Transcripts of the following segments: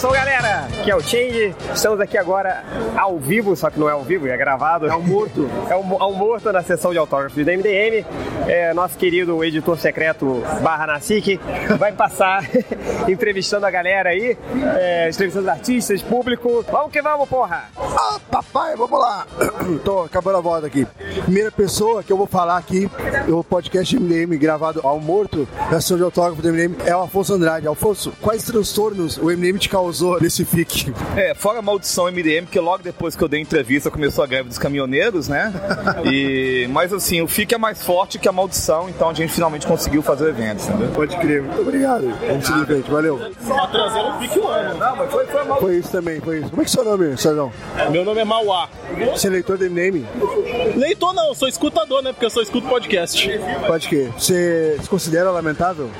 Atenção, galera! Aqui é o Change. Estamos aqui agora ao vivo, só que não é ao vivo, é gravado. É o morto. É ao morto na sessão de autógrafos do MDM. É, nosso querido editor secreto Barra Nassik vai passar entrevistando a galera aí, é, entrevistando os artistas, público. Vamos que vamos, porra! Ah, papai, vamos lá! Tô acabando a volta aqui. Primeira pessoa que eu vou falar aqui, o podcast MDM gravado ao morto, na sessão de autógrafo do MDM, é o Afonso Andrade. Afonso, quais transtornos o MDM te causou nesse FIC? É, fora a maldição MDM, que logo depois que eu dei a entrevista começou a greve dos caminhoneiros, né? E, mas assim, o FIC é mais forte que a maldição, então a gente finalmente conseguiu fazer o evento, entendeu? Pode crer. Muito obrigado. Vamos seguir. Valeu. Atrasando o pique o ano. Não, mas foi, foi mal. Foi isso também, foi isso. Como é que é seu nome, Sardão? Meu nome é Mauá. Você é leitor do MDM? Leitor não, sou escutador, né? Porque eu só escuto podcast. Pode crer. Você se considera lamentável?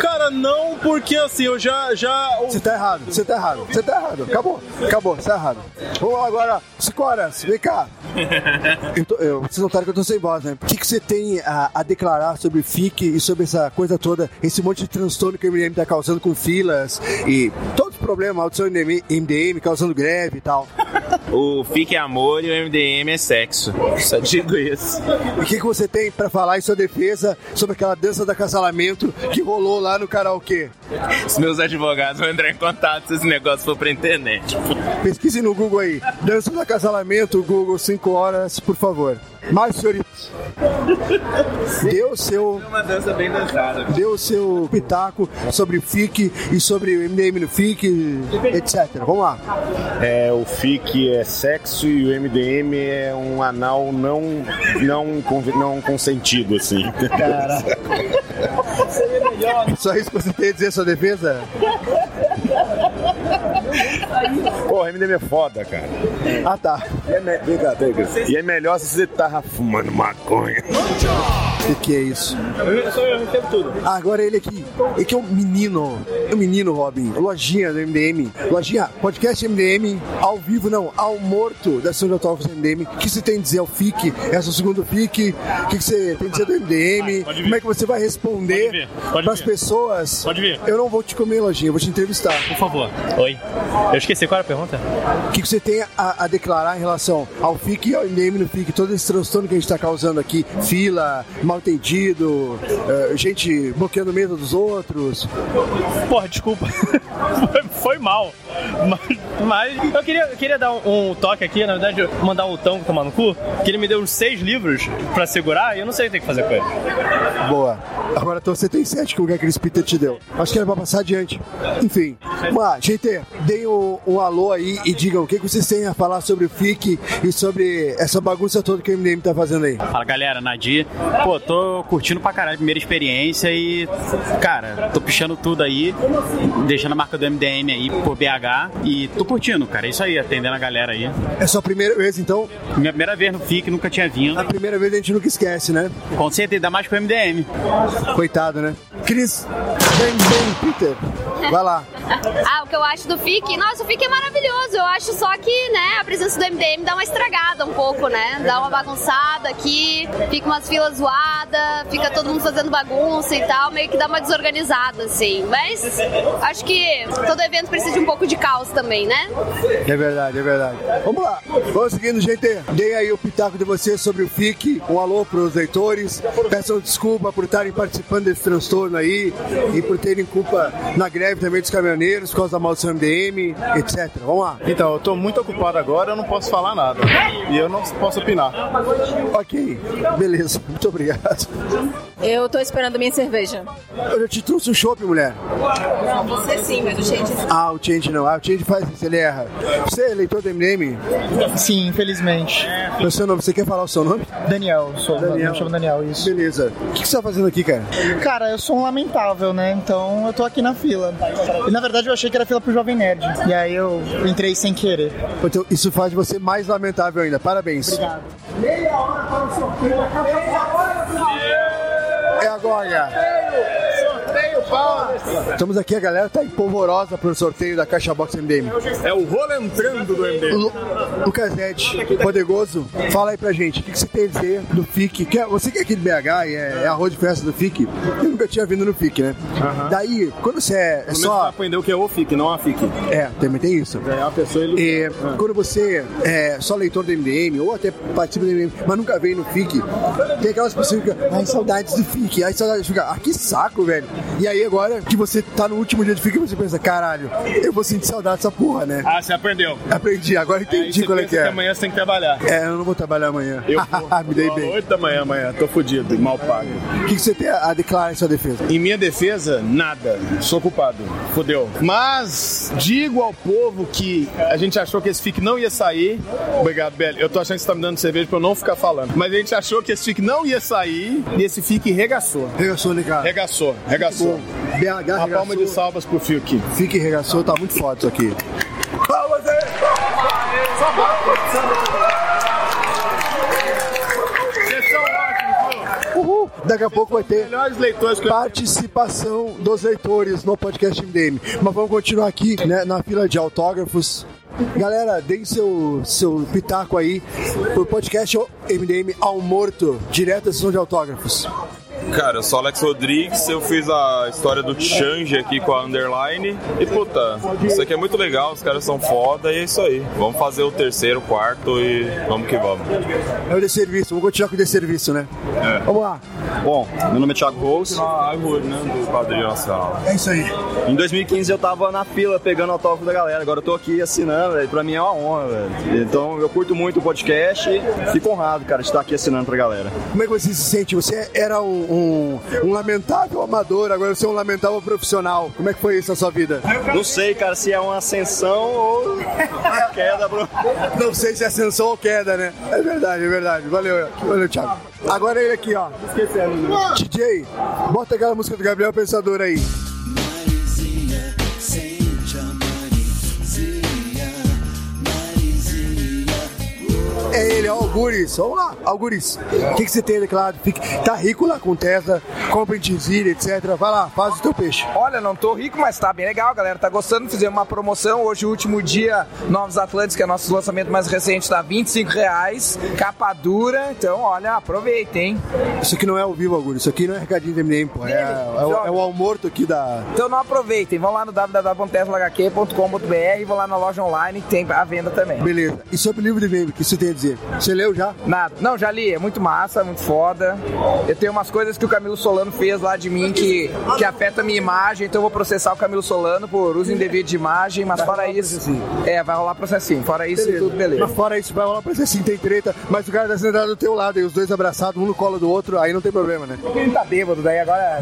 Cara, não, porque assim, eu já. já... Você tá errado, você tá errado, você tá errado. Acabou, acabou, você tá errado. Vamos lá agora, cinco horas, vem cá. Eu tô- eu- vocês notaram que eu tô sem voz, né? O que, que você tem a, a declarar sobre FIC e sobre essa coisa toda, esse monte de transtorno que o MDM tá causando com filas e todos os problemas, maldição MDM, MDM causando greve e tal. O FIC é amor e o MDM é sexo. Só digo isso. E o que, que você tem pra falar em sua defesa sobre aquela dança do acasalamento que rolou lá no karaokê? Os meus advogados vão entrar em contato se esse negócio for pra internet. Pesquise no Google aí. Dança do acasalamento, Google 5 horas, por favor. Mais, senhoritos. Dê o seu, Uma dança bem dançada. dê o seu pitaco sobre o FIC e sobre o MDM no FIC, etc. Vamos lá. É, o FIC é sexo e o MDM é um anal não, não, não consentido, assim. Só isso que você tem a dizer a sua defesa? Porra, MDM é foda, cara. Ah, tá. E é, me... Vem cá. E é melhor se você tava fumando maconha. O que, que é isso? Eu sou eu recebo tudo. Ah, agora ele aqui. Ele que é um menino. É um menino, Robin. Lojinha do MDM. Lojinha, podcast MDM, ao vivo, não, ao morto da São de Autógrafos MDM. O que você tem a dizer ao FIC? É o segundo FIC. O que você tem a dizer do MDM? Pode vir. Como é que você vai responder Pode vir, pode para as vir. pessoas? Pode vir. Eu não vou te comer, Lojinha, eu vou te entrevistar. Por favor. Oi. Eu esqueci qual era a pergunta? O que que você tem a, a declarar em relação ao FIC e ao MDM no FIC? Todo esse transtorno que a gente está causando aqui, fila, mal entendido, eh, gente bloqueando mesa dos outros. Porra, desculpa. foi, foi mal. Mas, mas eu queria, eu queria dar um, um toque aqui, na verdade, mandar o Tão tomar no cu, que ele me deu uns seis livros pra segurar e eu não sei o que tem que fazer com ele. Boa. Agora então você tem sete que o Aquele Peter te deu. Acho que era pra passar adiante. Enfim. Lá, GT, deem um, um alô aí e digam o que, vocês têm a falar sobre o FIC e sobre essa bagunça toda que o MDM tá fazendo aí. Fala galera, Nadir. Pô, tô curtindo pra caralho a primeira experiência e, cara, tô pichando tudo aí, deixando a marca do MDM aí por BH e tô curtindo, cara. É isso aí, atendendo a galera aí. É sua primeira vez, então? Minha primeira vez no FIC, nunca tinha vindo. A primeira vez a gente nunca esquece, né? Com certeza, ainda mais com o MDM. Coitado, né? Cris, bem, bem, Peter. Vai lá. Ah, o que eu acho do FIC? Nossa, o FIC é maravilhoso. Eu acho só que, né, a presença do MDM dá uma estragada um pouco, né? Dá uma bagunçada aqui, fica umas filas zoadas, fica todo mundo fazendo bagunça e tal, meio que dá uma desorganizada, assim. Mas acho que todo evento precisa de um pouco de caos também, né? É verdade, é verdade. Vamos lá. Vamos seguindo, GT. Deem aí o pitaco de vocês sobre o FIC. Um alô pros leitores. Peçam desculpa por estarem participando desse transtorno aí e por terem culpa na greve também dos caminhoneiros por causa da maldição MDM, etc. Vamos lá. Então, eu tô muito ocupado agora, eu não posso falar nada. E eu não posso opinar. Ok, beleza. Muito obrigado. Eu tô esperando minha cerveja. Eu já te trouxe um chopp, mulher. Não, você sim, mas o Change Ah, o Change não. Ah, o Change faz isso, ele erra. Você é leitor do MDM? Sim, infelizmente. O seu nome, você quer falar o seu nome? Daniel, sou Daniel. me chamo Daniel, isso. Beleza. O que que você tá fazendo aqui, cara? Cara, eu sou um lamentável, né? Então eu tô aqui na fila. E na verdade eu achei que era fila pro Jovem Nerd. E aí eu entrei sem querer. Então, isso faz você mais lamentável ainda. Parabéns. Obrigado. É agora. Sorteio, pau! Estamos aqui, a galera tá empolvorosa pro sorteio da Caixa Box MDM. É o rolo entrando do MD. Lo- Lucas Ed, poderoso, fala aí pra gente, o que, que você tem a dizer do FIC? Que é- você que é aqui de BH e é, é arroz de festa do FIC, eu nunca tinha vindo no FIC, né? Daí, quando você é, é só... aprendeu que é o FIC, não a FIC. É, também tem isso. É uma pessoa E quando você é só leitor do MDM ou até participa do MDM, mas nunca veio no FIC, tem aquelas pessoas que ficam, ai, saudades do FIC, ai, saudades, fica, ah, que saco, velho. E aí agora que você tá no último dia do FIC, você pensa, caralho, eu vou sentir saudade dessa porra, né? Ah, você aprendeu. Aprendi, agora Aí entendi qual é que é. amanhã você tem que trabalhar. É, eu não vou trabalhar amanhã. Eu vou. Me dei bem. 8 da manhã amanhã, tô fudido, mal pago. O que, que você tem a declarar em sua defesa? Em minha defesa, nada. Sou culpado. Fudeu. Mas digo ao povo que a gente achou que esse FIC não ia sair. Obrigado, Belly. Eu tô achando que você tá me dando cerveja pra eu não ficar falando. Mas a gente achou que esse FIC não ia sair e esse FIC regaçou. Regaçou, cara? Regaçou, regaçou. BH Uma palma de salvas pro FIC. FIC regaçou, tá muito foda isso aqui. Uhul. Daqui a pouco vai ter participação dos leitores no podcast MDM. Mas vamos continuar aqui né, na fila de autógrafos. Galera, deem seu, seu pitaco aí pro podcast MDM ao morto, direto à sessão de autógrafos. Cara, eu sou Alex Rodrigues, eu fiz a história do Change aqui com a Underline. E puta, isso aqui é muito legal, os caras são foda e é isso aí. Vamos fazer o terceiro, quarto e vamos que vamos. É o de serviço, vamos continuar com o de serviço, né? É. Vamos lá. Bom, meu nome é Thiago Rose. A árvore, né, do Padrinho Nacional. É isso aí. Em 2015 eu tava na fila pegando autógrafo da galera, agora eu tô aqui assinando, velho. Pra mim é uma honra, velho. Então eu curto muito o podcast e fico honrado, cara, de estar aqui assinando pra galera. Como é que você se sente? Você era um, um, um lamentável amador, agora você é um lamentável profissional. Como é que foi isso na sua vida? Não sei, cara, se é uma ascensão ou queda, bro. Não sei se é ascensão ou queda, né? É verdade, é verdade. Valeu, valeu, Thiago. Agora ele aqui, ó. Esquecendo. DJ, bota aquela música do Gabriel Pensador aí. É ele, ó, o Guris. Vamos lá, Alguris. O que, que você tem declarado? Fique- Tá rico lá com Tesla, compra em Tizilha, etc. Vai lá, faz o teu peixe. Olha, não tô rico, mas tá bem legal, galera. Tá gostando? Fizemos uma promoção. Hoje, o último dia, Novos Atlantes, que é nosso lançamento mais recente, tá 25 reais. Capa dura. Então, olha, aproveita, hein? Isso aqui não é ao vivo, Alguris. Isso aqui não é recadinho do MDM, pô. É, é, o- é o almorto aqui da. Então não aproveitem, vão lá no www.teslahq.com.br e vão lá na loja online que tem a venda também. Beleza. E sobre o livro de meme, o que você tem a dizer? Você leu já? Nada. Não, já li, é muito massa, muito foda. Eu tenho umas coisas que o Camilo Solano fez lá de mim que, que afeta a minha imagem, então eu vou processar o Camilo Solano por uso indevido de imagem, mas fora isso. É, vai rolar processinho. Fora isso, tudo beleza. Mas fora isso, vai rolar sim, tem treta, mas o cara tá sentado do teu lado e os dois abraçados, um no colo do outro, aí não tem problema, né? Ele tá bêbado, daí agora.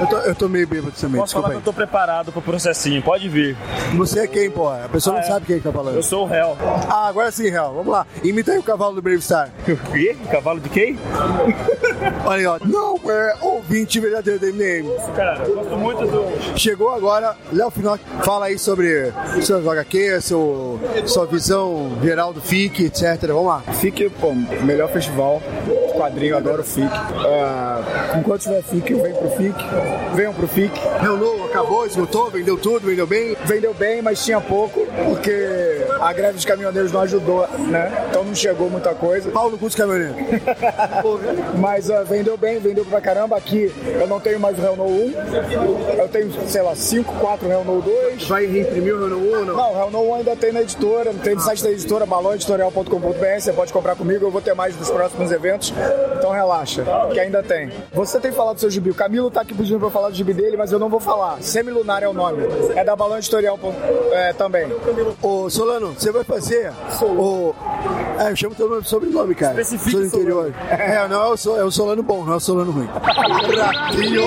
Eu tô, eu tô meio bêbado também, Posso falar desculpa que aí. eu tô preparado pro processinho, pode vir. Você é quem, pô? A pessoa Ah, não é. sabe quem que tá falando. Eu sou o réu. Ah, agora sim, Real. Vamos lá. Imita aí o cavalo do Brave Star. O quê? Cavalo de quem? Olha aí, ó. Não é ouvinte verdadeiro do MDM. Cara, eu gosto muito do. Chegou agora, Léo Finocchi, fala aí sobre suas HQ, seu, sua visão geral do FIC, etc. Vamos lá. FIC, pô, melhor festival quadrinho, adoro o FIC. Ah, enquanto tiver FIC, eu venho pro FIC. Venham pro FIC. Reuniu, acabou, esgotou, vendeu tudo, vendeu bem? Vendeu bem, mas tinha pouco, porque a greve dos caminhoneiros não ajudou, né? Então não chegou muita coisa. Pau no cu dos caminhoneiros. mas ah, vendeu bem, vendeu pra caramba. Aqui eu não tenho mais o No 1. Eu tenho, sei lá, 5, 4 Real No 2. Vai reimprimir o No 1 ou não? Não, o No 1 ainda tem na editora, tem no site da editora, balõeditorial.com.br. Você pode comprar comigo, eu vou ter mais dos próximos eventos. Então relaxa, que ainda tem. Você tem falado do seu gibi. O Camilo tá aqui pedindo pra eu falar do gibi dele, mas eu não vou falar. Semilunar é o nome. É da Balão Editorial é, também. Ô, Solano, você vai fazer o... É, eu chamo teu nome sobrenome, cara. Especifique Sou do interior. É, não é o, Sol- é o Solano bom, não é o Solano ruim. Ratinho.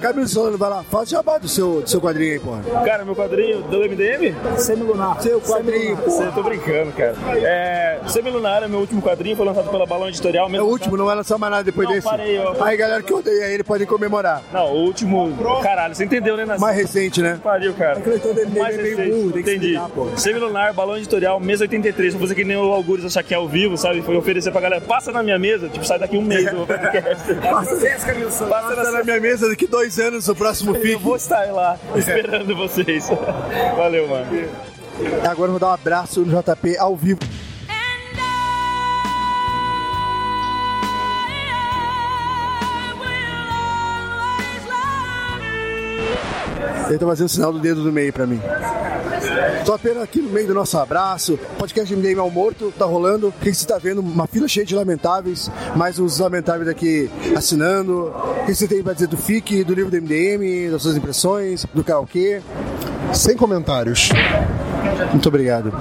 Camilo Solano, vai lá. Faz jabá do seu, do seu quadrinho aí, porra. Cara, meu quadrinho do MDM? Semilunar. Seu quadrinho, Você, tô brincando, cara. É, Semilunar é meu último quadrinho, foi lançado pela Balão Editorial. É Mesmo o último, não vai lançar mais nada depois Não, desse. parei, eu- Aí, galera que odeia ele pode comemorar. Não, o último. Caralho, você entendeu, né? Nas... Mais recente, né? Pariu, cara. É Mais é meio recente. burro, tem que Entendi. explicar, pô. Semilunar, balão editorial, mesa 83. Vou fazer que nem o Algures achar que é ao vivo, sabe? Foi oferecer pra galera. Passa na minha mesa, tipo, sai daqui um mês do podcast. Passa, Passa na minha mesa daqui dois anos o próximo Eu FIC. vou estar lá esperando vocês. Valeu, mano. Agora eu vou dar um abraço no JP ao vivo. Ele tá fazendo sinal do dedo do meio pra mim. Tô apenas aqui no meio do nosso abraço. Podcast MDM ao morto, tá rolando. O que você tá vendo? Uma fila cheia de lamentáveis, mais uns lamentáveis aqui assinando. O que você tem pra dizer do FIC, do livro do MDM, das suas impressões, do karaokê? Sem comentários. Muito obrigado.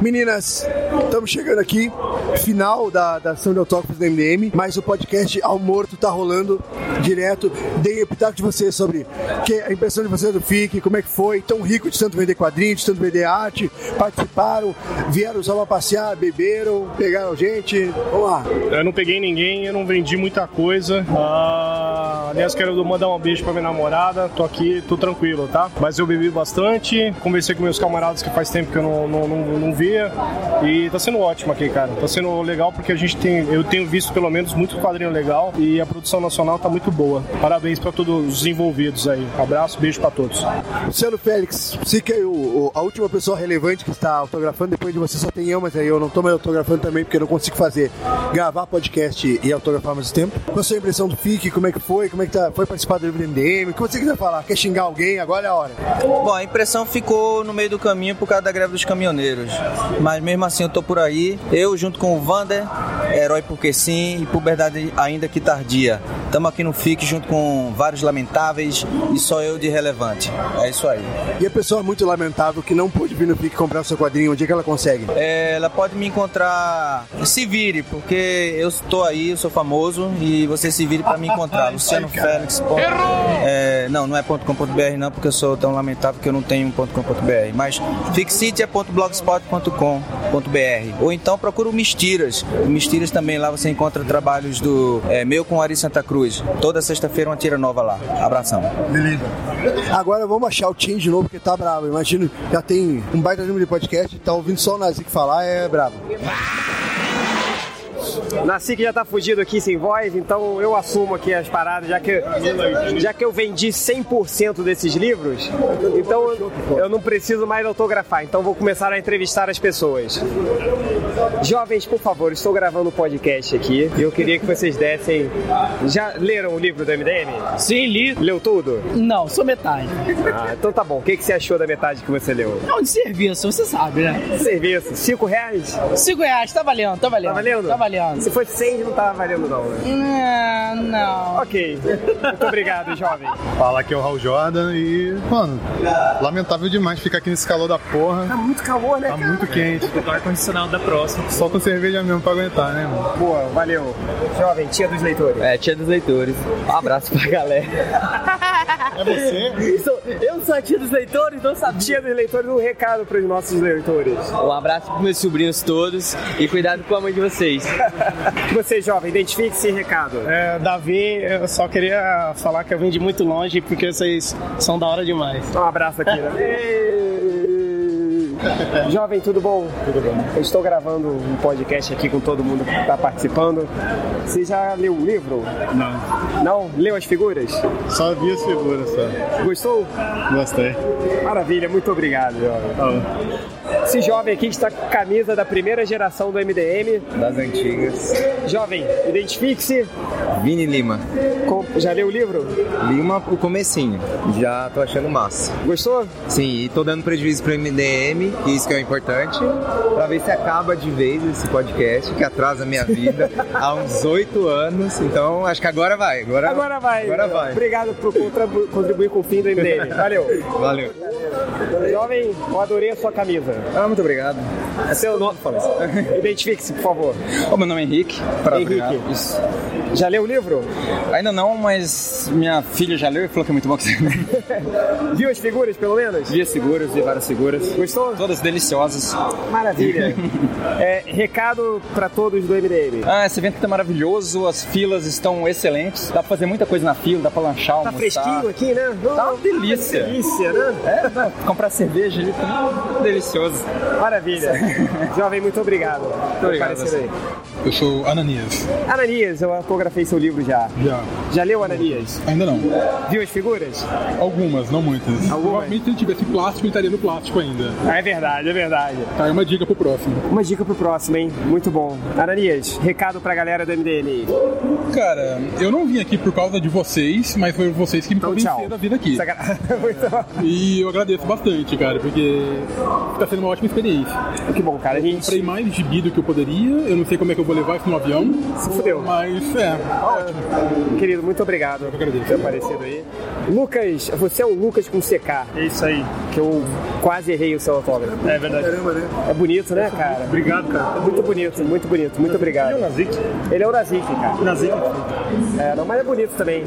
Meninas, estamos chegando aqui, final da, da ação de autógrafos do MDM, mas o podcast Ao Morto tá rolando direto. Deem o pitaco de vocês sobre que, a impressão de vocês do FIC, como é que foi, tão rico de tanto vender quadrinhos, de tanto vender arte, participaram, vieram só pra passear, beberam, pegaram gente. Vamos lá. Eu não peguei ninguém, eu não vendi muita coisa. Ah, aliás, quero mandar um beijo pra minha namorada. Tô aqui, tô tranquilo, tá? Mas eu bebi bastante, conversei com meus camaradas que faz tempo que eu não, não, não, não via. E tá sendo ótimo aqui, cara. Tá sendo legal porque a gente tem. Eu tenho visto pelo menos muito quadrinho legal e a produção nacional tá muito boa. Parabéns pra todos os envolvidos aí. Abraço, beijo pra todos. Luciano Félix, você que é o, o- a última pessoa relevante que está autografando, depois de você só tem eu, mas aí eu não tô mais autografando também porque eu não consigo fazer gravar podcast e autografar ao mesmo tempo. Qual a sua impressão do FIC? Como é que foi? Como é que tá? Foi participar do livro do MDM? O que você quiser falar? Quer xingar alguém? Agora é a hora. Bom, a impressão ficou no meio do caminho por causa da greve dos caminhoneiros. Mas mesmo assim eu tô por aí. Eu junto com o Vander, Herói Porque Sim e Puberdade Ainda Que Tardia. Estamos aqui no FIC junto com vários lamentáveis e só eu de relevante. É isso aí. E a pessoa muito lamentável que não pôde vir no FIC comprar o seu quadrinho, onde é que ela consegue? É, ela pode me encontrar. Se vire, porque eu estou aí, eu sou famoso e você se vire para me encontrar. Luciano Félix. ponto- É, não, não é .com.br não, porque eu sou tão lamentável que eu não tenho .com.br. Mas Fixit é .blogspot.com.br. Ou então procura o Mistiras. Mistiras também lá você encontra trabalhos do é, meu com Ari Santa Cruz. Toda sexta-feira uma tira nova lá. Abração. Beleza. Agora vamos achar o Tim de novo, porque tá bravo. Imagino, já tem um baita número de podcast, tá ouvindo só o Nazik falar, é bravo. Nasci que já tá fugido aqui sem voz, então eu assumo aqui as paradas, já que, já que eu vendi 100% desses livros, então eu não preciso mais autografar, então vou começar a entrevistar as pessoas. Jovens, por favor, estou gravando um podcast aqui e eu queria que vocês dessem. Já leram o livro do MDM? Sim, li. Leu tudo? Não, só metade. Ah, então tá bom. O que, que você achou da metade que você leu? Não, de serviço, você sabe, né? Serviço, cinco reais? Cinco reais, tá valendo, tá valendo. Tá valendo? Tá valendo. Se fosse 100, não tava valendo não, né? Não, não. Ok. Muito obrigado, jovem. Fala aqui é o Raul Jordan e, mano, lamentável demais ficar aqui nesse calor da porra. Tá muito calor, né? Tá muito quente. O ar-condicionado da próxima. Só com cerveja mesmo pra aguentar, né, mano? Boa, valeu. Jovem, tia dos leitores. É, tia dos leitores. Um abraço pra galera. É você? Eu sou a tia dos leitores, não sabia. Tia dos leitores, um recado pros nossos leitores. Um abraço pros meus sobrinhos todos e cuidado com a mãe de vocês. Você, jovem, identifique-se e recado. É, Davi, eu só queria falar que eu vim de muito longe porque vocês são da hora demais. Um abraço aqui, né? Jovem, tudo bom? Tudo bom. Eu estou gravando um podcast aqui com todo mundo que está participando. Você já leu o livro? Não. Não? Leu as figuras? Só vi as figuras, só. Gostou? Gostei. Maravilha, muito obrigado, jovem. Esse jovem aqui está com a camisa da primeira geração do MDM. Das antigas. Jovem, identifique-se. Vini Lima. Com- Já leu o livro? Lima o comecinho. Já tô achando massa. Gostou? Sim, e tô dando prejuízo pro MDM, que isso que é o importante, pra ver se acaba de vez esse podcast, que atrasa a minha vida há uns oito anos. Então, acho que agora vai. Agora, Agora vai. Agora vai. Obrigado por contribu- contribuir com o fim do MDM. Valeu. Valeu. Jovem, eu adorei a sua camisa. Ah, muito obrigado. É seu nome? Identifique-se, por favor. Ô, meu nome é Henrique. Henrique. Obrigado. Isso. Já leu o livro? Ainda não, mas minha filha já leu e falou que é muito bom que você Viu as figuras, pelo menos? Vi as seguras, vi várias seguras. Gostou? Todas deliciosas. Maravilha. É, recado para todos do MDM. Ah, esse evento tá maravilhoso, as filas estão excelentes. Dá pra fazer muita coisa na fila, dá pra lanchar, Tá almoçar. fresquinho aqui, né? Tá uma delícia. Delícia, né? É, não, comprar cerveja ali tá delicioso. Maravilha. Jovem, muito obrigado. Muito obrigado, aí. Eu sou Ananias. Ananias, eu autografei seu livro já. Já. Já leu, Ananias? Ainda não. Viu as figuras? Algumas, não muitas. Provavelmente se ele tivesse plástico, ele estaria no plástico ainda. Ah, é verdade, é verdade. Tá, é uma dica pro próximo. Uma dica pro próximo, hein? Muito bom. Ananias, recado pra galera do MDM. Cara, eu não vim aqui por causa de vocês, mas foi vocês que me Então, tchau. convenceram a vir aqui. Muito bom. E eu agradeço bastante, cara, porque tá sendo uma ótima experiência. Que bom, cara. A gente... Comprei mais gibi do que eu poderia, eu não sei como é que eu vou levar isso no avião. Se fudeu. Mas, é, ótimo. Querido, muito obrigado por agradeço. ter aparecido aí. Lucas, você é o Lucas com CK. É isso aí. Que eu quase errei o seu autógrafo. É verdade. Caramba, né? É bonito, né, cara? Obrigado, cara. É muito bonito, muito bonito. Muito obrigado. Ele é o Nazik? Ele é o Nazik, cara. Nazik. É, não, mas é bonito também.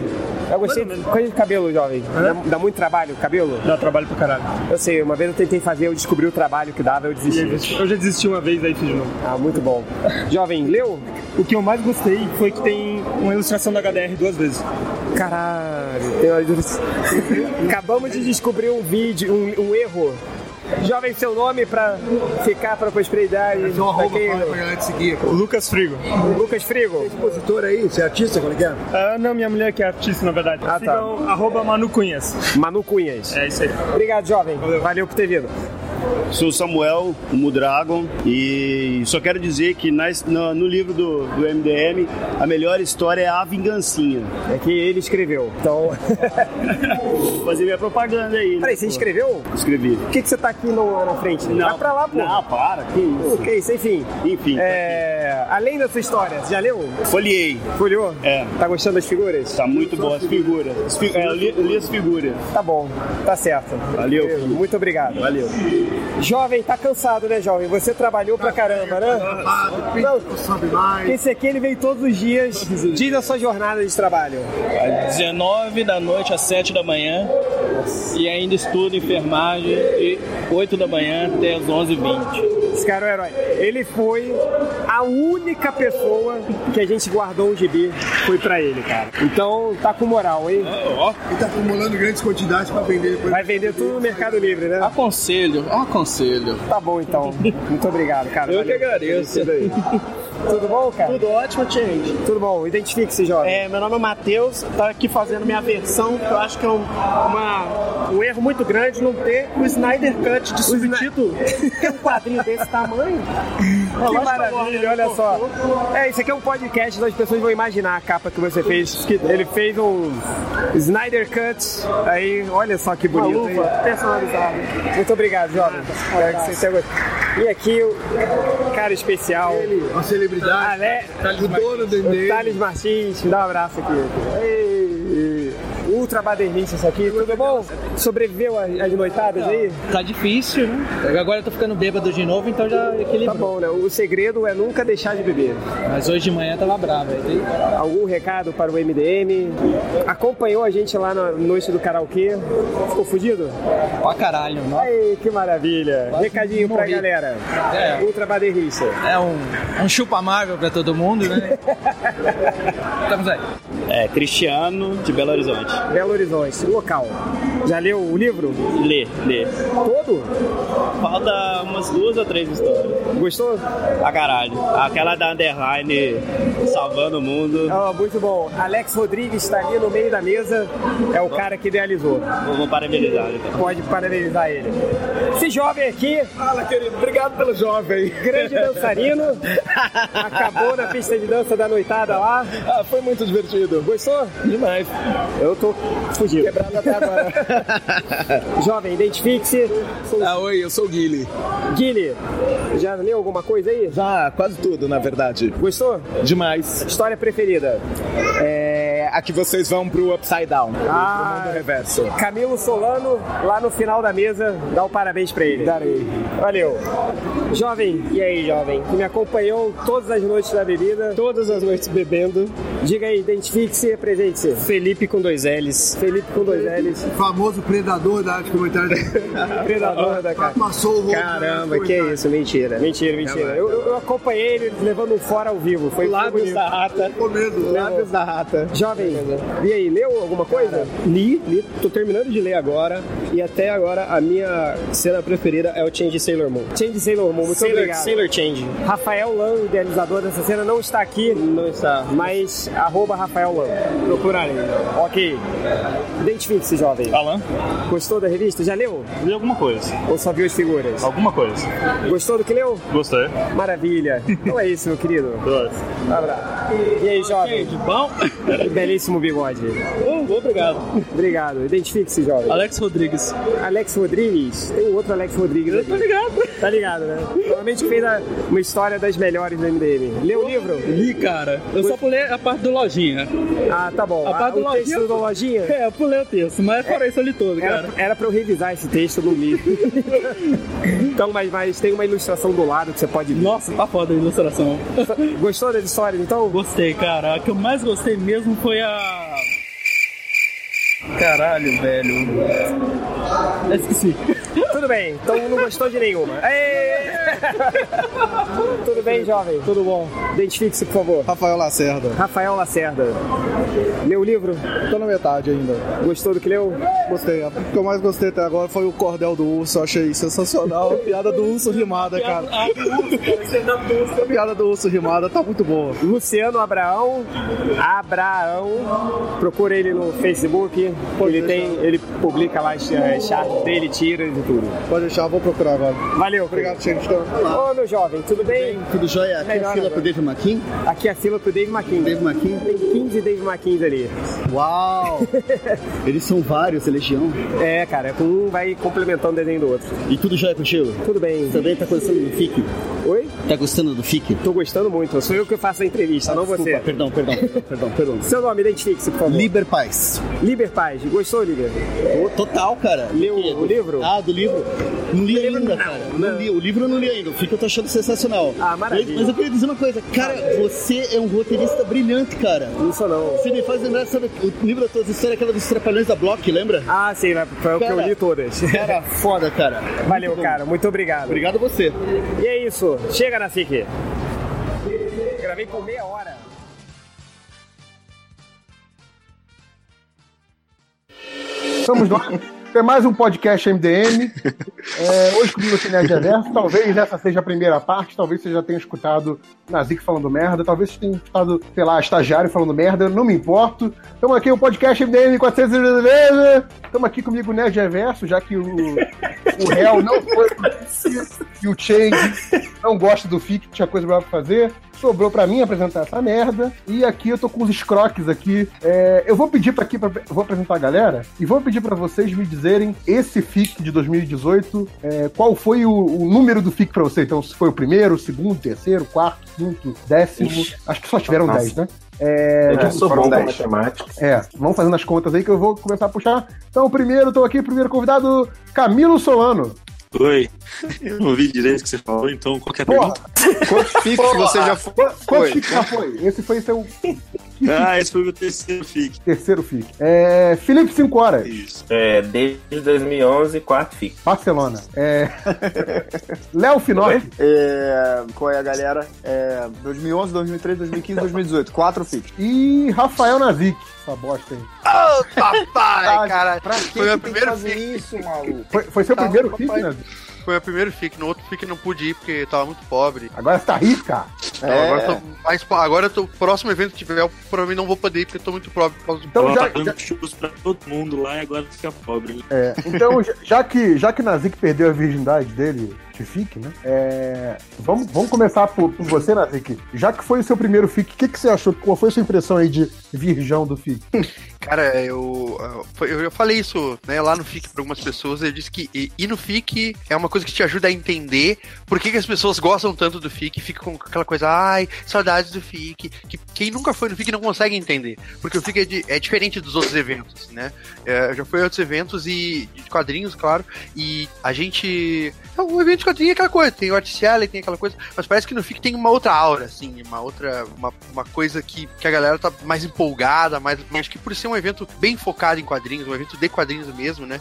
Eu gostei. Coisa de cabelo, jovem. Dá, dá muito trabalho o cabelo? Dá trabalho pro caralho. Eu sei, uma vez eu tentei fazer, eu descobri o trabalho que dava, eu desisti. Eu já desisti uma vez, aí fiz de novo. Ah, muito bom. Jovem, leu? O que eu mais gostei foi que tem uma ilustração da HDR duas vezes. Caralho, tem uma. Acabamos de descobrir um vídeo, um, um erro. Jovem, seu nome pra ficar pra prosperidade. Seu arroba pra quem- fala pra galera te seguir. O Lucas Frigo. Lucas Frigo. Expositor aí, você é artista, como é que é? Ah, não, minha mulher que é artista, na verdade. Ah, tá. Sigam arroba Manu Cunhas. Manu Cunhas. É isso aí. Obrigado, jovem. Valeu por ter vindo. Sou Samuel, o Mudragon, e só quero dizer que nas- no, no livro do, do MDM, a melhor história é a vingancinha. É que ele escreveu. Então. Vou fazer minha propaganda aí. né, Peraí, você escreveu? Escrevi. Por que, que você tá aqui no- na frente? Não. Vai pra lá, pô. Não, para, que isso. Que isso, enfim. Enfim. É, além da sua história, você já leu? Folhei. Folheou? É. Tá gostando das figuras? Tá muito boa as figuras. As é, eu li, li as figuras. Tá bom, tá certo. Valeu. Muito obrigado. Valeu. Jovem, tá cansado, né, jovem? Você trabalhou pra caramba, né? Não, Sabe mais. esse aqui ele vem todos os dias. Diz a sua jornada de trabalho. Às 19 da noite às 7 da manhã. E ainda estudo enfermagem de 8 da manhã até as 11h20. Esse cara é um herói. Ele foi a única pessoa que a gente guardou um gibi. Foi pra ele, cara. Então tá com moral, hein? Ele tá acumulando grandes quantidades pra vender depois. Vai vender tudo no Mercado Livre, né? Aconselho, aconselho. Tá bom, então. Muito obrigado, cara. Eu que Valeu. agradeço. Tudo bom, cara? Tudo ótimo, gente. Tudo bom. Identifique-se, jovem. É, meu nome é Matheus, tá aqui fazendo minha versão, que eu acho que é um, uma- um erro muito grande não ter o Snyder Cut de subtítulo. Tem um quadrinho desse tamanho. É Que maravilha, olha só. É, isso aqui é um podcast onde as pessoas vão imaginar a capa que você fez. Que ele fez um Snyder Cut. Aí, olha só que Uma bonito. luva hein? personalizada. Muito obrigado, jovem. Espero que você tenha. E aqui o cara especial. Ele, uma celebridade. Ale... o dono do O MDM. Thales Martins, me dá um abraço aqui. Ei, ultra badernista isso aqui, tudo bom? Sobreviveu às noitadas aí? Tá difícil, né? Agora eu tô ficando bêbado de novo, então já equilibrou. Tá bom, né? O segredo é nunca deixar de beber. Mas hoje de manhã tava bravo. aí. Algum recado para o MDM? Acompanhou a gente lá na noite do karaokê? Ficou fudido? Pra caralho, né? Ai, que maravilha! Quase Recadinho pra galera. É. Ultra baderrista. É um, um chupa amável pra todo mundo, né? Estamos aí. É, Cristiano de Belo Horizonte. Belo Horizonte, local. Já leu o livro? Lê, lê. Todo? Falta umas duas ou três histórias. Gostou? A caralho. Aquela da Underline salvando o mundo. Ó, muito bom. Alex Rodrigues está ali no meio da mesa. É o cara que idealizou. Vou, vou parabenizar então. Pode parabenizar ele. Esse jovem aqui, Fala, querido. Obrigado pelo jovem. grande dançarino, acabou na pista de dança da noitada lá. Ah, foi muito divertido. Gostou? Demais. Eu tô fugido. Quebrado até agora. Jovem, identifique-se. Ah, oi, eu sou o Guile. Guilherme, já leu alguma coisa aí? Já, quase tudo, na verdade. Gostou? Demais. História preferida? É. A que vocês vão pro Upside Down. Ah. pro mundo reverso. Camilo Solano, lá no final da mesa, dá o parabéns pra ele. Darei. Valeu. Jovem, e aí, jovem, que me acompanhou todas as noites da bebida. Todas as noites bebendo. Diga aí, identifique-se e apresente-se. Felipe com dois L's. Felipe com dois L's. Famoso predador da arte comentária. Predador da cara. Passou o rolo. Caramba, que é isso? Mentira. Mentira, mentira. Eu, eu- acompanhei ele levando um fora ao vivo. Foi Lábios da rata. Com medo. Lábios da rata. Jovem, e aí, leu alguma coisa? Li, li, tô terminando de ler agora. E até agora a minha cena preferida é o Change Sailor Moon. Change Sailor Moon. muito Sailor- obrigado. Sailor Change. Rafael Lan, idealizador dessa cena, não está aqui. Não está. Mas arroba Rafael Lan. Procurarei. Ok. Identifique-se, jovem. Alan. Gostou da revista? Já leu? Li alguma coisa. Ou só viu as figuras? Alguma coisa. Gostou do que leu? Gostei. Maravilha. Então é isso, meu querido. Um abraço. E aí, jovem? De bom? Belíssimo bigode. Oh, obrigado. Obrigado. Identifique-se, jovem. Alex Rodrigues. Alex Rodrigues. Tem um outro Alex Rodrigues. Tô ligado. Tá ligado, né? Provavelmente fez a- uma história das melhores do MDM. Leu o livro? Li, cara. Eu só pulei a parte do lojinha. Ah, tá bom. A parte Ah, do o texto lojinha. do lojinha? É, eu pulei o texto, mas fora isso eu li todo, Era, cara. era pra eu revisar esse texto, eu não li. então, mas, mas tem uma ilustração do lado que você pode. Nossa, tá foda a ilustração. Gostou das histórias, então? Gostei, cara. A que eu mais gostei mesmo foi a. Caralho, velho. Esqueci. Tudo bem, então não gostou de nenhuma. Aê! Tudo bem, jovem? Tudo bom. Identifique-se, por favor. Rafael Lacerda. Rafael Lacerda. Leu o livro? Tô na metade ainda. Gostou do que leu? Gostei. O que eu mais gostei até agora foi o cordel do urso. Eu achei sensacional. A piada do urso rimada, cara. A piada do urso rimada tá muito boa. Luciano Abraão. Abraão. Procura ele no Facebook. Ele tem, ele publica lá as, as charts dele, tiras e tudo. Pode deixar, vou procurar agora. Valeu. Obrigado, Xengstão. Ô, meu jovem, tudo bem? Tudo jóia? Aqui é Melhor a fila pro Dave McKean? Aqui é a fila pro Dave McKean. Dave McKean? Tem 15 Dave McKeans ali. Uau! Eles são vários, legião. É, cara, um vai complementando o desenho do outro. E tudo jóia contigo? Tudo bem. Também tá gostando do FIC? Oi? Tá gostando do FIC? Tô gostando muito. Sou eu que faço a entrevista, não Desculpa, você. Perdão, perdão, perdão, perdão. Seu nome, identifique-se, por favor. Liber Paz. Liber Paz. Gostou, Liber? Total, cara. Leu o livro? Ah, do livro? Não li ainda, cara. Não, li. O livro eu não li ainda. O FIC eu tô achando sensacional. Ah, maravilha. Mas, eu queria dizer uma coisa. Cara, você é um roteirista brilhante, cara. Não sou não. Você me faz lembrar, sabe, o livro das tuas histórias, aquela dos Trapalhões da Block, lembra? Ah, sim, né? foi o que eu li todas. Cara, foda, cara. Valeu, Muito cara. Muito obrigado. Obrigado a você. E é isso. Chega, Nacique. Gravei por meia hora. Estamos lá. Tem mais um podcast MDM. É, hoje comigo aqui Nerd Reverso. Talvez essa seja a primeira parte, talvez você já tenha escutado Nazik falando merda, talvez você tenha escutado, sei lá, estagiário falando merda, não me importo. Estamos aqui no podcast MDM 400 vezes. Estamos aqui comigo o Nerd Reverso, já que o, o réu não foi e o Change não gosta do FIC, tinha coisa pra fazer. Sobrou pra mim apresentar essa merda. E aqui eu tô com os escroques aqui. É, eu vou pedir para aqui, pra, vou apresentar a galera, e vou pedir pra vocês me dizerem esse FIC de 2018, é, qual foi o, o número do FIC pra você. Então, se foi o primeiro, o segundo, o terceiro, o quarto, quinto, décimo. Acho que só tiveram Nossa. 10, né? É, Eu sou foram bom com 10. matemática. É, vamos fazendo as contas aí que eu vou começar a puxar. Então, primeiro, tô aqui, primeiro convidado, Camilo Solano. Oi. Eu não ouvi direito o que você falou, então qualquer Porra. pergunta. Quantos FICs você já foi? Quantos FICs já foi? Esse foi seu Ah, esse foi o meu terceiro FIC. terceiro FIC. É, Felipe 5 horas. É, desde 2011, quarto FIC. Barcelona. É... Léo Finocchi. É, qual é a galera? É, 2011, 2013, 2015, 2018. Quatro FICs. E Rafael Nazik. Essa bosta aí. Ô, papai, cara. Pra que Foi meu que tem primeiro que fazer FIC. isso, maluco? Foi, foi seu Tá, primeiro papai. FIC, Nazik? Foi meu primeiro FIC. No outro FIC não pude ir porque tava muito pobre. Agora você tá rico, cara. Então, É. agora, tô mais, po- agora tô, próximo evento que tiver, eu provavelmente não vou poder ir porque eu tô muito pobre por causa do Então, já- pagando churros pra todo mundo lá e agora fica pobre. né? É, então, já- já que, já que Nazik perdeu a virgindade dele de FIC, né? é, vamos, vamos começar por, por você, Nazik. Já que foi o seu primeiro FIC, o que, que você achou? Qual foi a sua impressão aí de virgão do FIC? Cara, eu, eu, eu falei isso né, lá no FIC para algumas pessoas. Eu disse que ir no FIC é uma coisa que te ajuda a entender por que, que as pessoas gostam tanto do FIC e fica com aquela coisa, ai, saudades do FIC. Que quem nunca foi no FIC não consegue entender. Porque o FIC é, di- é diferente dos outros eventos, né? É, eu já fui a outros eventos e de quadrinhos, claro, e a gente. O evento quadrinhos é aquela coisa, tem o Articelli, tem aquela coisa, mas parece que no FIC tem uma outra aura, assim, uma outra. Uma, uma coisa que, que a galera tá mais empolgada, mais. Acho que por ser um evento bem focado em quadrinhos, um evento de quadrinhos mesmo, né?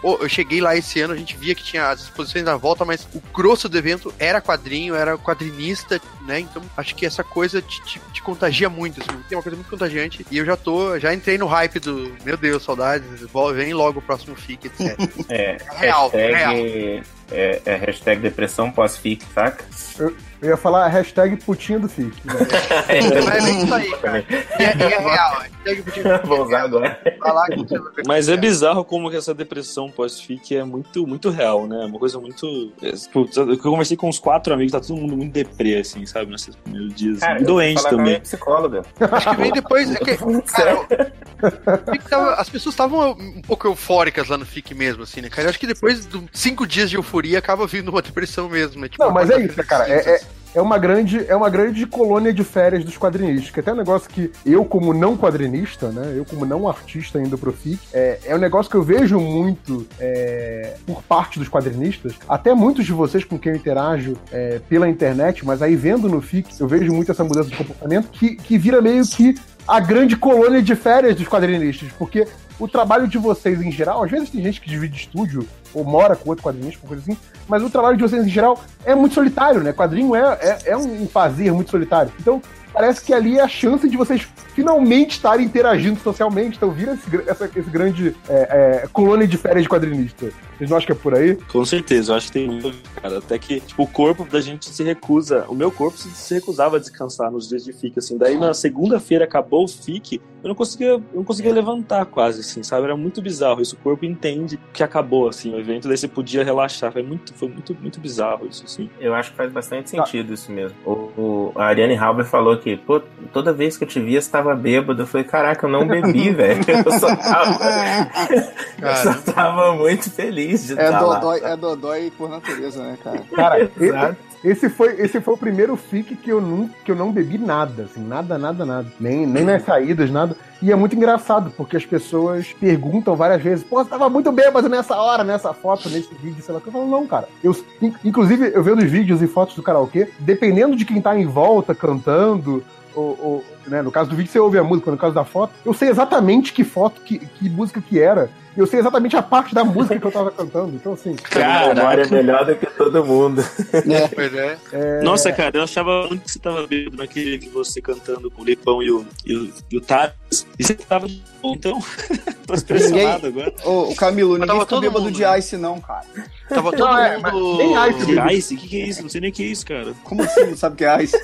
pô, eu cheguei lá esse ano, a gente via que tinha as exposições da volta, mas o grosso do evento era quadrinho, era quadrinista, né? Então acho que essa coisa te, te- te contagia muito, assim, tem uma coisa muito contagiante. E eu já tô, já entrei no hype do, meu Deus, saudades, vem logo o próximo FIC, etc. É, Real, hashtag, real. É, é hashtag depressão pós-fic, saca? Eu ia falar a hashtag putinha do FIC. né? É bem isso aí, cara. E é, é real. Hashtag putinha do Vou usar agora. Falar que você vai ver. Mas é bizarro como que essa depressão pós-fic é muito, muito real, né? Uma coisa muito. é, Eu conversei com uns quatro amigos, tá todo mundo muito deprê, assim, sabe? Nesses primeiros dias. Cara, doente também. psicóloga. Acho que vem depois. É que, cara, as pessoas estavam um pouco eufóricas lá no FIC mesmo, assim, né, cara? Eu acho que depois de cinco dias de euforia acaba vindo uma depressão mesmo. né? Tipo, Não, mas é isso, né, cara. É, é, é uma grande, é uma grande colônia de férias dos quadrinistas. Que até um negócio que eu, como não quadrinista, né? Eu, como não artista ainda pro FIC, é, é um negócio que eu vejo muito é, por parte dos quadrinistas. Até muitos de vocês com quem eu interajo é, pela internet, mas aí vendo no FIC, eu vejo muito essa mudança de comportamento que, que vira meio que a grande colônia de férias dos quadrinistas. Porque o trabalho de vocês em geral, às vezes tem gente que divide estúdio ou mora com outro quadrinista, coisa assim, mas o trabalho de vocês em geral é muito solitário, né? Quadrinho é, é, é um fazer muito solitário. Então, parece que ali é a chance de vocês finalmente estarem interagindo socialmente. Então, vira esse, essa- esse grande é, é, colônia de férias de quadrinista. Vocês não acham que é por aí? Com certeza, eu acho que tem muito, cara. Até que, tipo, o corpo da gente se recusa. O meu corpo se, se recusava a descansar nos dias de FIC, assim. Daí na segunda-feira acabou o FIC, eu não conseguia, eu não conseguia levantar quase, assim, sabe? Era muito bizarro. Isso o corpo entende que acabou, assim, o evento, daí você podia relaxar. Foi muito, foi muito, muito bizarro isso, assim. Eu acho que faz bastante sentido isso mesmo. O, o- a Ariane Halber falou que, pô, toda vez que eu te via, você tava bêbado. Eu falei, caraca, eu não bebi, velho. Eu só tava. eu só tava muito feliz de É estar lá. dodói, é dodói por natureza, né, cara? Cara, Exato. Esse, foi, esse foi o primeiro FIC que eu não, que eu não bebi nada, assim, nada, nada, nada. Nem, nem nas saídas, nada. E é muito engraçado, porque as pessoas perguntam várias vezes, pô, você tava muito bêbado nessa hora, nessa foto, nesse vídeo, sei lá. Eu falo, não, cara. Eu, in- inclusive, eu vendo os vídeos e fotos do karaokê, dependendo de quem tá em volta cantando, ou, ou, né, no caso do vídeo você ouve a música, no caso da foto, eu sei exatamente que foto, que, que música que era. Eu sei exatamente a parte da música que eu tava cantando. Então, assim. A memória é melhor do que todo mundo. Pois é. Nossa, cara, eu achava muito que você tava bêbado naquele que você cantando com o Lipão e o, e o, e o Thales. E você tava então. Tô impressionado agora. Ô, ô, Camilo, ninguém tava todo bêbado mundo, de né? Ice, não, cara. Tava todo Não, é, mundo. nem Ice, De Ice? O que, que é isso? Não sei nem o que é isso, cara. Como assim? Não sabe o que é Ice?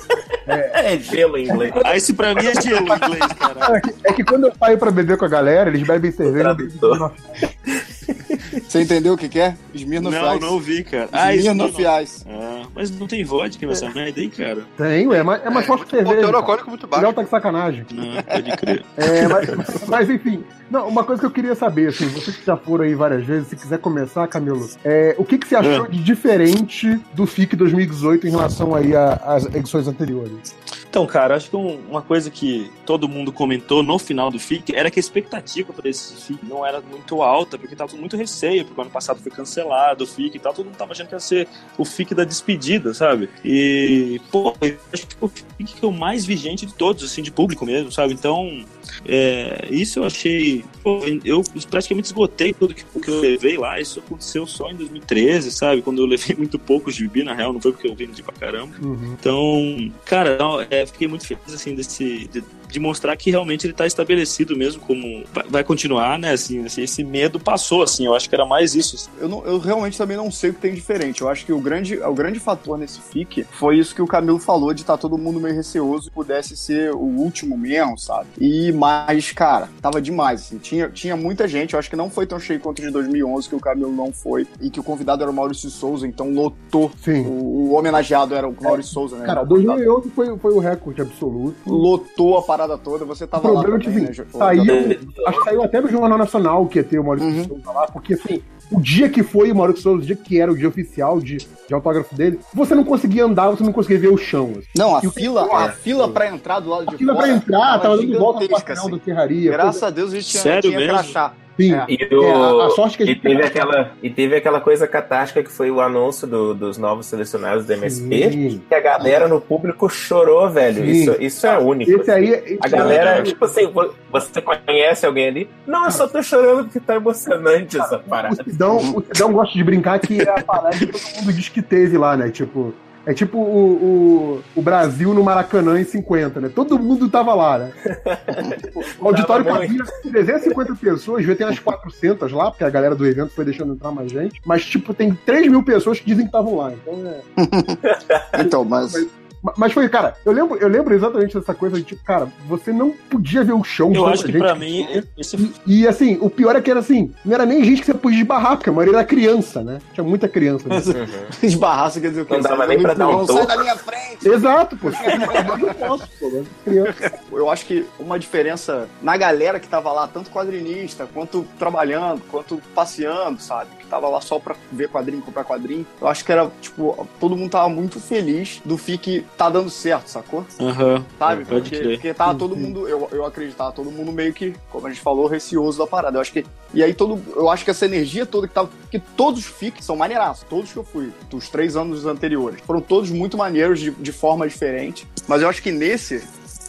É gelo em inglês. Ice pra mim é gelo em inglês, cara. É que, é que quando eu saio pra beber com a galera, eles bebem cerveja. Você entendeu o que, que é? Smirnoff Não, Ice. não vi, cara. Ah, Smirnoff. Ice. Ah, mas não tem vodka nessa merda aí, cara. Tem, ué, mas é mais forte que cerveja. cara. alcoólico muito baixo. Léo tá de sacanagem. Não, pode crer. É, mas, mas, enfim, não, uma coisa que eu queria saber, assim, vocês que já foram aí várias vezes, se quiser começar, Camilo, é, o que, que você achou É. de diferente do FIC 2018 em relação aí às edições anteriores? Então, cara, acho que um- uma coisa que todo mundo comentou no final do FIC era que a expectativa para esse FIC não era muito alta, porque tava muito receio, porque o ano passado foi cancelado o FIC e tal, todo mundo tava achando que ia ser o FIC da despedida, sabe? E, pô, eu acho que foi o FIC que eu mais vi gente de todos, assim, de público mesmo, sabe? Então, é, isso eu achei. Pô, eu praticamente esgotei tudo que, o que eu levei lá. Isso aconteceu só em 2013, sabe? Quando eu levei muito pouco de bibi, na real, não foi porque eu vendi pra caramba. Então, cara, não, fiquei muito feliz assim desse. De, de mostrar que realmente ele tá estabelecido mesmo como vai, continuar, né? Assim, esse, esse medo passou, assim. Eu acho que era mais isso. assim. Eu, não- eu realmente também não sei o que tem diferente. Eu acho que o grande, o grande fator nesse FIC foi isso que o Camilo falou, de estar todo mundo meio receoso e pudesse ser o último mesmo, sabe? E mais, cara, tava demais, assim. Tinha, tinha muita gente, eu acho que não foi tão cheio quanto o de 2011, que o Camilo não foi, e que o convidado era o Maurício Souza, então lotou. Sim. O, o homenageado era o Maurício Souza, né? Cara, 2011 foi, foi o recorde absoluto. Lotou a parada toda, você O tava lá problema é que, também, assim, né? Saiu, acho que saiu até no Jornal Nacional que ia ter o Maurício Souza lá, porque assim, o dia que foi o Maurício Souza, o dia que era o dia oficial de, de autógrafo dele, você não conseguia andar, você não conseguia ver o chão. assim. Não, a E o- fila, a fila pra entrar do lado de A fila fora pra entrar, tava dando volta quartel assim. do Ferraria. Graças coisa- a Deus a gente tinha, Sério tinha mesmo? crachá. Sim. É. E, o- É, a- a sorte que a e gente teve tem- aquela e teve aquela coisa catástica que foi o anúncio do- dos novos selecionados do MSP, Sim. que a galera no público chorou, velho. Sim. Isso, isso é único. Esse aí, assim. esse A galera, aí- tipo assim, vo- você conhece alguém ali? Não, eu só tô chorando porque tá emocionante essa O parada. Sidão, o Sidão gosta de brincar que é a palestra que todo mundo diz que teve lá, né? Tipo, É tipo o, o, o Brasil no Maracanã em 50, né? Todo mundo tava lá, né? O auditório cabia 350 pessoas, devia ter umas 400 lá, porque a galera do evento foi deixando entrar mais gente. Mas, tipo, tem 3 mil pessoas que dizem que estavam lá. Então, é... Então, mas... Mas foi, cara, eu lembro, eu lembro exatamente dessa coisa de tipo, cara, você não podia ver o show. de Eu acho que gente pra mim, esse E assim, o pior é que era assim, não era nem gente que você podia esbarrar, porque a maioria era criança, né? Tinha muita criança. né? Esbarrar, você quer dizer o quê? Não dava nem pra dar um Sai da minha frente! Exato, pô. Eu não posso, pô, né? criança. Eu acho que uma diferença na galera que tava lá, tanto quadrinista, quanto trabalhando, quanto passeando, sabe? Que tava lá só pra ver quadrinho, comprar quadrinho. Eu acho que era, tipo, todo mundo tava muito feliz do FIC tá dando certo, sacou? Aham. Sabe? Pode Porque, crer. porque tava todo mundo, eu, eu acreditava, todo mundo meio que, como a gente falou, receoso da parada. Eu acho que. E aí todo. Eu acho que essa energia toda que tava. Que todos os FIC são maneiraços, todos que eu fui, dos três anos anteriores. Foram todos muito maneiros de, de forma diferente. Mas eu acho que nesse,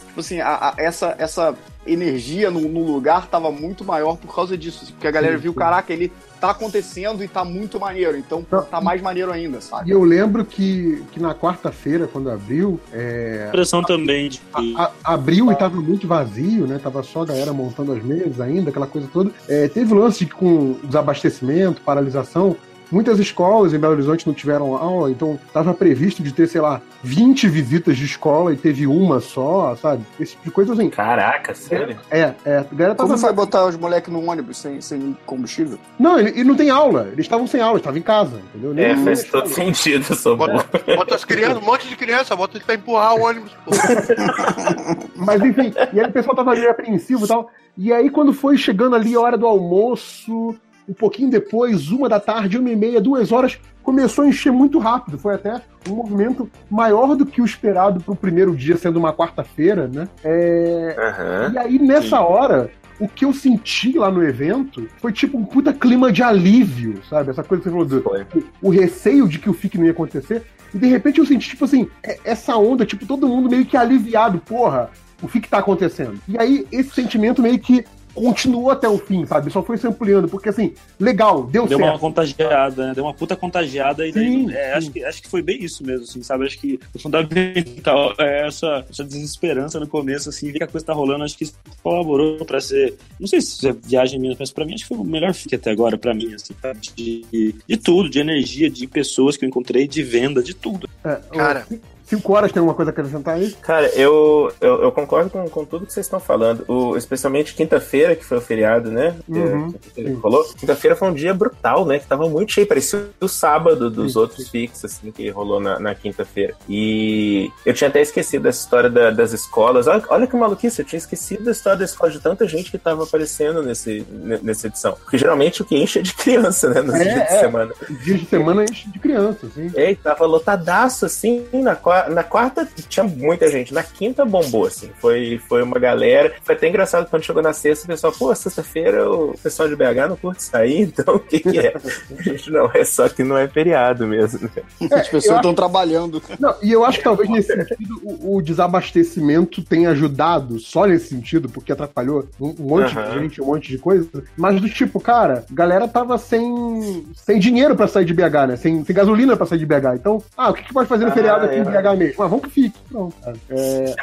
tipo assim, a- a- essa, essa energia no, no lugar tava muito maior por causa disso. Porque a galera Sim, viu, caraca, ele tá acontecendo e tá muito maneiro. Então tá mais maneiro ainda, sabe? E eu lembro que, que na quarta-feira, quando abriu, é, Impressão também de a- abriu e tava muito vazio, né? Tava só a galera montando as mesas ainda, aquela coisa toda. É, teve lance com desabastecimento, paralisação. Muitas escolas em Belo Horizonte não tiveram aula, então estava previsto de ter, sei lá, 20 visitas de escola e teve uma só, sabe? Esse tipo de coisa assim. Caraca, sério? É, é. A galera tava Como vai botar os moleques no ônibus sem, sem combustível? Não, ele, e não tem aula. Eles estavam sem aula, estavam em casa, entendeu? Nem- É, nem faz na todo escola. sentido, sou burro. Bota as crianças, um monte de criança, bota eles pra empurrar o ônibus. Mas enfim, e aí o pessoal tava meio apreensivo e tal. E aí, quando foi chegando ali a hora do almoço, um pouquinho depois, uma da tarde, uma e meia, duas horas, começou a encher muito rápido. Foi até um movimento maior do que o esperado pro primeiro dia, sendo uma quarta-feira, né? É... E aí, nessa hora. O que eu senti lá no evento foi tipo um puta clima de alívio, sabe? Essa coisa que você falou do o, o receio de que o FIC não ia acontecer. E de repente eu senti, tipo assim, é- essa onda, tipo, todo mundo meio que aliviado, porra, o FIC tá acontecendo. E aí esse sentimento meio que continuou até o fim, sabe? Só foi se ampliando, porque assim, legal, deu, Deu certo. uma contagiada, né? Deu uma puta contagiada e daí, Sim, é, sim. acho, que, acho que foi bem isso mesmo, assim, sabe? Acho que o fundamental é essa, essa desesperança no começo, assim, ver que a coisa tá rolando, acho que isso colaborou pra ser, não sei se é viagem minha, mas pra mim acho que foi o melhor fique até agora, pra mim, assim, sabe? de, de tudo, de energia, de pessoas que eu encontrei, de venda, de tudo. É, Cara. Cinco horas tem alguma coisa a acrescentar aí? Cara, eu, eu, eu concordo com, com tudo que vocês estão falando. O, especialmente quinta-feira, que foi o feriado, né? Uhum, que. Quinta-feira foi um dia brutal, né? Que tava muito cheio. Parecia o sábado dos outros fixos, assim, que rolou na, na quinta-feira. E eu tinha até esquecido dessa história da- das escolas. Olha, olha que maluquice, eu tinha esquecido da história da escola de tanta gente que tava aparecendo nesse, ne- nessa edição. Porque geralmente o que enche é de criança, né? Nos É, dias de é. semana. Dias de semana enche de criança, assim. É, e tava lotadaço, assim, na, na quarta tinha muita gente, na quinta bombou, assim, foi, foi uma galera, foi até engraçado quando chegou na sexta, o pessoal, pô, sexta-feira o pessoal de BH não curte sair, então o que que é? Gente, não, é só que não é feriado mesmo, né? As pessoas estão acho- trabalhando. Não, e eu acho que talvez nesse sentido o, o desabastecimento tenha ajudado, só nesse sentido, porque atrapalhou um, um monte Aham. de gente, um monte de coisa. Mas do tipo, cara, a galera tava sem, sem dinheiro pra sair de BH, né? Sem, sem gasolina pra sair de BH. Então, ah, o que, que pode fazer no Ah, feriado aqui é. em BH mesmo? Ah, vamos pro FIC. Pronto. cara. É,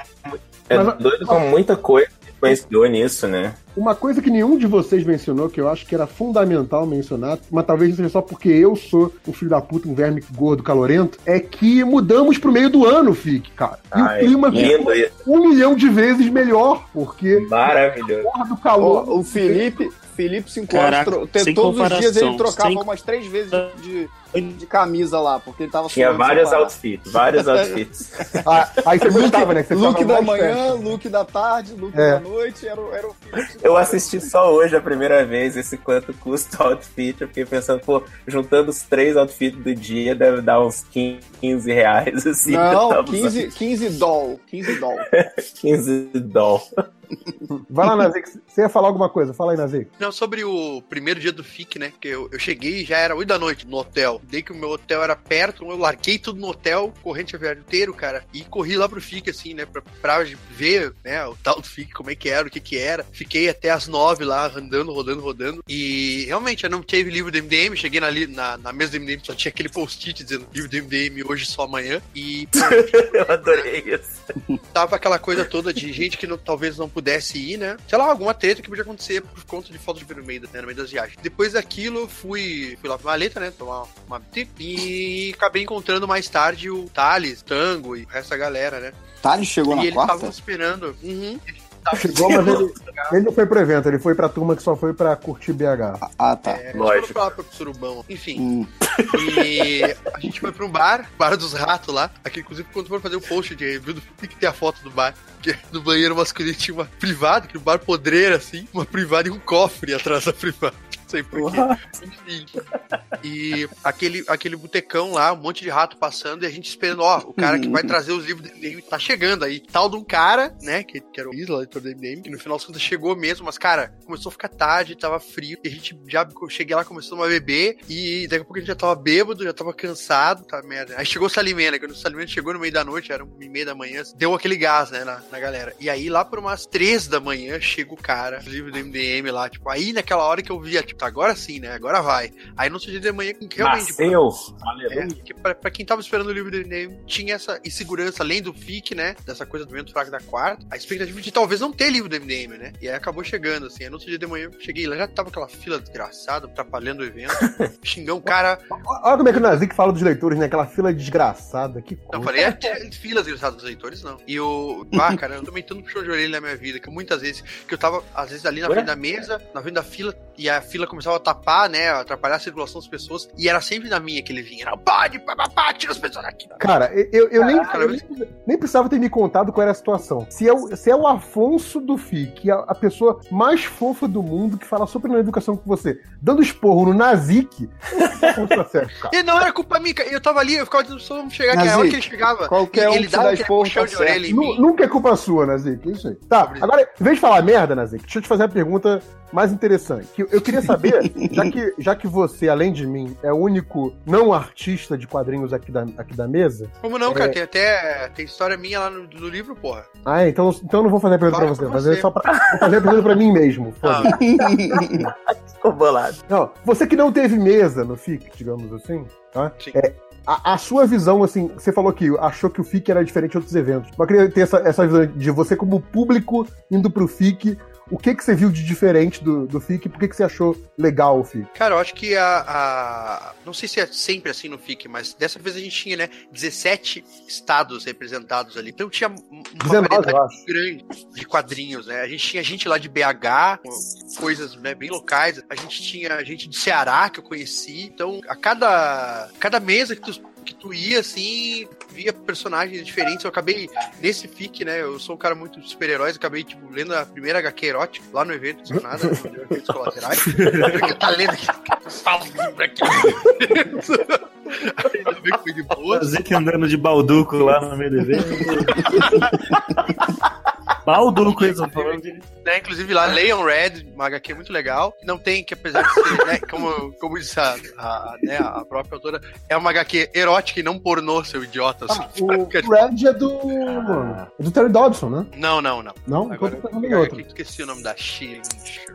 É Mas- doido com muita coisa que influenciou nisso, né? Uma coisa que nenhum de vocês mencionou, que eu acho que era fundamental mencionar, mas talvez seja só porque eu sou um filho da puta, um verme gordo calorento, é que mudamos pro meio do ano, FIC, cara. E Ai, o clima ficou um milhão de vezes melhor, porque Maravilhoso. porra do calor. Ó, o Felipe, Felipe 5 Caraca, tem- sem todos os dias ele trocava sem- umas três vezes de, de camisa lá, porque ele tava Tinha vários outfits, vários outfits. Ah, aí você gostava, né? Você look da manhã, perto. look da tarde, look É. da noite, era, o- era o Felipe. Eu assisti só hoje a primeira vez esse quanto custa o outfit. Eu fiquei pensando, pô, juntando os três outfits do dia deve dar uns 15 reais, assim. Não, tava 15, 15 doll, 15 doll. 15 doll. Vai lá, Nazik. Você ia falar alguma coisa? Fala aí, Nazik. Não, sobre o primeiro dia do FIC, né? Que eu, eu cheguei e já era 8 da noite no hotel. Dei que o meu hotel era perto, eu larguei tudo no hotel, corrente a viagem inteiro, cara. E corri lá pro FIC, assim, né? Pra, pra ver, né? O tal do FIC, como é que era, o que que era. Fiquei até as 9 lá, andando, rodando, rodando. E realmente, eu não teve livro do MDM. Cheguei na, na, na mesa do MDM, só tinha aquele post-it dizendo livro do MDM hoje só amanhã. E. eu adorei isso. Tava aquela coisa toda de gente que não, talvez não pudesse ir, né? Sei lá, alguma treta que podia acontecer por conta de falta de dinheiro no meio, né, no meio das viagens. Depois daquilo, fui, fui lá pra Maleta, né? Tomar uma. E acabei encontrando mais tarde o Thales, Tango e o resto da galera, né? Thales chegou e na eles quarta? estavam esperando. Uhum. Chegou, mas ele, ele não foi pro evento, ele foi pra turma que só foi pra curtir BH. Ah, tá. É, Lógico. Pro surubão. Enfim. E a gente foi pra um bar, bar dos ratos lá. Aqui, inclusive, quando for fazer o post de review do tem que ter a foto do bar. Que no banheiro masculino tinha uma privada, que o bar podreira, assim, uma privada e um cofre atrás da privada. Sei porquê. Enfim. E aquele, aquele botecão lá, um monte de rato passando, e a gente esperando, ó, o cara que vai trazer os livros do MDM tá chegando aí. Tal de um cara, né, que, que era o Isla, leitor do MDM, que no final das contas chegou mesmo, mas, cara, começou a ficar tarde, tava frio, e a gente já cheguei lá, começou a beber, e daqui a pouco a gente já tava bêbado, já tava cansado, tá merda. Aí chegou o Salimena, quando o Salimena chegou no meio da noite, era uma e meia da manhã, deu aquele gás, né, na, na galera. E aí, lá por umas três da manhã, chega o cara, os livros do MDM lá, tipo, aí naquela hora que eu via, tipo, tá, agora sim, né, agora vai. Aí no outro dia de manhã, realmente... Nasceu. É, que pra, pra quem tava esperando o livro do MDM, tinha essa insegurança, além do FIC, né, dessa coisa do vento fraco da quarta, a expectativa de talvez não ter livro do MDM, né, e aí acabou chegando, assim, aí no outro dia de manhã, eu cheguei lá, já tava aquela fila desgraçada, atrapalhando o evento, xingão o cara... Olha como é que o Nazik fala dos leitores, né? Aquela fila desgraçada. Que coisa. Não, falei, é, é filas desgraçadas dos leitores, não. E o. Ah, cara, eu tomei tanto puxão de orelha na minha vida, que muitas vezes, que eu tava, às vezes, ali na Ué? frente da mesa, na frente da fila, e a fila começava a tapar, né? Atrapalhar a circulação das pessoas, e era sempre na minha que ele vinha. Era, pode, pá, pá, pá, tira as pessoas daqui. Cara, eu, eu, nem, eu nem, nem precisava ter me contado qual era a situação. Se é o, se é o Afonso do FIC, a, a pessoa mais fofa do mundo que fala super na educação com você, dando esporro no Nazik, tá. E não era culpa minha, eu tava ali, eu ficava dizendo só vamos chegar, que a hora que ele chegava, qualquer um ele que dava esporro tá de certo. orelha. Nunca é culpa sua, Nazik. é Isso aí. Tá, agora, em vez de falar merda, Nazik, deixa eu te fazer uma pergunta mais interessante. Que eu queria saber, já que, já que você, além de mim, é o único não artista de quadrinhos aqui da, aqui da mesa. Como não, cara? É. Tem até. Tem história minha lá no, no livro, porra. Ah, é, então, então eu não vou fazer a pergunta Fala pra você, pra vou fazer você. só pra, vou fazer a pergunta pra mim mesmo. foda-se. Ficou bolado. Não, você que não teve mesa no FIC, digamos assim, tá? É, a, a sua visão, assim, você falou que achou que o FIC era diferente de outros eventos. Mas eu queria ter essa, essa visão de você como público indo pro FIC. O que que você viu de diferente do, do FIC? Por que que você achou legal o FIC? Cara, eu acho que a, a- Não sei se é sempre assim no FIC, mas dessa vez a gente tinha, né, 17 estados representados ali. Então tinha uma 19, variedade grande de quadrinhos, né? A gente tinha gente lá de BH, coisas né, bem locais. A gente tinha gente de Ceará que eu conheci. Então, a cada, cada mesa que tu, que tu ia, assim, via personagens diferentes. Eu acabei, nesse FIC, né? Eu sou um cara muito de super-heróis, acabei, tipo, lendo a primeira HQ erótica lá no evento, sem nada, no efeitos colaterais. Porque tá lendo aqui, livro aqui. Ainda bem que foi de boa. Fazer que andando de balduco lá no meio do evento. Eles estão falando de. Né, inclusive lá, Leon Red, uma HQ muito legal. Não tem, que apesar de ser, né, como, como disse a, a, né, a própria autora, é uma HQ erótica e não pornô, seu idiota. Ah, o Red é do. É do Terry Dodson, né? Não, não, não. Não? Agora tá outro. esqueci o nome da Shirley.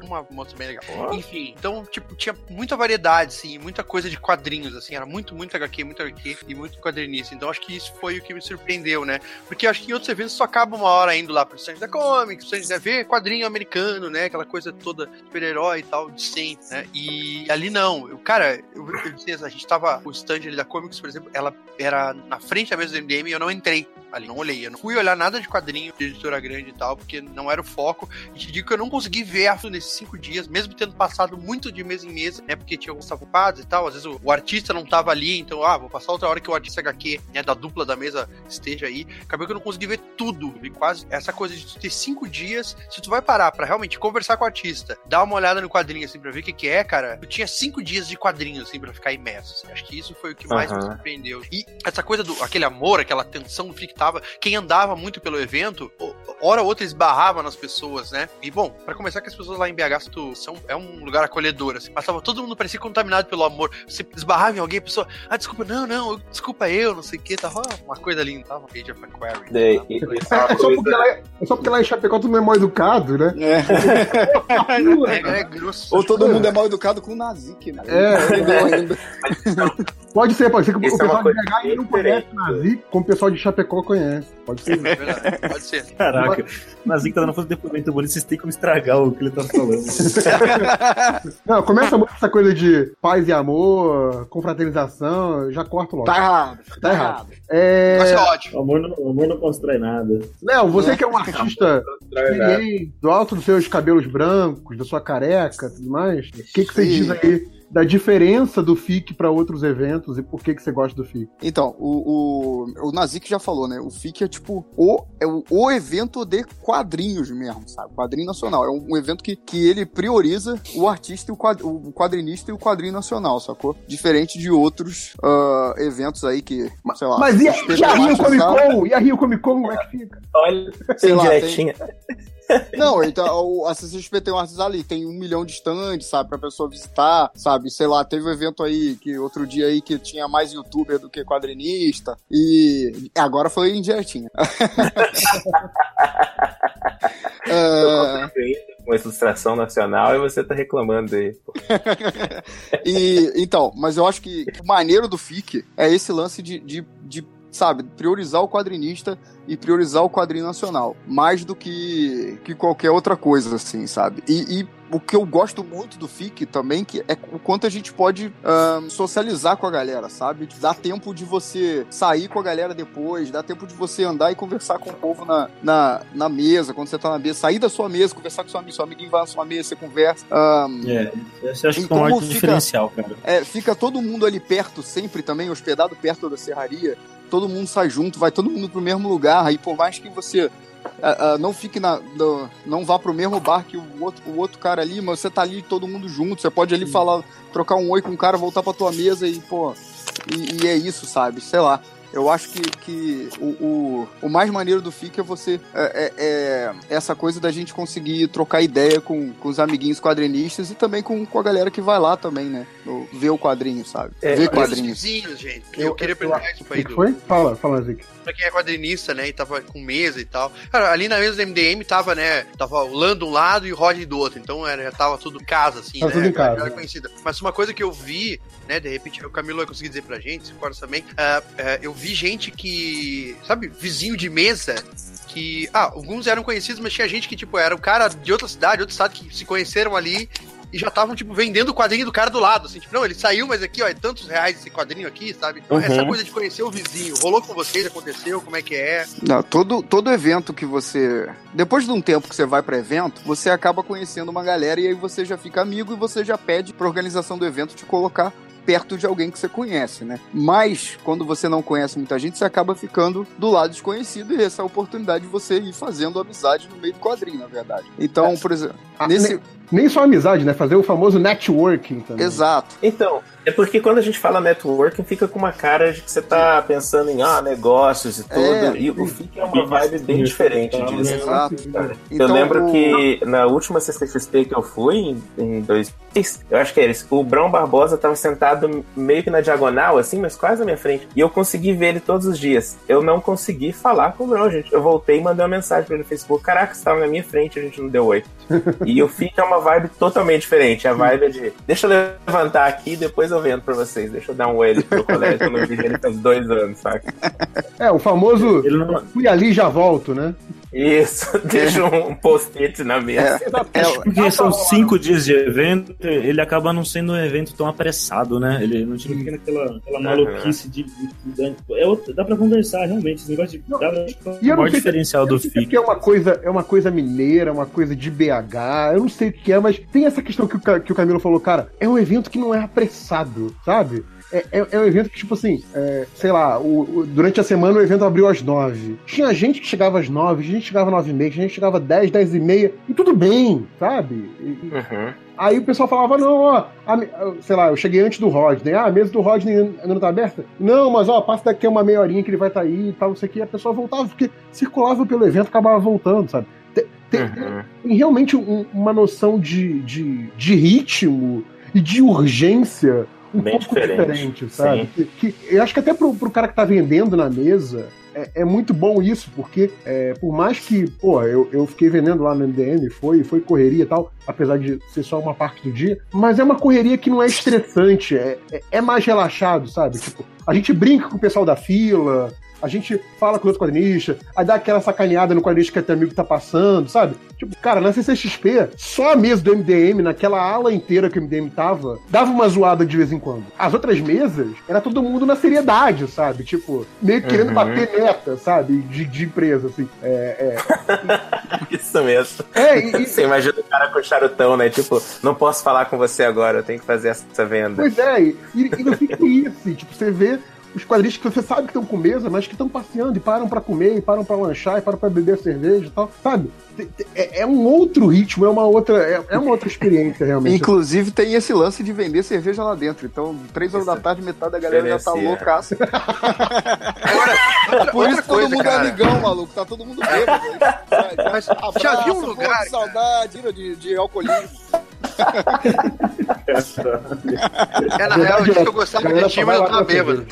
Uma moça bem legal. Enfim, então, tipo, tinha muita variedade, assim, muita coisa de quadrinhos, assim, era muito, muito HQ, muito HQ e muito quadrinista. Então, acho que isso foi o que me surpreendeu, né? Porque eu acho que em outros eventos só acaba uma hora indo lá pro stand da Comics, stand da ver quadrinho americano, né? Aquela coisa toda super-herói e tal, de sempre, né? E ali não. Eu, cara, eu, eu disse, a gente tava, o stand ali da Comics, por exemplo, ela era na frente da mesa do MDM e eu não entrei ali, não olhei. Eu não fui olhar nada de quadrinho de editora grande e tal, porque não era o foco. E te digo que eu não consegui ver a nesses cinco dias, mesmo tendo passado muito de mesa em mesa, né? Porque tinha alguns ocupados e tal. Às vezes o, o artista não tava ali, então, ah, vou passar outra hora que o artista HQ, né, da dupla da mesa esteja aí. Acabou que eu não consegui ver tudo. Vi quase essa coisa de tu ter cinco dias. Se tu vai parar pra realmente conversar com o artista, dar uma olhada no quadrinho assim pra ver o que, que é, cara, eu tinha cinco dias de quadrinho assim pra ficar imerso. assim. Acho que isso foi o que mais me Aham. surpreendeu. E essa coisa do aquele amor, aquela tensão do que tava quem andava muito pelo evento, hora ou outra esbarrava nas pessoas, né? E bom, pra começar que as pessoas lá em BH tu- são, é um lugar acolhedor, assim, mas tava todo mundo parecia contaminado pelo amor. Você esbarrava em alguém, a pessoa, ah, desculpa, não, não, desculpa eu, não sei o que, tava uma coisa linda, tava Age of Aquarius. Só, porque é só porque lá em Chapecó todo mundo é mal educado, né? É, é grosso. Ou todo mundo é mal educado com o Nazik, né? É. Pode ser, pode ser que o Isso é pessoal uma de BH não conhece o Nazi, como o pessoal de Chapecó conhece. Pode ser. Verdade, pode ser. Caraca, o Nazik tá dando fazer depoimento bonito, vocês têm como estragar o que ele tá falando. Não, começa muito essa coisa de paz e amor, confraternização, já corto logo. Tá errado. Tá errado. É... O amor não, o amor não constrói nada. Léo, você que é um artista experiente, do alto dos seus cabelos brancos, da sua careca tudo mais, o que, que você diz aí da diferença do FIC para outros eventos e por que, que você gosta do FIC? Então, o, o, o Nazik já falou, né? O FIC é tipo o, é o, o evento de quadrinhos mesmo, sabe? Quadrinho nacional. É um, um evento que, que ele prioriza o artista, e o, quad, o quadrinista e o quadrinho nacional, sacou? Diferente de outros ah, eventos aí que, sei lá... Mas e e a Rio Comic? Con? E a Rio Comic Con, como é que fica? Olha, Sei lá, direitinho. Não, então o- a CCXP tem um artista ali, tem um milhão de stands, sabe, pra pessoa visitar, sabe? Sei lá, teve um evento aí que outro dia aí que tinha mais youtuber do que quadrinista. E agora foi indiretinha. É, Uma ilustração nacional e você tá reclamando aí. e então, mas eu acho que o maneiro do FIC é esse lance de, de, de, sabe, priorizar o quadrinista e priorizar o quadrinho nacional, mais do que, que qualquer outra coisa, assim, sabe? E, e o que eu gosto muito do FIC também que é o quanto a gente pode socializar com a galera, sabe? Dá tempo de você sair com a galera depois, dá tempo de você andar e conversar com o povo na, na, na mesa, quando você tá na mesa, sair da sua mesa, conversar com seu amigo, seu amiguinho vai na sua mesa, você conversa. É, esse acho que é um ótimo diferencial, cara. é, fica todo mundo ali perto, sempre também, hospedado perto da serraria. Todo mundo sai junto, vai todo mundo pro mesmo lugar. E por mais que você ah, ah, não fique na. no- não vá pro mesmo bar que o outro, o outro cara ali, mas você tá ali todo mundo junto. Você pode ali falar, trocar um oi com o cara, voltar pra tua mesa e, pô. E, e é isso, sabe? Sei lá. Eu acho que, que o, o, o mais maneiro do FIC é você. É, é- é essa coisa da gente conseguir trocar ideia com, com os amiguinhos quadrinistas e também com, com a galera que vai lá também, né? No- ver o quadrinho, sabe? ver Olha os quadrinhos. vizinhos, gente. Eu, queria perguntar isso pra O que Edu. foi? Fala, fala, Zic. Pra quem é quadrinista, né, e tava com mesa e tal. Cara, ali na mesa do MDM tava, né, tava o Lando de um lado e o Rodney do outro. Então era, já tava tudo casa, assim, Tava né? tudo em casa. Conhecida. Mas uma coisa que eu vi, né, de repente, o Camilo vai conseguir dizer pra gente, se for também, ah, ah, eu vi gente que, sabe, vizinho de mesa, que, ah, alguns eram conhecidos, mas tinha gente que, tipo, era o cara de outra cidade, outro estado, que se conheceram ali e já estavam, tipo, vendendo o quadrinho do cara do lado, assim, tipo, não, ele saiu, mas aqui, ó, é tantos reais esse quadrinho aqui, sabe? Então, essa Uhum. coisa de conhecer o vizinho, rolou com vocês, aconteceu, como é que é? Não, todo, todo evento que você. Depois de um tempo que você vai para evento, você acaba conhecendo uma galera e aí você já fica amigo e você já pede pra organização do evento te colocar perto de alguém que você conhece, né? Mas, quando você não conhece muita gente, você acaba ficando do lado desconhecido e essa é a oportunidade de você ir fazendo amizade no meio do quadrinho, na verdade. Então, por exemplo, Ah, nesse. nem, nem só amizade, né? Fazer o famoso networking também. Exato. Então, é porque quando a gente fala networking, fica com uma cara de que você tá pensando em ah, negócios e tudo. É. e o FIC é uma vibe bem diferente disso. Exato. eu Então, lembro o- que na última CCXP que eu fui, em, em 2006, eu acho que era isso, o Brão Barbosa tava sentado meio que na diagonal, assim, mas quase na minha frente. E eu consegui ver ele todos os dias. Eu não consegui falar com o Brão, gente. Eu voltei e mandei uma mensagem pra ele no Facebook. Caraca, você tava na minha frente, a gente não deu oi. e o FIC é uma vibe totalmente diferente. A vibe é de, deixa eu levantar aqui, depois eu vendo pra vocês. Deixa eu dar um ali pro colégio, eu não vi ele faz dois anos, saca? É, o famoso fui ali já volto, né? Isso, deixa um post-it na mesa. Porque são cinco dias de evento, ele acaba não sendo um evento tão apressado, né? Ele não fica naquela, aquela maluquice de. de- de- é outro- dá pra conversar, realmente. Esse negócio de. Dá, E eu o não sei se- diferencial do não se FIC. é uma coisa, é uma coisa mineira, uma coisa de BH, eu não sei o que é, mas tem essa questão que o, que o Camilo falou, cara, é um evento que não é apressado, sabe? É, é- é um evento que, tipo assim, é, sei lá, o- o- durante a semana o evento abriu às nove. Tinha gente que chegava às nove, gente que chegava às nove e meia, gente que chegava às dez, dez e meia, e tudo bem, sabe? E- e- Aí o pessoal falava, não, ó, a sei lá, eu cheguei antes do Rodney. Ah, a mesa do Rodney ainda não tá aberta? Não, mas ó, passa daqui a uma meia horinha que ele vai estar aí e tal, não sei o que. A pessoa voltava, porque circulava pelo evento, acabava voltando, sabe? Tem, tem- tem realmente um- uma noção de, de, de ritmo e de urgência um Bem pouco diferente. diferente, sabe? Que, que- eu acho que até pro, pro cara que tá vendendo na mesa, é, é muito bom isso, porque é, por mais que, pô, eu, eu fiquei vendendo lá no MDM, foi, foi correria e tal, apesar de ser só uma parte do dia, mas é uma correria que não é estressante, é, é, é mais relaxado, sabe? Tipo, a gente brinca com o pessoal da fila, a gente fala com os outros quadrinistas, aí dá aquela sacaneada no quadrinista que até amigo tá passando, sabe? Tipo, cara, na CCXP, só a mesa do MDM, naquela ala inteira que o MDM tava, dava uma zoada de vez em quando. As outras mesas, era todo mundo na seriedade, sabe? Tipo, meio que querendo Uhum. bater meta, sabe? De, de empresa, assim. É, Isso mesmo. É, e- Você imagina o cara com charutão, né? Tipo, não posso falar com você agora, eu tenho que fazer essa venda. Pois é, e, e não fica isso, assim, tipo, você vê os quadristas que você sabe que estão com mesa, mas que estão passeando e param pra comer, e param pra lanchar, e param pra beber cerveja e tal, sabe? É, é um outro ritmo, é uma outra, é, é uma outra experiência, realmente. Inclusive tem esse lance de vender cerveja lá dentro. Então, três horas da tarde, metade da galera já tá loucaça. Por outra isso todo coisa, mundo cara. é amigão, maluco. Tá todo mundo bêbado. Mas já viu um lugar- pô, de saudade, de, de alcoolismo. É, na real, eu disse que eu gostava de mas eu tava bêbado.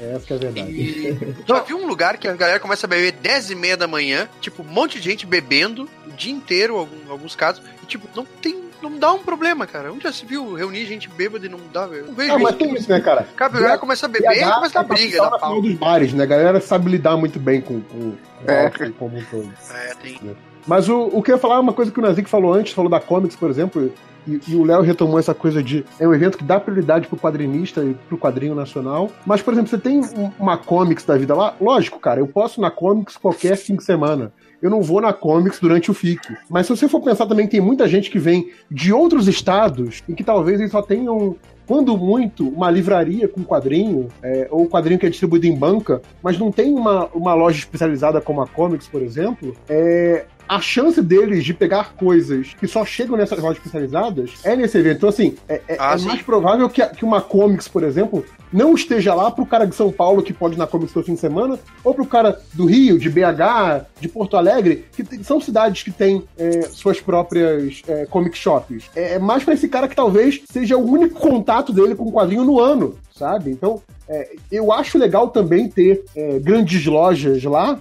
Essa que é a verdade. Já viu um lugar que a galera começa a beber 10 e meia da manhã, tipo, um monte de gente bebendo o dia inteiro, algum- alguns casos, e tipo, não tem. Não dá um problema, cara. Onde já se viu reunir gente bêbada e não dá, velho? Não vejo Ah, mas tem isso, né, cara? Cara, a galera começa a beber e começa a dar briga, dá pau. dos bares, né? A galera sabe lidar muito bem com, com, com É. um todo. É, tem. Mas o, o que eu ia falar é uma coisa que o Nazik falou antes, falou da comics, por exemplo, e, e o Léo retomou essa coisa de é um evento que dá prioridade pro quadrinista e pro quadrinho nacional. Mas, por exemplo, você tem um- uma comics da vida lá, lógico, cara, eu posso na comics qualquer fim de semana. Eu não vou na comics durante o FIC. Mas se você for pensar também, tem muita gente que vem de outros estados e que talvez eles só tenham quando muito, uma livraria com quadrinho, é, ou quadrinho que é distribuído em banca, mas não tem uma, uma loja especializada como a Comics, por exemplo, é, a chance deles de pegar coisas que só chegam nessas lojas especializadas é nesse evento. Então, assim, é, é- Ah, é mais provável que, que uma Comics, por exemplo, não esteja lá pro cara de São Paulo que pode ir na Comics todo fim de semana, ou pro cara do Rio, de BH, de Porto Alegre, que tem- são cidades que têm é, suas próprias é, comic shops. É, é mais pra esse cara que talvez seja o único contato dele com o quadrinho no ano, sabe? Então, é, eu acho legal também ter grandes lojas lá,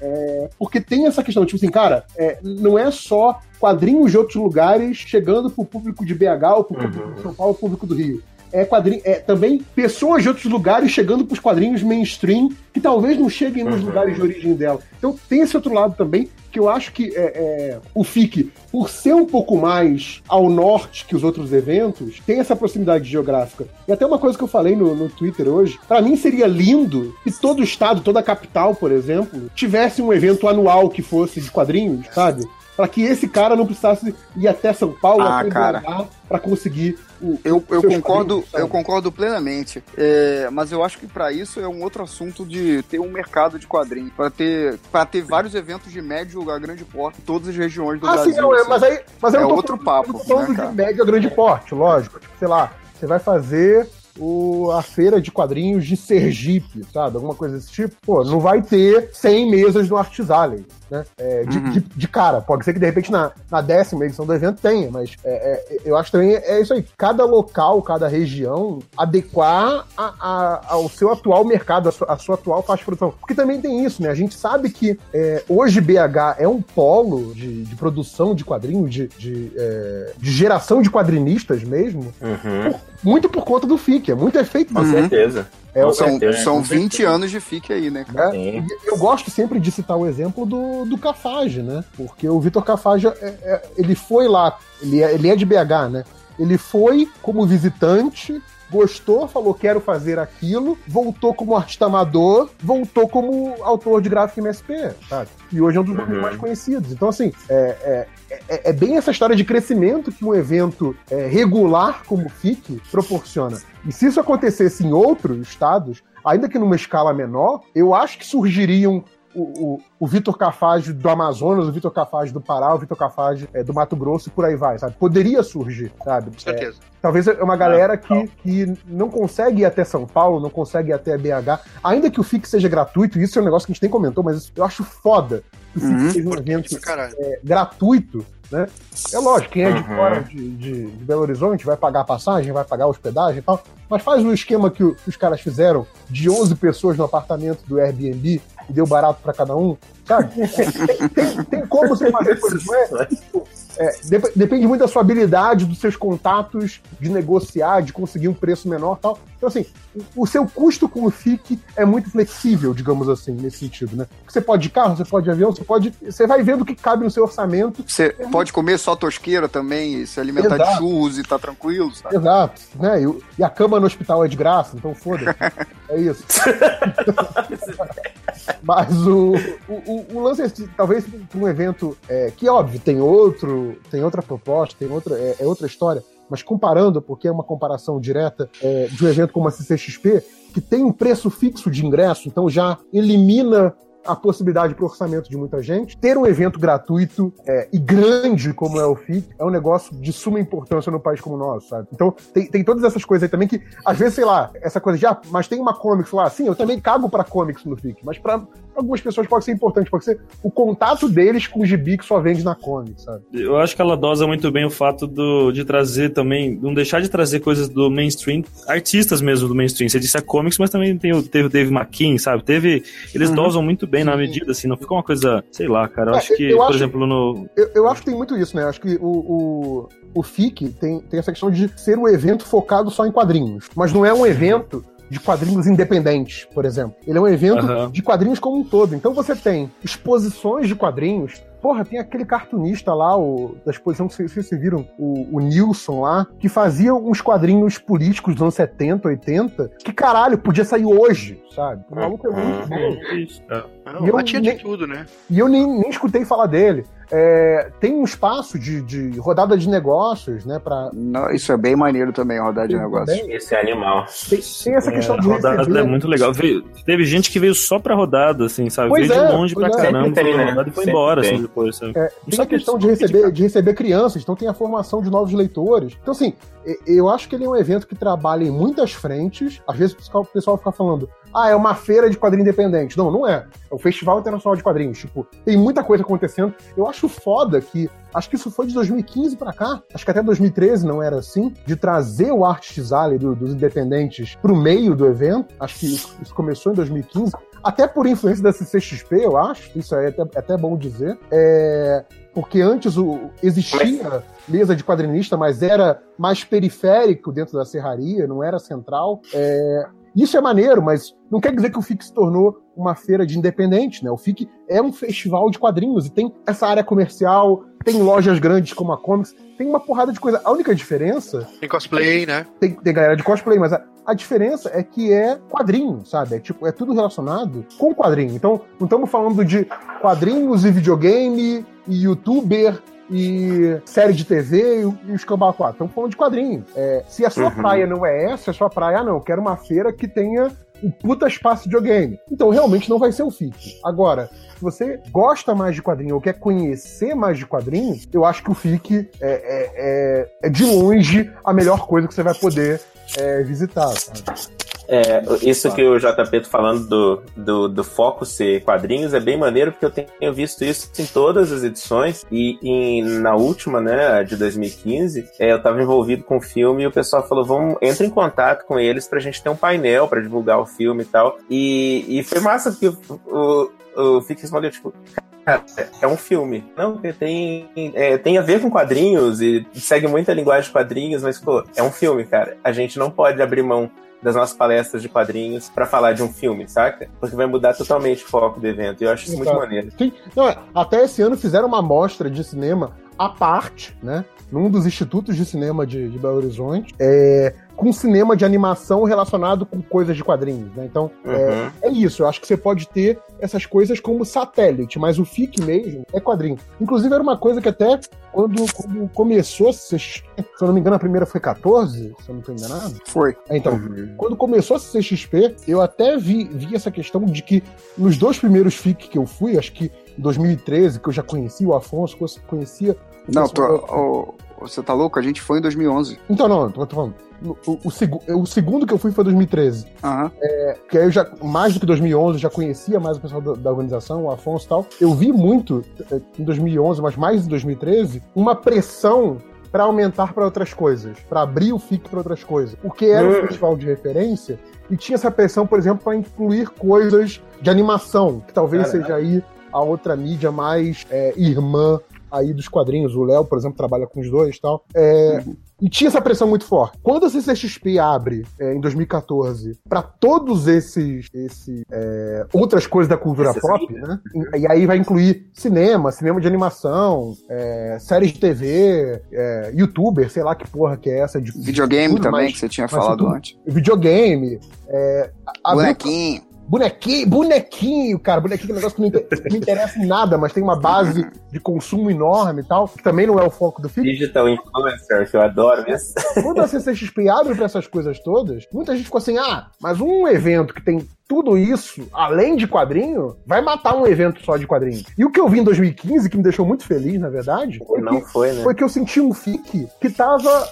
é, porque tem essa questão, tipo assim, cara, é, não é só quadrinhos de outros lugares chegando pro público de BH ou pro público de São Paulo, pro público do Rio. É, quadrinho, é também pessoas de outros lugares chegando pros quadrinhos mainstream que talvez não cheguem nos lugares de origem dela. Então tem esse outro lado também que eu acho que é, é, o FIC, por ser um pouco mais ao norte que os outros eventos, tem essa proximidade geográfica. E até uma coisa que eu falei no, no Twitter hoje, pra mim seria lindo que todo estado, toda capital, por exemplo, tivesse um evento anual que fosse de quadrinhos, sabe? Pra que esse cara não precisasse ir até São Paulo, Ah, pra conseguir o, Eu, eu concordo, eu concordo plenamente. É, mas eu acho que para isso é um outro assunto de ter um mercado de quadrinhos, para ter para ter vários eventos de médio a grande porte em todas as regiões do Ah, Brasil. sim, não, é, assim. mas aí, mas é eu outro falando- papo, eu tô falando né, de médio a grande porte, lógico. Tipo, sei lá, você vai fazer o, a feira de quadrinhos de Sergipe, sabe? Alguma coisa desse tipo. Pô, não vai ter 100 mesas no Artis Alley, né? É, de, Uhum. de, de cara. Pode ser que de repente na, na décima edição do evento tenha, mas é, é, eu acho também é isso aí. Cada local, cada região adequar a- a- ao seu atual mercado, a sua, a sua atual faixa de produção. Porque também tem isso, né? A gente sabe que é, hoje BH é um polo de, de produção de quadrinhos, de, de, é, de geração de quadrinistas mesmo, por- muito por conta do FIC. É muito efeito Com certeza. É, São, certeza. são 20 anos de FIC aí, né, cara? E Eu gosto sempre de citar o exemplo do, do Cafage, né? Porque o Vitor Cafage, é- é- ele foi lá, ele é, ele é de BH, né? Ele foi como visitante, gostou, falou quero fazer aquilo, voltou como artista amador, voltou como autor de gráfico MSP, sabe? E hoje é um dos nomes Uhum. mais conhecidos. Então, assim, é, é, é- é bem essa história de crescimento que um evento é, regular como o FIC proporciona. E se isso acontecesse em outros estados, ainda que numa escala menor, eu acho que surgiriam o, o, o Vitor Cafage do Amazonas, o Vitor Cafage do Pará, o Vitor Cafage é, do Mato Grosso e por aí vai, sabe? Poderia surgir, sabe? Com certeza. É, talvez é uma galera que, que não consegue ir até São Paulo, não consegue ir até BH, ainda que o FIC seja gratuito, isso é um negócio que a gente nem comentou, mas eu acho foda que o FIC Uhum. seja um evento é, gratuito, né? É lógico, quem é de Uhum. fora de, de- de Belo Horizonte vai pagar a passagem, vai pagar a hospedagem e tal, mas faz o esquema que, o- que os caras fizeram de 11 pessoas no apartamento do Airbnb e deu barato pra cada um, sabe? tem, tem- como você fazer coisas, não é? Tipo, é, dep- depende muito da sua habilidade, dos seus contatos, de negociar, de conseguir um preço menor e tal. Então, assim, o, o seu custo com o FIC é muito flexível, digamos assim, nesse sentido, né? Você pode de carro, você pode de avião, você pode. Você vai vendo o que cabe no seu orçamento. Você pode comer só tosqueira também, se alimentar de Exato. churros e tá tranquilo, sabe? Exato, né? E, e a cama no hospital é de graça, então foda-se. É isso. Mas o, o, o- lance é, talvez para um evento é, que, óbvio, tem outro, tem outra proposta, tem outra, é, é outra história, mas comparando, porque é uma comparação direta é, de um evento como a CCXP, que tem um preço fixo de ingresso, então já elimina a possibilidade para o orçamento de muita gente. Ter um evento gratuito é, e grande como é o FIC é um negócio de suma importância no país como o nosso, sabe? Então tem, tem todas essas coisas aí também que, às vezes, sei lá, essa coisa de, ah, mas tem uma comics lá, sim, eu também cago para comics no FIC, mas para algumas pessoas pode ser importante, pode ser o contato deles com o gibi que só vende na comic, sabe? Eu acho que ela dosa muito bem o fato do, de trazer também, não deixar de trazer coisas do mainstream, artistas mesmo do mainstream. Você disse a comics, mas também tem, o- teve o Dave McKean, sabe? Teve, eles Uhum. dosam muito bem na medida, assim, não fica uma coisa, sei lá, cara. Eu É, acho que, eu por acho- exemplo, no. Eu, eu acho que tem muito isso, né? Acho que o, o, o FIC tem, tem essa questão de ser um evento focado só em quadrinhos. Mas não é um evento de quadrinhos independentes, por exemplo. Ele é um evento Aham. de quadrinhos como um todo. Então você tem exposições de quadrinhos. Porra, tem aquele cartunista lá, o, da exposição que vocês, vocês viram, o, o Nilson lá, que fazia uns quadrinhos políticos dos anos 70, 80, que caralho, podia sair hoje, sabe? O maluco é muito bom. Não, E eu lá tinha de tudo, né? E eu nem, nem escutei falar dele. É, tem um espaço de, de rodada de negócios, né? Pra... Não, isso é bem maneiro também, rodar de Tem negócio. também. Esse é animal. Tem, tem essa questão a de rodada receber. é muito legal. Veio- teve gente que veio só pra rodada, assim, sabe? Pois veio é, de longe pra é. caramba, foi né? rodada e foi Sempre embora, tem. assim, depois, sabe? É, tem a questão de receber, de receber crianças, então tem a formação de novos leitores. Então, assim, eu acho que ele é um evento que trabalha em muitas frentes. Às vezes o pessoal- fica falando, ah, é uma feira de quadrinho independente. Não, não é. É o Festival Internacional de Quadrinhos. Tipo, tem muita coisa acontecendo. Eu acho foda que. Acho que isso foi de 2015 pra cá. Acho que até 2013 não era assim. De trazer o Art Design do- dos independentes pro meio do evento. Acho que isso, isso começou em 2015. Até por influência da CCXP, eu acho. Isso é até, é até bom dizer. É, porque antes o, existia mesa de quadrinista, mas era mais periférico dentro da serraria, não era central. É, isso é maneiro, mas não quer dizer que o FIC se tornou uma feira de independente, né? O FIC é um festival de quadrinhos e tem essa área comercial, tem lojas grandes como a Comics, tem uma porrada de coisa. A única diferença Tem cosplay, né? tem, tem galera de cosplay, mas a, a diferença é que é quadrinho, sabe? É, tipo, é tudo relacionado com quadrinho. Então, não estamos falando de quadrinhos e videogame e youtuber e série de TV e, e os cambal 4. Estamos falando de quadrinho. É, se a sua Uhum. praia não é essa, a sua praia, ah, não, eu quero uma feira que tenha um puta espaço de videogame. Então, realmente não vai ser o FIC. Agora, se você gosta mais de quadrinho ou quer conhecer mais de quadrinho, eu acho que o FIC é, é- é- é de longe a melhor coisa que você vai poder é, visitar, sabe? É, isso que o JP tá falando do, do, do foco ser quadrinhos é bem maneiro, porque eu tenho visto isso em todas as edições. E em- na última, né, de 2015, é, eu tava envolvido com o filme e o pessoal falou: vamos, entra em contato com eles pra gente ter um painel pra divulgar o filme e tal. E, e foi massa, porque o, o, o Fique tipo, Cara, é um filme. Não, porque tem, é, tem a ver com quadrinhos e segue muita linguagem de quadrinhos, mas, pô, é um filme, cara. A gente não pode abrir mão das nossas palestras de quadrinhos pra falar de um filme, saca? Porque vai mudar totalmente o foco do evento. E eu acho isso muito maneiro. Sim. Não, é, até esse ano fizeram uma mostra de cinema à parte, né? Num dos institutos de cinema de, de Belo Horizonte, é, com cinema de animação relacionado com coisas de quadrinhos, né? Então, Uhum. é, é isso. Eu acho que você pode ter essas coisas como satélite, mas o FIC mesmo é quadrinho. Inclusive, era uma coisa que até quando, quando começou CXP, se eu não me engano, a primeira foi 14, se eu não estou enganado. Foi. É, Então, quando começou a CXP, eu até vi, vi essa questão de que nos dois primeiros FIC que eu fui, acho que em 2013, que eu já conhecia o Afonso, conhecia. o Não, tô, ô, você tá louco? A gente foi em 2011. Então, não, tô, tô falando. O, o, o segu- o segundo que eu fui foi 2013. É, que aí eu já, mais do que 2011, eu já conhecia mais o pessoal da, da organização, o Afonso e tal. Eu vi muito, eh, em 2011, mas mais em 2013, uma pressão para aumentar para outras coisas, para abrir o FIC para outras coisas. Porque era um Hum. festival de referência e tinha essa pressão, por exemplo, para incluir coisas de animação, que talvez Caralho. seja aí a outra mídia mais é, irmã aí dos quadrinhos. O Léo, por exemplo, trabalha com os dois e tal. É, E tinha essa pressão muito forte. Quando a CCXP abre é, em 2014 para todos esses, esses é, outras coisas da cultura Essas pop, né? E, e aí vai incluir cinema, cinema de animação, é, séries de TV, é, youtuber, sei lá que porra que é essa de Videogame tudo, também, mas- que você tinha falado antes. Videogame, é, Bonequinho. Bonequinho, bonequinho, cara. Bonequinho é um negócio que não não interessa em nada, mas tem uma base de consumo enorme e tal, que também não é o foco do filme. Digital influencer, que eu adoro isso. Quando a CCXP abre pra essas coisas todas, muita gente ficou assim: ah, mas um evento que tem tudo isso, além de quadrinho, vai matar um evento só de quadrinho. E o que eu vi em 2015, que me deixou muito feliz, na verdade, foi, Não que, foi, né? foi que eu senti um FIC que tava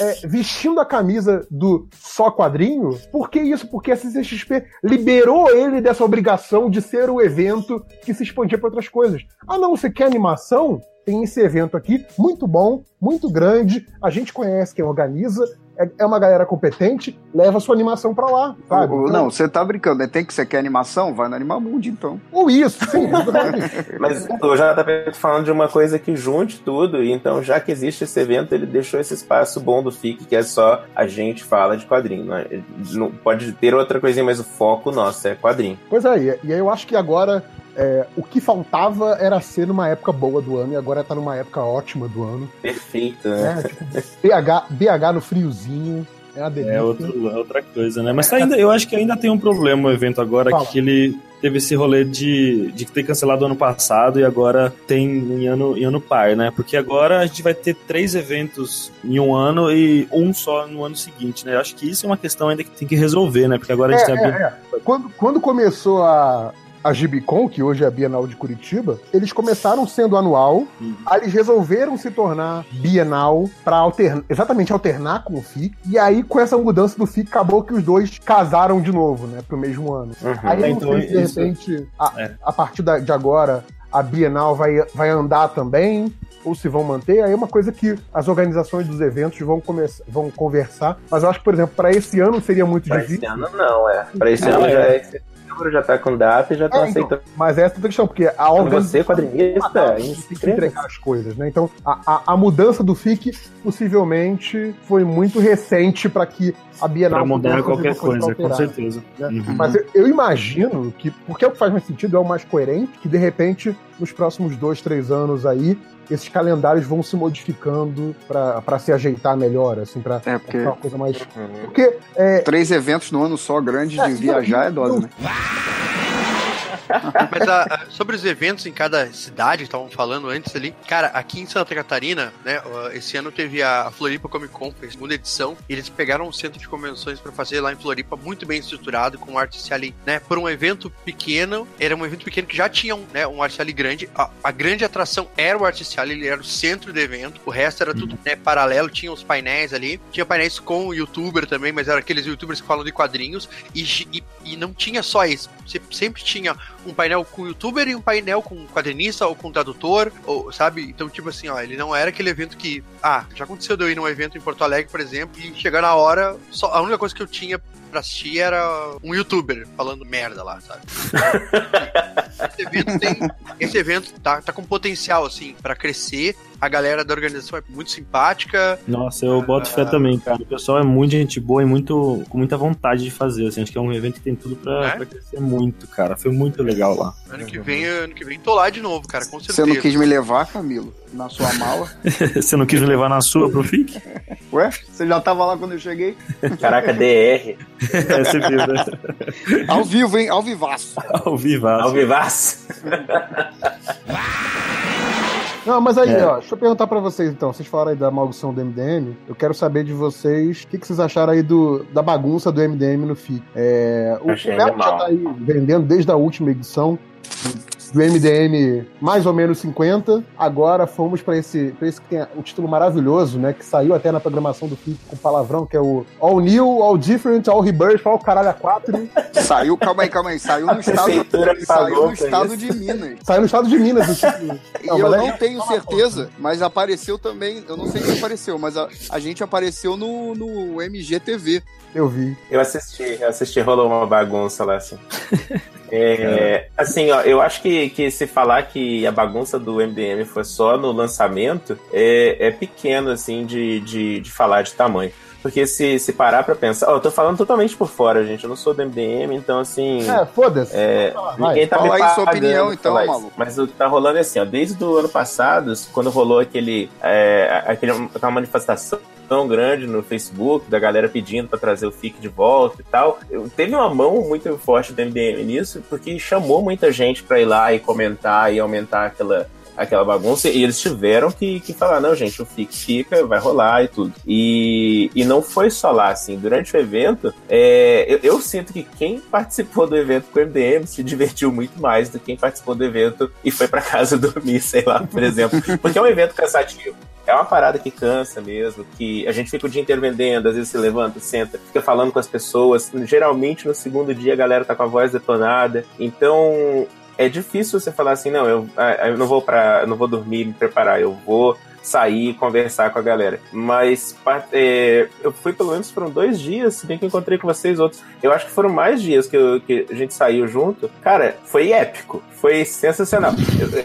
é, vestindo a camisa do só quadrinho. Por que isso? Porque a CCXP liberou ele dessa obrigação de ser o evento que se expandia para outras coisas. Ah, não, você quer animação? Tem esse evento aqui, muito bom, muito grande. A gente conhece quem organiza, é, é uma galera competente, leva sua animação pra lá, sabe? Então- Não, você tá brincando, né? Tem que você quer animação? Vai no Animamundi, então. Ou isso, sim. Mas o JP tá falando de uma coisa que junte tudo, e então, já que existe esse evento, ele deixou esse espaço bom do FIC, que é só a gente fala de quadrinho. Não, é- não- pode ter outra coisinha, mas o foco nosso é quadrinho. Pois é, e- e aí eu acho que agora é, o que faltava era ser numa época boa do ano, e agora tá numa época ótima do ano. Perfeito, É, né? tipo, BH, BH no friozinho, é delícia. É outro, é outra coisa, né? Mas tá ainda, eu acho que ainda tem um problema o evento agora, Fala. que ele teve esse rolê de, de ter cancelado ano passado e agora tem em ano, em ano par, né? Porque agora a gente vai ter três eventos em um ano e um só no ano seguinte, né? Eu acho que isso é uma questão ainda que tem que resolver, né? Porque agora a gente É, tem a é, é. Quando, quando começou a, a Gibicon, que hoje é a Bienal de Curitiba, eles começaram sendo anual, aí eles resolveram se tornar bienal para alternar, exatamente alternar com o FIC, e aí com essa mudança do FIC acabou que os dois casaram de novo, né, pro mesmo ano. Aí eu não Então, sei se de isso- repente, a, É. a partir da- de agora, a Bienal vai, vai andar também, ou se vão manter, aí é uma coisa que as organizações dos eventos vão, começar, vão conversar. Mas eu acho que, por exemplo, para esse ano seria muito Pra difícil. esse ano não, é. Pra esse Ah, ano é. já é já tá com data e já estão É, então, aceitando. mas essa é outra questão, porque a organização você, quadrinista, tem que entregar as coisas, né? Então, a, a, a mudança do FIC possivelmente foi muito recente para que a Bienal Pra mudar qualquer coisa, com certeza. né? Uhum. Mas eu, eu imagino que, porque é o que faz mais sentido, é o mais coerente, que de repente, nos próximos dois, três anos aí, esses calendários vão se modificando para se ajeitar melhor, assim, para É, porque- ficar uma coisa mais. Porque é, Três eventos no ano só, grande de viajar é dose, né? Mas a- a- sobre os eventos em cada cidade estavam falando antes ali, cara, aqui em Santa Catarina, né, esse ano teve a Floripa Comic Con, a segunda edição, e eles pegaram um centro de convenções pra fazer lá em Floripa, muito bem estruturado, com um arte ali, né, por um evento pequeno, era um evento pequeno que já tinha um, né, um arte grande, a, a grande atração era o arte ele era o centro do evento, o resto era tudo, né, paralelo, tinha os painéis ali, tinha painéis com youtuber também, mas eram aqueles youtubers que falam de quadrinhos, e, e, e não tinha só isso, você sempre tinha um painel com youtuber e um painel com quadrinista ou com tradutor, ou, sabe? Então, tipo assim, ó, ele não era aquele evento que. Ah, já aconteceu de eu ir num evento em Porto Alegre, por exemplo, e chegar na hora, só, a única coisa que eu tinha pra assistir era um youtuber falando merda lá, sabe? esse evento tem. Esse evento tá, tá com potencial, assim, pra crescer. A galera da organização é muito simpática. Nossa, eu boto fé também, cara. O pessoal é muito gente boa e muito, com muita vontade de fazer. Assim, acho que é um evento que tem tudo pra, Né? pra crescer muito, cara. Foi muito legal lá. Ano que vem, ano que vem tô lá de novo, cara, com certeza. Você não quis me levar, Camilo, na sua mala? Você não quis me levar na sua pro FIC? Ué, você já tava lá quando eu cheguei? Caraca, DR. É, você viu, né? Ao vivo, hein? Ao vivaço. Ao vivaço. Ao vivaço. Não, mas aí, É. ó, deixa eu perguntar pra vocês então. Vocês falaram aí da maldição do MDM. Eu quero saber de vocês o que, que vocês acharam aí do, da bagunça do MDM no FIC. É, o Achei Verbo já tá aí vendendo desde a última edição do MDM mais ou menos 50. Agora fomos pra esse, pra esse que tem o título maravilhoso, né? Que saiu até na programação do FIC com palavrão, que é o All New, All Different, All Rebirth, All Caralho a 4. Saiu, calma aí, calma aí. Saiu no estado, Prefeitura saiu no estado de Minas. Saiu no estado de Minas o título. E Não, eu mas não aí- tenho certeza, mas apareceu também. Eu não sei se apareceu, mas a, a gente apareceu no, no MGTV. Eu vi. Eu assisti, eu assisti, rolou uma bagunça lá, assim. É, assim, ó, eu acho que, que se falar que a bagunça do MDM foi só no lançamento, é, é pequeno, assim, de, de, de falar de tamanho. Porque se, se parar pra pensar, ó, eu tô falando totalmente por fora, gente, eu não sou do MDM, então assim... É, foda-se. É, ninguém tá fala me aí sua opinião, então, maluco. Mas o que tá rolando é assim, ó, desde o ano passado, quando rolou aquele, é, aquele aquela manifestação tão grande no Facebook, da galera pedindo pra trazer o FIC de volta e tal, eu- teve uma mão muito forte do MDM nisso, porque chamou muita gente pra ir lá e comentar e aumentar aquela aquela bagunça, e eles tiveram que, que falar, não, gente, o FIC fica, vai rolar e tudo. E, e não foi só lá, assim, durante o evento, é, eu, eu sinto que quem participou do evento com o MDM se divertiu muito mais do que quem participou do evento e foi pra casa dormir, sei lá, por exemplo. Porque é um evento cansativo. É uma parada que cansa mesmo, que a gente fica o dia inteiro vendendo, às vezes se levanta, senta, fica falando com as pessoas. Geralmente no segundo dia a galera tá com a voz detonada. Então é difícil você falar assim, não, eu, ah, eu não vou para, não vou dormir, me preparar, eu vou sair e conversar com a galera. Mas é, eu fui pelo menos foram dois dias, se bem que encontrei com vocês outros. Eu acho que foram mais dias que, eu- que a gente saiu junto. Cara, foi épico. Foi sensacional.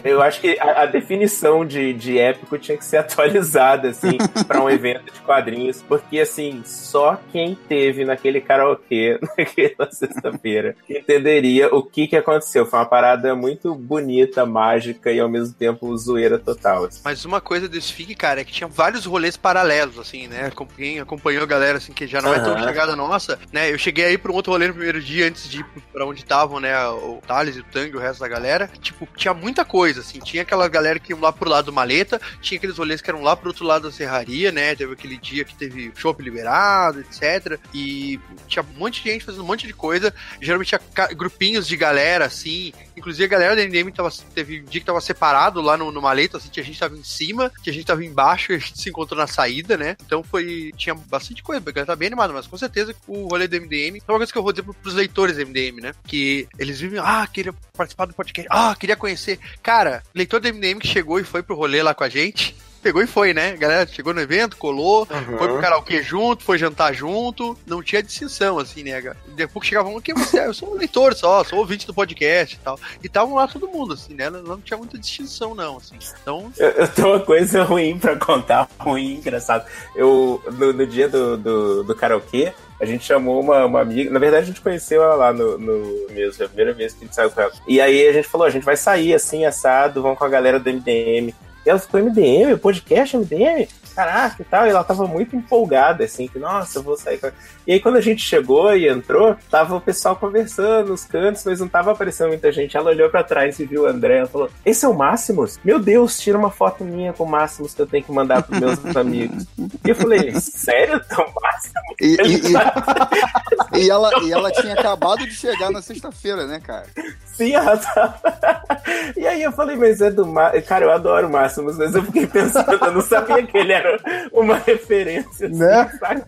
Eu, eu acho que a, a definição de, de épico tinha que ser atualizada, assim, para um evento de quadrinhos. Porque, assim, só quem teve naquele karaokê naquela sexta-feira entenderia o que, que aconteceu. Foi uma parada muito bonita, mágica e ao mesmo tempo zoeira total. assim. Mas uma coisa desse FIG, cara, é que tinha vários rolês paralelos, assim, né? Quem acompanhou a galera, assim, que já não é tão chegada nossa, né? Eu cheguei aí pra um outro rolê no primeiro dia, antes de ir pra onde estavam, né? O Thales e o Tang e o resto da galera. Tipo, tinha muita coisa, assim. Tinha aquela galera que iam lá pro lado do maleta, tinha aqueles rolês que eram lá pro outro lado da serraria, né? Teve aquele dia que teve shopping liberado, etc. E tinha um monte de gente fazendo um monte de coisa. Geralmente tinha grupinhos de galera, assim. Inclusive a galera da NDM tava, teve um dia que tava separado lá no, no maleta, assim, tinha gente tava em cima, tinha gente tava embaixo a gente se encontrou na saída, né? Então foi. Tinha bastante coisa, galera tá bem animada, mas com certeza o rolê do MDM. É uma coisa que eu vou dizer pro- pros leitores do MDM, né? Que eles vivem, ah, queria participar do podcast, ah, queria conhecer. Cara, leitor do MDM que chegou e foi pro rolê lá com a gente. Pegou e foi, né? A galera chegou no evento, colou, Uhum. foi pro karaokê junto, foi jantar junto. Não tinha distinção, assim, né? Depois que chegavam, quem você é? Eu sou um leitor só, sou ouvinte do podcast e tal. E estavam lá todo mundo, assim, né? Não, não tinha muita distinção, não, assim. Então, Eu, eu tenho uma coisa ruim pra contar, ruim, engraçado. Eu, no, no dia do, do, do karaokê, a gente chamou uma, uma amiga. Na verdade, a gente conheceu ela lá no, no mesmo, é a primeira vez que a gente saiu com ela. E aí a gente falou: a gente vai sair assim, assado, vamos com a galera do MDM. Ela ficou MDM, podcast MDM? Caraca e tal. E ela tava muito empolgada, assim, que, nossa, eu vou sair com. E aí, quando a gente chegou e entrou, tava o pessoal conversando nos cantos, mas não tava aparecendo muita gente. Ela olhou pra trás e viu o André. Ela falou: Esse é o Máximos? Meu Deus, tira uma foto minha com o Máximos que eu tenho que mandar pros meus amigos. E eu falei: Sério? Então, Máximos? E, e- e- e ela, e ela tinha acabado de chegar na sexta-feira, né, cara? Sim, ela tava. E aí eu falei, mas é do Máximos. Cara, eu adoro o Máximos, mas eu fiquei pensando, eu não sabia que ele era uma referência. assim, Né? sabe?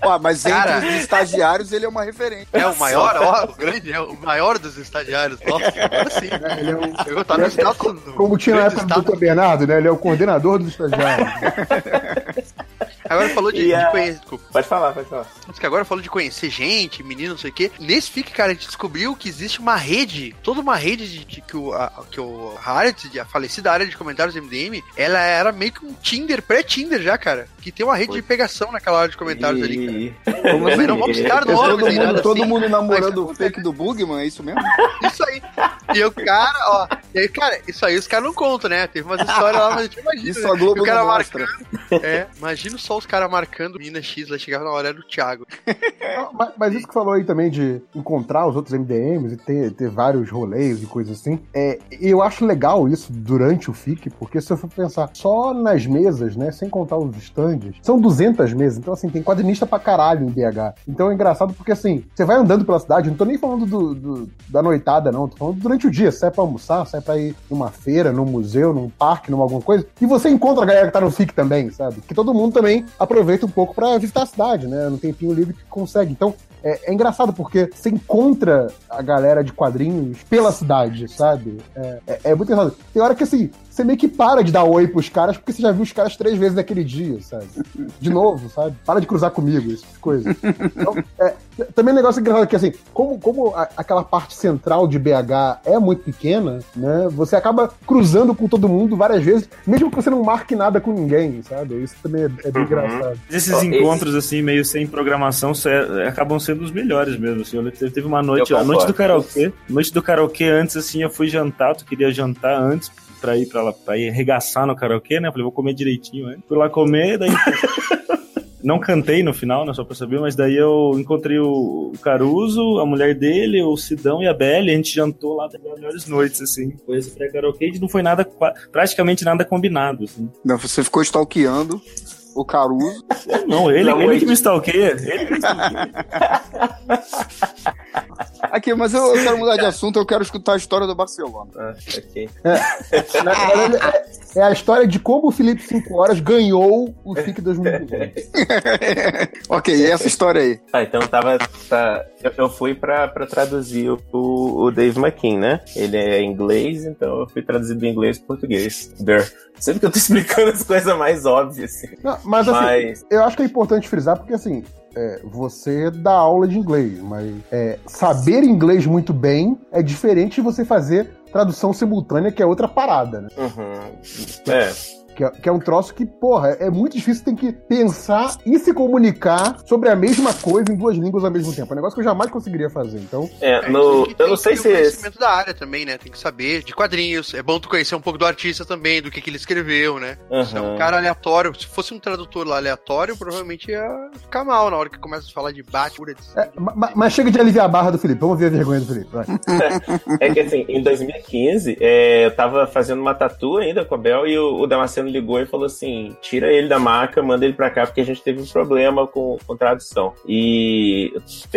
Pô, mas entre Cara. os estagiários ele é uma referência. é o maior, ó, o grande, é o maior dos estagiários. Nossa, agora sim. Ele é um- Eu status Como tinha na época do Dr. Bernardo, né? Ele é o coordenador dos estagiários. Agora falou de, E a- de conhecer. Pode falar, pode falar. Mas que agora falou de conhecer gente, menino, não sei o quê. Nesse FIC, cara, a gente descobriu que existe uma rede, toda uma rede de, de que, o, a, que o de, a falecida área de comentários do MDM, ela era meio que um Tinder, pré-Tinder já, cara. Que tem uma rede de pegação naquela área de comentários ali, cara. Como Mas assim? não vamos citar É nomes, todo mundo, nada todo assim. mundo namorando o fake do Bugman, é isso mesmo? Isso aí. E o cara, ó. E aí, cara, isso aí os caras não contam, né? Teve umas histórias lá, mas a gente imagina. Isso né? a Globo o cara não mostra. É, imagina só os caras marcando Minas X, lá chegava na hora era o Thiago. mas, mas, isso que falou aí também de encontrar os outros MDMs e ter, ter vários rolês e coisas assim, é, eu acho legal isso durante o FIC, porque se eu for pensar só nas mesas, né, sem contar os stands, são 200 mesas, então assim, tem quadrinista pra caralho em BH. Então é engraçado porque assim, você vai andando pela cidade, não tô nem falando do, do da noitada não, tô falando durante o dia, sai pra almoçar, sai pra ir numa feira, num museu, num parque, numa alguma coisa, e você encontra a galera que tá no FIC também, sabe? Que todo mundo também aproveita um pouco para visitar a cidade, né? No tempinho livre que consegue. Então, é, é, engraçado porque você encontra a galera de quadrinhos pela cidade, sabe? É, é, é, muito engraçado. Tem hora que assim, você meio que para de dar oi pros caras porque você já viu os caras três vezes naquele dia, sabe? De novo, sabe? Para de cruzar comigo, esse tipo de coisa. Então, é, também um negócio engraçado que assim, como, como a, aquela parte central de BH é muito pequena, né? Você acaba cruzando com todo mundo várias vezes, mesmo que você não marque nada com ninguém, sabe? Isso também é, é bem uhum. engraçado. Esses encontros, assim, meio sem programação, acabam sendo os melhores mesmo. Assim. Eu teve uma noite, a noite do karaokê, noite do karaokê antes, assim, eu fui jantar, tu queria jantar antes pra ir pra lá, pra ir arregaçar no karaokê, né? Falei, vou comer direitinho, né? Fui lá comer, daí. Não cantei no final, né, só pra saber, mas daí eu encontrei o Caruso, a mulher dele, o Sidão e a Belle, a gente jantou lá das melhores noites, assim. Foi esse pré-karaokê e não foi nada, praticamente nada combinado, assim. Não, você ficou stalkeando o Caruso. Não, ele, não, ele que me stalkeia. Ele que me stalkeia. Aqui, mas eu, eu, quero mudar de assunto, eu quero escutar a história do Barcelona. Ah, ok. É, na verdade, é, é, a história de como o Felipe 5 Horas ganhou o FIC 2018. ok, essa história aí. Ah, então tava. Tá, eu, eu, fui pra, pra traduzir o, o Dave McKean, né? Ele é inglês, então eu fui traduzido do inglês para português. Der. Sempre que eu tô explicando as coisas mais óbvias. Assim. Não, mas, assim, mas... eu acho que é importante frisar, porque assim, é, você dá aula de inglês, mas é, saber inglês muito bem é diferente de você fazer tradução simultânea, que é outra parada, né? Uhum. É. Que é, que é, um troço que, porra, é muito difícil, tem que pensar e se comunicar sobre a mesma coisa em duas línguas ao mesmo tempo. É um negócio que eu jamais conseguiria fazer, então... É, no, tem, eu não sei se... Tem conhecimento da área também, né? Tem que saber de quadrinhos. É bom tu conhecer um pouco do artista também, do que, que ele escreveu, né? Uhum. Se é um cara aleatório, se fosse um tradutor lá aleatório, provavelmente ia ficar mal na hora que começa a falar de Batman. É, mas, mas, chega de aliviar a barra do Felipe, vamos ver a vergonha do Felipe, vai. é que assim, em 2015, é, eu tava fazendo uma tatu ainda com a Bel e o, o Damasceno ligou e falou assim: tira ele da maca, manda ele pra cá, porque a gente teve um problema com, com tradução. E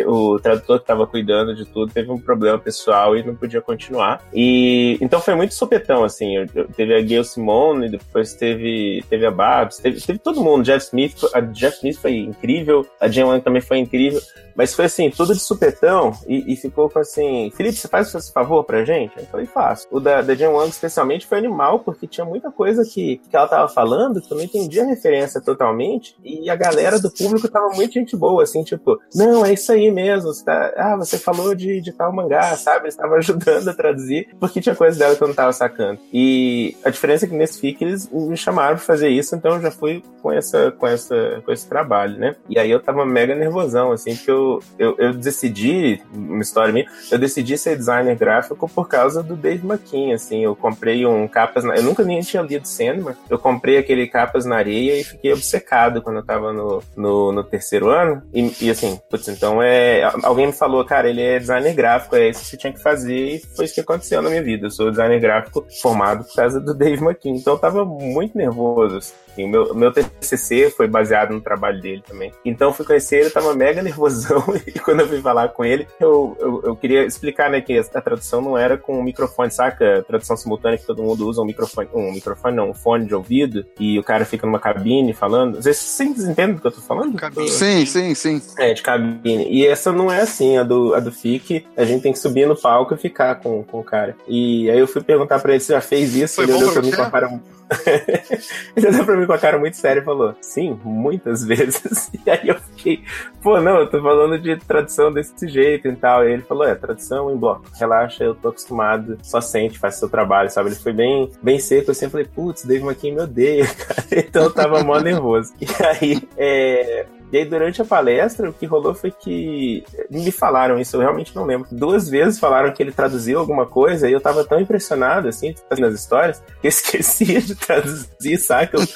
o tradutor que tava cuidando de tudo teve um problema pessoal e não podia continuar. E então foi muito sopetão, assim. Eu, eu, teve a Gail Simone, depois teve, teve a Babs, teve, teve todo mundo. Jeff Smith, a Jeff Smith foi incrível, a Jen Wang também foi incrível. Mas foi assim, tudo de supetão e, e ficou assim, Felipe, você faz esse favor pra gente? Eu falei, faço. O da, da Jen Wang especialmente foi animal, porque tinha muita coisa que, que ela tava falando que eu não entendia a referência totalmente e a galera do público tava muito gente boa, assim, tipo, não, é isso aí mesmo, você tá, ah, você falou de, de tal mangá, sabe? Eles estavam ajudando a traduzir, porque tinha coisa dela que eu não tava sacando. E a diferença é que nesse FIC eles me chamaram pra fazer isso, então eu já fui com, essa, com, essa, com esse trabalho, né? E aí eu tava mega nervosão, assim, porque eu eu, eu, decidi, uma história minha, eu decidi ser designer gráfico por causa do Dave McKean, assim, eu comprei um capas, na, eu nunca nem tinha lido Sandman, eu comprei aquele capas na areia e fiquei obcecado quando eu tava no, no, no terceiro ano, e, e, assim, putz, então é, alguém me falou, cara, ele é designer gráfico, é isso que você tinha que fazer, e foi isso que aconteceu na minha vida, eu sou designer gráfico formado por causa do Dave McKean, então eu tava muito nervoso, assim, o meu, meu TCC foi baseado no trabalho dele também, então fui conhecer ele, tava mega nervosão, e quando eu fui falar com ele, eu, eu, eu, queria explicar, né, que a tradução não era com um microfone, saca? Tradução simultânea que todo mundo usa um microfone, um microfone não, um fone de ouvido, e o cara fica numa cabine falando. Vocês, vocês entendem do que eu tô falando? Cabine. Sim, sim, sim. É, de cabine. E essa não é assim, a do, a do FIC, a gente tem que subir no palco e ficar com, com o cara. E aí eu fui perguntar pra ele se já fez isso, Foi ele olhou pra mim com a cara ele olhou pra mim com a cara muito séria e falou: Sim, muitas vezes. E aí eu fiquei, pô, não, eu tô falando de tradução desse jeito e tal. E ele falou: É, tradução em bloco. Relaxa, eu tô acostumado, só sente, faz seu trabalho, sabe? Ele foi bem, bem seco. Eu sempre falei: Putz, Dave McKean me odeia, cara. Então eu tava mó nervoso. E aí, é E aí, durante a palestra, o que rolou foi que me falaram isso, eu realmente não lembro. Duas vezes falaram que ele traduziu alguma coisa e eu tava tão impressionado, assim, fazendo as histórias, que eu esquecia de traduzir, saca? Eu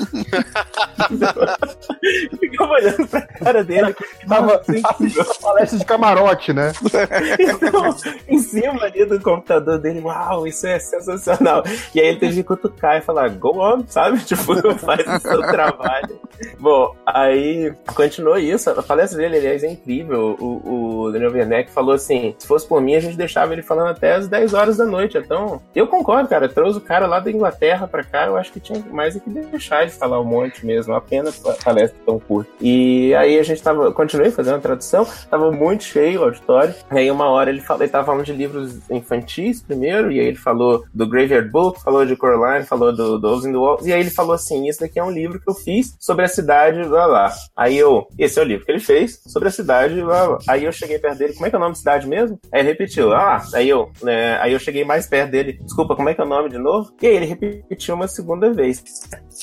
ficava olhando pra cara dele. Tava palestra de camarote, né? Então, em cima ali do computador dele, uau, isso é sensacional. E aí ele teve que cutucar e falar, go on, sabe? Tipo, faz o seu trabalho. Bom, aí continuou isso. A palestra dele, aliás, é incrível. O, o Daniel Werneck falou assim: se fosse por mim, a gente deixava ele falando até as 10 horas da noite. Então, eu concordo, cara. Trouxe o cara lá da Inglaterra pra cá, eu acho que tinha mais é que deixar ele falar um monte mesmo. Uma pena a palestra tão curta. E aí a gente tava, continuei fazendo a tradução, tava muito cheio o auditório. Aí uma hora ele, falou, ele tava falando de livros infantis primeiro, e aí ele falou do Graveyard Book, falou de Coraline, falou do Those in the Wall, e aí ele falou assim: Isso daqui é um livro que eu fiz sobre a cidade, blá blá. Aí eu, esse é o livro que ele fez sobre a cidade. Aí eu cheguei perto dele, como é que é o nome da cidade mesmo? Aí ele repetiu, ah, aí eu, né, aí eu cheguei mais perto dele, desculpa, como é que é o nome de novo? E aí ele repetiu uma segunda vez.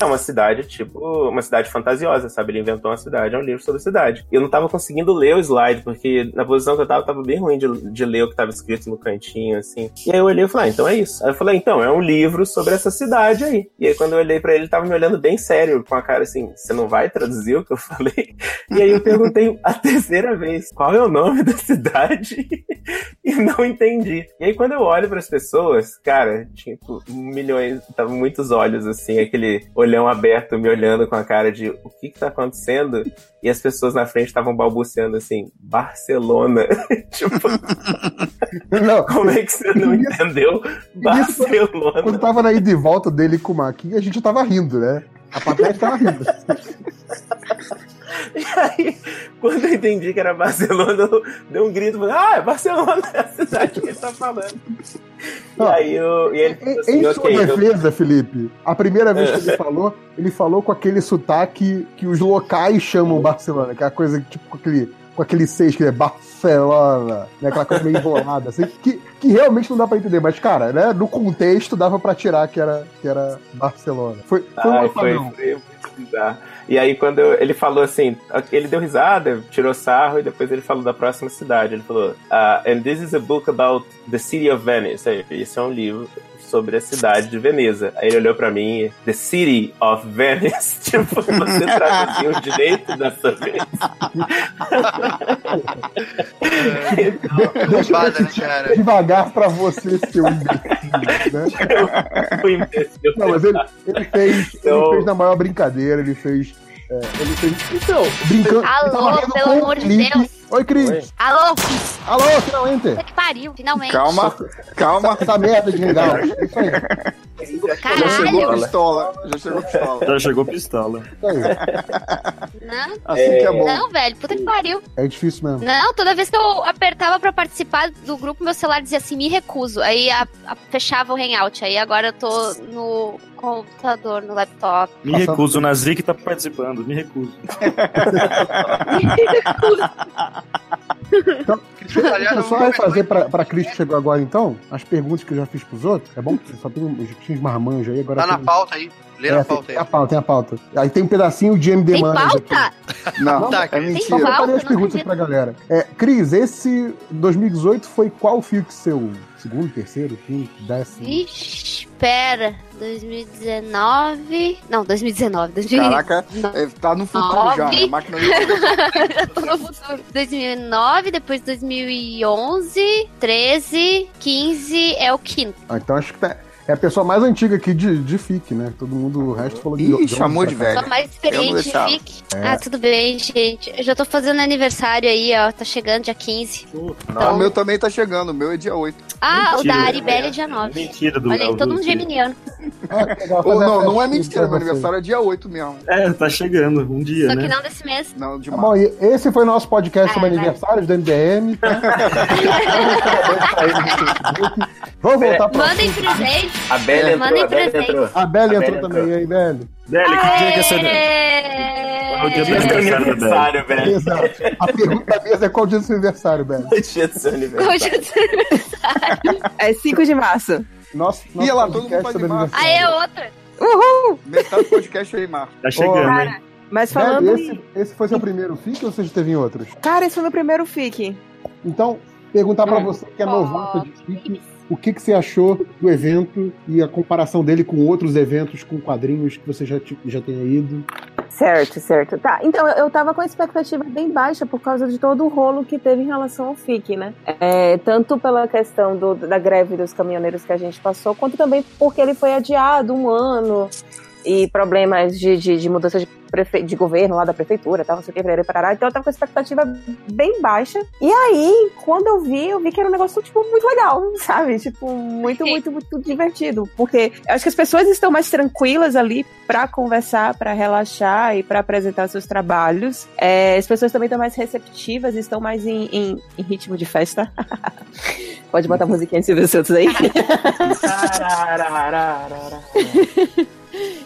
É uma cidade, tipo, uma cidade fantasiosa, sabe? Ele inventou uma cidade, é um livro sobre cidade. Eu não tava conseguindo ler o slide, porque na posição que eu tava, tava bem ruim de, de ler o que tava escrito no cantinho, assim. E aí eu olhei e falei, ah, então é isso. Aí eu falei, então, é um livro sobre essa cidade aí. E aí quando eu olhei pra ele, ele tava me olhando bem sério, com a cara assim, você não vai traduzir o que eu falei? E aí eu perguntei a terceira vez, qual é o nome da cidade? e não entendi. E aí quando eu olho para as pessoas, cara, tipo, milhões, tava muitos olhos assim, aquele olhão aberto me olhando com a cara de o que que tá acontecendo? E as pessoas na frente estavam balbuciando assim, Barcelona. tipo, não, como é que você não entendeu? Barcelona. Quando tava na ida e volta dele com o Marquinhos, a gente tava rindo, né? A plateia tava rindo. E aí, quando eu entendi que era Barcelona, eu dei um grito, falei, ah, é Barcelona, é a cidade que ele tá falando. E aí eu, e ele falou assim, Em sua ok, eu- defesa, Felipe, a primeira vez que ele falou, ele falou com aquele sotaque que os locais chamam Barcelona, que é a coisa tipo com aquele, com aquele seis que é Barcelona, né? Aquela coisa meio enrolada, assim, que, que realmente não dá pra entender, mas, cara, né, no contexto dava pra tirar que era, que era Barcelona. Foi, foi um Ai, foi, padrão. foi muito bizarro. E aí, quando eu- ele falou assim, ele deu risada, tirou sarro, e depois ele falou da próxima cidade. Ele falou: ah, And this is a book about the city of Venice. Esse é um livro sobre a cidade de Veneza. Aí ele olhou pra mim, The City of Venice. Tipo, você traduziu direito dessa vez. Eu né, devagar pra você, seu imbecil, né? O imbecil. Não, mas ele, ele fez, Então- ele fez na maior brincadeira, ele fez. é, ele fez. Então, brincando. Alô, pelo o amor de. Deus. Oi, Cris. Alô? Alô, finalmente. Puta que pariu, finalmente. Calma, calma. Essa merda de hangout. É isso aí. Já chegou Caralho. pistola. Já chegou pistola. Já chegou pistola. Não, Assim que é bom. não, velho, puta que pariu. É difícil mesmo. Não, toda vez que eu apertava pra participar do grupo, meu celular dizia assim, me recuso. Aí a- a- fechava o hangout. Aí agora eu tô no computador, no laptop. Me recuso, o Nazik tá participando, me recuso. Então, só refazer pra, pra Cris que chegou agora, então, as perguntas que eu já fiz pros outros. É bom que só tem uns marmanjos aí, agora. Tá na tem- pauta aí. Lê É, tem, pauta tem aí. a pauta, tem a pauta. Aí tem um pedacinho de MD Tem Manas pauta? aqui. Não, Tá, é mentira. Só pauta? falei as Não perguntas acredito. pra galera. É, Cris, esse 2018 foi qual fique seu segundo, terceiro, quinto, décimo? Ixi, pera. 2019. Não, 2019. 2019. Caraca, é, tá no futuro já, né? A máquina de Já tô no futuro. 2009, depois 2011, 13, 15 é o quinto. Ah, então acho que tá- é a pessoa mais antiga aqui de, de FIC, né? Todo mundo, o resto falou de Ih, de chamou de velho. Sou mais não experiente, deixava. fique. É. Ah, tudo bem, gente. Eu já tô fazendo aniversário aí, ó. Tá chegando dia 15. Ah, Então- o meu também tá chegando, o meu é dia 8. Ah, o Mentira. da Aribélia é dia 9. Mentira do Olha aí, todo mundo geminiano. Ah, Ou fazer não, a não é mentira, meu aniversário é dia 8 mesmo. É, tá chegando, um dia, Só né? que não desse mês. Não, de Tá bom, e esse foi nosso podcast sobre Ah, vai. aniversários do MDM. Tá? Vamos voltar pra. Mandem presente. A Bela entrou, Mandem a presente. entrou. A Belly A entrou Bela também aí, Belly. Velho, que dia que é seu! Qual o dia do Dia do aniversário velho. Exato. A pergunta da mesa é qual dia do seu aniversário, Belly? Dia do seu aniversário. Qual dia do seu aniversário? É 5 de março. Nosso, nosso Ih, lá, todo mundo podcast faz sobre de março. Aí é outra. Uhul! Metade do podcast aí, Marco. Tá chegando, Ô, hein? Mas falando. esse, esse foi seu primeiro FIC ou você já teve em outros? Cara, esse foi meu primeiro FIC. Então, perguntar pra você que é novato de FIC, o que, que você achou do evento e a comparação dele com outros eventos com quadrinhos que você já, já tenha ido? Certo, certo. Tá, então eu, eu tava com a expectativa bem baixa por causa de todo o rolo que teve em relação ao FIC, né? É, tanto pela questão do- da greve dos caminhoneiros que a gente passou, quanto também porque ele foi adiado um ano e problemas de, de, de mudança de, prefe... de governo lá da prefeitura, tal, não sei o que, parará, parará. então eu tava com a expectativa bem baixa. E aí, quando eu vi, eu vi que era um negócio, tipo, muito legal, sabe? Tipo, muito, muito, muito divertido. Porque eu acho que as pessoas estão mais tranquilas ali pra conversar, pra relaxar e pra apresentar seus trabalhos. É, as pessoas também estão mais receptivas, estão mais em, em- em ritmo de festa. Pode botar a musiquinha de Silvio Santos aí.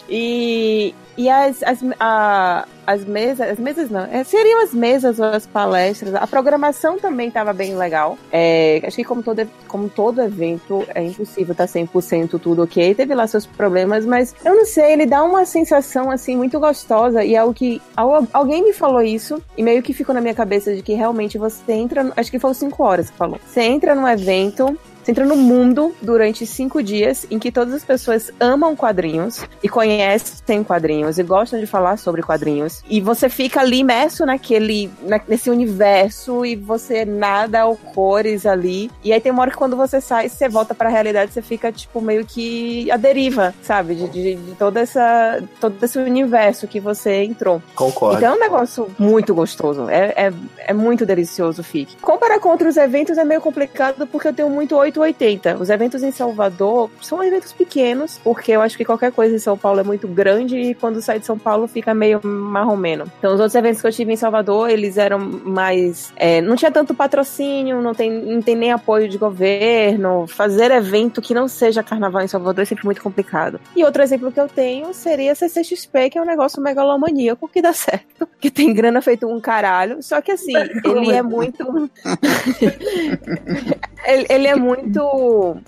E, e as, as, a- as mesas, as mesas não, é, seriam as mesas ou as palestras, a programação também estava bem legal. É, acho que como todo, como todo evento, é impossível estar 100% tudo ok, teve lá seus problemas, mas eu não sei, ele dá uma sensação assim muito gostosa. E é o que, al- alguém me falou isso e meio que ficou na minha cabeça de que realmente você entra, acho que foi 5 horas que falou, você entra num evento você entra no mundo durante cinco dias em que todas as pessoas amam quadrinhos e conhecem quadrinhos e gostam de falar sobre quadrinhos. E você fica ali imerso naquele, na- nesse universo e você nada horrores ali. E aí tem uma hora que quando você sai, você volta pra realidade, você fica tipo meio que a deriva, sabe? De, de, de toda essa, todo esse universo que você entrou. Concordo. Então é um negócio muito gostoso. É, é, é muito delicioso FIC. Comparar com outros eventos é meio complicado porque eu tenho muito 880. Os eventos em Salvador são eventos pequenos, porque eu acho que qualquer coisa em São Paulo é muito grande e quando sai de São Paulo fica meio marromeno. Então os outros eventos que eu tive em Salvador, eles eram mais. é, não tinha tanto patrocínio, não tem, não tem nem apoio de governo. Fazer evento que não seja carnaval em Salvador é sempre muito complicado. E outro exemplo que eu tenho seria a CCXP, que é um negócio megalomaníaco que dá certo, que tem grana feito um caralho. Só que assim, ele é muito. ele, ele é muito.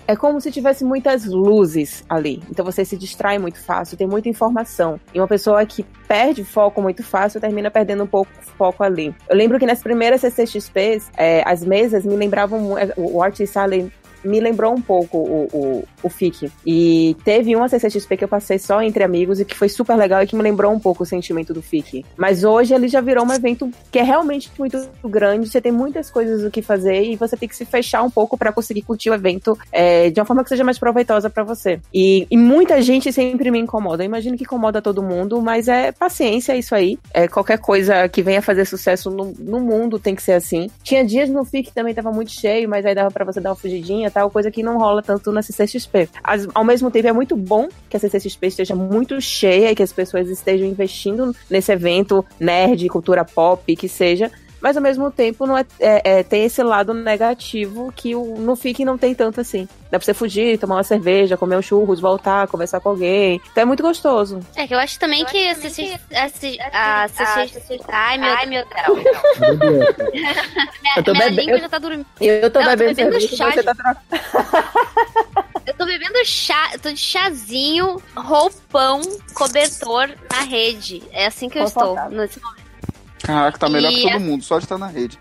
É como se tivesse muitas luzes ali. Então você se distrai muito fácil, tem muita informação. E uma pessoa que perde foco muito fácil termina perdendo um pouco foco ali. Eu lembro que nas primeiras CCXPs, é, as mesas me lembravam. mu- O Art Silent me lembrou um pouco o, o, o FIC. E teve uma CCXP que eu passei só entre amigos e que foi super legal e que me lembrou um pouco o sentimento do FIC. Mas hoje ele já virou um evento que é realmente muito grande, você tem muitas coisas o que fazer e você tem que se fechar um pouco para conseguir curtir o evento é, de uma forma que seja mais proveitosa para você. E, e muita gente sempre me incomoda. Eu imagino que incomoda todo mundo, mas é paciência isso aí. É, qualquer coisa que venha fazer sucesso no, no mundo tem que ser assim. Tinha dias no FIC que também tava muito cheio, mas aí dava para você dar uma fugidinha tal, coisa que não rola tanto na CCXP. As- ao mesmo tempo, é muito bom que a CCXP esteja muito cheia e que as pessoas estejam investindo nesse evento nerd, cultura pop, que seja. Mas ao mesmo tempo não é, é- é- tem esse lado negativo que o, no FIC não tem tanto assim. Dá pra você fugir, tomar uma cerveja, comer um churros, voltar, conversar com alguém. Então é muito gostoso. É que eu acho também que a CC... a C- a CC... Ai, meu, ai, meu Deus. minha Eu tô minha bebe- língua eu- já tá dormindo. Eu tô Não, bebendo bebendo cerveja, chá. você tá Eu tô bebendo chá, eu tô de chazinho, roupão, cobertor na rede. É assim que eu estou nesse momento. Caraca, tá melhor que E todo a- mundo, só de estar na rede.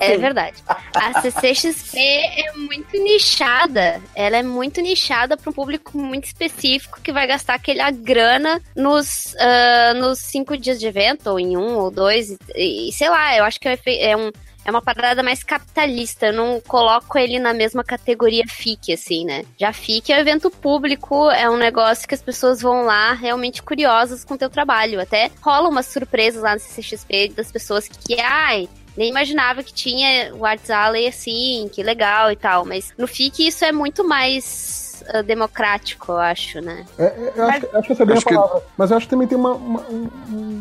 É verdade. A CCXP é muito nichada. Ela é muito nichada para um público muito específico que vai gastar aquela grana nos, ah, nos cinco dias de evento, ou em um ou dois. E, e sei lá, eu acho que é um. É uma parada mais capitalista, eu não coloco ele na mesma categoria FIC, assim, né? Já FIC é um evento público, é um negócio que as pessoas vão lá realmente curiosas com o teu trabalho. Até rola umas surpresas lá no CCXP das pessoas que, ai, nem imaginava que tinha o Arts Alley assim, que legal e tal. Mas no FIC isso é muito mais ah, democrático, eu acho, né? É, é, eu acho, acho que essa é bem a palavra. Mas eu acho que também tem uma, uma, um-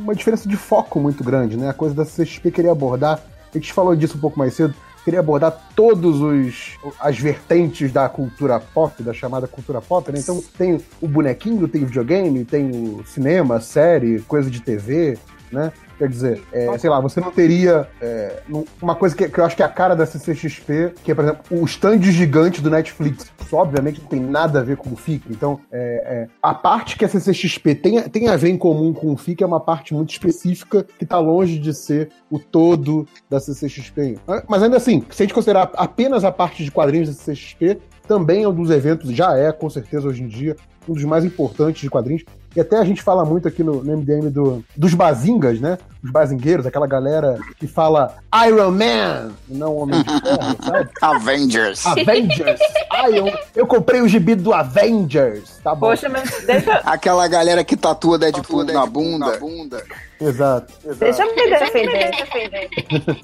uma diferença de foco muito grande, né? A coisa da CXP queria abordar. A gente falou disso um pouco mais cedo. Queria abordar todos os as vertentes da cultura pop, da chamada cultura pop, né? Então tem o bonequinho, tem o videogame, tem o cinema, série, coisa de TV. né? Quer dizer, é, sei lá, você não teria é, uma coisa que, que eu acho que é a cara da CCXP, que é, por exemplo, o stand gigante do Netflix. Isso, obviamente, não tem nada a ver com o FIC. Então, é, é, a parte que a CCXP tem, tem a ver em comum com o FIC é uma parte muito específica que está longe de ser o todo da CCXP. Mas ainda assim, se a gente considerar apenas a parte de quadrinhos da CCXP, também é um dos eventos, já é, com certeza, hoje em dia, um dos mais importantes de quadrinhos. E até a gente fala muito aqui no, no MDM do, dos bazingas, né? Os bazingueiros, aquela galera que fala Iron Man, e não Homem de Ferro, sabe? Avengers. Avengers. Ai, eu, eu comprei o gibi do Avengers. Tá bom. Poxa, mas deixa, Aquela galera que tatua Deadpool, na bunda. Exato. deixa eu me defender.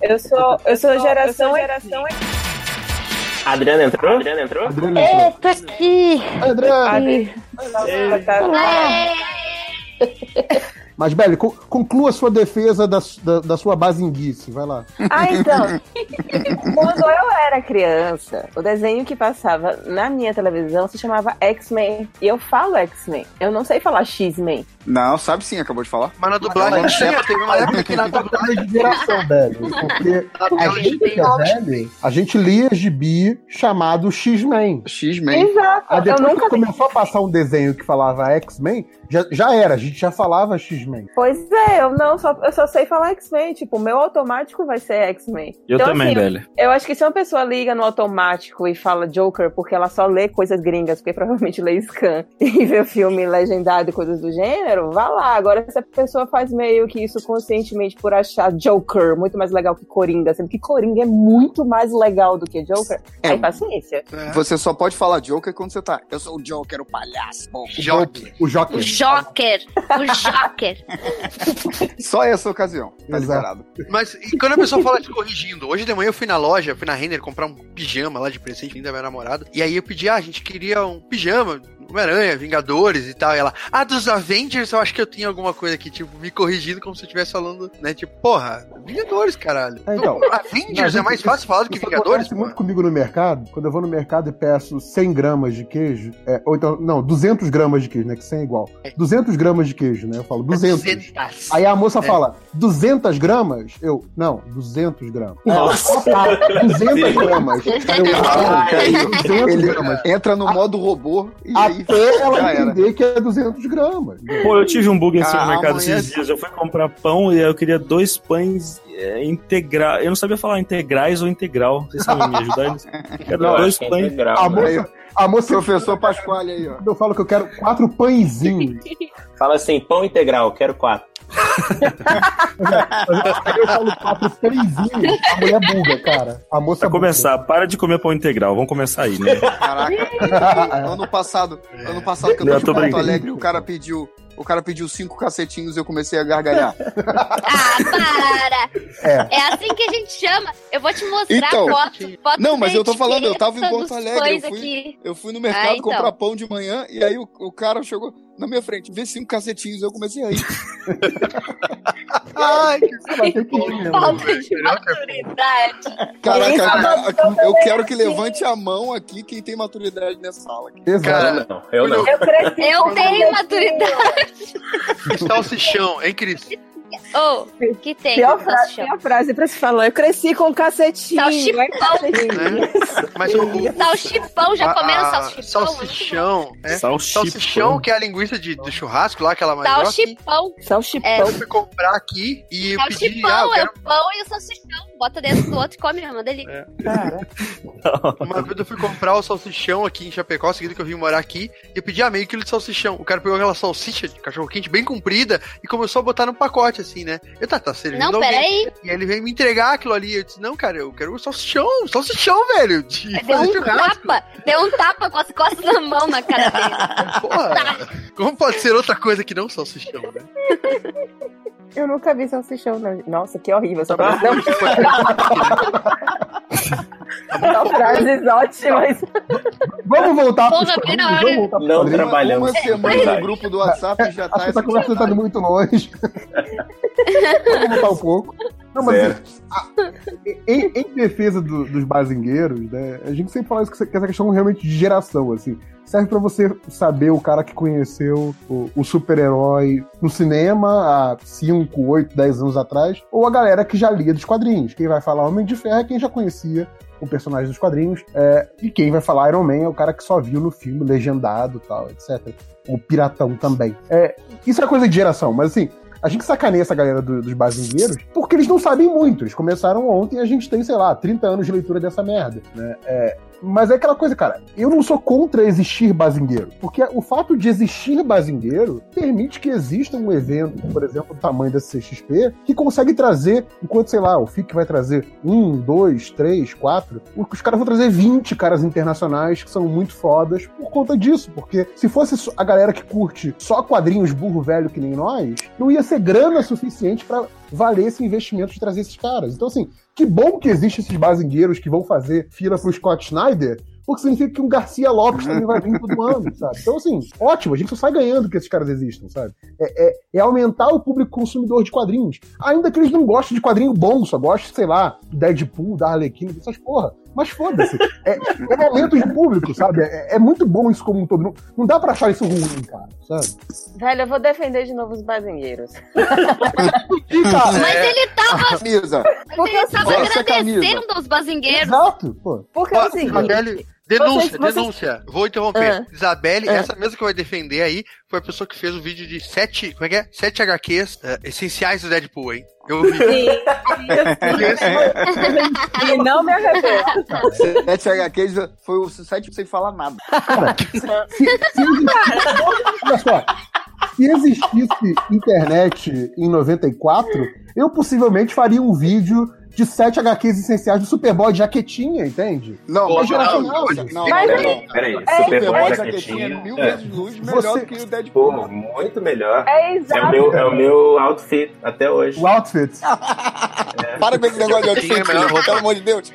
Eu sou, eu sou geração. geração Adriana entrou? Adriana entrou? É, tô aqui. Adriana. Mas, co- conclua a sua defesa da, da, da sua bazinguice. Vai lá. Ah, então. Quando eu era criança, o desenho que passava na minha televisão se chamava X-Men. E eu falo X-Men. Eu não sei falar X-Men. Não, sabe sim, acabou de falar. Mas na dublagem Mas tinha, teve uma época que na dublagem. de geração, velho. Porque a gente que é velho, a gente lia gibi chamado X-Men. X-Men. Exato. Aí Eu depois nunca que começou a passar um desenho que falava X-Men, já, já era, a gente já falava X-Men. Pois é, eu não, só, eu só sei falar X-Men. Tipo, o meu automático vai ser X-Men. Eu também, velho. Eu acho que se uma pessoa liga no automático e fala Joker porque ela só lê coisas gringas, porque provavelmente lê scan e vê filme legendado e coisas do gênero, vá lá. Agora, se a pessoa faz meio que isso conscientemente por achar Joker muito mais legal que Coringa, sendo que Coringa é muito mais legal do que Joker, É. aí paciência. Você só pode falar Joker quando você tá. Eu sou o Joker, o palhaço. Joker. O Joker. O Joker. O Joker. Só essa ocasião. Tá liberado. Mas e quando a pessoa fala de corrigindo, hoje de manhã eu fui na loja, fui na Renner comprar um pijama lá de presente da minha namorada. E aí eu pedi, ah, a gente queria um pijama, Homem-Aranha, Vingadores e tal. E ela, ah, dos Avengers eu acho que eu tinha alguma coisa aqui, tipo, me corrigindo como se eu estivesse falando, né? Tipo, porra, Vingadores, caralho. É, então, Avengers Não, é mais isso- fácil falar do que isso Vingadores? acontece muito comigo no mercado. Quando eu vou no mercado e peço 100 gramas de queijo, é, ou então, não, 200 gramas de queijo, né? Que 100 é igual. 200 gramas de queijo, né? Eu falo 200. Aí a moça É. fala, 200 gramas? Eu, não, 200 gramas. Nossa. Ah, 200 gramas. Eu, ah, ok, 200 Ele gramas. entra no modo robô e aí Até ela entender que é 200 gramas. Pô, eu tive um bug assim no mercado esses dias. Eu fui comprar pão e eu queria dois pães é. Eu não sabia falar integrais ou integral. Vocês sabem me ajudar nisso? Quero Não, dois é pães. integral, A né? moça, a moça Professor Pasquale aí, ó. eu falo que eu quero quatro pãezinhos. Fala assim, pão integral, quero quatro. Aí eu falo quatro pãezinhos. A mulher buga, cara. A moça Pra começar, para de comer pão integral. Vamos começar aí, né? Caraca, ano passado, ano passado que eu Não, tava eu tô em Porto brincando. Alegre, o cara pediu, o cara pediu cinco cacetinhos e eu comecei a gargalhar. Ah, para! É. É assim que a gente chama. Eu vou te mostrar Então, foto. foto Não, mas eu tô falando, eu tava em Porto Alegre, eu fui-. Eu fui no mercado Ah, então. comprar pão de manhã e aí o, o cara chegou na minha frente, vê cinco cacetinhos, eu comecei a rir. Ai, que ir. Falta de maturidade. Caraca, eu quero que levante a mão aqui quem tem maturidade nessa sala. Aqui. Exato. Não, eu não. Eu cresci. Eu tenho maturidade. salsichão, hein, Cris? Ô, que tem? Pior, fra salsichão? pior frase pra se falar. Eu cresci com cacetinho. Salchipão. é cacetinho. Mas o, o- Salchipão, já a- comeram a- salchipão? Salsichão, é? Salchipão. Salsichão, que é a linguiça de, do churrasco lá, aquela mais. Salchipão. Salchipão. É. Eu fui comprar aqui e eu pedi, ah, Salchipão é quero o pão e o salsichão. Bota dentro do outro e come, é uma delícia. Uma vez eu fui comprar o salsichão aqui em Chapecó, seguido que eu vim morar aqui, e eu pedi ah, meio quilo de salsichão. O cara pegou aquela salsicha de cachorro quente bem comprida e começou a botar no pacote, assim, né? Eu tá, tá servindo Não, alguém. peraí. E ele veio me entregar aquilo ali. Eu disse, não, cara, eu quero o salsichão, salsichão, velho. De Deu um churrasco. tapa. Deu um tapa com as costas na mão na cara dele. Porra, como pode ser outra coisa que não salsichão, né? Eu nunca vi salsichão, não. Nossa, que horrível. Só Tá pra... bom, tipo, Só frases ótimas. Vamos voltar na hora. vamos voltar pros Não trabalhamos. Uma semana no grupo do WhatsApp já tá essa essa conversa tá indo muito longe. Vamos voltar um pouco. Não, mas Zero. em, em defesa do- dos bazingueiros, né? A gente sempre fala isso, que essa questão realmente de geração, assim. Serve pra você saber o cara que conheceu o, o super-herói no cinema há 5, 8, 10 anos atrás, ou a galera que já lia dos quadrinhos. Quem vai falar Homem de Ferro é quem já conhecia o personagem dos quadrinhos, é, e quem vai falar Iron Man é o cara que só viu no filme, legendado e tal, etc. O Piratão também. É, isso é coisa de geração, mas assim, a gente sacaneia essa galera do- dos bazingueiros porque eles não sabem muito. Eles começaram ontem e a gente tem, sei lá, 30 anos de leitura dessa merda, né? É, mas é aquela coisa, cara, eu não sou contra existir bazingueiro, porque o fato de existir bazingueiro permite que exista um evento, por exemplo, do tamanho da CXP, que consegue trazer, enquanto, sei lá, o FIC vai trazer um, dois, três, quatro, os caras vão trazer 20 caras internacionais que são muito fodas por conta disso, porque se fosse a galera que curte só quadrinhos burro velho que nem nós, não ia ser grana suficiente pra valer esse investimento de trazer esses caras. Então, assim, que bom que existem esses bazingueiros que vão fazer fila pro Scott Snyder, porque significa que um Garcia Lopes também vai vir todo ano, sabe? Então, assim, ótimo, a gente só sai ganhando que esses caras existam, sabe? É, é- é aumentar o público consumidor de quadrinhos. Ainda que eles não gostem de quadrinho bom, só gostem, sei lá, Deadpool, da Arlequina, dessas porra. Mas foda-se. É, é aumento de público, sabe? É, é muito bom isso como um todo. Não, não dá pra achar isso ruim, cara, sabe? Velho, eu vou defender de novo os bazingueiros. Mas ele tava. Camisa. Porque ele tava agradecendo os bazingueiros. Exato, pô. Porque é o seguinte. denúncia, vocês- vocês- denúncia. Vou interromper. Ah. Isabelle, Ah. essa mesma que vai defender aí, foi a pessoa que fez o vídeo de sete, como é que é? Sete HQs eh, essenciais do Deadpool, hein? Eu vi. E não me arrependo. Sete HQs foi o site sem falar nada. Olha só. Se existisse internet em 94, eu possivelmente faria um vídeo de 7 HQs essenciais do Superboy de jaquetinha, entende? Não, É mas geracional, não, gente. não, Peraí, não, peraí, peraí. É, Superboy Superboy jaquetinha. jaquetinha, mil é. vezes luz melhor Você- do que o Deadpool. Pô, muito melhor. É É exato. o meu, é o meu outfit até hoje. O outfit. Para com esse negócio de é outfit, pelo amor de Deus.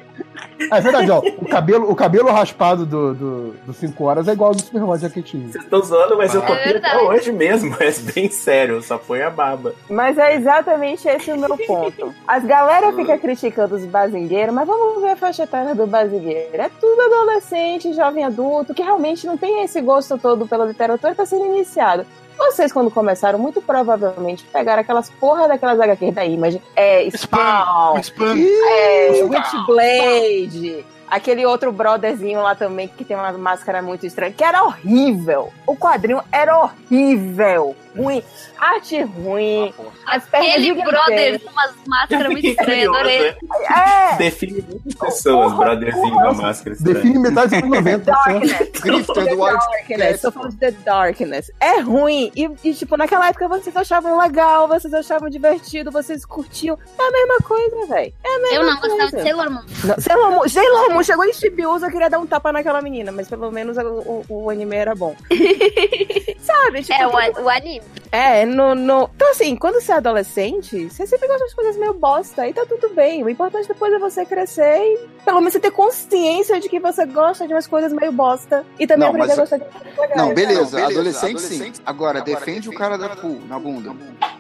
É verdade, ó. O cabelo, o cabelo raspado do 5 do, do cinco horas é igual ao do Superboy de jaquetinha. Vocês estão zoando, mas eu É copio até verdade. hoje mesmo. É bem sério, eu só ponho a baba. Mas é exatamente esse o meu ponto. As galera fica criticando os bazingueiros, mas vamos ver a faixa etária do bazingueiro. É tudo adolescente, jovem adulto, que realmente não tem esse gosto todo pela literatura, tá sendo iniciado. Vocês, quando começaram, muito provavelmente pegaram aquelas porra daquelas HQs da Image. É, Spawn, Spam. é, Witchblade, aquele outro brotherzinho lá também que tem uma máscara muito estranha, que era horrível. O quadrinho era horrível. Ruim. Arte ruim. As pernas brother com umas máscaras muito estranhas, adorei. É. Define muitas pessoas, brotherzinho com máscara estranha. Define metade dos anos 90. tá certo? Darkness. Tô falando de The Darkness. É ruim. E, e, tipo, naquela época vocês achavam legal, vocês achavam divertido, vocês curtiam. É a mesma coisa, velho. É a mesma Eu não coisa. gostava de Sailor Moon. Não, Sailor Moon, Sailor Moon chegou em Chibiusa, eu queria dar um tapa naquela menina, mas pelo menos o, o, o anime era bom. Sabe? Tipo, É, o, o anime. É, no, no. Então, assim, quando você é adolescente, você sempre gosta de coisas meio bosta, e tá tudo bem. O importante depois é você crescer e pelo menos você ter consciência de que você gosta de umas coisas meio bosta. E também Não, aprender mas- a gostar de coisas legais. Não, beleza, beleza, adolescente, adolescente, sim. Agora, defende o cara da pool na bunda.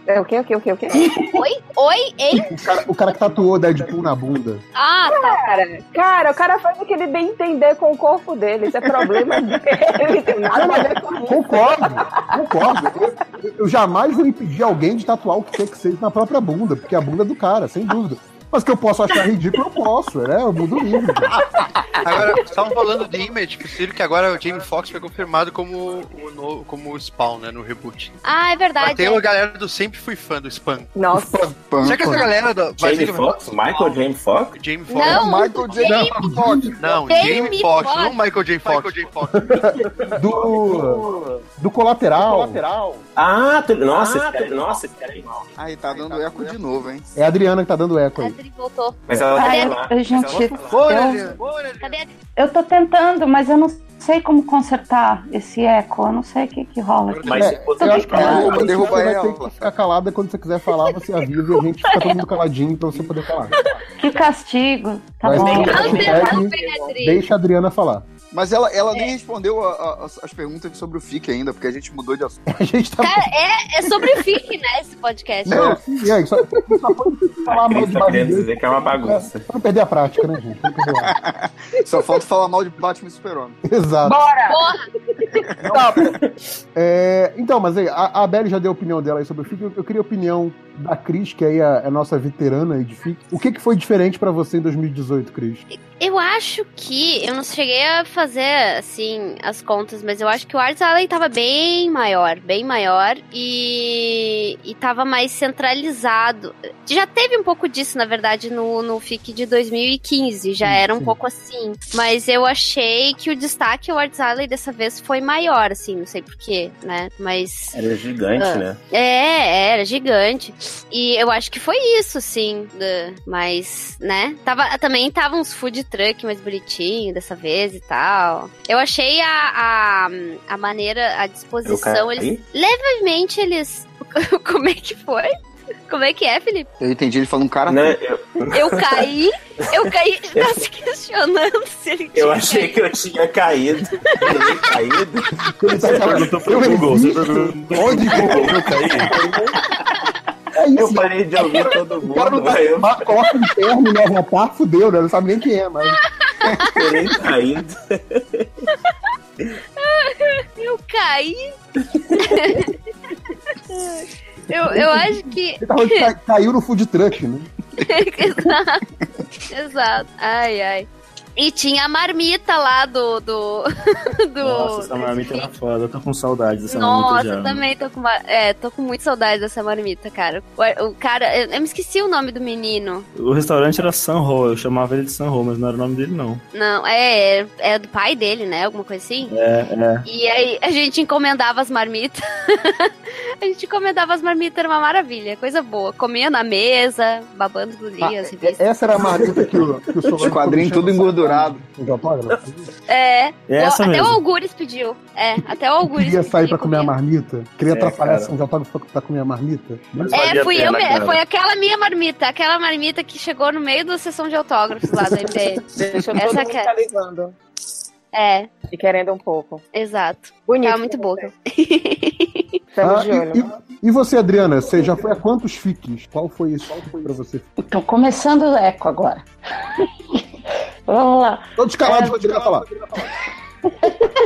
É o quê, o quê, o quê, o quê? Oi? Oi? Hein? O cara, o cara que tatuou Deadpool na bunda. Ah, tá. Cara, cara, o cara faz o que ele bem entender com o corpo dele. Isso é problema dele. Tem nada a ver com isso. Concordo, concordo. Eu, eu jamais vou impedir alguém de tatuar o que quer que seja na própria bunda, porque é a bunda é do cara, sem dúvida. Mas que eu posso achar ridículo, eu posso, né? Eu mudo livre. Agora, estavam falando de Image, que seria que agora o Jamie Foxx foi confirmado como o, no, como o Spawn, né, no reboot. Ah, é Mas verdade. tem é. uma galera do Sempre Fui Fã do Spam. Nossa. Será que essa galera do, Jamie Foxx? Michael Jamie Foxx? Jamie Foxx? Não, Michael J. Jamie- Foxx. Não, Jamie Foxx, Foxx. não Michael J. Fox. Do. Do colateral. Ah, tu... nossa, esse cara, nossa, esse cara é mal. Aí, tá dando eco de novo, hein? É a Adriana que tá dando eco aí. Adri voltou. Mas ela Cadê? tá lá. Ai, gente, ela tá lá. Eu. Cadê eu tô tentando, mas eu não sei como consertar esse eco. Eu não sei o que, que rola aqui. Mas É, eu acho que Derruba, a gente derruba vai ela. ter que ficar calada quando você quiser falar, você avisa e a gente fica todo mundo caladinho pra você poder falar. Que castigo. Tá Mas bom. não, Não deixa a Adriana falar. Mas ela, ela nem respondeu a- a- as, as perguntas sobre o FIC ainda, porque a gente mudou de assunto. A gente tá. Cara, é, é sobre FIC, né, esse podcast. Não, sim, é, só, só pode falar mal de Tá querendo dizer que é uma bagunça. Pra não perder a prática, né, gente? Só falta falar mal de Batman e Super-Homem. Exato. Porra! É, então, mas aí, a, a Belle já deu a opinião dela aí sobre o FIC. Eu, eu queria a opinião da Cris, que aí é a, a nossa veterana aí de FIC. O que, que foi diferente pra você em 2018, Cris? Eu acho que. Eu não cheguei a fazer, assim, as contas, mas eu acho que o Arts Alley tava bem maior, bem maior e. e tava mais centralizado. Já teve um pouco disso, na verdade, no, no FIC de 2015, já era um pouco assim. Mas eu achei que o destaque ao Arts Alley dessa vez foi maior, assim, não sei porquê, né? Mas. Era gigante, Ah. né? É, era gigante. E eu acho que foi isso, sim. Mas, né? Tava, também tava uns food truck mais bonitinho dessa vez e tal. Eu achei a, a, a maneira, a disposição. Eu? Eles, levemente eles. Como é que foi? Como é que é, Felipe? Eu entendi ele falando um cara. Não, eu, Eu caí, eu caí, tá se questionando se ele tinha eu achei que eu tinha caído. Eu tinha caído. Você perguntou pro Google, você perguntou Onde Google eu caí? É isso. Eu parei de ouvir todo O cara não mundo, tá, eu coloca um terno no avatar, fudeu, né? Não sabe nem quem é, mas. terei caído. Eu caí. eu, eu acho que. Caiu no food truck, né? Exato. Exato. Ai, ai. E tinha a marmita lá do. do, do Nossa, essa marmita era foda. Eu tô com saudade dessa marmita Nossa, já. eu também tô com, é, tô com muito saudade dessa marmita, cara. O, o cara, eu, eu me esqueci o nome do menino. O restaurante era Sanho, eu chamava ele de Sanho, mas não era o nome dele, não. Não, é, é, é do pai dele, né? Alguma coisa assim? É, é. E aí a gente encomendava as marmitas. a gente encomendava as marmitas, era uma maravilha, coisa boa. Comia na mesa, babando do dia, revistas. Essa era a marmita que o, que o Os quadrinhos tudo engordurado. Os autógrafos? É, É essa o- até mesmo. o Algures pediu. É, até o Algures Queria sair pra comer a marmita? Queria É, atrapalhar cara. os autógrafos pra comer a marmita? É, fui eu, me- foi aquela minha marmita, aquela marmita que chegou no meio da sessão de autógrafos lá do MDM. Deixou todo mundo que é. salivando. É. E querendo um pouco. Exato. Bonito. Tá muito boa. Estamos Ah, de olho. e, e- você, Adriana, você já foi a quantos fiques? Qual foi foi pra você? Então, começando o eco agora. Vamos lá. Todos calados, pode falar.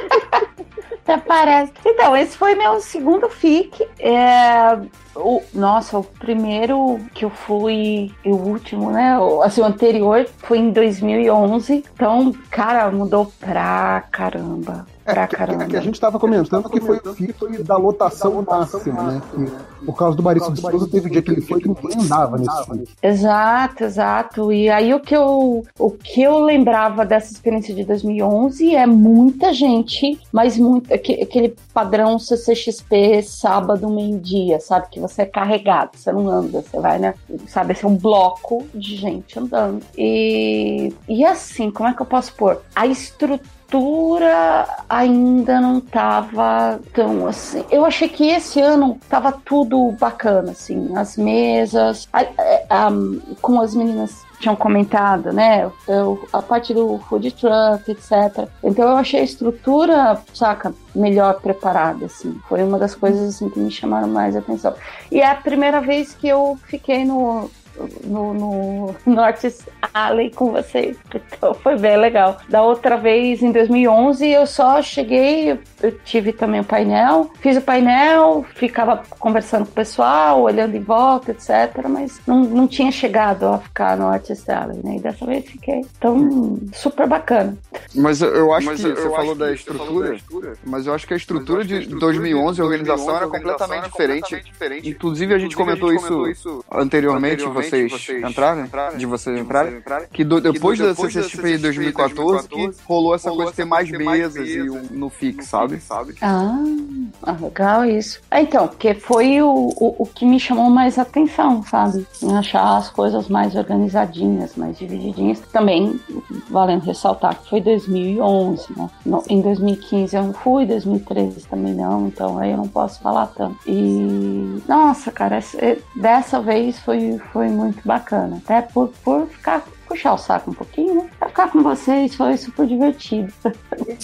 Até parece. Então, esse foi meu segundo FIC. É, o, nossa, o primeiro que eu fui, e o último, né? o- Assim, o anterior foi em 2011. Então, cara, mudou pra caramba. Pra caramba. É que a gente tava comentando que foi o foi da lotação máxima, né? Que, por causa do Maurício de Souza, teve um dia que ele foi que ninguém andava nesse FIC. Exato, exato. E aí o que eu o que eu lembrava dessa experiência de 2011 é muita gente, mas muito aque- aquele padrão CCXP sábado meio-dia, sabe que você é carregado, você não anda, você vai, né? Sabe, assim, um bloco de gente andando. E e assim, como é que eu posso pôr? A estrutura ainda não tava tão assim. Eu achei que esse ano tava tudo bacana, assim, as mesas, a- a- a- como as meninas tinham comentado, né? Eu, a parte do food truck, etc. Então eu achei a estrutura, saca, melhor preparada, assim. Foi uma das coisas assim que me chamaram mais atenção. E é a primeira vez que eu fiquei no no, no Norte Alley com vocês. Então foi bem legal. Da outra vez, em 2011, eu só cheguei, eu tive também o painel, fiz o painel, ficava conversando com o pessoal, olhando em volta, etc. Mas não, não tinha chegado a ficar no Artist Alley, né? E dessa vez fiquei. Então, super bacana. Mas eu- acho Mas que eu- você falou da que da estrutura, mas eu acho que a estrutura de 2011, a organização era completamente diferente. Inclusive a gente comentou isso anteriormente, vocês entraram, de vocês entrarem, que do- depois da CCXP de 2014 que rolou essa coisa de ter mais mesas e um no FIC, sabe? Ah, ah, legal isso. Ah, então, porque foi o, o, o que me chamou mais atenção, sabe? Em achar as coisas mais organizadinhas, mais divididinhas. Também, valendo ressaltar que foi 2011, né? No- em 2015 eu não fui, 2013 também não, então aí eu não posso falar tanto. E, nossa, cara, eh, dessa vez foi, foi muito bacana. Até por, por ficar puxar o saco um pouquinho, né? Pra ficar com vocês, foi super divertido.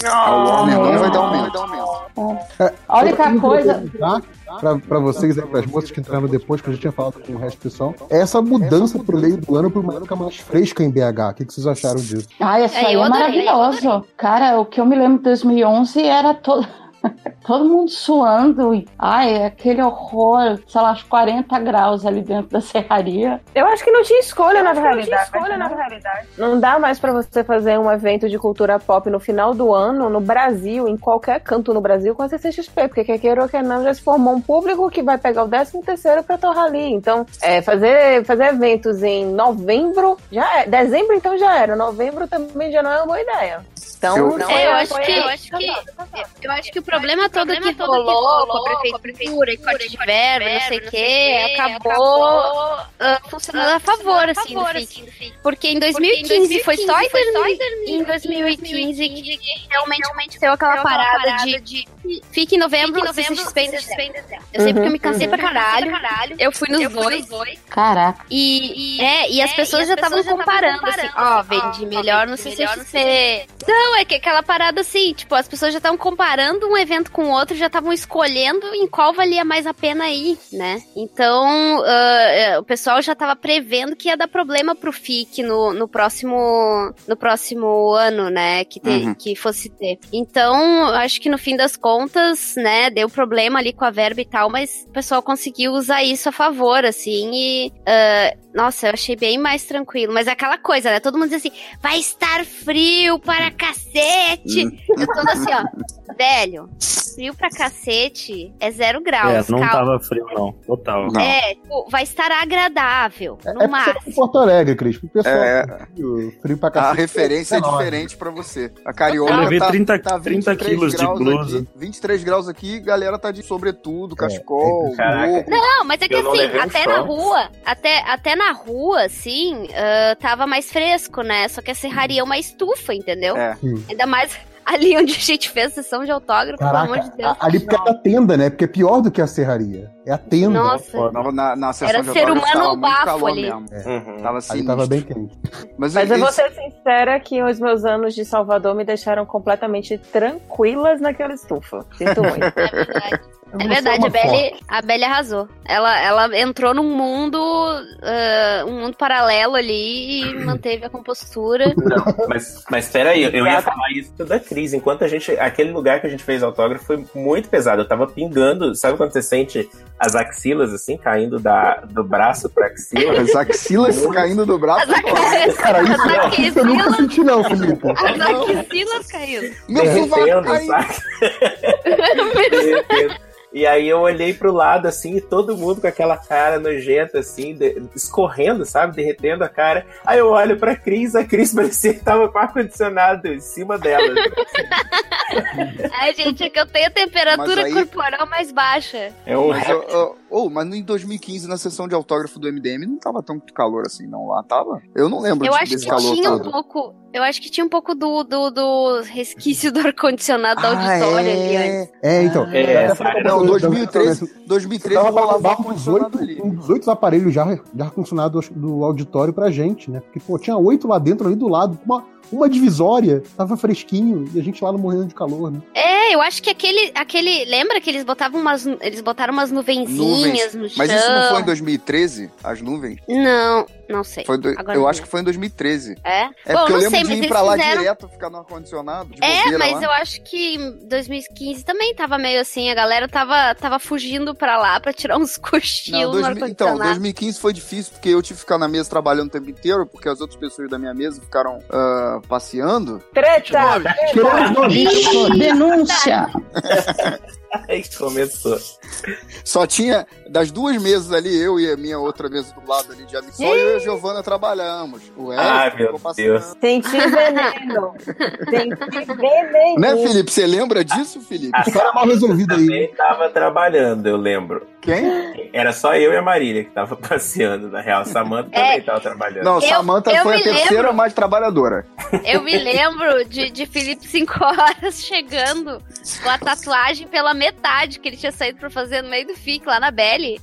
Ah, o Almendão vai dar aumento. É. A única coisa. Pra, pra vocês aí, pras moças que entraram depois, que eu já tinha falado com o resto do pessoal, é essa mudança pro meio do ano pra uma época mais fresca em BH. O que, que vocês acharam disso? Ah, isso É, aí é adorei, maravilhoso. Cara, o que eu me lembro de 2011 era todo. Todo mundo suando e, ai, aquele horror, sei lá, uns 40 graus ali dentro da serraria. Eu acho que não tinha escolha, na que não tinha realidade. escolha, na realidade. Não dá mais pra você fazer um evento de cultura pop no final do ano, no Brasil, em qualquer canto no Brasil, com a CCXP, porque quer queira ou quer não, já se formou um público que vai pegar o 13 terceiro pra torrar ali. Então, é, fazer, fazer eventos em novembro, já é. Dezembro, então, já era. Novembro também já não é uma boa ideia. Então, Eu- não É, eu é- acho que- eu acho que- Eu acho que o problema todo que rolou com a prefeitura e corte de verba, não sei o que, acabou ah, funcionando a favor, assim, do FIC. Porque em 2015 foi só em 2015 em 2015 que realmente deu aquela parada de fique em novembro, você se suspende. Eu sei porque eu me cansei pra caralho. Eu fui nos dois. Caraca. E, é, e as pessoas já estavam comparando, assim, ó, vende melhor no CCXP. Não, é que aquela parada assim, tipo, as pessoas já estavam comparando um evento com o outro, já estavam escolhendo em qual valia mais a pena ir, né? Então, é, o pessoal já tava prevendo que ia dar problema pro FIC no, no próximo no próximo ano, né, que, te- Uhum. que fosse ter. Então, acho que no fim das contas, né, deu problema ali com a verba e tal, mas o pessoal conseguiu usar isso a favor, assim, e ah, nossa, eu achei bem mais tranquilo. Mas é aquela coisa, né? Todo mundo diz assim, vai estar frio para cacete. Eu tô assim, ó, velho, frio pra cacete é zero graus. É, não calma. tava frio, não. Total. É, tipo, vai estar agradável, no É máximo. você é em Porto Alegre, Cris. O pessoal É. frio, frio pra A cacete. referência é nóis. diferente pra você. A carioca Eu levei tá, 30 tá 30 23 quilos de graus blusa. Aqui, 23 graus aqui, galera tá de sobretudo, cachecol, Caraca. louco. Não, mas é que Eu não assim, um até na rua, até, até na rua, assim, ah, tava mais fresco, né? Só que a serraria é uma estufa, entendeu? É. Ainda mais ali onde a gente fez a sessão de autógrafo, pelo amor de Caraca, Deus. a- ali porque é da tenda, né? Porque é pior do que a serraria. É a tenda. Nossa. Na, na, na sessão Era de ser humano tava ou bafo ali. mesmo. É. Tava Ali sinistro. tava bem quente. Mas, Mas eu vou ser sincera que os meus anos de Salvador me deixaram completamente tranquilas naquela estufa. Sinto muito. É verdade, a Belly, a Belly arrasou. Ela, ela entrou num mundo, ah, um mundo paralelo ali e manteve a compostura. Mas, mas peraí, eu ia falar isso da Cris. Enquanto a gente. Aquele lugar que a gente fez autógrafo foi muito pesado. Eu tava pingando. Sabe quando você sente as axilas assim, caindo da, do braço pra axila? As axilas caindo do braço. Cara, isso, As isso eu nunca senti, não, Felipe. As axilas caíram. derretendo, sabe? Derretendo. E aí eu olhei pro lado, assim, e todo mundo com aquela cara nojenta, assim, de- escorrendo, sabe? Derretendo a cara. Aí eu olho pra Cris, a Cris parecia que tava com ar-condicionado em cima dela. Ai, gente, é que eu tenho a temperatura Mas aí- corporal mais baixa. É Mas, eu- eu- oh, mas em 2015, na sessão de autógrafo do MDM, não tava tão calor assim, não. Lá tava? Eu não lembro Eu de- acho desse que calor tinha um pouco. Eu acho que tinha um pouco do, do, do resquício do ar-condicionado da Ah, auditório é? ali antes. É, então. É, essa falei área pra Não, você, 2013, eu 2013 tava pra rolava uns oito, ali. uns oito aparelhos já, já ar-condicionado do auditório pra gente, né? Porque, pô, tinha oito lá dentro, ali do lado, uma, uma divisória, tava fresquinho, e a gente lá não morrendo de calor, né? É, eu acho que aquele, aquele. Lembra que eles botavam umas. Eles botaram umas nuvenzinhas no chão. Mas isso não foi em 2013, as nuvens? Não, não sei. Foi do- Agora eu não acho que foi em 2013. É? É Bom, porque eu não lembro sei, de ir pra lá fizeram- direto, ficar no ar-condicionado. É, mas lá. eu acho que em 2015 também tava meio assim, a galera tava, tava fugindo pra lá pra tirar uns cochilos no 2000 então, ar-condicionado. 2015 foi difícil porque eu tive que ficar na mesa trabalhando o tempo inteiro, porque as outras pessoas da minha mesa ficaram ah, passeando. Treta! Denúncia! Aí começou. Só tinha das duas mesas ali, eu e a minha outra mesa do lado ali de amigo, só eu e a Giovana trabalhamos. O Ai, meu. Deus. Senti veneno. Senti veneno. Né, Felipe? Você lembra disso, Felipe? A Cara mal resolvido aí. também tava trabalhando, eu lembro. Quem? Era só eu e a Marília que tava passeando, na real. A Samanta É. também tava trabalhando. Não, Eu- eu foi a terceira lembro. mais trabalhadora. Eu me lembro de, de Felipe 5 horas chegando com a tatuagem pela metade que ele tinha saído pra fazer no meio do FIC lá na Belly.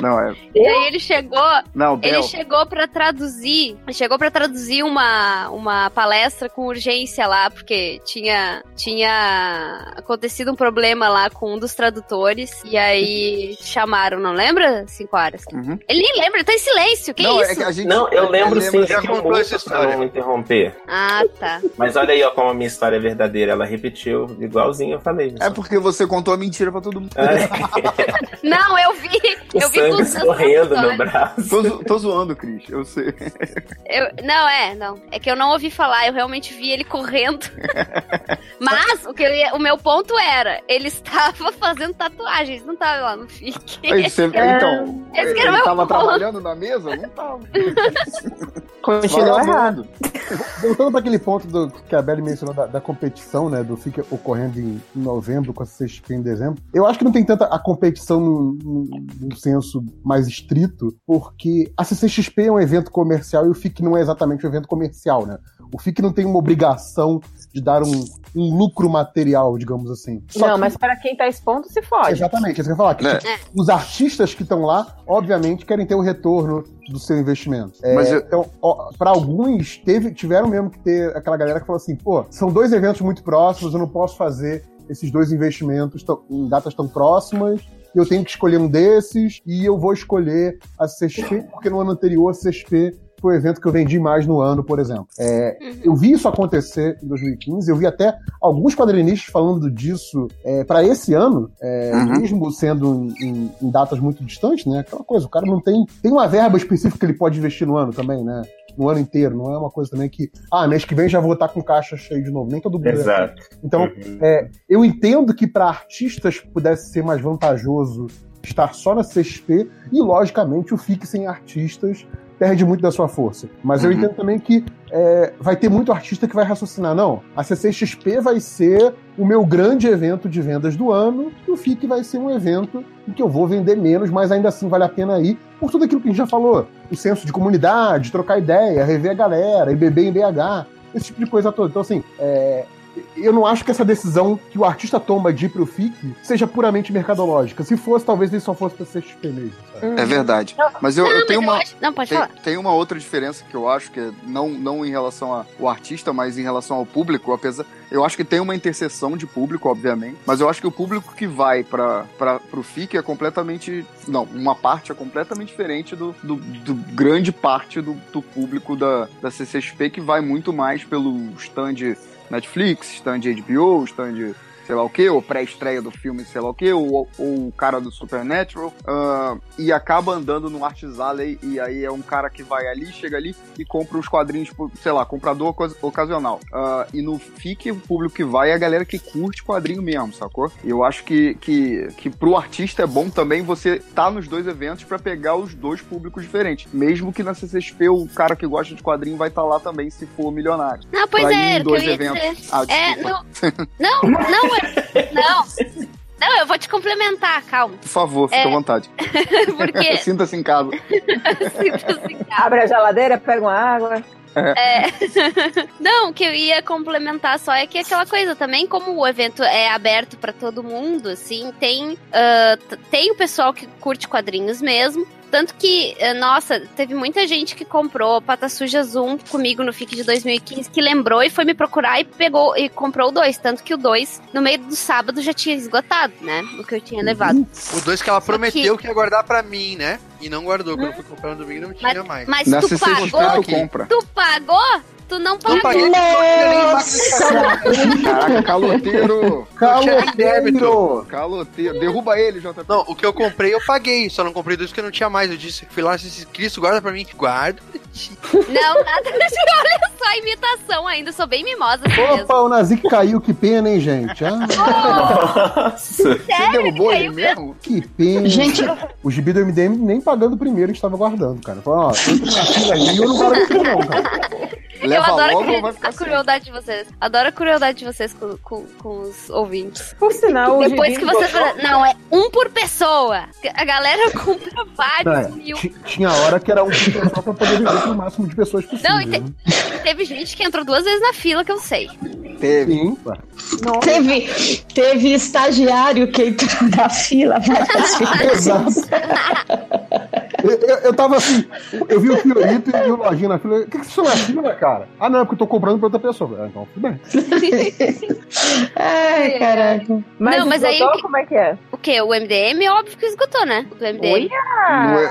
Não, é. E aí ele chegou, Não, ele Bel. chegou para traduzir, ele chegou para traduzir uma, uma palestra com urgência lá, porque tinha tinha acontecido um problema lá com um dos tradutores e aí chamaram, não lembra? Cinco horas. Ele nem lembra, ele tá em silêncio. Que Não, é isso? que a gente- Não, eu lembro Ele sim, já já contou essa história. Pra não interromper. Ah, tá. Mas olha aí, ó, como a minha história é verdadeira. Ela repetiu igualzinho eu falei. É porque você contou a mentira pra todo mundo. Não, eu vi, eu vi com os meus olhos. braço. Tô, tô zoando, Cris, eu sei. Eu, não, é, não. É que eu não ouvi falar, eu realmente vi ele correndo. Mas o, que eu ia- o meu ponto era, ele estava fazendo tatuagens, não estava lá no FIC. Então, Esse ele era o meu tava ponto. trabalhando na mesa? Não tava. Continua errado. Voltando para aquele ponto do, que a Belly mencionou da, da competição, né? Do FIC ocorrendo em, em novembro, com a CXP em dezembro. Eu acho que não tem tanta a competição no, no, no senso mais estrito, porque a CCXP é um evento comercial e o FIC não é exatamente um evento comercial, né? O FIC não tem uma obrigação de dar um, um lucro material, digamos assim. Só Não, que- mas para quem tá expondo, se fode. Exatamente, é isso que eu ia falar. Que, É. tipo, Os artistas que estão lá, obviamente, querem ter o retorno do seu investimento. É, Mas eu- Então, para alguns, teve, tiveram mesmo que ter aquela galera que falou assim: pô, são dois eventos muito próximos, eu não posso fazer esses dois investimentos tão- em datas tão próximas. Eu tenho que escolher um desses e eu vou escolher a CXP, porque no ano anterior a CXP foi o evento que eu vendi mais no ano, por exemplo. É, eu vi isso acontecer em 2015, eu vi até alguns quadrinistas falando disso é, para esse ano, é, Uhum. mesmo sendo em, em- em datas muito distantes, né? Aquela coisa, o cara não tem. Tem uma verba específica que ele pode investir no ano também, né? No ano inteiro, não é uma coisa também que, ah, mês que vem já vou estar com caixa cheio de novo. Nem todo mundo. é assim. Exato. Então, Uhum. é, eu entendo que para artistas pudesse ser mais vantajoso estar só na CXP e, logicamente, o Fique Sem Artistas perde muito da sua força. Mas eu Uhum. entendo também que é, vai ter muito artista que vai raciocinar, não, a CCXP vai ser o meu grande evento de vendas do ano e o FIC vai ser um evento em que eu vou vender menos, mas ainda assim vale a pena ir por tudo aquilo que a gente já falou. O senso de comunidade, trocar ideia, rever a galera, ir beber em BH, esse tipo de coisa toda. Então, assim, é, eu não acho que essa decisão que o artista toma de ir pro FIC seja puramente mercadológica. Se fosse, talvez ele só fosse pra CXP mesmo. sabe? É verdade. Mas eu, Não, eu mas tenho eu uma. acho- não, pode tem, falar. tem uma outra diferença que eu acho que é não, não em relação ao artista, mas em relação ao público, apesar. Eu acho que tem uma interseção de público, obviamente. Mas eu acho que o público que vai para pro FIC é completamente. Não, uma parte é completamente diferente do, do, do grande parte do, do público da, da CCXP que vai muito mais pelo stand Netflix, stand HBO, stand sei lá o que, ou pré-estreia do filme, sei lá o que, ou, ou o cara do Supernatural, ah, e acaba andando no Arts Alley, e aí é um cara que vai ali, chega ali e compra os quadrinhos, sei lá, comprador ocas- ocasional. Ah, e no FIC, o público que vai é a galera que curte quadrinho mesmo, sacou? E eu acho que, que, que pro artista é bom também você tá nos dois eventos pra pegar os dois públicos diferentes. Mesmo que na CCXP o cara que gosta de quadrinho vai estar lá também, se for milionário. Não, pois Pra é, dois eventos. dizer. Ah, É, desculpa. Não, não, é- não. Não, eu vou te complementar, calma. Por favor, fica É. à vontade. Porque Sinta-se em casa. Abre a geladeira, pega uma água. É. Não, o que eu ia complementar só é que aquela coisa também, como o evento é aberto pra todo mundo, assim, tem, t- tem o pessoal que curte quadrinhos mesmo. Tanto que, eh, nossa, teve muita gente que comprou Pata Suja Zoom comigo no FIC de 2015, que lembrou e foi me procurar e pegou e comprou o dois. Tanto que o dois, no meio do sábado, já tinha esgotado, né? O que eu tinha levado. O dois que ela Só prometeu que- que... ia guardar pra mim, né? E não guardou. Quando eu fui comprar no domingo, não tinha mais. Mas tu pagou? Tu pagou? Tu não pagou? paguei, Caraca, caloteiro! Caloteiro! Caloteiro! Derruba ele, JP. Não, o que eu comprei eu paguei, só não comprei dois que eu não tinha mais. Eu disse, fui lá e disse, Cristo, guarda pra mim. Guarda. Não, nada olha só a imitação ainda, sou bem mimosa assim mesmo. Opa, o Nazik caiu, que pena, hein, gente? Ah, Você derrubou ele mesmo? que pena. Gente- O gibi do MDM nem pagando o primeiro estava guardando, cara. Falou, ó, aí e eu não guardo isso não, cara. Eu Leva adoro logo a, a crueldade de vocês. Adoro a crueldade de vocês com, com, com os ouvintes. Por sinal, o Depois que vocês botou- falam, não, é um por pessoa. A galera compra vários É, mil. ti- tinha hora que era um por pessoa pra poder viver com o máximo de pessoas possível. Não, e te- né? teve gente que entrou duas vezes na fila, que eu sei. Teve. Sim. Teve, teve estagiário que entrou na fila várias vezes. Eu, eu, eu tava assim, eu vi o Fiorito e o Lojinha na fila. O que, que você chama na fila, cara? Ah, não, é porque eu tô comprando pra outra pessoa. Ah, então, tudo bem. Ai, caraca. Mas, Não, mas aí- esgotou? como é que é? O quê? O MDM? Óbvio que esgotou, né? O do MDM.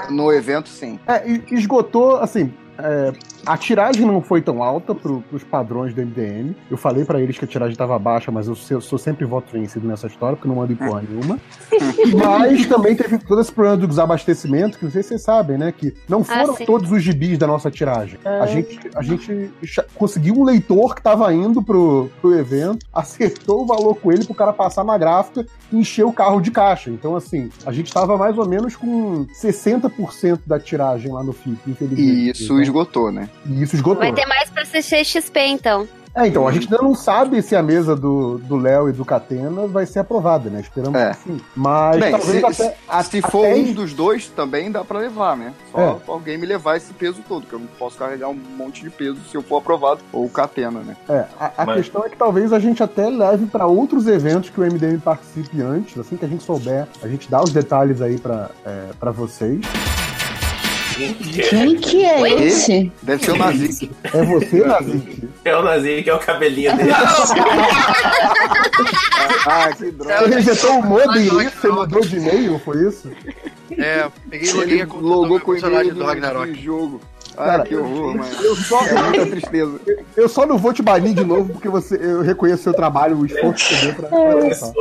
No, no evento, sim. É, esgotou, assim. é, a tiragem não foi tão alta pro, pros padrões do MDM. Eu falei pra eles que a tiragem tava baixa, mas eu, sou- sou sempre voto vencido nessa história, porque eu não mando em porra nenhuma. Mas também teve todo esse problema do desabastecimento, que não sei se vocês sabem, né? Que não Ah, foram sim. todos os gibis da nossa tiragem. Ah. A gente, a gente conseguiu um leitor que tava indo pro, pro evento, acertou o valor com ele pro cara passar na gráfica e encher o carro de caixa. Então, assim, a gente tava mais ou menos com 60% da tiragem lá no FIP, infelizmente. E isso Então, esgotou, né? E isso esgotou. Vai ter mais pra CCXP, então. É, então, a gente ainda não sabe se a mesa do do Léo e do Catena vai ser aprovada, né? Esperamos É. que sim. Mas Bem, talvez se, até, se for até um dos dois, também dá pra levar, né? Só É. alguém me levar esse peso todo, que eu não posso carregar um monte de peso se eu for aprovado, ou Catena, né? É, a, a Mas- questão é que talvez a gente até leve para outros eventos que o MDM participe antes, assim que a gente souber, a gente dá os detalhes aí para é, pra vocês. Quem que é Oi? esse? Deve ser o Nazik. É você, Nazik? É o Nazi, que é o cabelinho dele. ah, que Você resetou o modem aí, você mudou de e-mail, foi isso? É, peguei e Ele loguei a conta logou do com o personagem do Ragnarok. do jogo. Ah, Cara, que horror, mano. Eu só, É muita tristeza. eu só não vou te banir de novo porque você, eu reconheço o seu trabalho, o esforço que você deu pra, pra lançar.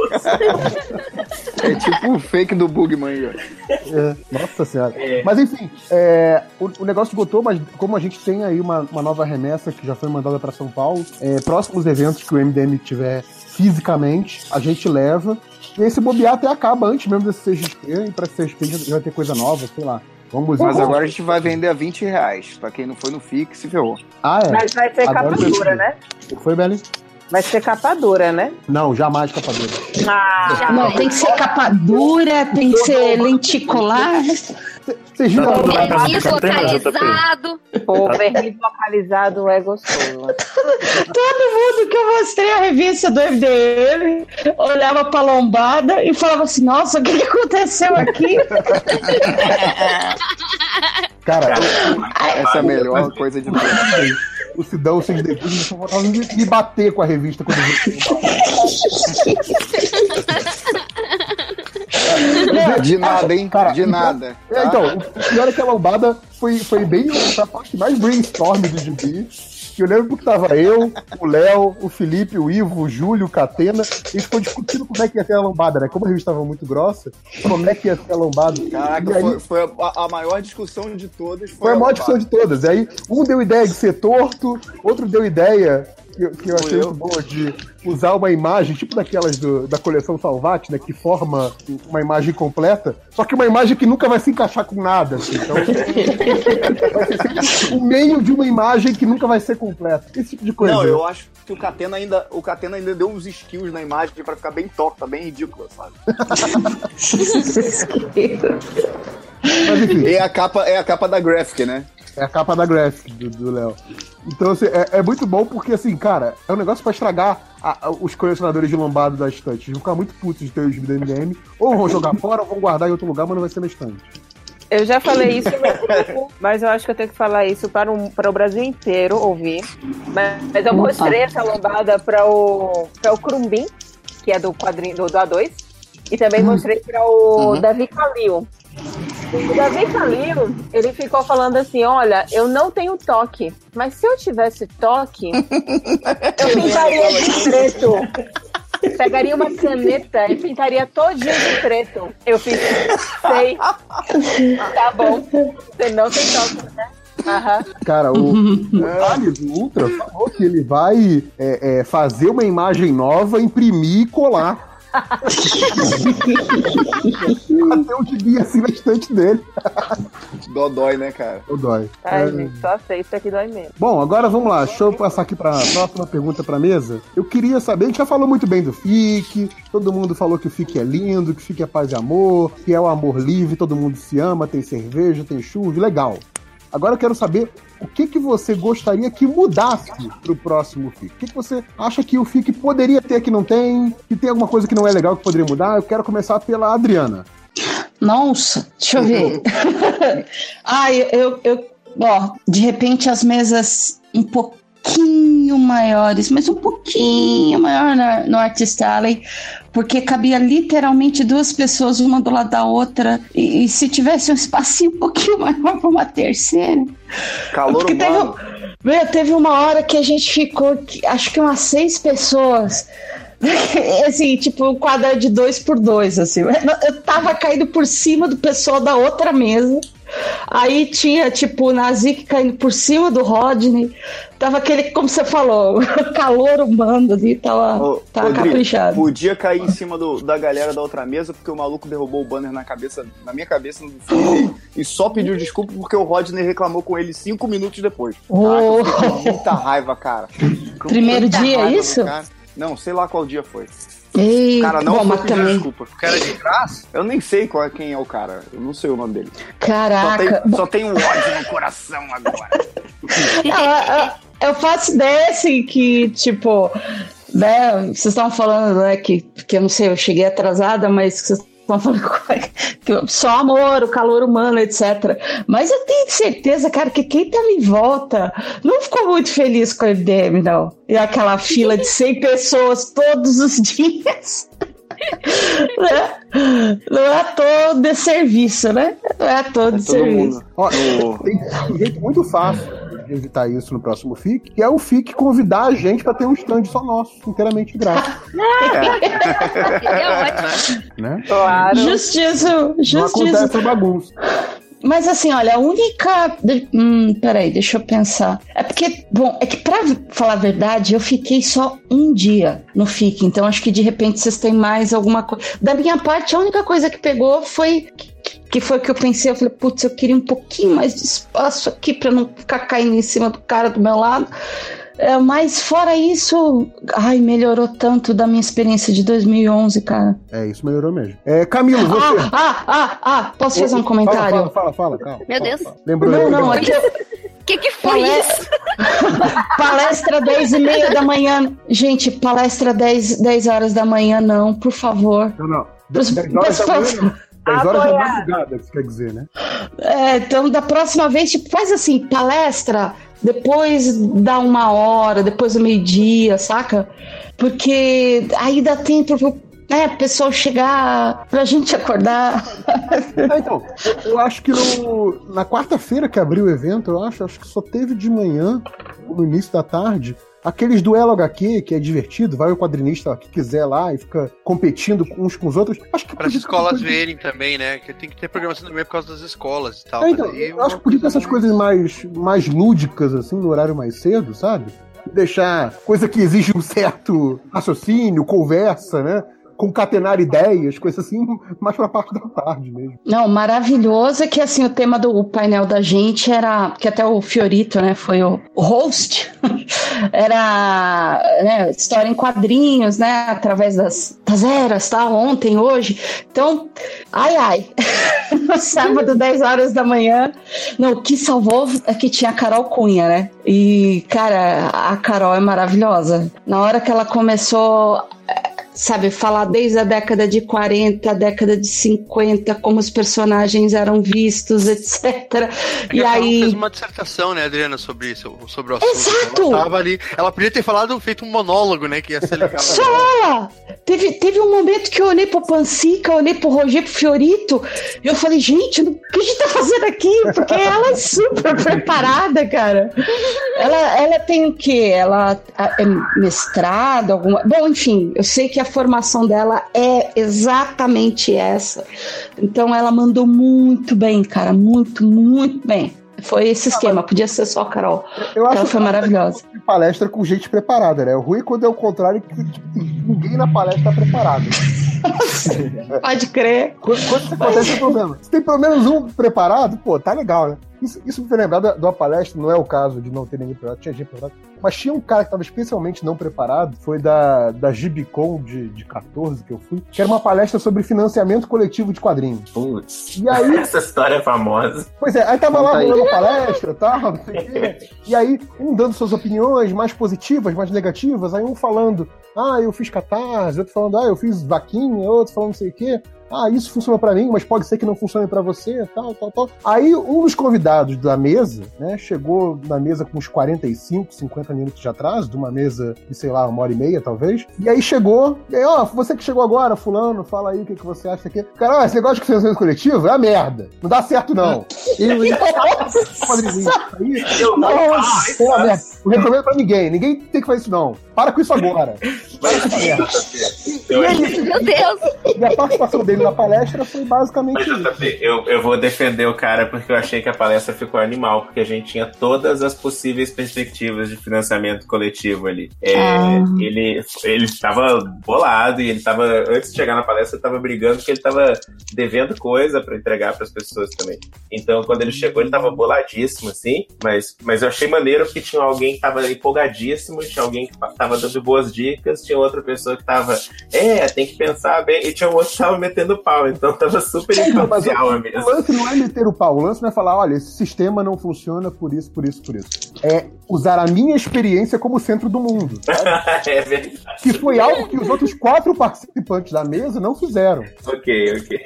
É tipo um fake do Bugman aí, ó. É, nossa senhora. Mas enfim, é, o, o negócio esgotou, mas como a gente tem aí uma, uma nova remessa que já foi mandada para São Paulo, é, próximos eventos que o MDM tiver fisicamente, a gente leva. E esse bobear até acaba antes mesmo desse CXP, e pra CXP já vai ter coisa nova, sei lá. Vamos Mas agora a gente vai vender a 20 reais. Pra quem não foi no se ferrou. Ah, é. Mas vai ser Agora dura, percebi. né? O que foi, Belly? Vai ser capa dura, né? Não, jamais capa dura. Ah, Não, tem que ser capa dura, tem que ser lenticular. Vocês viram Verniz localizado. Pô, verniz localizado é gostoso. Todo mundo que eu mostrei a revista do MDM olhava pra lombada e falava assim: Nossa, o que, que aconteceu aqui? Cara, Essa é a melhor coisa de tudo. O Sidão, deviam só faltavam me me bater com a revista quando eu vi. De nada, hein? Cara, de então- nada. É, tá? então, o pior é que a lombada foi, foi bem a parte mais brainstorm do gibi. Que eu lembro que tava eu, o Léo, o Felipe, o Ivo, o Júlio, o Catena, e ficou discutindo como é que ia ser a lombada, né? Como a revista estava muito grossa, como é que ia ser a lombada. Caraca, aí, foi, foi a, a maior discussão de todas. Foi, foi a maior lombada. discussão de todas. E aí, um deu ideia de ser torto, outro deu ideia que, eu- que eu achei eu. muito boa de usar uma imagem, tipo daquelas do- da coleção Salvati, né? Que forma uma imagem completa, só que uma imagem que nunca vai se encaixar com nada. assim. Então, o meio de uma imagem que nunca vai ser completa. Esse tipo de coisa. Não, eu acho que o Catena ainda, o Catena ainda deu uns skills na imagem pra ficar bem torta, bem ridícula, sabe? Mas enfim. É a capa, é a capa da graphic, né? É a capa da graphic do- Léo. Então, assim, é, é muito bom porque, assim, cara, é um negócio pra estragar a- a- os colecionadores de lombado da estante. Eles vão ficar muito putos de ter os do MDM. Ou vão jogar fora, ou vão guardar em outro lugar, mas não vai ser na estante. Eu já falei isso grupo, mas eu acho que eu tenho que falar isso para, um, para o Brasil inteiro ouvir. Mas, mas eu Opa. mostrei essa lombada para o, para o Crumbin, que é do quadrinho do, do A2, e também mostrei para o Uhum. Davi Calil. O Davi Calil, ele ficou falando assim: olha, eu não tenho toque, mas se eu tivesse toque, eu pintaria de preto. Pegaria uma caneta e pintaria todinho de preto. Eu fiz, sei. Tá bom. Você não tem toque, né? Aham. Cara, o, Thales, Ultra, falou que ele vai é, é, fazer uma imagem nova, imprimir e colar. Até o gibi assim na estante dele. Dó dói, né, cara? Dói. Ai, É. gente, só aceita que dói mesmo. Bom, agora vamos lá. Deixa eu passar aqui para a próxima pergunta para mesa. Eu queria saber, a gente já falou muito bem do FIC, todo mundo falou que o FIC é lindo, que o FIC é paz e amor, que é o amor livre, todo mundo se ama, tem cerveja, tem chuva, legal. Agora eu quero saber o que, que você gostaria que mudasse pro próximo FIC. O que, que você acha que o FIC poderia ter que não tem, que tem alguma coisa que não é legal que poderia mudar? Eu quero começar pela Adriana. Nossa, deixa eu ver. Ai, eu, eu, ó, de repente as mesas um pouquinho maiores, mas um pouquinho maior na- no Artist Alley, porque cabia literalmente duas pessoas, uma do lado da outra, e, e se tivesse um espacinho um pouquinho maior para uma terceira. Calor Porque teve, meu, teve uma hora que a gente ficou, acho que umas seis pessoas. Assim, tipo, um quadrado de dois por dois, assim. Eu tava caindo por cima do pessoal da outra mesa. Aí tinha, tipo, o Nazik caindo por cima do Rodney. Tava aquele, como você falou, calor humano ali, tava, tava Rodrigo, caprichado. Podia cair em cima do- da galera da outra mesa, porque o maluco derrubou o banner na cabeça, na minha cabeça, no filme, e só pediu desculpa porque o Rodney reclamou com ele cinco minutos depois. Caraca, eu fiquei com muita raiva, cara. Primeiro muita dia, raiva do isso? cara. Não, sei lá qual dia foi. Ei, O cara não bom, foi mas pedir também- desculpa. O cara de graça? Eu nem sei qual é, quem é o cara. Eu não sei o nome dele. Só Caraca. tem, só tem um ódio no coração agora. Não, eu, eu faço ideia assim que, tipo, né, vocês estavam falando, né, que, que eu não sei, eu cheguei atrasada, mas que vocês só amor, o calor humano, etc. Mas eu tenho certeza, cara, que quem tava em volta não ficou muito feliz com o MDM, não. E aquela fila de 100 pessoas todos os dias. né? Não é à toa de serviço, né? Não é à toa de serviço. Ó, tem um jeito muito fácil evitar isso no próximo FIC, que é o FIC convidar a gente para ter um stand só nosso, inteiramente de graça. né? Claro. Justiça, Não justiça. acontece essa bagunça. Mas assim, olha, a única. de- Hum, peraí, deixa eu pensar. É porque, bom, é que pra falar a verdade, eu fiquei só um dia no FIC, então acho que de repente vocês têm mais alguma coisa. Da minha parte, a única coisa que pegou foi. Que foi que eu pensei, eu falei, putz, eu queria um pouquinho mais de espaço aqui pra não ficar caindo em cima do cara do meu lado. É, mas fora isso, ai, melhorou tanto da minha experiência de 2011, cara. É, isso melhorou mesmo. É, Camilo, você. Ah, ah, ah, ah, posso fazer um Fala, comentário? Fala, fala, fala, calma. Meu Deus. Lembrou? Não, não, é que eu... que, que foi isso? palestra 10 e meia da manhã. Gente, palestra 10, 10 horas da manhã, não, por favor. Não, não. Pros- 10 horas da manhã, não. 10 horas da madrugada, quer dizer, né? É, então, da próxima vez, tipo, faz assim, palestra, depois dá uma hora, depois do meio-dia, saca? Porque aí dá tempo pro né, pessoal chegar, pra gente acordar. Ah, então, eu acho que no- na quarta-feira que abriu o evento, eu acho, acho que só teve de manhã, no início da tarde, aqueles duelo HQ, que é divertido, vai o quadrinista que quiser lá e fica competindo uns com os outros. Acho que Para as escolas verem também, né? Que tem que ter programação também por causa das escolas e tal. É, então, eu acho que podia ter essas coisas mais, mais lúdicas, assim, no horário mais cedo, sabe? Deixar coisa que exige um certo raciocínio, conversa, né? Concatenar ideias, coisas assim, mais pra parte da tarde mesmo. Não, maravilhoso é que assim o tema do painel da gente era que até o Fiorito, né, foi o, host, era né, história em quadrinhos, né, através das, das eras, tá, ontem, hoje. Então, ai ai, no sábado 10 horas da manhã, não, o que salvou é que tinha a Carol Cunha, né? E cara, a Carol é maravilhosa. Na hora que ela começou sabe, falar desde a década de 40, a década de 50, como os personagens eram vistos, etc. E E ela aí. fez uma dissertação, né, Adriana, sobre isso, sobre o assunto. Exato! Ela tava ali. Ela podia ter falado, feito um monólogo, né? Que ia ser legal. Só ela! Teve, teve um momento que eu olhei pro Pansica, eu olhei pro Roger, pro Fiorito, e eu falei, gente, o que a gente tá fazendo aqui? Porque ela é super preparada, cara. Ela, ela tem o quê? Ela é mestrado, alguma. Bom, enfim, eu sei que a formação dela é exatamente essa. Então ela mandou muito bem, cara, muito, muito bem. Foi esse esquema, podia ser só a Carol. Eu acho ela foi maravilhosa. que palestra com gente preparada, né? O ruim é quando é o contrário, que tipo, ninguém na palestra tá preparado. Pode crer. Quando, acontece, é problema. Se tem pelo menos um preparado, pô, tá legal, né? Isso, isso me foi lembrar da, da palestra, não é o caso de não ter ninguém preparado, tinha gente preparada, mas tinha um cara que estava especialmente não preparado, foi da, da Gibicon de, de 14 que eu fui, que era uma palestra sobre financiamento coletivo de quadrinhos. Putz. E aí- Essa história é famosa. Pois é, aí tava lá Conta aí. rolando a palestra e tal, não sei o quê. E aí, um dando suas opiniões mais positivas, mais negativas, aí um falando, ah, eu fiz catarse, outro falando, ah, eu fiz vaquinha, outro falando não sei o quê. Ah, isso funcionou pra mim, mas pode ser que não funcione pra você, tal, tal, tal. Aí um dos convidados da mesa, né, chegou na mesa com uns 45, 50 minutos de atraso, de uma mesa de, sei lá, uma hora e meia, talvez. E aí chegou, e aí, ó, você que chegou agora, fulano, fala aí o que, que você acha aqui. Cara, esse negócio de financiamento coletivo é a merda. Não dá certo, não. E quadrinho, aí, nossa, é uma merda. Não recomendo pra ninguém. Ninguém tem que fazer isso, não. Para com isso agora. Para com. E é isso. Meu Deus! E a participação dele na palestra foi basicamente Mas, JP, eu, eu vou defender o cara porque eu achei que a palestra ficou animal, porque a gente tinha todas as possíveis perspectivas de financiamento coletivo ali. É, Ah. Ele ele estava bolado e ele estava, antes de chegar na palestra, ele estava brigando porque ele estava devendo coisa para entregar para as pessoas também. Então, quando ele chegou, ele estava boladíssimo, assim, mas, mas eu achei maneiro porque tinha alguém que estava empolgadíssimo, tinha alguém que estava dando boas dicas, tinha outra pessoa que estava, é, tem que pensar bem, e tinha um outro que estava metendo pau, então tava super imparcial a mesa. o lance não é meter o pau, o lance não é falar, olha, esse sistema não funciona por isso, por isso, por isso. É usar a minha experiência como centro do mundo. é verdade. Que foi algo que os outros quatro participantes da mesa não fizeram. Ok, ok.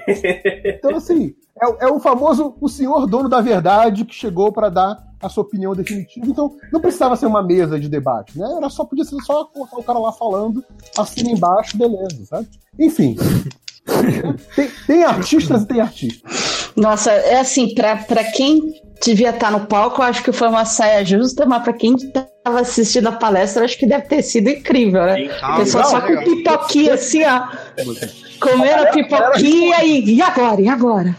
Então, assim, é, é o famoso o senhor dono da verdade que chegou para dar a sua opinião definitiva. Então, não precisava ser uma mesa de debate, né? Era só, podia ser só colocar o cara lá falando, assina embaixo, beleza, sabe? Enfim. Tem, tem artistas e tem artistas. Nossa, é assim, pra, pra quem devia estar no palco, eu acho que foi uma saia justa, mas pra quem tava assistindo a palestra, acho que deve ter sido incrível, né? O pessoal só com pipoquinha assim, ó. Comendo a pipoquinha e, e agora? E agora?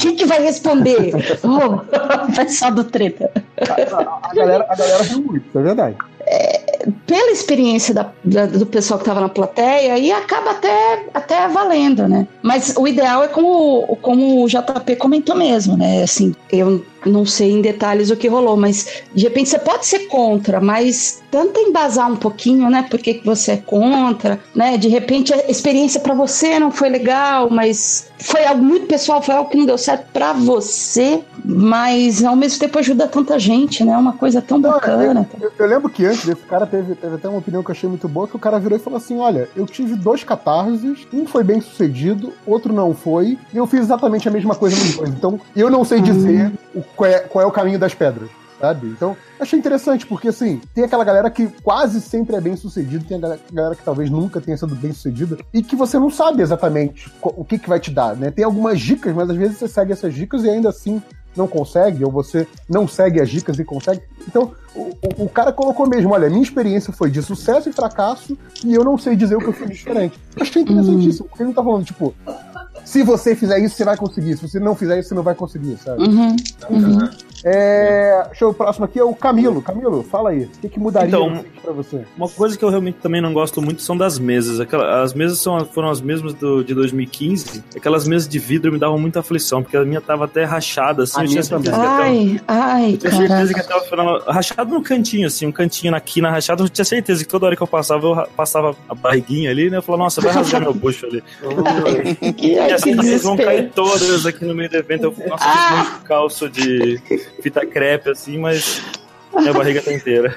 Quem que vai responder? Oh, o pessoal do treta. A galera, a galera riu muito, isso é verdade. Pela experiência da- da- do pessoal que estava na plateia, e acaba até, até valendo, né? Mas o ideal é como, como o JP comentou mesmo, né? Assim, eu não sei em detalhes o que rolou, mas de repente você pode ser contra, mas tenta embasar um pouquinho, né? Por que, que você é contra, né? De repente a experiência para você não foi legal, mas foi algo muito pessoal, foi algo que não deu certo para você, mas ao mesmo tempo ajuda tanta gente, né? Uma coisa tão bacana. Eu, eu lembro que antes desse cara teve, teve até uma opinião que eu achei muito boa, que o cara virou e falou assim: olha, eu tive dois catarses, um foi bem sucedido, outro não foi, e eu fiz exatamente a mesma coisa nos dois. Então, eu não sei dizer o, qual, é, qual é o caminho das pedras. Sabe? Então, achei interessante, porque assim, tem aquela galera que quase sempre é bem sucedido, tem a galera, que talvez nunca tenha sido bem sucedida, e que você não sabe exatamente o que, que vai te dar, né? Tem algumas dicas, mas às vezes você segue essas dicas e ainda assim não consegue, ou você não segue as dicas e consegue. Então, o, o- o cara colocou mesmo: olha, minha experiência foi de sucesso e fracasso, e eu não sei dizer o que eu fiz diferente. Achei interessantíssimo, porque ele não tá falando, tipo, se você fizer isso, você vai conseguir, se você não fizer isso, você não vai conseguir, sabe? Uhum, uhum. É, deixa eu, o próximo aqui é o Camilo. Camilo, fala aí. O que, que mudaria Então, pra você? Uma coisa que eu realmente também não gosto muito são das mesas. Aquela- as mesas são, foram as mesmas do, de 2015. Aquelas mesas de vidro me davam muita aflição, porque a minha tava até rachada, assim. A eu tinha certeza também. que até, Ai, ai, eu tinha certeza que até o final. Rachado no cantinho, assim, um cantinho aqui na rachada. Eu tinha certeza que toda hora que eu passava, eu passava a barriguinha ali, né? Eu falava, nossa, vai rasgar meu bucho ali. Que, E as que mesas vão cair todas aqui no meio do evento. Eu, nossa, eu fiz muito calço de fita crepe, assim, mas minha barriga tá inteira.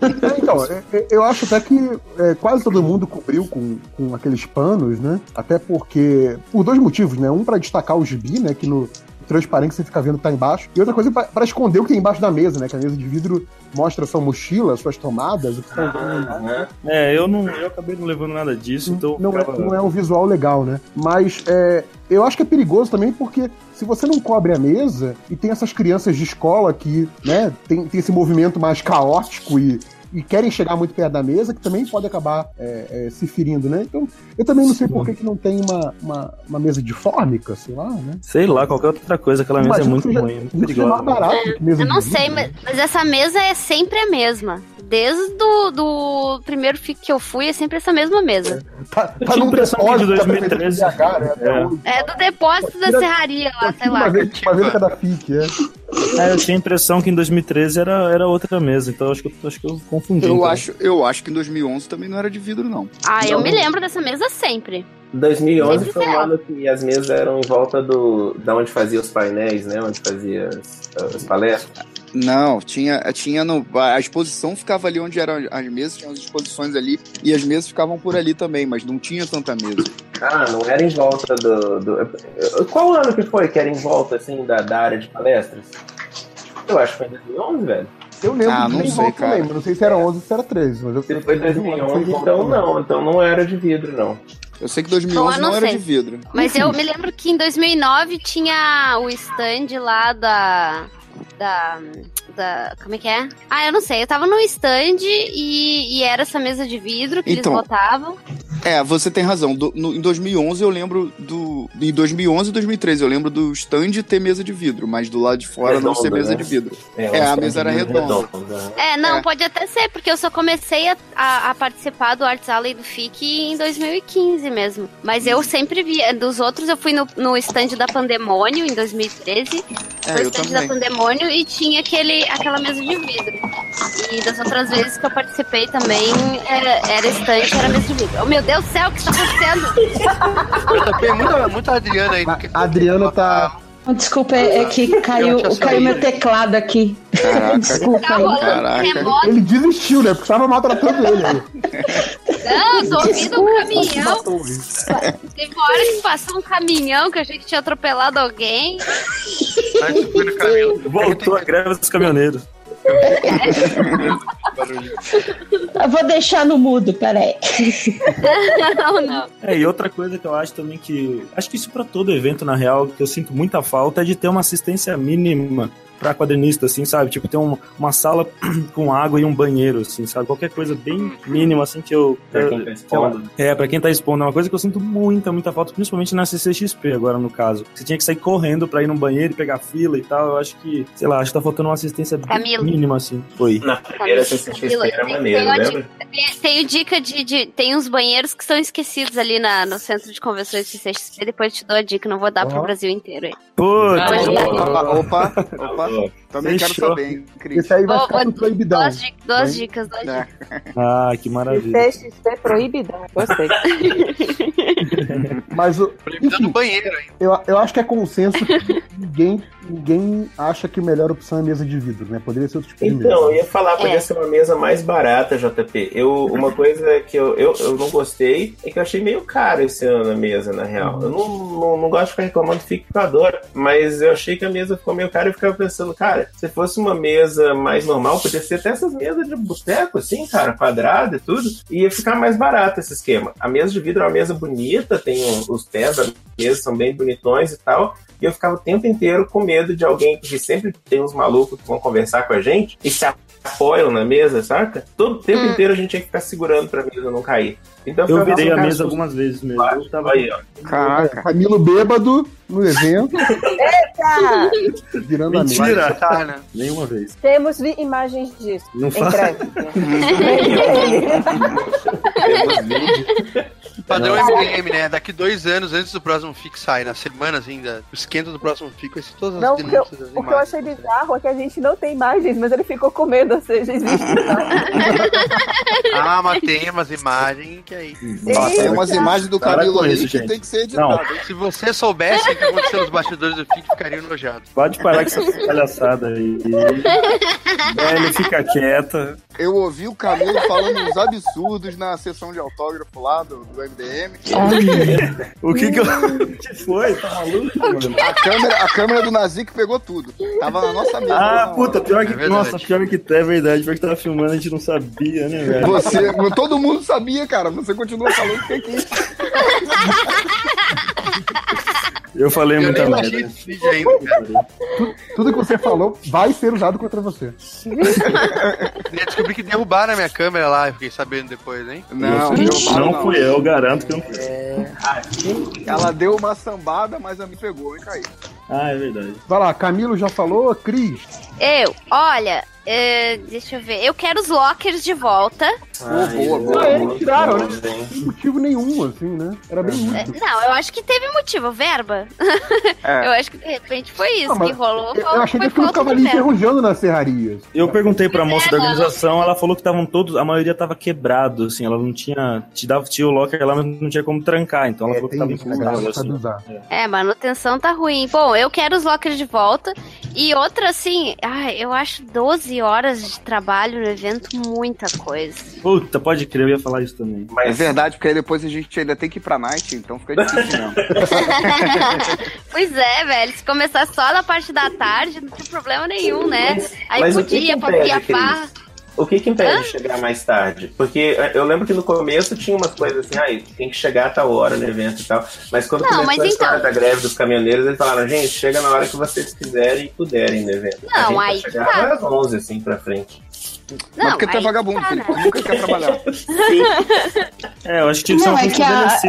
É, então, é, é, eu acho até que é, quase todo mundo cobriu com, com aqueles panos, né? Até porque. Por dois motivos, né? Um pra destacar o gibi, né? Que no transparente você fica vendo que tá embaixo. E outra coisa pra, pra esconder o que tem embaixo da mesa, né? Que a mesa de vidro mostra sua mochila, suas tomadas, o que tá embaixo. É, eu não. Eu acabei não levando nada disso, então. não é, não é um visual legal, né? Mas é, eu acho que é perigoso também porque se você não cobre a mesa e tem essas crianças de escola que, né, tem, tem esse movimento mais caótico e, e querem chegar muito perto da mesa, que também pode acabar é, é, se ferindo, né? Então, eu também não sei por que, que não tem uma, uma, uma mesa de fórmica, sei lá, né? Sei lá, qualquer outra coisa, aquela mesa é muito ruim, é muito perigosa. barato mesa Eu não sei, né? mas, mas essa mesa é sempre a mesma. Desde do, do primeiro FIC que eu fui, é sempre essa mesma mesa. Tá, Eu tinha a impressão que de 2013. né, até hoje. É do depósito da serraria lá, sei lá. Uma vez, uma vez a cada FIC, é. É, eu tinha a impressão que em 2013 era, era outra mesa, então acho que eu, acho que eu confundi. Eu então. acho, eu acho que em 2011 também não era de vidro, não. Ah, eu me lembro dessa mesa sempre. 2011 foi um ano que as mesas eram em volta do da onde fazia os painéis, né? Onde fazia as, as palestras. Não, tinha, tinha no, a exposição ficava ali onde eram as mesas, tinha as exposições ali, e as mesas ficavam por ali também, mas não tinha tanta mesa. Ah, não era em volta do, do- Qual ano que foi que era em volta, assim, da, da área de palestras? Eu acho que foi em 2011, velho. Eu lembro Ah, não nem sei, cara. mas não sei se era 11 ou se era 13. Mas eu Se foi 2011, então não. Então não era de vidro, não. Eu sei que 2011 Então, eu não não era de vidro. Mas eu me lembro que em 2009 tinha o stand lá da. Da. da como é que é? Ah, eu não sei. Eu tava no stand e, e era essa mesa de vidro que Então. eles botavam. É, você tem razão. Do- no- em 2011 eu lembro do. Em 2011 e 2013 eu lembro do stand ter mesa de vidro, mas do lado de fora não ser Redonda, mesa né? de vidro. É, É, a mesa era vidro redonda. redondo, É, não, É. pode até ser, porque eu só comecei a, a, a participar do Arts Alley do FIC em 2015 mesmo. Mas eu sempre vi. Dos outros, eu fui no, no stand da Pandemônio em 2013. É, foi o eu stand também. da Pandemônio e tinha aquele, aquela mesa de vidro. E das outras vezes que eu participei também era, era stand, era mesa de vidro. Oh meu Deus do céu, o que está acontecendo? Eu também, muita, muita Adriana aí. A Adriana tá. Desculpa, é, é que caiu, Eu caiu meu teclado aqui. Desculpa Tá Ele desistiu, né? Porque tava maltratando ele. Não, tô ouvindo um caminhão. Teve uma hora que passou um caminhão que eu achei que tinha atropelado alguém. Voltou a greve dos caminhoneiros. Eu vou deixar no mudo, peraí. não, não. É, e outra coisa que eu acho também que. Acho que isso pra todo evento, na real, que eu sinto muita falta é de ter uma assistência mínima pra quadrinista, assim, sabe? Tipo, ter um- uma sala com água e um banheiro, assim, sabe? Qualquer coisa bem mínima, assim, que eu. Pra eu- quem tá expondo. é, pra quem tá expondo. É uma coisa que eu sinto muita, muita falta, principalmente na CCXP, agora no caso. Você tinha que sair correndo pra ir no banheiro e pegar fila e tal. Eu acho que, sei lá, acho que tá faltando uma assistência bem Camilo. mínima, assim. Foi. Na primeira CCXP era Tem- maneiro, lembra? Tenho dica de, de- Tem uns banheiros que são esquecidos ali na, no centro de convenções de CCXP. Depois eu te dou a dica, não vou dar pro Ó. Brasil inteiro. aí. Puta, Opa, opa, opa. Também quero Fechou. saber, hein, Cris. Esse aí vai Vou- ficar no vou- proibidão. Duas, di- duas Hein? dicas, duas É. dicas. Ah, que maravilha. CXP proibidão, gostei. Mas o. Proibidão no banheiro aí. Eu, eu acho que é consenso que ninguém, ninguém acha que a melhor opção é mesa de vidro, né? Poderia ser outro tipo de mesa. Então, eu ia falar, podia É. ser uma mesa mais barata, JP. Eu, uma coisa que eu, eu, eu não gostei é que eu achei meio caro esse ano a mesa, na real. Eu não, não, não gosto de ficar reclamando do FIC porque eu adoro, mas eu achei que a mesa ficou meio cara e eu ficava pensando, cara, se fosse uma mesa mais normal, podia ser até essas mesas de boteco, assim, cara, quadrada e tudo, e ia ficar mais barato esse esquema. A mesa de vidro é uma mesa bonita, tem os pés da mesa são bem bonitões e tal, e eu ficava o tempo inteiro com medo de alguém, porque sempre tem uns malucos que vão conversar com a gente e se apoiam na mesa, saca? Todo o tempo Hum. inteiro a gente tinha que ficar segurando pra mesa não cair. Então Eu virei a cara, mesa se- algumas vezes mesmo. Eu tava Aí, ó. Caraca. Camilo bêbado no evento, Eita! virando a mesa. Mentira! Tá, né? Nenhuma vez. Temos vi imagens disso. Não breve. Padrão. MDM, né? Daqui dois anos, antes do próximo FIC sair, nas semanas ainda, o esquenta do próximo FIC vai ser todas as Não, o que, eu, denúncias das o que eu imagens. achei bizarro é que a gente não tem imagens, mas ele ficou com medo, ou seja, existe. Ah, mas tem umas imagens que aí. Ó, tem umas imagens do Camilo isso, que gente. tem que ser editado. Se você soubesse o que aconteceu nos bastidores do FIC, ficaria enojado. Pode parar com essa palhaçada aí. Velho, fica quieta. Eu ouvi o Camilo falando uns absurdos na sessão de autógrafo lá do, do MDM. O que que eu. O que foi? Tá maluco, mano? A câmera, a câmera do Nazik pegou tudo. Tava na nossa mesa. Ah, puta, pior que. É nossa, pior que é verdade. Pior que tava filmando, a gente não sabia, né, velho? Você, todo mundo sabia, cara. Você continua falando que é quis. Eu falei Eu muita merda. ainda, cara. Tudo que você falou vai ser usado contra você. Eu descobri que derrubaram a minha câmera lá, eu fiquei sabendo depois, hein? Não, Não, não, fui eu, garanto que não fui. Ela deu uma sambada, mas a me pegou, hein, Caí? Ah, é verdade. Vai lá, Camilo já falou, Cris. Eu, olha, é, deixa eu ver. Eu quero os lockers de volta. boa, boa. Ah, eles tiraram, né? Sem motivo nenhum, assim, né? Era bem É, útil. não, eu acho que teve motivo, verba. É. Eu acho que de repente foi isso Não, mas que rolou. Eu, eu achei que aquilo ficava ali enferrujando nas serrarias. Eu perguntei pra moça É, da não. organização, ela falou que estavam todos, a maioria tava quebrado, assim, ela não tinha, te dava, tinha o locker lá, mas não tinha como trancar, então ela falou que tava né, assim. Usar. É, manutenção tá ruim. Bom, eu quero os lockers de volta. E outra, assim, ai, eu acho 12 horas de trabalho no evento muita coisa. Puta, pode crer, eu ia falar isso também. É verdade, porque aí depois a gente ainda tem que ir pra night, então fica difícil mesmo. pois é, velho. Se começar só na parte da tarde, não tem problema nenhum, né? Aí Mas podia, pra farra. O que que impede de chegar mais tarde? Porque eh, eu lembro que no começo tinha umas coisas assim, ah, tem que chegar a tal hora no evento e tal. Mas quando Não, começou mas a história então- da greve dos caminhoneiros, eles falaram, gente, chega na hora que vocês quiserem e puderem no evento. Não, a gente aí vai chegar tá. às 11, assim, pra frente. Não, porque tu é aí vagabundo, tá, Felipe. né? Nunca quer trabalhar. É, eu acho que ser Não, uma é coisa que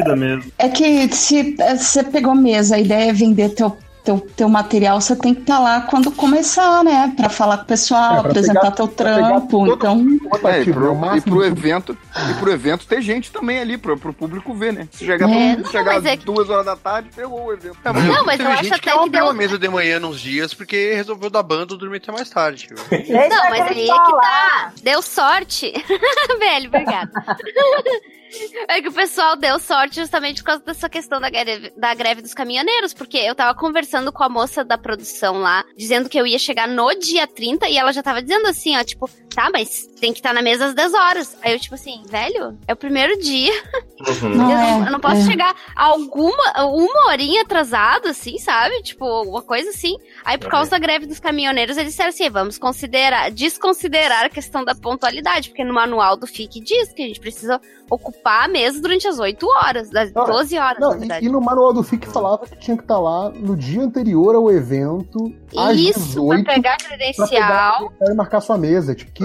a- mesmo. É que se você pegou mesa, a ideia é vender teu, teu, teu material, você tem que estar lá quando começar, né? Pra falar com o pessoal, É, apresentar pegar- teu trampo. Então. É, e, pro, e pro evento, e pro evento ter gente também ali, pro, pro público ver, né? Se chegar, É, não, chegar é às duas horas da tarde, ferrou o evento. É, mas Não, mas eu acho gente que até que abriu deu- a mesa de manhã nos dias porque resolveu dar banda e dormir até mais tarde. Não, mas aí é que tá. Deu sorte. Velho, obrigada. É que o pessoal deu sorte justamente por causa dessa questão da greve, da greve dos caminhoneiros, porque eu tava conversando com a moça da produção lá, dizendo que eu ia chegar no dia 30 e ela já tava dizendo assim, ó, tipo, tá, mas tem que estar na mesa às 10 horas. Aí eu, tipo assim, velho, é o primeiro dia. Uhum. eu, não, eu não posso é. chegar alguma, uma horinha atrasado, assim, sabe? Tipo, uma coisa assim. Aí, por causa da greve dos caminhoneiros, eles disseram assim: vamos considerar, desconsiderar a questão da pontualidade, porque no manual do FIC diz que a gente precisa ocupar a mesa durante as 8 horas, das 12 horas, Não, na e, verdade. e no manual do FIC falava que tinha que estar lá no dia anterior ao evento, às Isso, 18, pra pegar pra credencial. pegar e marcar sua mesa. Tipo, que?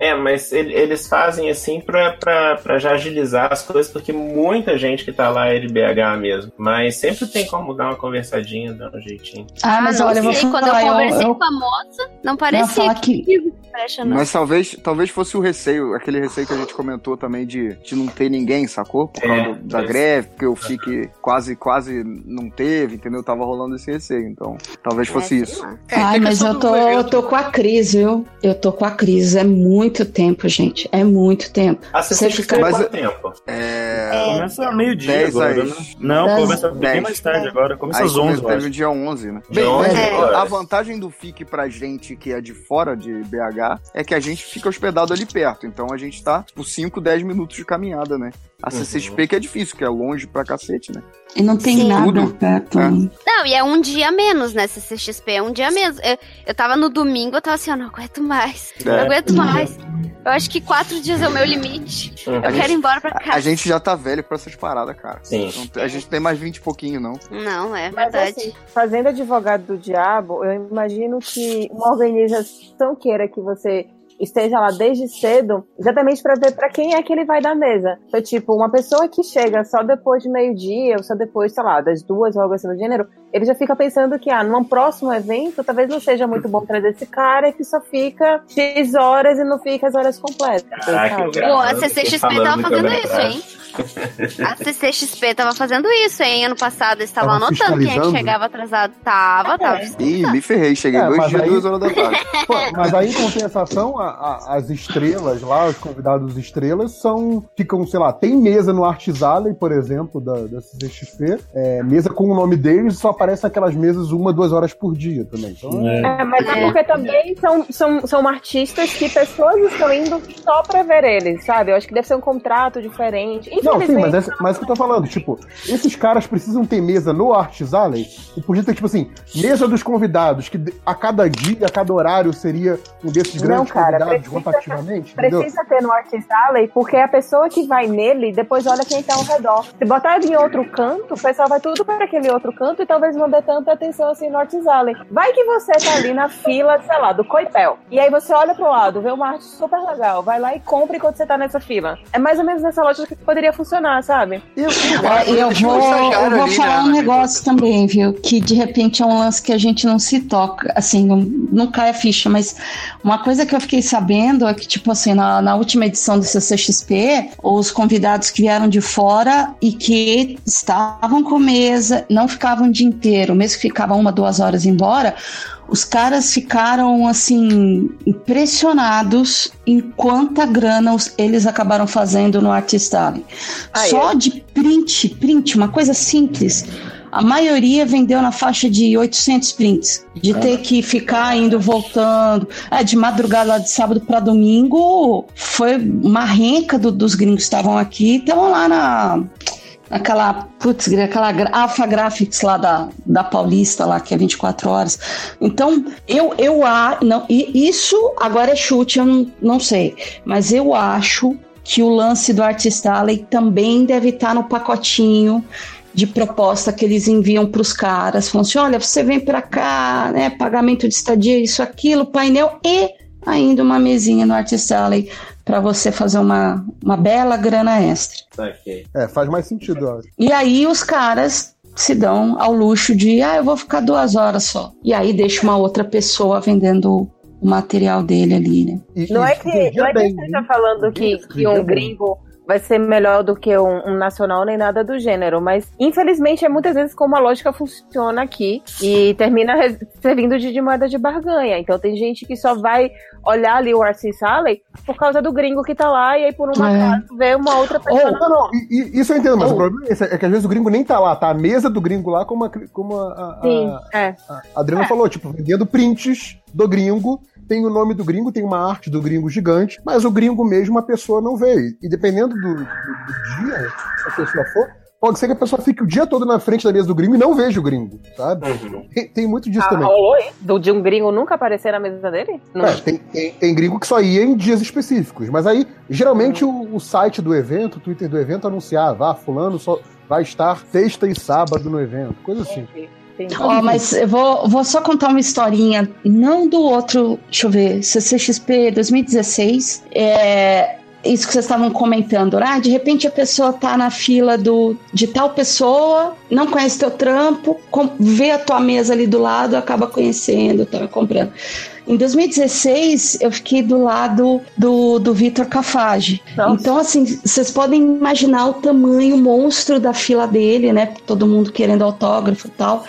É, mas ele- eles fazem assim pra, pra, pra já agilizar as coisas, porque muita gente que tá lá é de BH mesmo. Mas sempre tem como dar uma conversadinha, dar um jeitinho. Ah, mas não olha, eu vou sei, quando eu falar, eu- conversei eu- com a moça, não falar parecia que- que... Fecha, não. Mas talvez, talvez fosse o receio, aquele receio que a gente comentou também de, de não ter ninguém, sacou? Por causa É, do- da é. greve, porque o FIC quase, quase não teve, entendeu? Tava rolando esse receio, então talvez fosse isso. Ai, mas eu tô, eu tô com a crise, viu? Eu tô com a crise. É muito tempo, gente. É muito tempo. Ah, Você fica. Mas quanto tempo? É... Começa meio-dia 10 agora, né? Não, começa bem 10. mais tarde agora. Começa às 11, eu teve acho. o dia 11, né? Bem, 11 mas a vantagem do FIC pra gente que é de fora de BH é que a gente fica hospedado ali perto. Então a gente tá, tipo, 5, 10 minutos de caminhada, né? A CCXP que é difícil, que é longe pra cacete, né? E não tem Sim. nada Tudo. perto. É. Não, e é um dia menos, né? CCXP é um dia menos. Eu, eu tava no domingo, eu tava assim, eu não aguento mais. É. Não aguento mais. Eu acho que quatro dias é o meu limite. Uhum. Eu A quero gente- ir embora pra A, casa. a gente já tá velho pra essas paradas, cara. Sim. Não- a gente tem mais 20 e pouquinho, não. Não, é Mas verdade. assim, fazendo advogado do diabo, eu imagino que uma organização queira que você esteja lá desde cedo, exatamente para ver para quem é que ele vai dar mesa. Então, tipo, uma pessoa que chega só depois de meio-dia, ou só depois, sei lá, das duas ou algo assim do gênero, ele já fica pensando que, ah, num próximo evento, talvez não seja muito bom trazer esse cara que só fica X horas e não fica as horas completas. Caraca, sabe? Pô, a CCXP tava fazendo isso, atrás. hein? A CCXP tava fazendo isso, hein? Ano passado eles estavam Tava anotando quem é que chegava atrasado. Tava, tava. Ih, me ferrei. Cheguei É, dois dias, aí- duas horas da tarde. Pô, mas aí, em compensação, a- a- as estrelas lá, os convidados estrelas, são. Ficam, sei lá, tem mesa no Arts Alley, por exemplo, da, da CCXP. é, mesa com o nome deles, só aparece aquelas mesas uma, duas horas por dia também. Então, é. É, mas é porque também são, são, são artistas que pessoas estão indo só pra ver eles, sabe? Eu acho que deve ser um contrato diferente. Não, sim, mas é, mas é o que eu tô falando, tipo, esses caras precisam ter mesa no Arts Alley, e podia ter, tipo assim, mesa dos convidados, que a cada dia, a cada horário seria um desses Não, grandes cara. cuidado precisa- rotativamente, entendeu? Precisa ter no Artist Alley, porque a pessoa que vai nele depois olha quem tá ao redor. Se botar ele em outro canto, o pessoal vai tudo para aquele outro canto e talvez não dê tanta atenção assim no Artist Alley. Vai que você tá ali na fila, sei lá, do Coipel. E aí você olha pro lado, vê uma arte super legal, vai lá e compra enquanto você tá nessa fila. É mais ou menos nessa lógica que poderia funcionar, sabe? É, eu vou, eu vou falar um negócio também, viu? Que de repente é um lance que a gente não se toca, assim, não, não cai a ficha, mas uma coisa que eu fiquei sabendo é que, tipo assim, na, na última edição do CCXP, os convidados que vieram de fora e que estavam com mesa, não ficavam o dia inteiro, mesmo que ficavam uma, duas horas embora, os caras ficaram assim impressionados em quanta grana os- eles acabaram fazendo no Artist Alley. Só de print, print, uma coisa simples. A maioria vendeu na faixa de 800 prints. De ter que ficar indo, voltando. É, de madrugada lá de sábado para domingo, foi uma renca do- dos gringos que estavam aqui. Estavam lá na aquela, putz, aquela Alpha Graphics lá da, da Paulista, lá, que é 24 horas. Então, eu, eu a, não, e isso agora é chute, eu não, não sei, mas eu acho que o lance do Artist Alley também deve estar no pacotinho de proposta que eles enviam para os caras, falando assim, olha, você vem para cá, né, pagamento de estadia, isso, aquilo, painel e ainda uma mesinha no Artist Alley para você fazer uma, uma bela grana extra. É, faz mais sentido, eu acho. E aí os caras se dão ao luxo de, ah, eu vou ficar duas horas só. E aí deixa uma outra pessoa vendendo o material dele ali, né? Não é que, não é que esteja falando que, que um gringo vai ser melhor do que um, um nacional nem nada do gênero, mas infelizmente é muitas vezes como a lógica funciona aqui e termina servindo de, de moeda de barganha. Então tem gente que só vai olhar ali o Arcis Alley por causa do gringo que tá lá e aí por uma É. casa vê uma outra pessoa. Não, não, e- e- isso eu entendo, mas o problema é, esse, é que às vezes o gringo nem tá lá, tá a mesa do gringo lá, como a, como a, a- Sim, a- é. a Adriana falou, tipo, vendendo prints do gringo, tem o nome do gringo, tem uma arte do gringo gigante, mas o gringo mesmo a pessoa não vê. E dependendo do, do- do dia que a pessoa for, pode ser que a pessoa fique o dia todo na frente da mesa do gringo e não veja o gringo, sabe? Tem, tem muito disso Ah, também. rolou isso? Do, de um gringo nunca aparecer na mesa dele? Não. É, tem, tem, tem gringo que só ia em dias específicos. Mas aí, geralmente, o, o site do evento, o Twitter do evento, anunciava, ah, fulano só vai estar sexta e sábado no evento. Coisa assim. Ó, mas eu vou, vou só contar uma historinha, não do outro, deixa eu ver, CCXP 2016. É, isso que vocês estavam comentando, ah, de repente a pessoa tá na fila do, de tal pessoa, não conhece teu trampo, com- vê a tua mesa ali do lado, acaba conhecendo, tá comprando. Em 2016, eu fiquei do lado do, do Vitor Cafage. Então, assim, vocês podem imaginar o tamanho monstro da fila dele, né? Todo mundo querendo autógrafo e tal.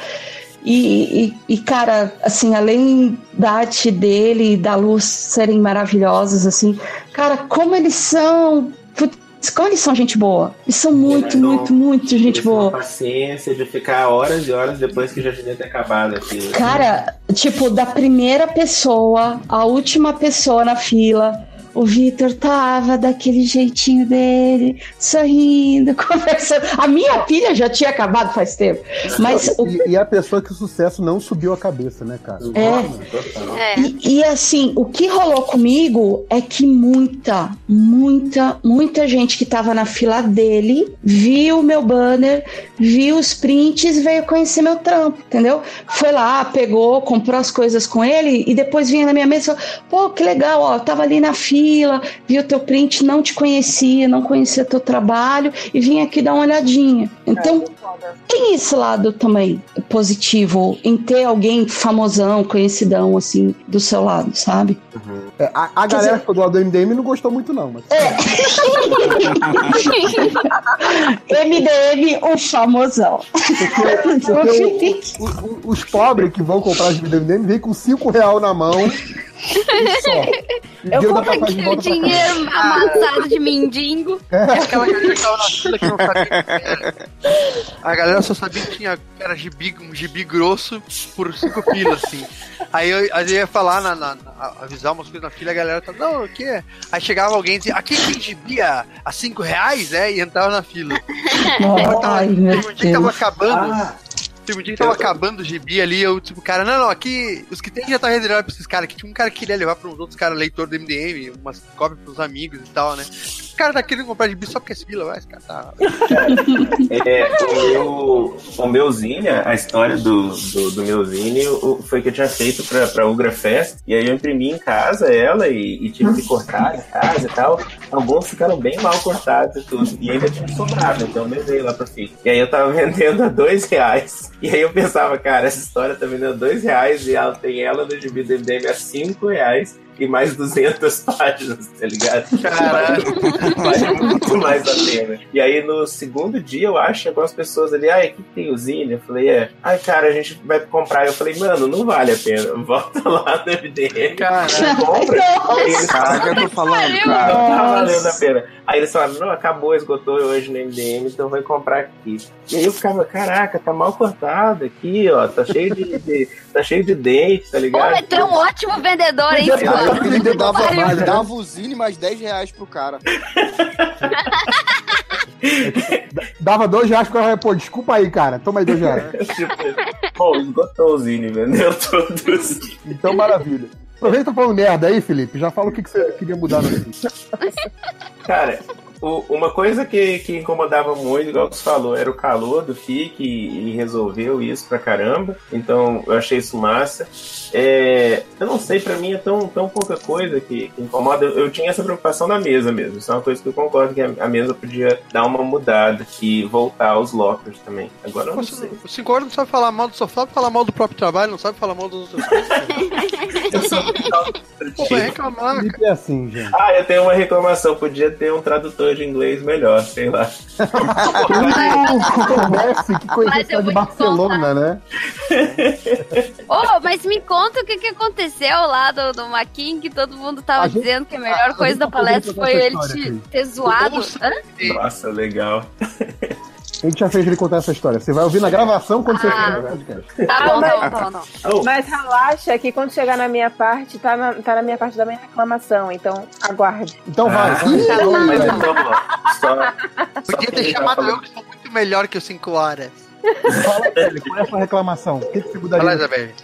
E, e- e, cara, assim, além da arte dele e da luz serem maravilhosas, assim, cara, como eles são. Eles são gente boa. Eles são muito, muito, muito gente boa. Paciência de ficar horas e horas depois que já devia ter acabado aquilo. Cara, tipo, da primeira pessoa à última pessoa na fila, o Vitor tava daquele jeitinho dele, sorrindo, conversando. A minha pilha já tinha acabado faz tempo. Mas o E, e a pessoa que o sucesso não subiu a cabeça, né, cara? É. E, e, assim, o que rolou comigo é que muita, muita, muita gente que tava na fila dele viu o meu banner, viu os prints, veio conhecer meu trampo, entendeu? Foi lá, pegou, comprou as coisas com ele e depois vinha na minha mesa e falou: pô, que legal, ó, eu tava ali na fila, viu teu print, não te conhecia, não conhecia teu trabalho e vim aqui dar uma olhadinha. Então, tem esse lado também positivo em ter alguém famosão, conhecidão, assim, do seu lado, sabe? É, a, a galera dizer- que ficou do lado do MDM não gostou muito, não. Mas... MDM, o famosão. Porque o- o- o- os pobres que vão comprar as do MDM vêm com 5 real na mão. Eu pra casa. dinheiro amassado de mendigo. Aquela galera que tava na fila que não sabia. A galera só sabia que tinha era gibi, um gibi grosso por cinco pilas, assim. Aí eu, aí eu ia falar, na, na- na- avisar umas coisas na fila, a galera tava, não, o quê? Aí chegava alguém e dizia, aqui tem gibi a, cinco reais, é? E entrava na fila. Ai, meu Teve um dia que tava acabando. Ah, Teve um dia que tava acabando o gibi ali, eu, tipo, cara, não, não, aqui, os que tem já tá reservado pra esses caras. Que tinha um cara que queria levar pra uns outros caras, leitor do MDM, umas cópias pros amigos e tal, né? O cara tá querendo comprar gibi só porque é fila, vai, esse cara tá. É, o meu, o meu zine, a história do, do, do meu zine o- foi que eu tinha feito pra, pra Ugra Fest, e aí eu imprimi em casa ela e, e tive que cortar em casa e tal. Alguns ficaram bem mal cortados e tudo, e ainda tinha sobrado, então eu levei lá pra FIC. E aí eu tava vendendo a dois reais, e aí eu pensava, cara, essa história tá vendendo dois reais e ela tem ela no gibi do MDM a cinco reais. E mais 200 páginas, tá ligado? Vale, vale muito mais a pena. E aí, no segundo dia, eu acho, chegou as pessoas ali, ai, aqui tem o Zine? Eu falei, é. Ai, cara, a gente vai comprar. Eu falei, mano, não vale a pena. Volta lá no MDM. Cara, compra. Eles Cara, eu tô falando, Não cara. tá Nossa. valendo a pena. Aí eles falaram, não, acabou, esgotou hoje no MDM, então vai comprar aqui. E aí eu ficava, caraca, tá mal cortado aqui, ó, tá cheio de, de- tá cheio de dente, tá ligado? mas tu é um ótimo vendedor, hein, Aí Flávio? ele dava, ele dava o Zine mais 10 reais pro cara. Dava dois reais pro cara, pô, desculpa aí, cara. Toma aí dois reais. Pô, esgotou o Zine, vendeu todos. Então, maravilha. Aproveita tá falando merda aí, Felipe. Já fala o que, que você queria mudar no. Cara, o- uma coisa que, que incomodava muito, igual você falou, era o calor do FIC e, e resolveu isso pra caramba. Então eu achei isso massa. É, eu não sei, pra mim é tão, tão pouca coisa que, que incomoda. Eu, eu tinha essa preocupação na mesa mesmo. Isso é uma coisa que eu concordo que a, a mesa podia dar uma mudada e voltar aos lockers também. Agora eu não sei. O 5 horas não sabe falar mal do sofá, sabe falar mal do próprio trabalho, não sabe falar mal dos outros. Pô, vai reclamar, Felipe é assim, gente. Ah, eu tenho uma reclamação. Podia ter um tradutor de inglês melhor, sei lá. Messi que conheceu de Barcelona, né? Ô, mas me conta o que, que aconteceu lá do, do Maquin, que todo mundo tava A gente- dizendo que a a- melhor a coisa gente da tá palestra foi ele história, te ter zoado. Nossa, legal. A gente já fez ele contar essa história. Você vai ouvir na gravação quando você estiver no podcast. Tá bom, tá bom, tá bom. tá bom. Mas relaxa que quando chegar na minha parte, tá na, tá na minha parte da minha reclamação. Então, aguarde. Então vai. Ah, Mas então, ó, só, Podia ter chamado eu, que sou muito melhor que os 5 horas. Fala, Kelly, qual é a sua reclamação? O que, que você mudaria? Fala, Isabelle.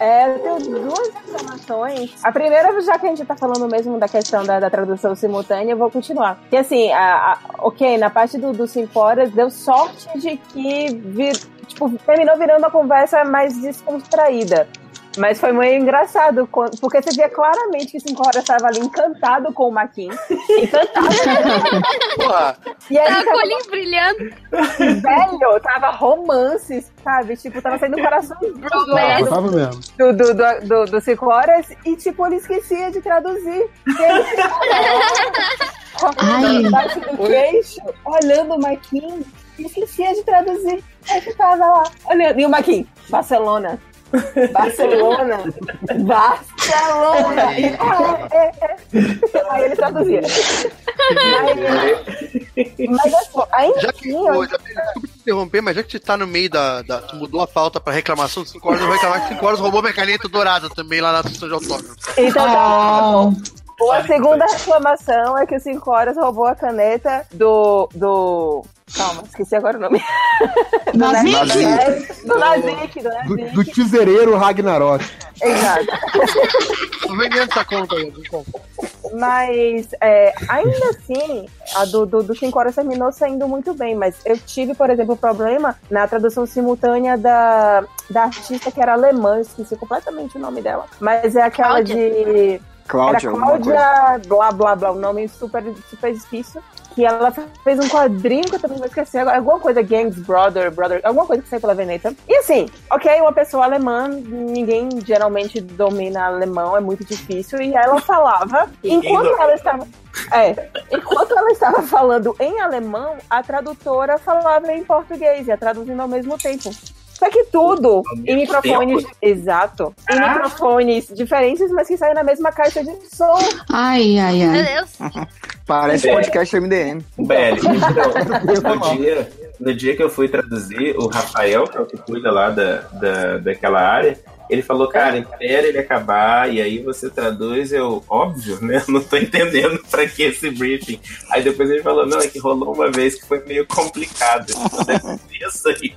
É, eu tenho duas reclamações. A primeira, já que a gente tá falando mesmo da questão da, da tradução simultânea, eu vou continuar. Que assim, a, a- ok, na parte do, do 5 horas, deu sorte de que vir, tipo, terminou virando uma conversa mais descontraída. Mas foi muito engraçado, porque você via claramente que 5 horas estava ali encantado com o Maquin. Encantado. Porra. E aí, Tá com o tava- olhinho brilhando. velho, tava romances, sabe? Tipo, tava saindo um coração Romance. Tava mesmo. do, do, do, do, do cinco horas e, tipo, ele esquecia de traduzir. E ele ficava Ai. embaixo do queixo, olhando o Maquin e esquecia de traduzir. Aí ficava lá, olhando. E o Maquin, Barcelona. Barcelona. Barcelona. Aí ele traduzia. Mas, mas assim, ainda Já que, assim, eu- Isabelle, desculpa te interromper, mas já que você tá no meio da. da tu mudou a pauta pra reclamação de 5 horas, eu vou reclamar que 5 horas roubou minha caneta dourada também lá na sessão de autógrafo. Então tá Ah. Bom. A segunda reclamação é que o 5 horas roubou a caneta do. do. Calma, esqueci agora o nome. do Nazik? Nazik. Do Nazik, do Do, Nazik. do tesoureiro Ragnarok. Exato. Tô vendendo essa conta aí, conta. Mas é, ainda assim, a do, do, do 5 horas terminou saindo muito bem. Mas eu tive, por exemplo, problema na tradução simultânea da, da artista que era alemã, esqueci completamente o nome dela. Mas é aquela Cláudia? de. Cláudia, Era. Cláudia, blá blá blá, um nome super, super difícil. Que ela fez um quadrinho que eu também vou esquecer agora, alguma coisa, Gangs Brother, Brother, alguma coisa que saiu pela Veneta. E assim, ok, uma pessoa alemã, ninguém geralmente domina alemão, é muito difícil. E ela falava, enquanto ela estava. É, enquanto ela estava falando em alemão, a tradutora falava em português, ia traduzindo ao mesmo tempo. Só que tudo em microfones. Exato. Em microfones diferentes, mas que saem na mesma caixa de som. Ai, ai, Meu ai. Deus. Parece É. podcast MDM. Beli, então, no, dia, no dia que eu fui traduzir, o Rafael, que é o que cuida lá da, da, daquela área, ele falou, cara, espera ele acabar e aí você traduz. Eu, óbvio, né? Não tô entendendo pra que esse briefing. Aí depois ele falou, não, é que rolou uma vez que foi meio complicado. Isso aí.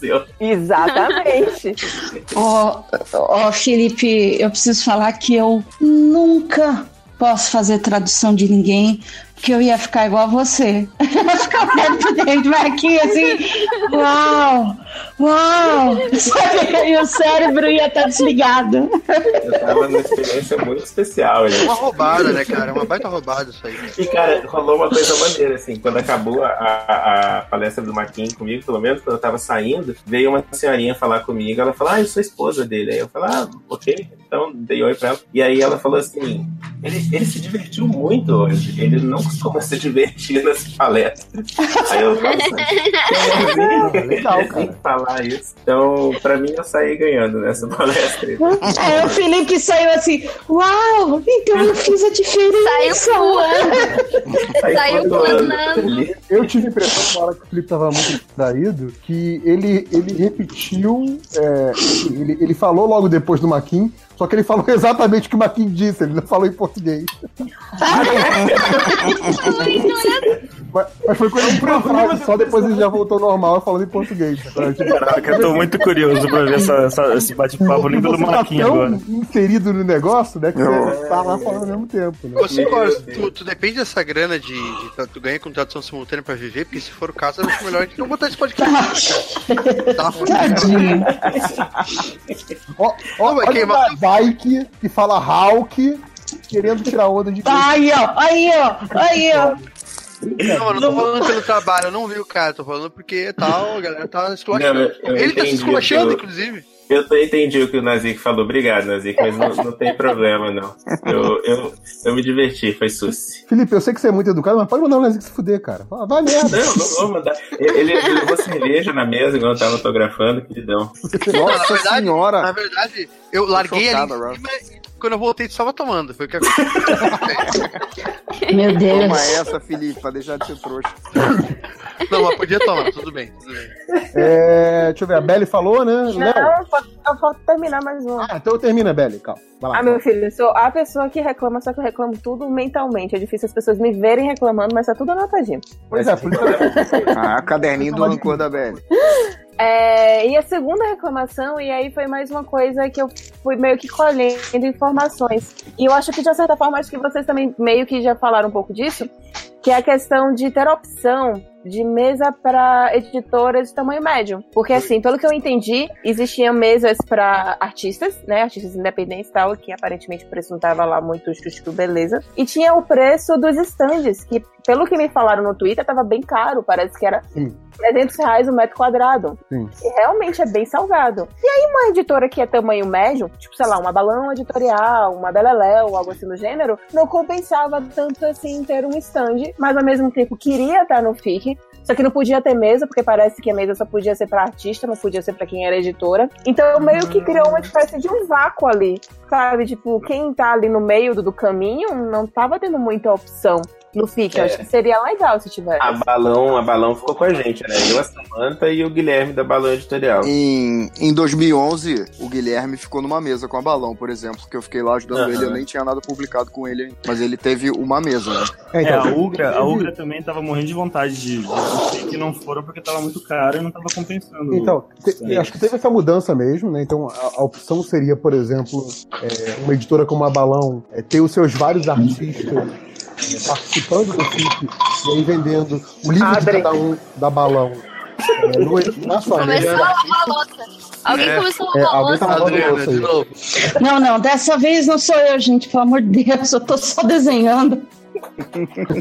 seu. Exatamente. Ó, ó, Felipe, eu preciso falar que eu nunca posso fazer tradução de ninguém, porque eu ia ficar igual a você. Eu ia ficar perto dele, Marquinhos, assim, uau, uau. E o cérebro ia estar desligado. Eu tava numa experiência muito especial. É gente. uma roubada, né, cara? É uma baita roubada isso aí. E, cara, rolou uma coisa maneira, assim, quando acabou a, a, a palestra do Marquinhos comigo, pelo menos, quando eu tava saindo, veio uma senhorinha falar comigo, ela falou, ah, eu sou esposa dele. Aí eu falei, ah, ok, então dei oi pra ela. E aí ela falou assim, ele, ele se divertiu muito hoje, ele não costuma se divertir nas palestras. Aí eu falei, legal, cara. Falar isso. Então, pra mim, eu saí ganhando nessa palestra. Aí o Felipe saiu assim, uau, então eu fiz a diferença. Saiu voando. Saiu voando. Eu tive a impressão na hora que o Felipe tava muito distraído que ele, ele repetiu, é, ele, ele falou logo depois do Maquin, só que ele falou exatamente o que o Maquin disse, ele não falou em português. mas, mas foi coisa de uma frase, só depois ele já voltou normal falando em português. Caraca, eu tô muito curioso pra ver essa, essa- esse bate-papo lindo do Você tá Marquinhos agora. inserido no negócio, né, que você tá lá falando ao mesmo tempo. Né? Cicor, tu, tu depende dessa grana de, de- Tu ganha com tradução simultânea pra viver, porque se for o caso, eu acho melhor a gente não botar esse podcast. Tá Tadinho. Ó, ó, o Bike que fala Hulk querendo tirar onda de Aí, ó, aí, ó, aí, ó. Não, eu não tô falando pelo trabalho, eu não vi o cara, tô falando porque tal, a galera tá esculachando. Ele tá se esculachando, inclusive. Eu entendi o que o Nazik falou. Obrigado, Nazik, mas não, não tem problema, não. Eu, eu, eu me diverti, foi suci. Felipe, eu sei que você é muito educado, mas pode mandar o Nazik se fuder, cara. Vai merda. Não, não vou mandar. Ele, ele levou cerveja na mesa enquanto eu tava autografando, queridão. Nossa senhora! Na verdade, eu larguei chocado, ali em cima e quando eu voltei, tu estava tomando. Foi o que aconteceu. Meu Deus. Toma essa, Felipe, pra deixar de ser trouxa. Não, mas podia tomar, tudo bem, tudo bem. É, deixa eu ver, a Belly falou, né? Não, eu posso- eu posso terminar mais um. Ah, então termina, Belly, calma. Vai lá. Ah, meu filho, eu sou a pessoa que reclama, só que eu reclamo tudo mentalmente. É difícil as pessoas me verem reclamando, mas tá tudo anotadinho. Pois é, por isso Ah, caderninho do rancor da Belly. É, e a segunda reclamação, e aí foi mais uma coisa que eu fui meio que colhendo informações. E eu acho que, de certa forma, acho que vocês também meio que já falaram um pouco disso, que é a questão de ter opção de mesa para editoras de tamanho médio. Porque, assim, pelo que eu entendi, existiam mesas para artistas, né? Artistas independentes e tal, que aparentemente o preço não tava lá muito justo, beleza. E tinha o preço dos stands, que, pelo que me falaram no Twitter, tava bem caro. Parece que era 300 reais o metro quadrado. Sim. E realmente é bem salgado. E aí, uma editora que é tamanho médio, tipo, sei lá, uma balão editorial, uma Beleléu, algo assim do gênero, não compensava tanto assim ter um stand, mas ao mesmo tempo queria estar no FIC. Só que não podia ter mesa, porque parece que a mesa só podia ser pra artista, não podia ser pra quem era editora. Então meio que criou uma espécie de um vácuo ali, sabe? Tipo, quem tá ali no meio do, do caminho não tava tendo muita opção no FIC. Eu É. acho que seria legal se tivesse. A Balão, a Balão ficou com a gente, né? Eu, a Samanta e o Guilherme da Balão Editorial. Em, em 2011, o Guilherme ficou numa mesa com a Balão, por exemplo, que eu fiquei lá ajudando Aham. ele, eu nem tinha nada publicado com ele. Mas ele teve uma mesa, né? É, a Ugra, a Ugra também tava morrendo de vontade de, de que não foram porque tava muito caro e não tava compensando. Então, te- acho que teve essa mudança mesmo, né? Então a, a opção seria, por exemplo, é, uma editora como a Balão é, ter os seus vários artistas é, participando do FIC e aí vendendo o livro de cada um da Balão. É, no, na sua Começou mesa. a lavar a louça. Alguém É. começou a É, lavar a alguém tá louça. lavando Adriana, louça de aí. novo. Não, não, dessa vez não sou eu, gente, pelo amor de Deus, eu tô só desenhando.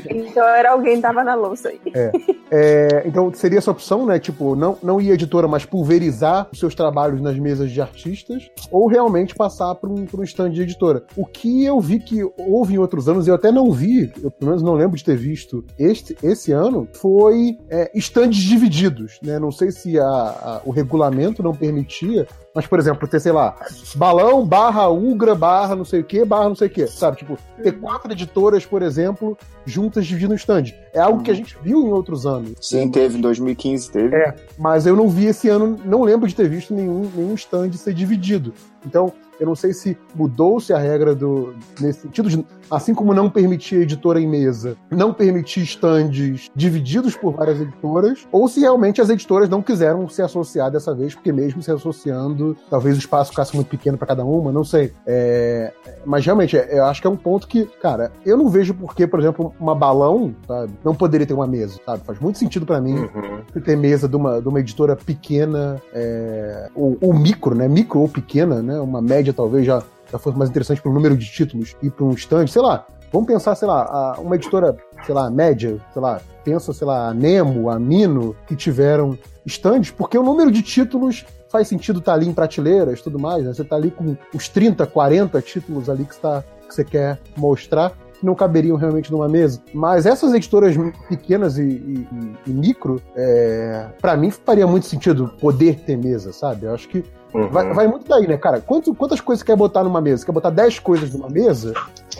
Então era alguém que tava na louça aí. É. É, então seria essa opção, né? Tipo, não, não ir editora, mas pulverizar os seus trabalhos nas mesas de artistas, ou realmente passar para um, um stand de editora. O que eu vi que houve em outros anos, eu até não vi, eu pelo menos não lembro de ter visto este, esse ano, foi é, stands divididos, né? Não sei se a- a- o regulamento não permitia, mas, por exemplo, ter, sei lá, balão barra Ugra barra não sei o que, barra não sei o que, sabe? Tipo, ter quatro editoras, por exemplo, juntas dividindo o stand. É algo que a gente viu em outros anos. Sim, teve, em 2015 teve. É, mas eu não vi esse ano, não lembro de ter visto nenhum, nenhum stand ser dividido. Então, Eu não sei se mudou-se a regra do nesse sentido de assim como não permitir editora em mesa, não permitir stands divididos por várias editoras, ou se realmente as editoras não quiseram se associar dessa vez, porque mesmo se associando, talvez o espaço ficasse muito pequeno para cada uma, não sei. É, mas realmente, é, eu acho que é um ponto que, cara, eu não vejo por que, por exemplo, uma balão, sabe, não poderia ter uma mesa, sabe? Faz muito sentido para mim Uhum. ter mesa de uma, de uma editora pequena, é, ou, ou micro, né? Micro ou pequena, né? Uma média talvez já, já fosse mais interessante pelo número de títulos e para um stand, sei lá. Vamos pensar, sei lá, a- uma editora, sei lá, média, sei lá, pensa, sei lá, a Nemo, a Mino, que tiveram stands, porque o número de títulos faz sentido estar ali em prateleiras e tudo mais, né? Você tá ali com os 30, 40 títulos ali que, tá, que você quer mostrar que não caberiam realmente numa mesa. Mas essas editoras pequenas e, e- e- e micro, é, para mim faria muito sentido poder ter mesa, sabe? Eu acho que Uhum. vai, vai muito daí, né, cara? Quanto- quantas coisas você quer botar numa mesa? Você quer botar 10 coisas numa mesa?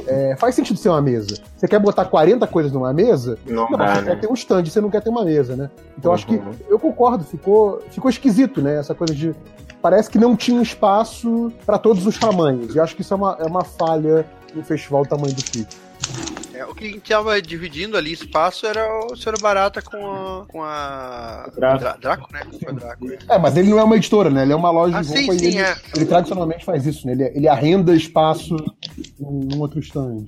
É, faz sentido ser uma mesa. Você quer botar 40 coisas numa mesa? Não dá, você né? quer ter um stand, você não quer ter uma mesa, né? Então acho que Uhum. eu concordo, ficou, ficou esquisito, né? Essa coisa de. Parece que não tinha espaço para todos os tamanhos. E acho que isso é uma, é uma falha no festival do tamanho do FIC. É, o que a gente tava dividindo ali espaço era o Senhor Barata com a. com a. Draco. Dra- Draco, né? Foi Draco. né? É, mas ele não é uma editora, né? Ele é uma loja Ah, de sim, roupa e sim, ele, é. ele tradicionalmente faz isso, né? Ele, ele arrenda espaço em um outro stand.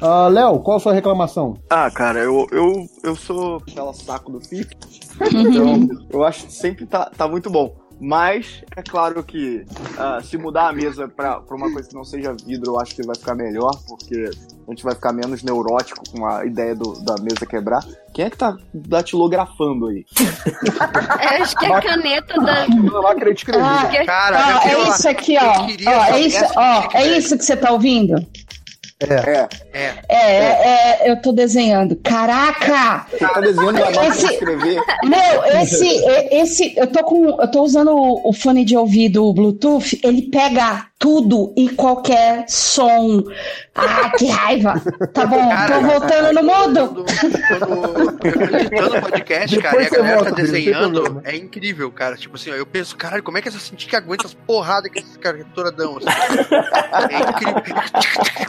Ah, Léo, qual a sua reclamação? Ah, cara, eu, eu, eu sou pela saco do FIF, então eu acho que sempre tá, tá muito bom. Mas é claro que ah, se mudar a mesa pra, pra uma coisa que não seja vidro, eu acho que vai ficar melhor, porque a gente vai ficar menos neurótico com a ideia do- da mesa quebrar. Quem é que tá datilografando aí? Eu acho que é a caneta da. Lá querer escrever. Ah, ó, é isso aqui, ó. Ó, é isso, ó, é isso que você tá ouvindo? É. É. É, é, é, eu tô desenhando. Caraca! Você tá desenhando a máquina de Esse- escrever? Meu, esse, esse, eu tô com, eu tô usando o, o fone de ouvido Bluetooth, ele pega tudo e qualquer som. Ah, que raiva! Tá bom, tô voltando no mudo. editando o podcast, cara, e a Depois galera volta, tá não tem desenhando, é incrível, cara. Tipo assim, ó, eu penso, caralho, como é que essa sentir que aguenta as porradas que essas caricaturas dão? Assim? É incrível.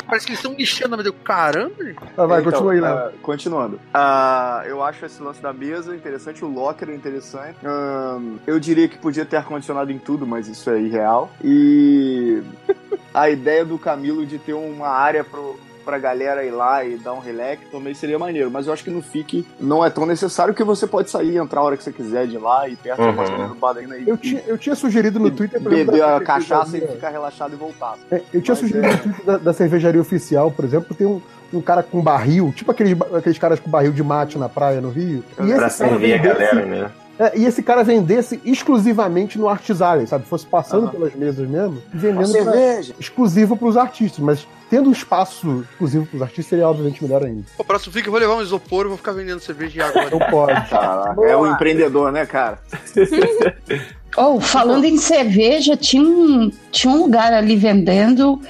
Parece que eles estão lixando, mas eu, caramba. Ah, vai, Então, continua aí, Léo. ah, continuando. Ah, eu acho esse lance da mesa interessante, o locker é interessante. Ahn, eu diria que podia ter ar-condicionado em tudo, mas isso é irreal. E a ideia do Camilo de ter uma área pro, pra galera ir lá e dar um relax também seria maneiro. Mas eu acho que no FIC não é tão necessário que você pode sair e entrar a hora que você quiser de lá e perto Uhum. aí. Eu tinha, eu tinha sugerido no Twitter... exemplo, Beber a cachaça e ficar relaxado e voltar. É, eu tinha Mas sugerido é- no Twitter da, da cervejaria oficial, por exemplo, tem um, um cara com barril, tipo aqueles, aqueles caras com barril de mate na praia no Rio. Pra esse cara servir a galera, né? É, e esse cara vendesse exclusivamente no Artis Alley, sabe? Fosse passando Aham. pelas mesas mesmo, vendendo pra- cerveja. exclusivo pros artistas. Mas tendo um espaço exclusivo pros artistas seria obviamente melhor ainda. O próximo fica, eu vou levar um isopor e vou ficar vendendo cerveja de água. Não pode. Caraca, é um empreendedor, né, cara? Oh, falando em cerveja, tinha um, tinha um lugar ali vendendo.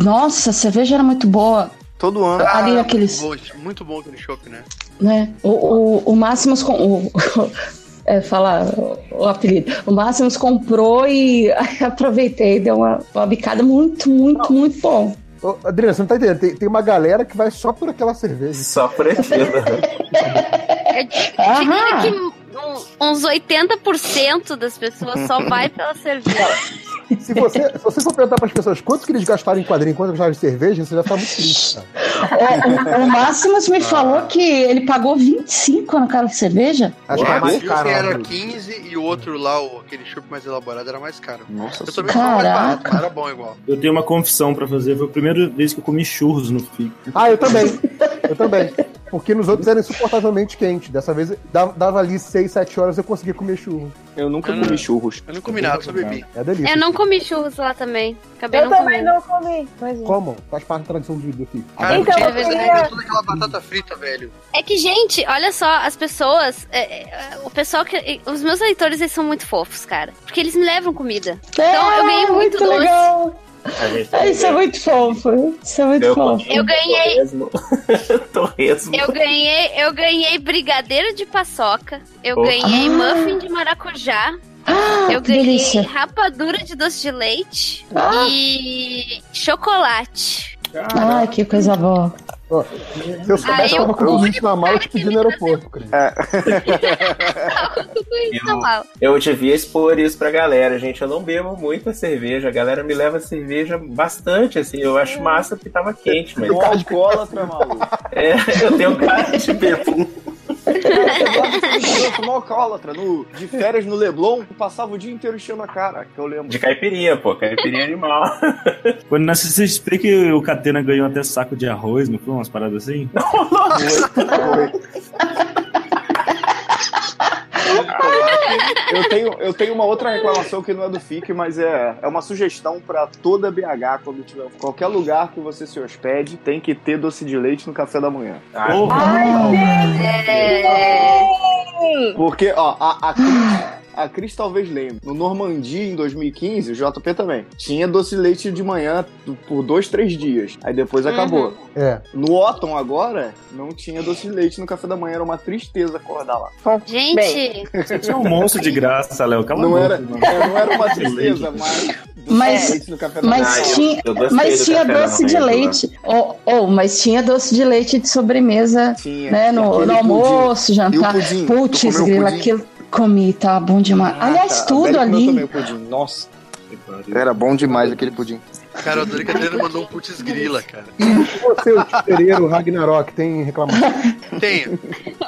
Nossa, a cerveja era muito boa. Todo ano. Ali Ah, aqueles. muito bom, muito bom aquele chopp, né? né? O, o, o Máximos com. O, é, falar o, o apelido. O Máximos comprou e aproveitei, deu uma, uma bicada muito, muito, muito bom. Ô, Adriana, você não tá entendendo? Tem, tem uma galera que vai só por aquela cerveja. Só por aquilo. Eu diria que um- uns 80% das pessoas só vai pela cerveja. Se você, se você for perguntar pras pessoas quanto que eles gastaram em quadrinho, quanto gastaram em cerveja, você vai ficar muito triste, cara. O, o, Máximos me falou que ele pagou 25 no cara de cerveja. Acho o que é mais caro. era né? 15 e o outro lá, o, aquele chopp mais elaborado, era mais caro. Nossa, eu também falava mais Caraca. barato, mas era bom igual. Eu tenho uma confissão pra fazer. Foi a primeira vez que eu comi churros no FIC. Ah, eu também. Eu também. Porque nos outros era insuportavelmente quente. Dessa vez dava, dava ali 6, 7 horas eu conseguia comer churro. Eu nunca Eu não- comi churros. Eu não comi nada, só bebi. É delícia. Eu não comi churros lá também. Acabei Eu não também comendo. não comi. Pois é. Como? Faz parte da tradição do, FIC. Cara, Então, tinha eu que queria- toda aquela batata frita, velho. É que, gente, olha só, as pessoas. é, é, o pessoal que. Os meus leitores, eles são muito fofos, cara. Porque eles me levam comida. Então eu ganhei muito, doce. É, legal. Ah, Isso é muito fofo. Isso é muito Eu fofo. Eu ganhei. Torresmo. Torresmo. Eu ganhei, eu ganhei brigadeiro de paçoca. Eu Oh. ganhei Ah. muffin de maracujá. Eu que ganhei delícia. rapadura de doce de leite Ah. e chocolate. Ai, que coisa boa. Se eu soubesse, eu Aí, tava com tudo único isso na mala e te pedi no aeroporto, Cris. Eu devia expor isso pra galera, gente. Eu não bebo muita cerveja. A galera me leva cerveja bastante, assim. Eu acho massa porque tava quente, mas. Tem cara de alcoólatra, maluco. É, eu tenho cara de bebo. Eu sou mó alcoólatra. No, de férias no Leblon, eu passava o dia inteiro enchendo a cara, que eu lembro. De caipirinha, pô. Caipirinha animal. Quando na CCXP que o Catena ganhou até saco de arroz, não foi umas paradas assim? Eu tenho, eu tenho uma outra reclamação que não é do FIC, mas é, é uma sugestão pra toda BH, quando tiver qualquer lugar que você se hospede, tem que ter doce de leite no café da manhã. Porque, ó, a, a, a Cris talvez lembre. No Normandia, em 2015, o JP também, tinha doce de leite de manhã por dois, três dias. Aí depois acabou. É. No Otton, agora, não tinha doce de leite no café da manhã. Era uma tristeza acordar lá. Gente, Você tinha um monstro de graça, Léo. Cala a Não era, mano. é, não era uma tristeza, mas... Mas, leite no café da manhã. mas eu- tinha, mas tinha doce de leite. Oh, oh, mas tinha doce de leite de sobremesa, Tinha. né? No, no almoço, jantar. Putz, grila, aquilo comi, tá bom demais. Aliás, Ah, tá. tudo ali. também o pudim. Nossa. Era bom demais aquele pudim. Cara, o adorei que a Adriana mandou um putz grila, cara. Você, o Tipereiro, Ragnarok, tem reclamação? Tem,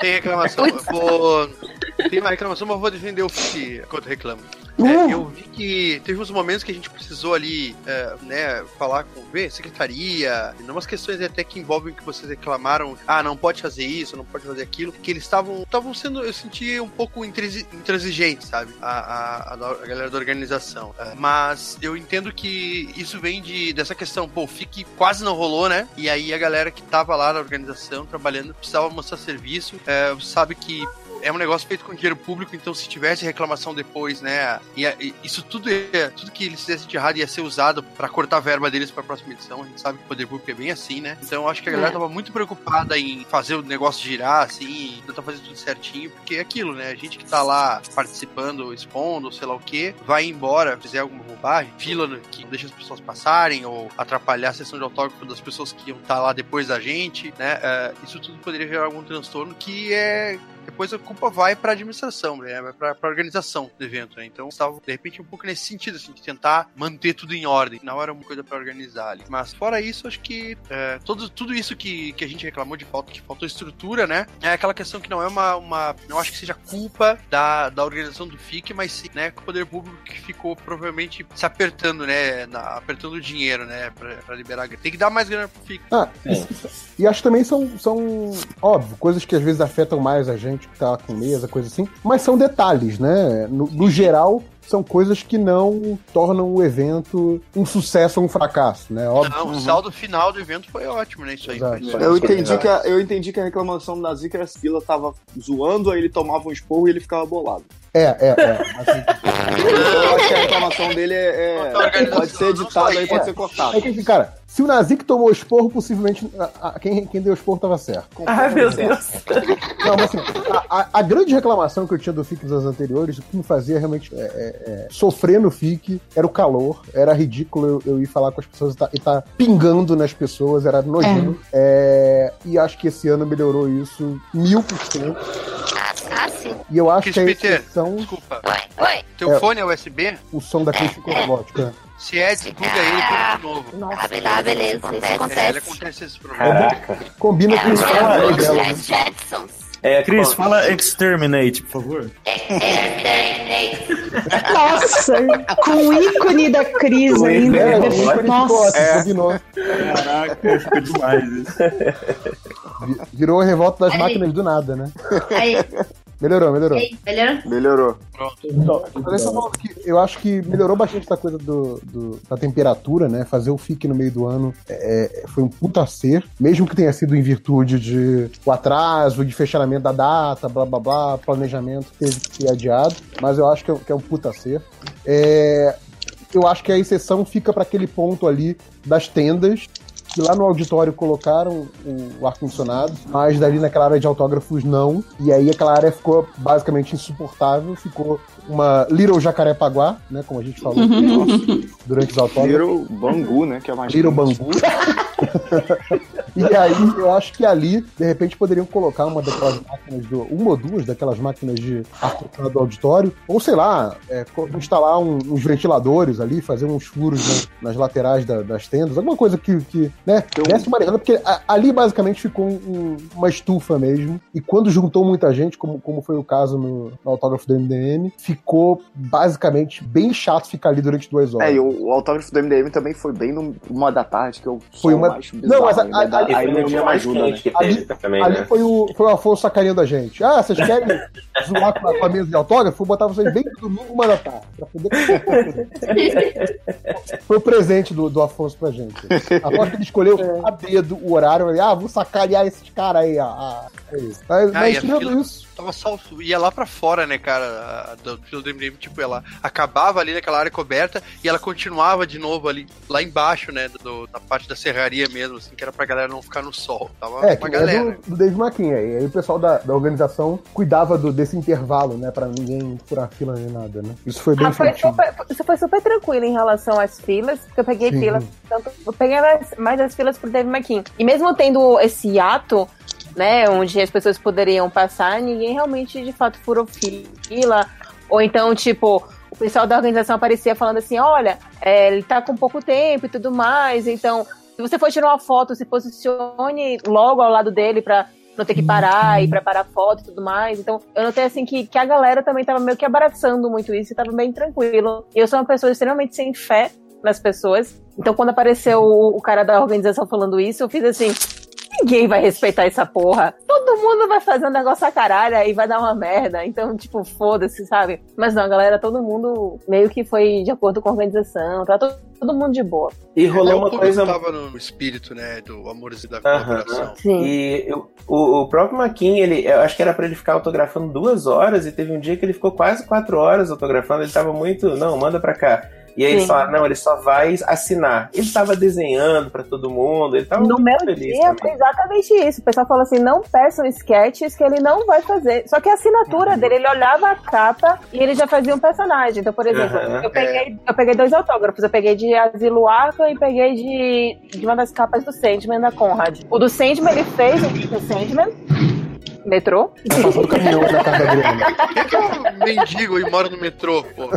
tem reclamação. Eu vou... Tem uma reclamação, mas eu vou defender o FIC enquanto É, eu vi que teve uns momentos que a gente precisou ali, é, né, falar com vê, secretaria, umas questões até que envolvem que vocês reclamaram, ah, não pode fazer isso, não pode fazer aquilo, que eles estavam estavam sendo, eu senti um pouco intransi- intransigentes, sabe, a, a, a, galera da organização. É, mas eu entendo que isso vem de, dessa questão, pô, FIC quase não rolou, né, e aí a galera que tava lá na organização, trabalhando, precisava mostrar serviço, é, sabe que é um negócio feito com dinheiro público, então se tivesse reclamação depois, né? E, e isso tudo é, tudo que eles fizessem de errado ia ser usado pra cortar a verba deles pra próxima edição. A gente sabe que o poder público é bem assim, né? Então eu acho que a galera É. tava muito preocupada em fazer o negócio girar, assim, tentar fazer tudo certinho, porque é aquilo, né? A gente que tá lá participando, expondo, sei lá o que, vai embora, fizer alguma bobagem, fila que não deixa as pessoas passarem, ou atrapalhar a sessão de autógrafo das pessoas que iam estar lá depois da gente, né? É, isso tudo poderia gerar algum transtorno que é depois a culpa vai para a administração, né? Vai para a organização do evento, né? Então, estava de repente um pouco nesse sentido, assim, de tentar manter tudo em ordem. Não era uma coisa para organizar ali. Mas fora isso, acho que é, todo, tudo isso que, que a gente reclamou de falta, que faltou estrutura, né? É aquela questão que não é uma, uma não acho que seja culpa da, da organização do FIC, mas sim, né, com o poder público que ficou provavelmente se apertando, né, na- apertando o dinheiro, né, para liberar. Tem que dar mais grana pro FIC. Ah, e acho que também são, são, óbvio, coisas que às vezes afetam mais a gente que tá com mesa, coisa assim, mas são detalhes, né? No, no geral, são coisas que não tornam o evento um sucesso ou um fracasso, né? Óbvio. Não, o saldo final do evento foi ótimo, né? Isso aí. Exato. Foi- Eu entendi, que a, eu entendi que a reclamação da Zica era que a fila tava zoando, aí ele tomava um esporro e ele ficava bolado. É, é, é. Eu acho que a reclamação dele é, é- pode ser editado aí, pode ser cortado. É que, assim, cara, se o Nazik tomou esporro, possivelmente a- a- quem, quem deu esporro tava certo. Ai, meu Deus. Não, mas assim, a, a- a grande reclamação que eu tinha do FIC dos anos anteriores, o que me fazia realmente é, é, é, sofrer no FIC era o calor. Era ridículo eu, eu ir falar com as pessoas e tá, e tá pingando nas pessoas, era nojento. É, e acho que esse ano melhorou isso mil por cento. Ah, sim. E eu acho Chris que a Peter, exceção. Desculpa. Oi. Teu É. fone é USB? O som da Cris ficou robótica. Se é, desliga ele de novo. Nossa, tá, beleza. Isso É, ele acontece. acontece esse problema. Caraca. Combina com o som É, dela. É, Cris, com- fala Exterminate, por favor. Nossa, com o ícone da Cris ainda. É, ficou Nossa. combinou. Caraca, ficou demais isso. Vi- Virou a revolta das Aí. máquinas do nada, né? Aí, Melhorou, melhorou. aí, melhorou? Melhorou. Só falando que eu acho que melhorou bastante essa coisa do, do- da temperatura, né? Fazer o FIC no meio do ano é, foi um puta ser, mesmo que tenha sido em virtude de o atraso, de fechamento da data, blá blá blá, planejamento que teve que ser adiado, mas eu acho que é, que é um puta ser. É, eu acho que a exceção fica para aquele ponto ali das tendas, que lá no auditório colocaram o, ar-condicionado, mas dali naquela área de autógrafos não. E aí aquela área ficou basicamente insuportável, ficou uma Little Jacarepaguá, né? Como a gente falou durante os autógrafos. Little Bangu, né? Que é mais Little. Bangu. e aí eu acho que ali, de repente, poderiam colocar uma daquelas máquinas, do, uma ou duas daquelas máquinas de ar-condicionado do auditório, ou sei lá, é, instalar um- uns ventiladores ali, fazer uns furos nas, nas laterais da- das tendas, alguma coisa que, que né, desse uma arejada, porque a- ali basicamente ficou um- uma estufa mesmo, e quando juntou muita gente, como, como foi o caso no, no autógrafo do MDM, ficou basicamente bem chato ficar ali durante duas horas. É, e o, o autógrafo do MDM também foi bem no, uma da tarde, que eu Foi uma- acho Não, mas a- a- Da- ali aí não o tinha mais ajuda, né? que Ali, também, ali né? foi, o, foi o Afonso sacaneando a gente. Ah, vocês querem zoar com a, com a mesa de autógrafo? Vou botar vocês bem no domingo, uma da tarde. Pra poder... foi o presente do, do Afonso pra gente. Aposto que ele escolheu a dedo o horário. Ah, vou sacanear esses caras aí. Ah, ah, é isso. Mas, Ah, mas a tirando fila isso. Tava só, ia lá pra fora, né, cara, a- do do MDM, tipo, ela acabava ali naquela área coberta e ela continuava de novo ali, lá embaixo, né, do, na parte da serraria mesmo, assim, que era pra galera não ficar no sol. Tava É, uma que é galera. do, do Dave Maquinha. E aí o pessoal da, da organização cuidava do- desse intervalo, né? Pra ninguém furar fila nem nada, né? Isso foi bem Ah, foi super, isso foi super tranquilo em relação às filas, porque eu peguei Sim. fila, tanto, eu peguei mais, mais as filas pro Dave McKean. E mesmo tendo esse ato, né, onde as pessoas poderiam passar, ninguém realmente de fato furou fila, ou então, tipo, o pessoal da organização aparecia falando assim, olha, é, ele tá com pouco tempo e tudo mais, então, se você for tirar uma foto, se posicione logo ao lado dele pra não ter que parar e preparar foto e tudo mais. Então, eu notei assim que, que a galera também tava meio que abraçando muito isso e tava bem tranquilo. E eu sou uma pessoa extremamente sem fé nas pessoas. Então, quando apareceu o, o cara da organização falando isso, eu fiz assim. Ninguém vai respeitar essa porra. Todo mundo vai fazer um negócio a caralho e vai dar uma merda. Então, tipo, foda-se, sabe? Mas não, galera, todo mundo meio que foi de acordo com a organização. Tá todo, todo mundo de boa. E rolou uma coisa. tava no espírito, né, do amorzinho da Aham. colaboração. E eu- o, o próprio Maquin, ele, eu acho que era pra ele ficar autografando duas horas, e teve um dia que ele ficou quase quatro horas autografando, ele tava muito, não, manda pra cá. E aí ele só, não, ele só vai assinar. Ele tava desenhando pra todo mundo, ele tava No meu feliz dia também. foi exatamente isso. O pessoal falou assim: não peçam sketches que ele não vai fazer. Só que a assinatura Uhum. dele, ele olhava a capa e ele já fazia um personagem. Então, por exemplo, Aham. eu, peguei, eu peguei dois autógrafos. Eu peguei de Asilo Arca e peguei de, de uma das capas do Sandman da Conrad. O do Sandman ele fez o Sandman. Metrô. Passou do caminhão na casa da Adriana. Por que, que é um mendigo e mora no metrô, pô?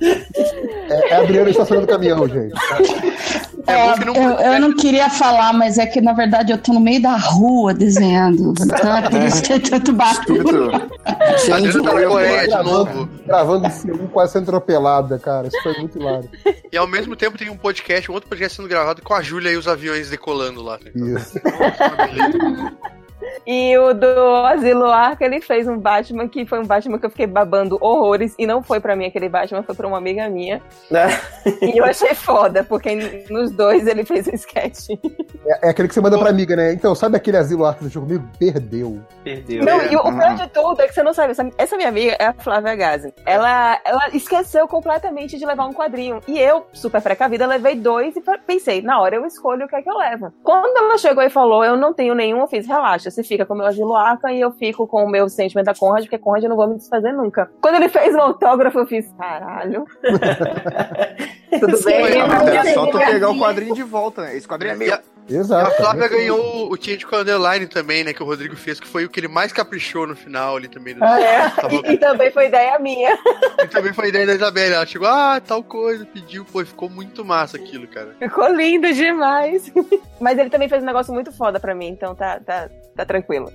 É, é a Adriana estacionando o caminhão, gente. É, eu, eu não queria falar, mas é que na verdade eu tô no meio da rua desenhando. Tá? Por isso que é tanto barulho. Adriana tá Coreia de Gravando- novo. Gravando C1 quase sendo atropelada, cara. Isso foi muito hilário. E ao mesmo tempo tem um podcast, um outro podcast sendo gravado com a Júlia e os aviões decolando lá. Isso. E o do Asilo Arca, ele fez um Batman que foi um Batman que eu fiquei babando horrores. E não foi pra mim aquele Batman, foi pra uma amiga minha. E eu achei foda, porque nos dois ele fez um sketch. É, é aquele que você manda pra amiga, né? Então, sabe aquele asilo ar que deixou comigo? Perdeu. Perdeu. Não, e o pior de tudo é que você não sabe. Essa, essa minha amiga é a Flávia Gazi. Ela, ela esqueceu completamente de levar um quadrinho. E eu, super precavida, levei dois e pensei, na hora eu escolho o que é que eu levo. Quando ela chegou e falou, eu não tenho nenhum, eu fiz, relaxa, você fica com o meu Asilo Arca e eu fico com o meu sentimento da Conrad, porque Conrad eu não vou me desfazer nunca. Quando ele fez o autógrafo, eu fiz, caralho. Tudo bem? É só tu pegar o quadrinho de volta, né? Esse quadrinho é meu. Exato. A Flávia ganhou o Change com Underline também, né? Que o Rodrigo fez, que foi o que ele mais caprichou no final ali também. Ah, é? E, e também foi ideia minha. E também foi ideia da Isabelle. Ela chegou, ah, tal coisa, pediu, pô, ficou muito massa aquilo, cara. Ficou lindo demais. Mas ele também fez um negócio muito foda pra mim, então tá, tá, tá tranquilo.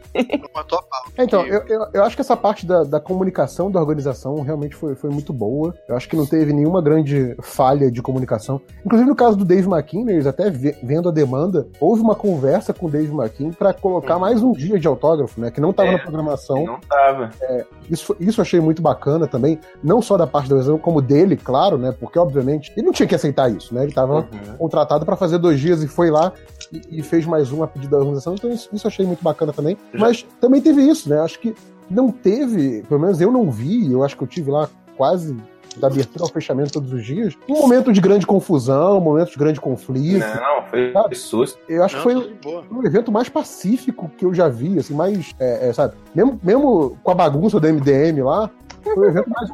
É, Então, eu, eu, eu acho que essa parte da, da comunicação da organização realmente foi, foi muito boa. Eu acho que não teve nenhuma grande falha de comunicação. Inclusive, no caso do Dave McKean, eles até ve- vendo a demanda, houve uma conversa com o Dave McKean pra colocar mais um dia de autógrafo, né? Que não tava É, na programação. Não tava. É, isso, isso eu achei muito bacana também, não só da parte da organização, como dele, claro, né? Porque, obviamente, ele não tinha que aceitar isso, né? Ele estava contratado para fazer dois dias e foi lá e, e fez mais um a pedido da organização, então isso, isso eu achei muito bacana também. Mas também teve isso, né? Acho que não teve, pelo menos eu não vi, eu acho que eu tive lá quase da abertura ao fechamento todos os dias, um momento de grande confusão, um momento de grande conflito. Não, foi sabe? susto. Eu acho Não, que foi boa. um evento mais pacífico que eu já vi, assim, mais, é, é, sabe? Mesmo, mesmo com a bagunça do MDM lá, foi um evento mais.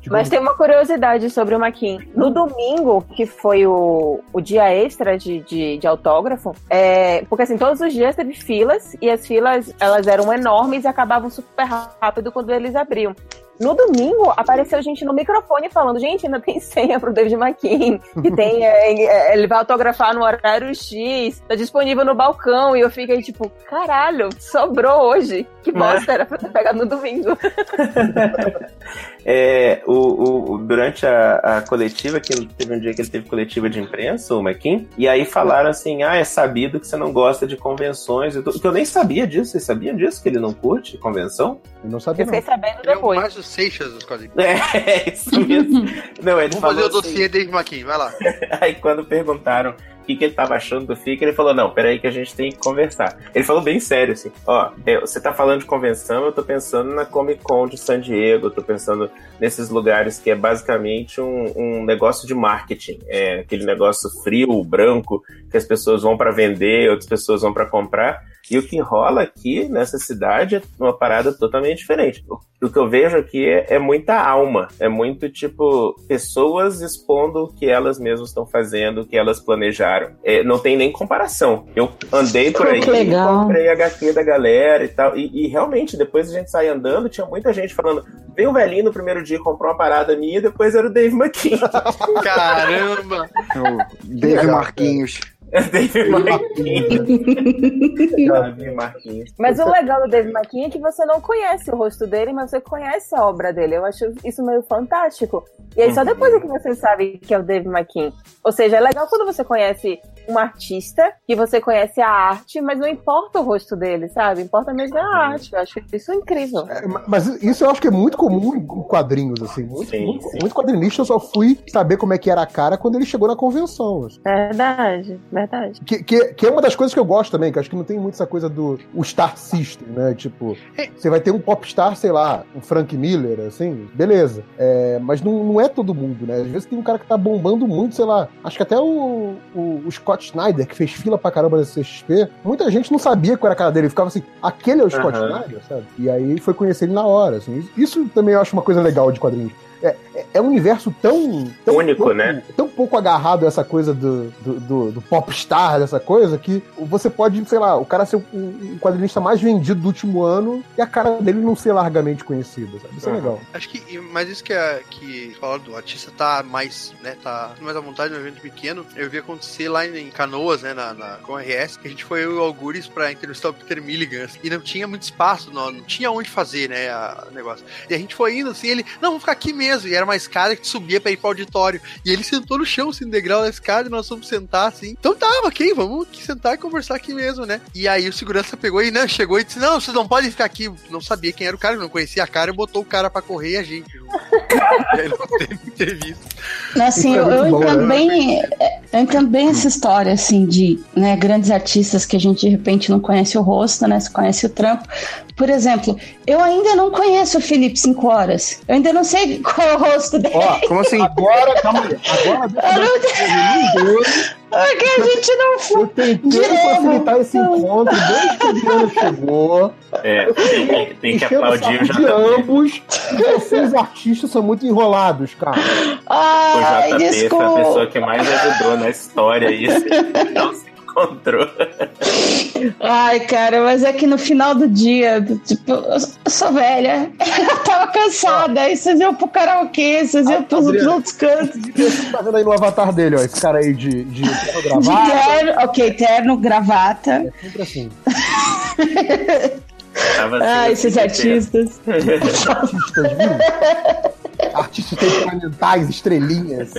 Tipo, Mas tem uma curiosidade sobre o Maquin. No domingo, que foi o, o dia extra de, de, de autógrafo, é, porque assim, todos os dias teve filas, e as filas elas eram enormes e acabavam super rápido quando eles abriam. No domingo, apareceu gente no microfone falando: gente, ainda tem senha pro David McKean, que tem, é, é, ele vai autografar no horário X, tá disponível no balcão. E eu fiquei tipo: caralho, sobrou hoje. Que bosta era pra ter pegado no domingo. É, o, o- durante a, a coletiva, que teve um dia que ele teve coletiva de imprensa, o McKim, e aí falaram assim: ah, é sabido que você não gosta de convenções. Eu, tô- que eu nem sabia disso. Vocês sabiam disso? Que ele não curte convenção? Eu não Eu fiquei sabendo Ele é o depois. Márcio Seixas dos quadrinhos. É, isso mesmo. Não, ele Vamos falou fazer o assim- dossiê Dave McKean, vai lá. Aí quando perguntaram que, que ele tava achando do FIC, ele falou, não, peraí que a gente tem que conversar. Ele falou bem sério, assim, ó, é, você tá falando de convenção, eu tô pensando na Comic Con de San Diego, tô pensando nesses lugares que é basicamente um, um negócio de marketing. É aquele negócio frio, branco, que as pessoas vão para vender, outras pessoas vão para comprar. E o que rola aqui nessa cidade é uma parada totalmente diferente. O, que eu vejo aqui é, é muita alma. É muito tipo pessoas expondo o que elas mesmas estão fazendo, o que elas planejaram. É, não tem nem comparação. Eu andei por aí, comprei HQ da galera e tal. E, e realmente, depois a gente sai andando, tinha muita gente falando: veio o velhinho no primeiro dia, comprou uma parada minha, depois era o Dave McKean. Caramba! Dave Marquinhos. Marquinhos. Dave Marquinhos. Mas o legal do Dave McKean é que você não conhece o rosto dele, mas você conhece a obra dele. Eu acho isso meio fantástico. E aí só Uhum. depois é que você sabe que é o Dave McKean. Ou seja, é legal quando você conhece um artista, que você conhece a arte, mas não importa o rosto dele, sabe? Importa mesmo a arte. Eu acho isso incrível. Mas isso eu acho que é muito comum em quadrinhos, assim. Muito, muito, muito quadrinista eu só fui saber como é que era a cara quando ele chegou na convenção. assim. Verdade, verdade. Que, que, que é uma das coisas que eu gosto também, que acho que não tem muito essa coisa do o Star System, né? Tipo, você vai ter um popstar, sei lá, um Frank Miller, assim, beleza. É, mas não, não é todo mundo, né? Às vezes tem um cara que tá bombando muito, sei lá. Acho que até o, o, o Scott Snyder, que fez fila pra caramba nesse CXP, muita gente não sabia qual era a cara dele. Ficava assim, aquele é o Scott Aham. Snyder, sabe? E aí foi conhecer ele na hora, assim. Isso também eu acho uma coisa legal de quadrinhos. É, é- é um universo tão, tão Único, pouco- né? Tão pouco agarrado a essa coisa do, do, do, do popstar, dessa coisa, que você pode, sei lá, o cara ser o, o quadrinista mais vendido do último ano e a cara dele não ser largamente conhecida, sabe? Isso é legal. Acho que, mas isso que é que falaram do artista tá mais, né, tá mais à vontade no evento pequeno. Eu vi acontecer lá em Canoas, né, na, na com a RS, que a gente foi e o Algures pra entrevistar o Peter Milligan, assim, e não tinha muito espaço, não, não tinha onde fazer, né, a- o negócio. E a gente foi indo, assim, ele, não, vamos ficar aqui mesmo, e era uma escada que subia pra ir pro auditório. E ele sentou no chão, assim, no degrau da escada, e nós fomos sentar, assim. Então tá, ok, vamos aqui sentar e conversar aqui mesmo, né. E aí o segurança pegou e, né, chegou e disse, não, vocês não podem ficar aqui. Não sabia quem era o cara, não conhecia a cara, e botou o cara pra correr e a gente. e aí não teve entrevista. Assim, é eu, eu entendo né? bem, eu entendo bem essa história, assim, de né, grandes artistas que a gente de repente não conhece o rosto, né? Se conhece o trampo. Por exemplo, eu ainda não conheço o Felipe 5 Horas. Eu ainda não sei o rosto dele. Ó, como assim? Agora, calma aí. Agora, Porque a gente não foi. Eu tentei facilitar esse encontro desde que o Adriano chegou. É, tem, tem que o aplaudir o de JP. ambos. Vocês, artistas, são muito enrolados, cara. O Ai, JP foi a desculpa. pessoa que mais ajudou na história isso. Não se encontrou. Ai, cara, mas é que no final do dia, tipo, eu sou velha, eu tava cansada, aí vocês iam pro karaokê, vocês iam pros Adriano. outros cantos. Você tá vendo aí no avatar dele, ó. Esse cara aí de, de De gravata. terno, ok, terno, gravata. É sempre assim. Ah, assim, esses assim, artistas. Artistas, viu? Artistas temperamentais, estrelinhas.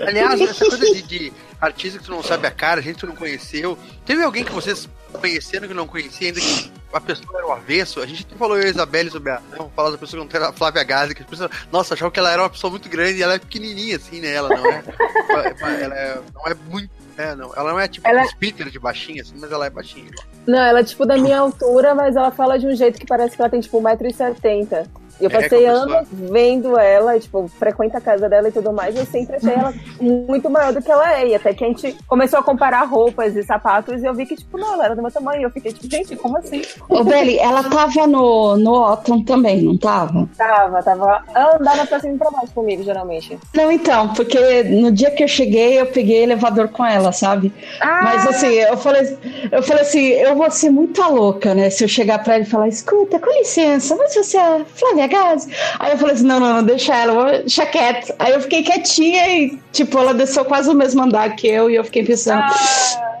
Aliás, essa coisa de, de artista que tu não sabe a cara, gente que tu não conheceu. Teve alguém que vocês conheceram que não conhecia, ainda que a pessoa era o avesso? A gente até falou eu e a Isabelle sobre a. Não, falar da pessoa que não era a Flávia Gazi, que as pessoas, nossa, achavam que ela era uma pessoa muito grande e ela é pequenininha, assim, né? Ela não é. ela é, não é muito. É, não, ela não é tipo Ela- um Peter de baixinha, assim, mas ela é baixinha. Não, ela é tipo da minha altura, mas ela fala de um jeito que parece que ela tem tipo 1,70m. E eu É, passei pessoa- anos vendo ela, e, tipo, frequenta a casa dela e tudo mais, eu sempre achei ela muito maior do que ela é. E até que a gente começou a comparar roupas e sapatos, e eu vi que, tipo, não, ela era do meu tamanho. E eu fiquei, tipo, gente, como assim? Ô, Beli, ela tava no, no Otton também, não tava? Tava, tava. Ela andava pra cima e pra baixo comigo, geralmente. Não, então, porque no dia que eu cheguei, eu peguei elevador com ela, sabe? Ah! Mas assim, eu falei, eu falei assim, eu vou ser muito louca, né? Se eu chegar pra ela e falar, escuta, com licença, mas você é Flávia Gazi? Aí eu falei assim, não, não, não, deixa ela, vou deixar quieto. Aí eu fiquei quietinha e, tipo, ela desceu quase o mesmo andar que eu e eu fiquei pensando.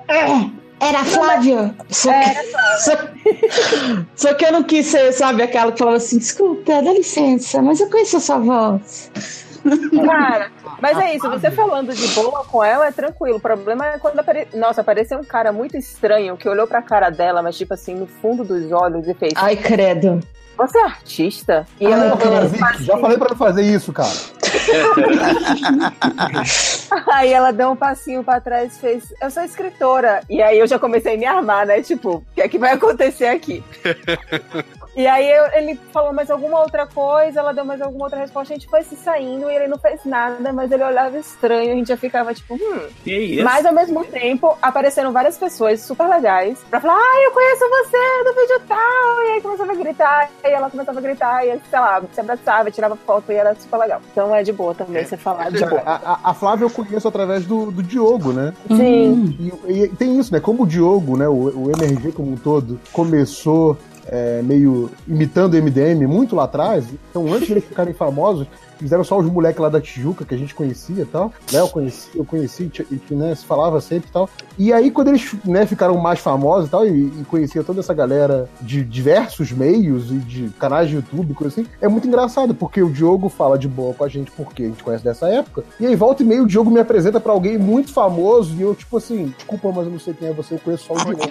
"Ah, Era a Flávia. Só que, só, só que eu não quis ser, sabe, aquela que falava assim, escuta, dá licença, mas eu conheço a sua voz. Cara, mas é isso, você falando de boa com ela é tranquilo. O problema é quando apare... Nossa, apareceu um cara muito estranho que olhou pra cara dela, mas tipo assim, no fundo dos olhos e fez. Ai, credo. Você é artista? E Ah, ela cara, já falei pra não fazer isso, cara. Aí ela deu um passinho pra trás e fez. Eu sou escritora. E aí eu já comecei a me armar, né? Tipo, o que é que vai acontecer aqui? E aí eu- ele falou mais alguma outra coisa, ela deu mais alguma outra resposta, a gente foi se saindo e ele não fez nada, mas ele olhava estranho, a gente já ficava tipo, hum. Que isso? Mas ao mesmo tempo, apareceram várias pessoas super legais pra falar, ah, eu conheço você do vídeo tal. E aí começava a gritar, e ela começava a gritar, e sei lá, se abraçava, tirava foto e era super legal. Então é de boa também você falar de boa. A, a- a Flávia eu conheço através do, do Diogo, né? Sim. E, e tem isso, né? Como o Diogo, né? O, o MRG como um todo, começou é, meio imitando o MDM muito lá atrás. Então, antes de eles ficarem famosos, fizeram só os moleques lá da Tijuca que a gente conhecia e tal. Né? Eu conheci, eu conheci e que né, se falava sempre e tal. E aí, quando eles né, ficaram mais famosos e tal, e, e conhecia toda essa galera de diversos meios e de canais de YouTube, coisa assim, é muito engraçado, porque o Diogo fala de boa com a gente, porque a gente conhece dessa época. E aí, volta e meio, o Diogo me apresenta pra alguém muito famoso, e eu, tipo assim, desculpa, mas eu não sei quem é você, eu conheço só o Diogo.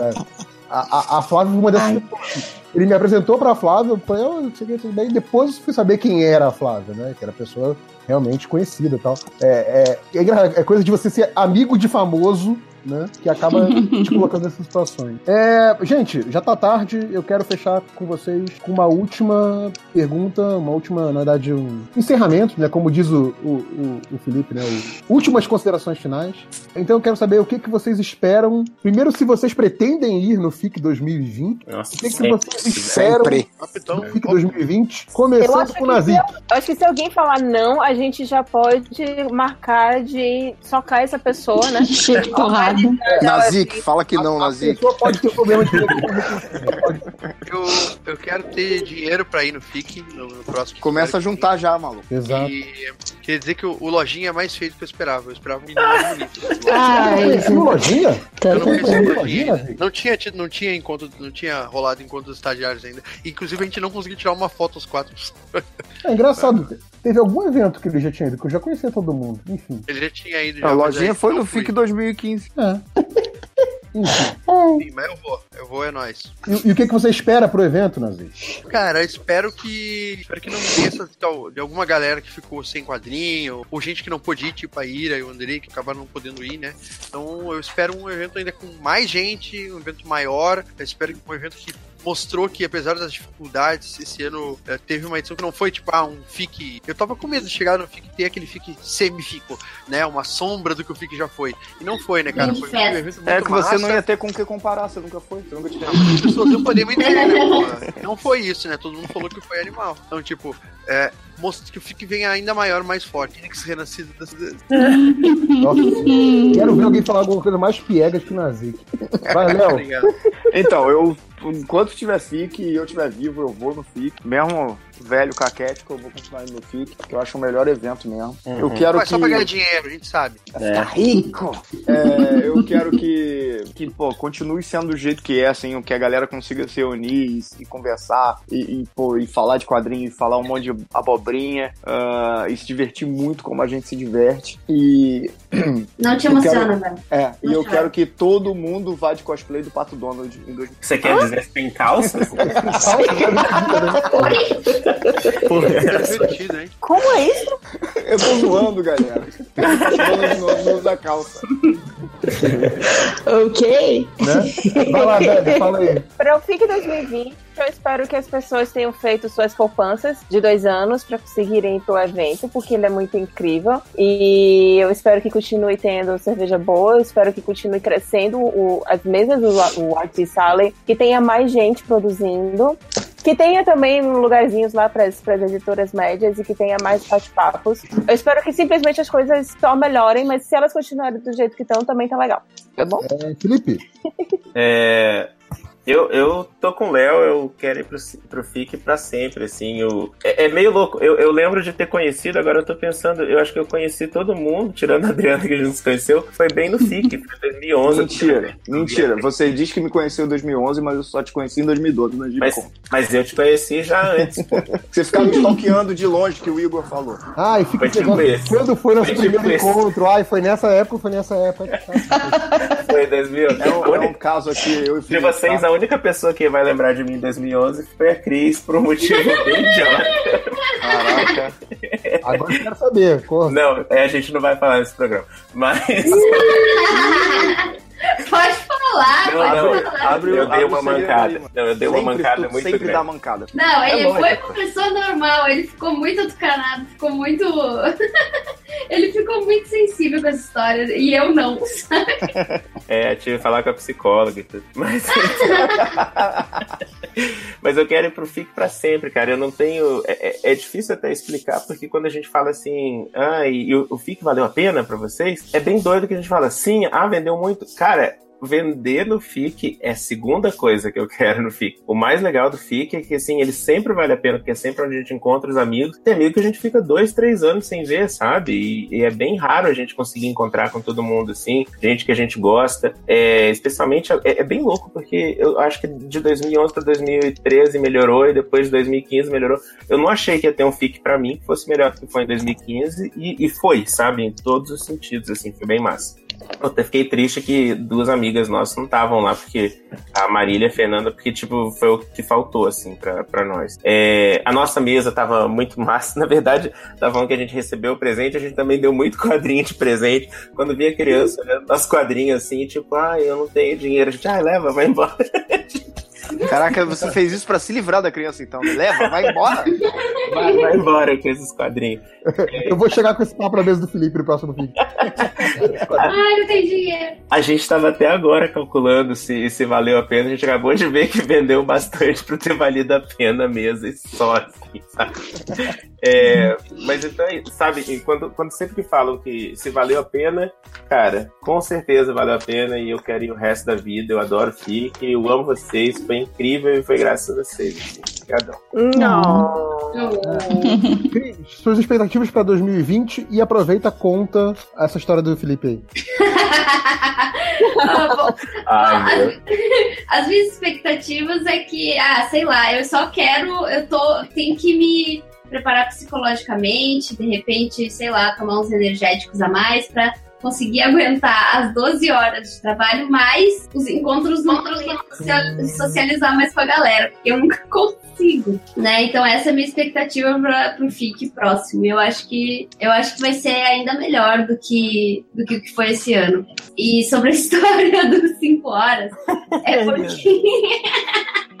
É. A, a, a Flávia foi uma dessas pessoas. Ele me apresentou pra Flávia, eu falei, sei o que, tudo bem. Depois eu fui saber quem era a Flávia, né? Que era pessoa realmente conhecida e tal. É, é, é, é coisa de você ser amigo de famoso, né? Que acaba te colocando nessas situações. É, gente, já tá tarde, eu quero fechar com vocês com uma última pergunta, uma última, na verdade, um encerramento, né? Como diz o, o, o, o Felipe, né? O, últimas considerações finais. Então eu quero saber o que, que vocês esperam. Primeiro, se vocês pretendem ir no FIC 2020. Nossa, o que, que vocês esperam Sempre. no FIC 2020? Eu Começando com o Nazik. eu acho que se alguém falar não, a gente já pode marcar de socar essa pessoa, né? Cheio de porrada. Nazik, fala que não, A Nazik. pessoa pode ter problema de Eu, eu quero ter dinheiro pra ir no FIC no, no próximo. Começa a juntar já, maluco. Exato. E quer dizer que o, o lojinha é mais feio do que eu esperava. Eu esperava um menino mais bonito. Ai, Tem lojinha? Eu não conhecia Tem o lojinha? Não tinha, tido- não tinha encontro, não tinha rolado encontro dos estagiários ainda. Inclusive a gente não conseguiu tirar uma foto os quatro. É engraçado. Teve algum evento que ele já tinha ido, que eu já conhecia todo mundo. Enfim. Ele já tinha ido. A já, mas lojinha foi no. FIC 2015. Sim, mas eu vou. Eu vou, é nóis. E, e o que, que você espera pro evento, Nazik? Cara, eu espero que. Espero que não desça de, alguma galera que ficou sem quadrinho, ou gente que não pôde ir, tipo a Ira e o Andrei, que acabaram não podendo ir, né? Então eu espero um evento ainda com mais gente, um evento maior. Eu espero que um evento que mostrou que, apesar das dificuldades, esse ano eh, teve uma edição que não foi tipo, ah, um FIC. Eu tava com medo de chegar no FIC e ter aquele FIC semi-FICO, né? Uma sombra do que o FIC já foi. E não foi, né, cara? Foi um evento muito É que você não massa. ia ter com o que comparar, você nunca foi, você nunca. As pessoas não podiam entender, né? Não foi isso, né? Todo mundo falou que foi animal. Então, tipo, é, mostra que o FIC venha ainda maior, mais forte. Fênix renascido das... Nossa, quero ver alguém falar alguma coisa mais piegas que o Nazik. Vai, Léo. Então, eu, enquanto tiver FIC e eu estiver vivo, eu vou no FIC. Mesmo velho caquético, eu vou continuar indo no FIC, que eu acho o melhor evento mesmo. Eu quero Mas que. só pra ganhar dinheiro, a gente sabe. Ficar rico! É, eu quero que, que pô, continue sendo do jeito que é, assim, que a galera consiga se unir e, e conversar e, e, pô, e falar de quadrinho e falar um monte de abobrinha ah, e se divertir muito como a gente se diverte. E. Não te emociona, quero- velho. É, e eu quero que todo mundo vá de cosplay do Pato Donald em 2020. Você quer dizer que tem calça? Porra, É hein? Como é isso? Eu tô zoando, galera. Donald no, no da calça. ok. Né? Vai lá, velho, fala aí. Pra o FIC 2020, eu espero que as pessoas tenham feito suas poupanças de dois anos para conseguirem ir pro evento, porque ele é muito incrível. E eu espero que continue tendo cerveja boa, eu espero que continue crescendo o, as mesas do o Artist Alley, que tenha mais gente produzindo. Que tenha também lugarzinhos lá para as editoras médias e que tenha mais bate-papos. Eu espero que simplesmente as coisas só melhorem, mas se elas continuarem do jeito que estão, também tá legal. Tá bom? É, Felipe. É, eu, eu tô com o Léo, eu quero ir pro, pro FIC pra sempre, assim. Eu, é, é meio louco. Eu, eu lembro de ter conhecido, agora eu tô pensando, eu acho que eu conheci todo mundo, tirando a Adriana que a gente se conheceu, foi bem no FIC, foi 2011. Mentira, mentira. Você diz que me conheceu em 2011, mas eu só te conheci em 2012, não mas, mas eu te conheci já antes, pô. Você ficava me stalkeando de longe, que o Igor falou. Ah, e fica tipo. Quando foi nosso Foi primeiro tipo esse. encontro? Ai, foi nessa época, foi nessa época. Foi 2011. É um, é um caso aqui, eu e o De Felipe, vocês, tá? A única pessoa que vai lembrar de mim em 2011 foi a Cris, por um motivo bem idiota. Caraca. Agora eu quero saber. Corra. Não, é, a gente não vai falar nesse programa. Mas. Pode falar, Não, pode não, falar. Abre o- eu dei uma mancada. Não, eu dei uma mancada tu- muito Sempre grande. dá mancada. Não, É ele lógico. foi uma pessoa normal, ele ficou muito atucanado, ficou muito. ele ficou muito sensível com essa história, e eu não, sabe? É, tive que falar com a psicóloga e tudo. Mas. Mas eu quero ir pro FIC pra sempre, cara. Eu não tenho. É, é- é difícil até explicar, porque quando a gente fala assim, ah, e, e o, o FIC valeu a pena pra vocês, é bem doido que a gente fala, sim, ah, vendeu muito. Cara. Vender no FIC é a segunda coisa que eu quero no FIC. O mais legal do FIC é que, assim, ele sempre vale a pena, porque é sempre onde a gente encontra os amigos. Tem amigo que a gente fica dois, três anos sem ver, sabe? E, e é bem raro a gente conseguir encontrar com todo mundo, assim, gente que a gente gosta. É, especialmente, é, é bem louco, porque eu acho que de 2011 para 2013 melhorou e depois de 2015 melhorou. Eu não achei que ia ter um FIC pra mim que fosse melhor do que foi em 2015 e, e foi, sabe? Em todos os sentidos, assim, foi bem massa. Eu até fiquei triste que duas amigas nossas não estavam lá, porque a Marília e a Fernanda, porque, tipo, foi o que faltou, assim, pra, pra nós. É, a nossa mesa tava muito massa. Na verdade, tava falando que a gente recebeu o presente, a gente também deu muito quadrinho de presente. Quando via criança, olhando nossos quadrinhos assim, tipo, ah, eu não tenho dinheiro. A gente, ah, leva, vai embora. Caraca, você fez isso pra se livrar da criança, então. Leva, vai embora. Vai, vai embora com esses quadrinhos. Eu vou chegar com esse papo na mesa do Felipe no próximo vídeo. Ai, não tem dinheiro. A gente tava até agora calculando se, se valeu a pena. A gente acabou de ver que vendeu bastante pra ter valido a pena mesmo, e só É, mas então, sabe, quando, quando sempre que falam que se valeu a pena, cara, com certeza valeu a pena e eu quero ir o resto da vida. Eu adoro FIC, eu amo vocês, foi incrível e foi graças a vocês. Assim. Obrigadão. Não. Cris, suas expectativas pra 2020 e aproveita conta essa história do Felipe aí. Ah, bom, Ai, meu. As minhas expectativas é que, ah, sei lá, eu só quero, eu tô, tenho que me preparar psicologicamente, de repente, sei lá, tomar uns energéticos a mais pra conseguir aguentar as 12 horas de trabalho, mais os encontros socia- socializar mais com a galera, porque eu nunca consigo, né? Então essa é a minha expectativa para pro FIC próximo. Eu acho que eu acho que vai ser ainda melhor do que do que o que foi esse ano. E sobre a história dos 5 horas, é porque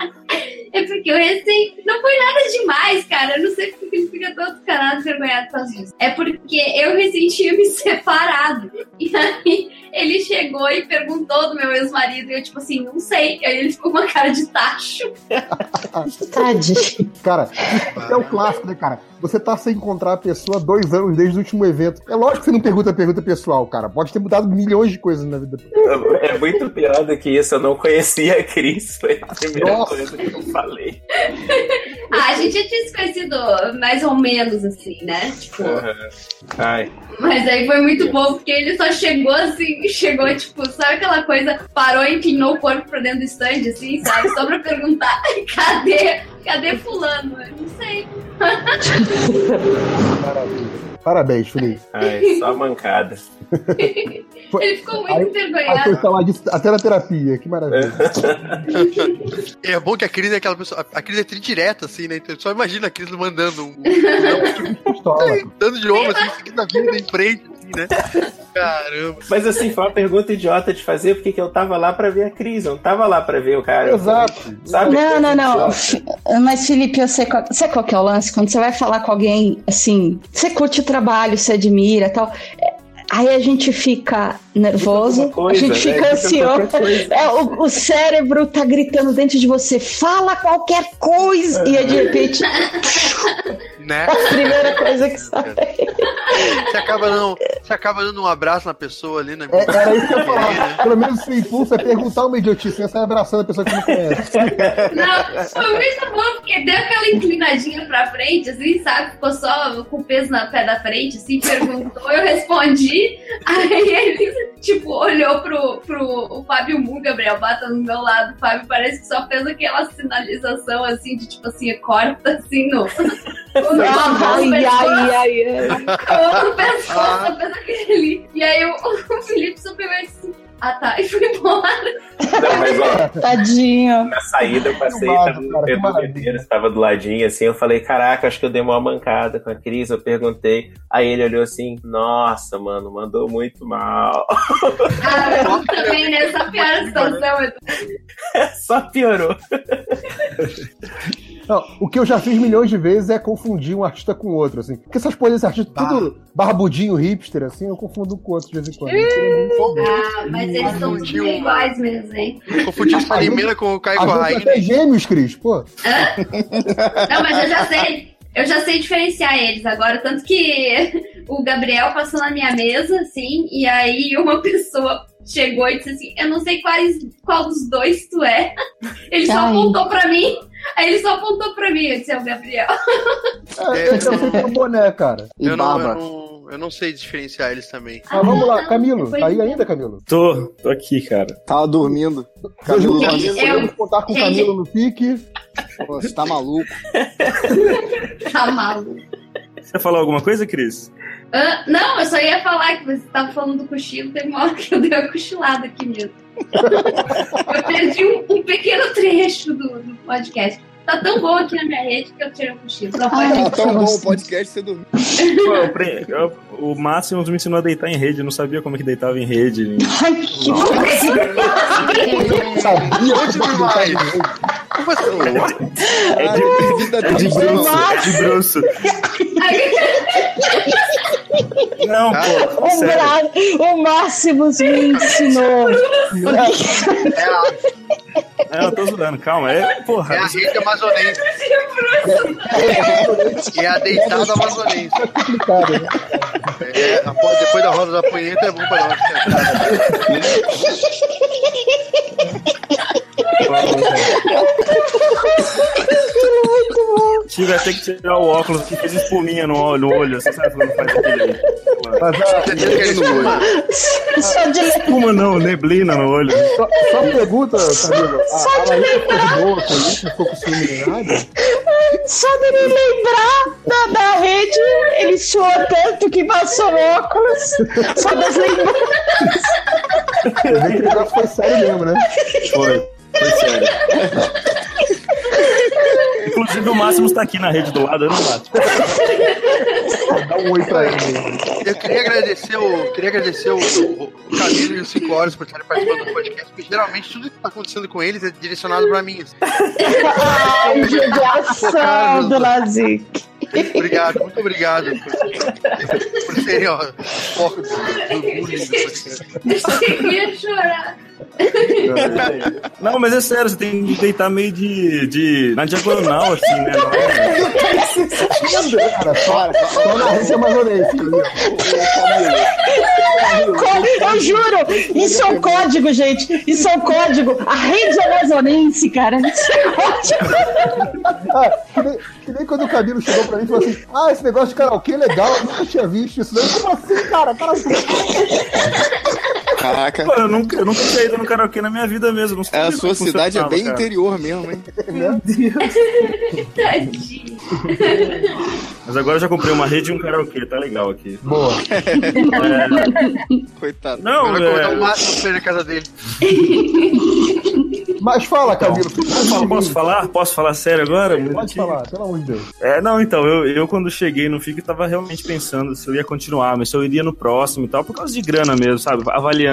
É porque eu recém. Não foi nada demais, cara. Eu não sei porque ele fica todo canado envergonhado por causa disso. É porque eu recém tinha me separado. E aí ele chegou e perguntou do meu ex-marido. E eu, tipo assim, não sei. Aí ele ficou com uma cara de tacho. Tadinho. Cara, isso é o clássico, né, cara? Você tá sem encontrar a pessoa há dois anos desde o último evento. É lógico que você não pergunta pergunta pessoal, cara. Pode ter mudado milhões de coisas na vida. É muito pior do que isso. Eu não conhecia a Cris. Foi a primeira Nossa. coisa que eu falei. Ah, a gente já tinha se conhecido mais ou menos assim, né? Tipo. Ai. Mas aí foi muito bom, porque ele só chegou assim, chegou, tipo, sabe aquela coisa, parou e inclinou o corpo pra dentro do stand, assim, sabe? Só pra perguntar, cadê, cadê fulano? Eu não sei. Parabéns, Felipe. Ai, só mancada. Ele ficou muito Aí foi envergonhado. até na terapia, que maravilha. É bom que a Cris é aquela pessoa. A Cris é tridireta, assim, né? Então só imagina a Cris mandando um. Pistola. dando de ombro, assim, seguindo a vida em frente. Né? Caramba. Mas assim, foi uma pergunta idiota de fazer, porque que eu tava lá pra ver a crise, eu não tava lá pra ver o cara. Exato. Sabe? Não, não, não. Idiota. Mas, Felipe, eu sei qual, sabe qual que é o lance? Quando você vai falar com alguém, assim, você curte o trabalho, você admira e tal. é, Aí a gente fica nervoso, Fica alguma a gente coisa, fica né? Fica ansioso. coisa. É, o, o cérebro tá gritando dentro de você, fala qualquer coisa! E aí, de repente, Né? a primeira coisa que sai. Você acaba, não, você acaba dando um abraço na pessoa ali, né? É, era isso que eu ia falar. Pelo menos o impulso é perguntar uma idiotice, você sai abraçando a pessoa que não conhece. Não, foi muito bom, porque deu aquela inclinadinha pra frente, assim, sabe? Ficou só com o peso na pé da frente, assim, perguntou, eu respondi. Aí ele, tipo, olhou pro, pro o Fábio Mu, Gabriel Bata no meu lado. O Fábio parece que só fez aquela sinalização, assim, de tipo assim, corta, assim, no. No Ai, ai, ai, ai. outro pescoço, aquele. E aí o, o Felipe só pegou e disse, ah tá, e foi embora. Não, mas ó, Tadinho. na saída eu passei, tava no Pedro. Medeiros, tava do ladinho, assim, eu falei, caraca, acho que eu dei uma mancada com a Cris, eu perguntei, aí ele olhou assim, nossa, mano, mandou muito mal. Ah, eu também nessa pior situação. eu- Só piorou. Não, o que eu já fiz milhões de vezes é confundir um artista com outro, assim. Porque essas coisas, esse artista tudo barbudinho, hipster, assim, eu confundo com outro de vez em quando. Ah, mas eles são tudo iguais mesmo, hein? Confundi o Salimena com o Caio Às vezes Corraine. até gêmeos, Cris, pô. Não, mas eu já sei. Eu já sei diferenciar eles agora, tanto que o Gabriel passou na minha mesa, assim, e aí uma pessoa chegou e disse assim: Eu não sei quais, qual dos dois tu é. Ele só apontou pra mim. Aí ele só apontou pra mim, eu disse: É o Gabriel. É, eu sei ter um boné, cara. Eu não, eu, não, eu não sei diferenciar eles também. Mas vamos lá, Camilo. Tá aí ainda, Camilo? Tô, tô aqui, cara. Tava dormindo. Camilo, Camilo, Camilo, Eu- podemos contar com o Camilo no pique. Pô, você tá maluco. Tá maluco. Você falou alguma coisa, Cris? Ah, não, eu só ia falar que você tava falando do cochilo, teve uma hora que eu dei uma cochilada aqui mesmo. Eu perdi um, um pequeno trecho do, do podcast. Tá tão bom aqui na minha rede que eu tirei um cochilo. Pode Tá tão bom o podcast você dormiu. Pô, eu pre- eu- o Máximo me ensinou a deitar em rede, eu não sabia como é que deitava em rede. Ai, que Sabia Onde me vai? Como assim? É de, é de bruxo, é de bruxo. Não, pô, O, sério. Bra... o Máximos me ensinou. Não, eu tô zoando, calma. É, porra. É a rede amazonense. É a deitada amazonense. É, após- depois da roda da punheta é bom pra nós. Tive ter que tirar o óculos que fez espuminha no olho, no olho você sabe quando faz aquele. Mas a, Só de Espuma não, neblina no olho. só, só pergunta, Camilo. A, a Laísa ficou de ficou com nem nada? Só de me lembrar da, da rede, ele suou tanto que passou óculos. Só das lembranças. Eu vi que o negócio foi sério mesmo, né? Foi, foi sério. Inclusive o Máximo está aqui na rede do lado, eu não bato. Dá um oi pra ele. Eu queria agradecer o, queria agradecer o, o, o Camilo e os 5 horas por estarem participando do podcast, porque geralmente tudo que tá acontecendo com eles é direcionado pra mim. assim. Ai, judiação do Lazic. Obrigado, muito obrigado por, por serem ó, foco do, do bullying do podcast. Achei que ia chorar. Não, mas é sério, você tem que deitar meio de. de na diagonal, assim, né? Não Cara, só, só na rede amazonense. Eu juro, isso é um código, gente. Isso é um código. A rede amazonense, cara. Isso é código. Ah, que, nem, que nem quando o Camilo chegou pra mim e falou assim: Ah, esse negócio de karaokê é legal, eu nunca tinha visto isso. Como assim, cara? cara Caraca. Pô, eu nunca, eu nunca tinha ido no karaokê na minha vida mesmo. É, a sua cidade é bem cara. interior mesmo, hein? Meu Deus. Tadinho. Mas agora eu já comprei uma rede e um karaokê, tá legal aqui. Boa. Coitado. Não, Agora é- convidar o máximo pra na casa dele. Mas fala, Camilo. Posso, posso falar? Posso falar sério agora? Pode falar, pelo amor de Deus. É, não, então, eu, eu quando cheguei no FIC tava realmente pensando se eu ia continuar, mas se eu iria no próximo e tal, por causa de grana mesmo, sabe? Avaliando.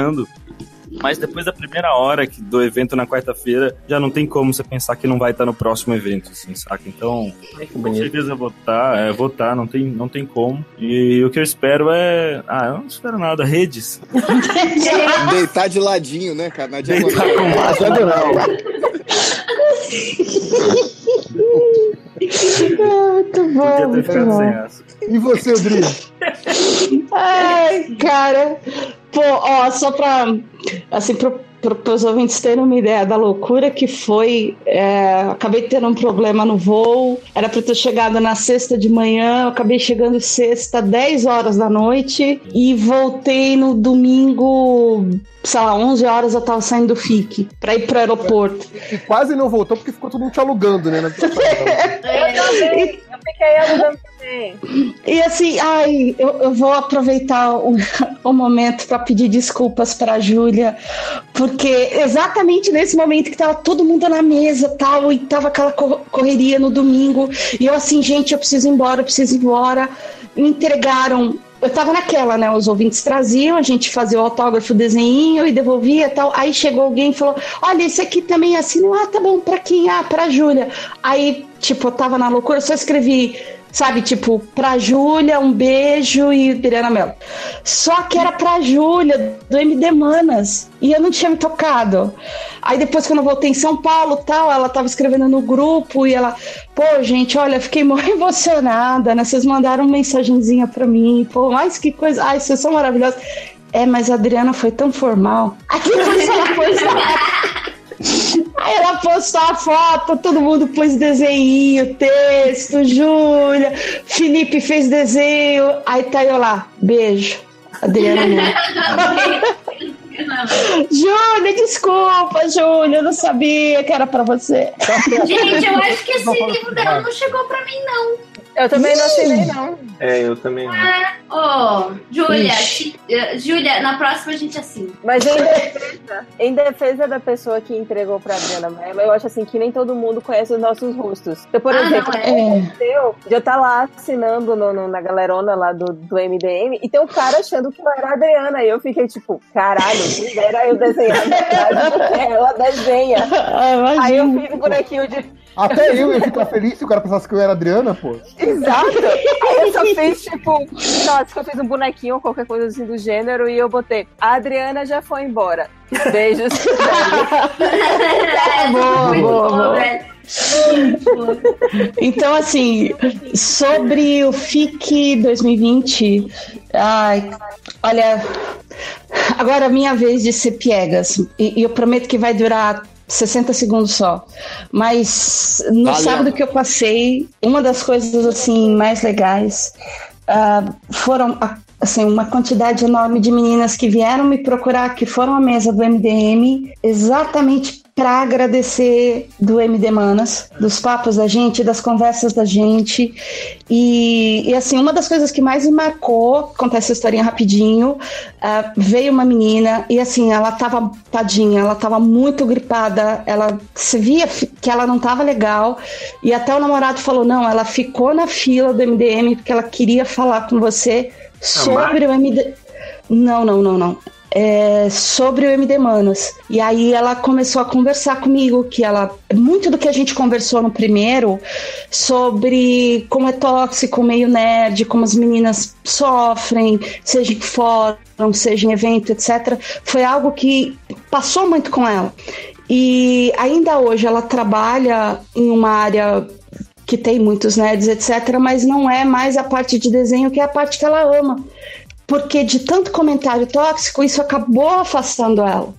Mas depois da primeira hora que- do evento na quarta-feira, já não tem como você pensar que não vai estar no próximo evento, assim, saca? Então, com certeza estar, é, vou estar, não tem, não tem como. E o que eu espero é. Ah, eu não espero nada, redes. Deitar de ladinho, né, cara? Na diagonal. Deitar com mais diagonal. muito bom. Podia ter muito ficado bom. E você, Dri? Ai, cara. Pô, ó, só pra. Assim, pro, pro, os ouvintes terem uma ideia da loucura que foi. é, acabei tendo um problema no voo. Era pra eu ter chegado na sexta de manhã. Eu acabei chegando sexta, 10 horas da noite. E voltei no domingo. Sei lá, 11 horas eu tava saindo do FIC pra ir pro aeroporto. E quase não voltou porque ficou todo mundo te alugando, né? na- Eu também. Eu fiquei alugando também. E assim, ai, eu, eu vou aproveitar o, o momento para pedir desculpas para Júlia, porque exatamente nesse momento que tava todo mundo na mesa tal, e tava aquela co- correria no domingo, e eu assim, gente, eu preciso ir embora, eu preciso ir embora. Me entregaram. Eu tava naquela, né? Os ouvintes traziam, a gente fazia o autógrafo, o desenho e devolvia tal. Aí chegou alguém e falou: Olha, esse aqui também é assim. Ah, tá bom, pra quem? Ah, pra Júlia. Aí, tipo, eu tava na loucura, só escrevi Sabe, tipo, pra Júlia, um beijo e Adriana Mello. Só que era pra Júlia, do MD Manas. E eu não tinha me tocado. Aí depois, quando eu voltei em São Paulo tal, ela tava escrevendo no grupo e ela, pô, gente, olha, fiquei muito emocionada, né? Vocês mandaram uma mensagenzinha pra mim, pô, mas que coisa. Ai, vocês são maravilhosos. É, mas a Adriana foi tão formal. Aqui foi só coisa. Aí ela postou a foto, todo mundo pôs desenho, texto, Júlia, Felipe fez desenho, aí tá eu lá, beijo, Adriana. Júlia, desculpa, Júlia, eu não sabia que era pra você. Gente, eu acho que esse livro dela não chegou pra mim, não. Eu também não assinei, não. É, eu também não. É. Ô, Júlia, Ixi. te- eh, Júlia, na próxima a gente assina. Mas em defesa, em defesa da pessoa que entregou pra Adriana Mello, eu acho assim que nem todo mundo conhece os nossos rostos. Então, por Ah, exemplo, não, é. aconteceu de eu estar lá assinando no- no- na galerona lá do, do MDM e tem um cara achando que eu era a Adriana. E eu fiquei tipo, caralho, quem era eu desenhar verdade, porque ela desenha. Ah, Aí eu fiz o bonequinho de. Até eu ia ficar feliz se o cara pensasse que eu era Adriana, pô. Exato! Aí eu só fiz, tipo, nossa, que eu fiz um bonequinho ou qualquer coisa assim do gênero e eu botei. A Adriana já foi embora. Beijos. boa, Muito boa, bom, boa. velho. Então, assim, sobre o FIC 2020, ai, olha, agora é a minha vez de ser piegas, e, e eu prometo que vai durar 60 segundos só. Mas no Valeu. sábado que eu passei, uma das coisas assim mais legais ah, foram assim uma quantidade enorme de meninas que vieram me procurar, que foram à mesa do MDM, exatamente para agradecer do MD Manas, dos papos da gente, das conversas da gente. E, e, assim, uma das coisas que mais me marcou, contar essa historinha rapidinho, ah, veio uma menina e assim, ela tava tadinha, ela tava muito gripada, ela se via que ela não tava legal, e até o namorado falou: não, ela ficou na fila do MDM porque ela queria falar com você sobre o MD. Não, não, não, não. É, sobre o MD Manas. E aí ela começou a conversar comigo, que ela. Muito do que a gente conversou no primeiro, sobre como é tóxico meio nerd, como as meninas sofrem, seja em fórum, seja em evento, etc. Foi algo que passou muito com ela. E ainda hoje ela trabalha em uma área que tem muitos nerds, etc., mas não é mais a parte de desenho que é a parte que ela ama. Porque de tanto comentário tóxico, isso acabou afastando ela.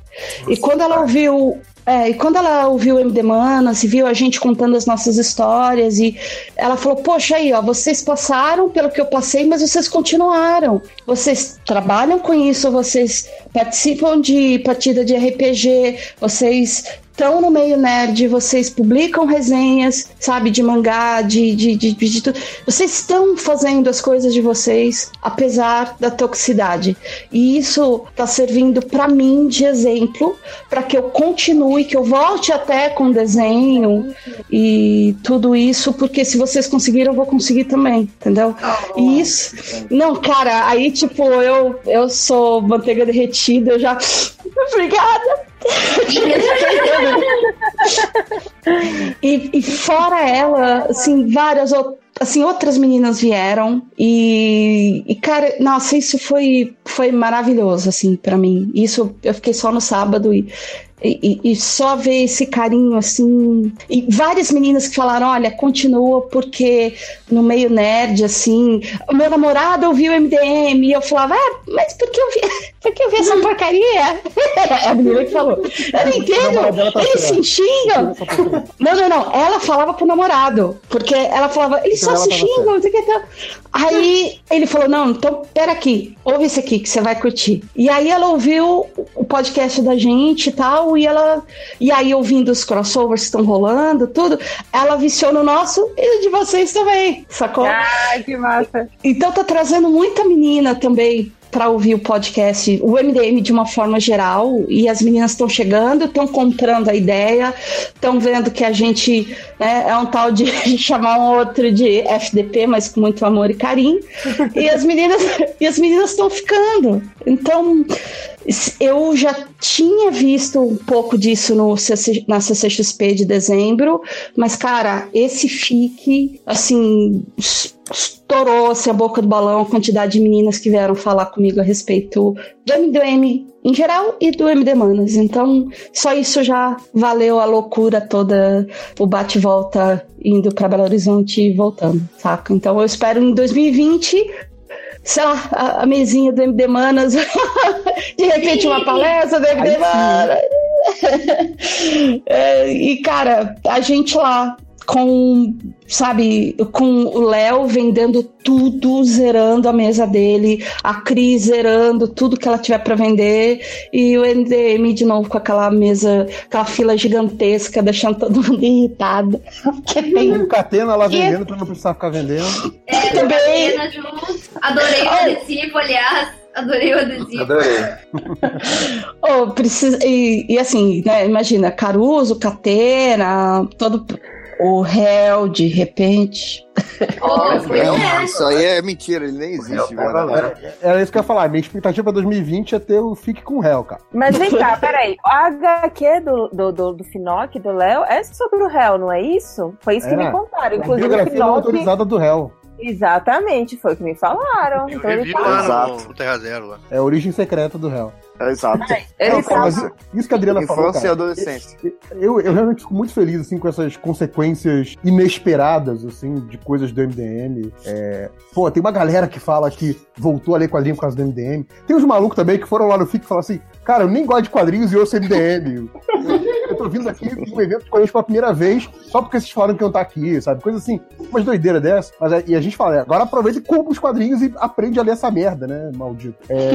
E quando ela ouviu. é, e quando ela ouviu o MD Manas e viu a gente contando as nossas histórias, e ela falou: Poxa, aí, ó, vocês passaram pelo que eu passei, mas vocês continuaram. Vocês trabalham com isso, vocês participam de partida de RPG, vocês estão no meio nerd, vocês publicam resenhas, sabe, de mangá, de, de, de, de tudo. Vocês estão fazendo as coisas de vocês, apesar da toxicidade. E isso tá servindo para mim de exemplo, para que eu continue, que eu volte até com desenho e tudo isso, porque se vocês conseguiram, eu vou conseguir também, entendeu? E isso. Não, cara, aí tipo, eu, eu sou manteiga derretida, eu já. Obrigada! e, e fora ela, assim, várias outras assim, outras meninas vieram e, e, cara, nossa, isso foi, foi maravilhoso, assim, para mim. Isso eu fiquei só no sábado e e, e, só ver esse carinho assim. E várias meninas que falaram: olha, continua, porque no meio nerd, assim, o meu namorado ouviu MDM. E eu falava: ah, mas por que eu vi, por que eu vi essa porcaria? É a menina que falou: eu não entendo, tá eles se xingam. Não, não, não. Ela falava pro namorado, porque ela falava: eles só se xingam, não sei o que. Tá. Aí ele falou: não, então pera aqui, ouve esse aqui que você vai curtir. E aí ela ouviu o podcast da gente e tal e ela. E aí, ouvindo os crossovers que estão rolando, tudo, ela viciou no nosso e de vocês também, sacou? Ah, que massa. Então tá trazendo muita menina também para ouvir o podcast, o MDM de uma forma geral, e as meninas estão chegando, estão comprando a ideia, estão vendo que a gente né, é um tal de chamar um outro de FDP, mas com muito amor e carinho, e as meninas e as meninas estão ficando. Então, eu já tinha visto um pouco disso no na CCXP de dezembro, mas, cara, esse fique, assim, estourou-se a boca do balão a quantidade de meninas que vieram falar comigo a respeito do MDM em geral e do MD Manas. Então, só isso já valeu a loucura toda, o bate-volta indo para Belo Horizonte e voltando, saca? Então, eu espero em 2020 sei lá, a, a mesinha do MD Manas, de repente uma palestra do MD Manas. é, e, cara, a gente lá com, sabe, com o Léo vendendo tudo, zerando a mesa dele, a Cris zerando tudo que ela tiver para vender, e o NDM de novo com aquela mesa, aquela fila gigantesca, deixando todo mundo irritado. E o Catena lá vendendo pra não precisar ficar vendendo. É, também. Adorei o adesivo, aliás. Adorei o adesivo. Adorei. oh, precisa, e, e, assim, né, imagina, Caruso, Catena, todo o réu de repente. Oh, é, isso aí é mentira, ele nem existe. Era, era isso que eu ia falar. Minha expectativa para 2020 é ter o Fique com o réu, cara. Mas vem cá, peraí. O HQ do, do, do, do Finoc, do Léo, é sobre o réu, não é isso? Foi isso que me contaram. Inclusive, a o Finoc... autorizada do réu. Exatamente, foi o que me falaram. Eu então ele lá no, no Terra Zero. Lá. É a origem secreta do réu. É, exato. Não, cara, mas isso que a Adriana Infância falou. Infância e adolescência. Eu, eu realmente fico muito feliz assim, com essas consequências inesperadas assim, de coisas do MDM. É... Pô, tem uma galera que fala que voltou a ler quadrinho por causa do MDM. Tem uns malucos também que foram lá no FIC e falaram assim: Cara, eu nem gosto de quadrinhos e ouço MDM. vindo aqui em um evento de quadrinhos pela primeira vez, só porque vocês falaram que eu tá aqui, sabe? Coisa assim, umas doideiras dessa. Mas, é, e a gente fala, agora aproveita e compra os quadrinhos e aprende a ler essa merda, né, maldito. É...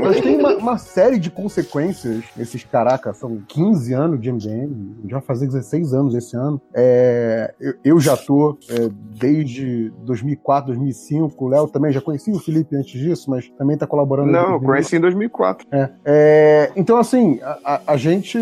mas tem uma, uma, série de consequências, esses caraca, são 15 anos de MDM, já fazer 16 anos esse ano. É... Eu, eu, já tô é, desde 2004, 2005, o Léo também já conhecia o Felipe antes disso, mas também tá colaborando. Não, eu conheci em 2004. É. É, então, assim, a, a, gente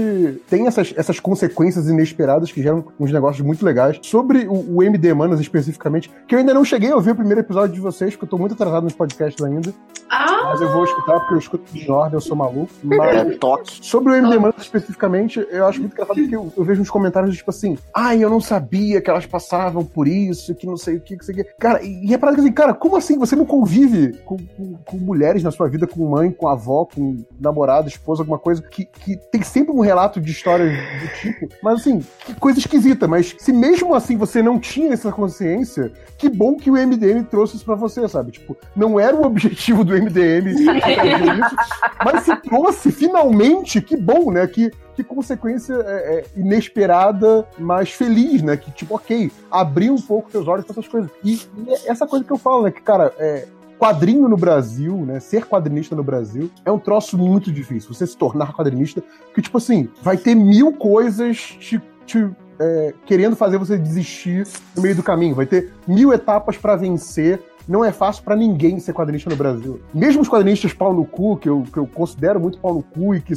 tem essas, essas consequências inesperadas que geram uns negócios muito legais. Sobre o, o, MD Manas especificamente, que eu ainda não cheguei a ouvir o primeiro episódio de vocês, porque eu tô muito atrasado nos podcasts ainda. Ah. Mas eu vou escutar, porque eu escuto de ordem, eu sou maluco. Mas é, toque. Sobre o MD Manas especificamente, eu acho muito engraçado porque eu, eu, vejo uns comentários tipo assim, ai, ah, eu não sabia que elas passavam por isso, que não sei o que, que sei o que. Cara, e é parada assim, cara, como assim você não convive com, com, com mulheres na sua vida, com mãe, com avó, com namorado, esposa, alguma coisa, que, que tem sempre um relato de histórias do tipo. Mas assim, que coisa esquisita. Mas se mesmo assim você não tinha essa consciência, que bom que o MDM trouxe isso pra você, sabe? Tipo, não era o objetivo do MDM isso, mas se trouxe finalmente, que bom, né? Que que consequência é, é, inesperada, mas feliz, né? Que, tipo, ok, abriu um pouco teus olhos pra essas coisas. E, e, essa coisa que eu falo, né? Que, cara, é, quadrinho no Brasil, né? Ser quadrinista no Brasil é um troço muito difícil. Você se tornar quadrinista, que, tipo assim, vai ter mil coisas te, te é, querendo fazer você desistir no meio do caminho. Vai ter mil etapas para vencer. Não é fácil para ninguém ser quadrinista no Brasil. Mesmo os quadrinistas pau no cu, que eu, que eu considero muito pau no cu e que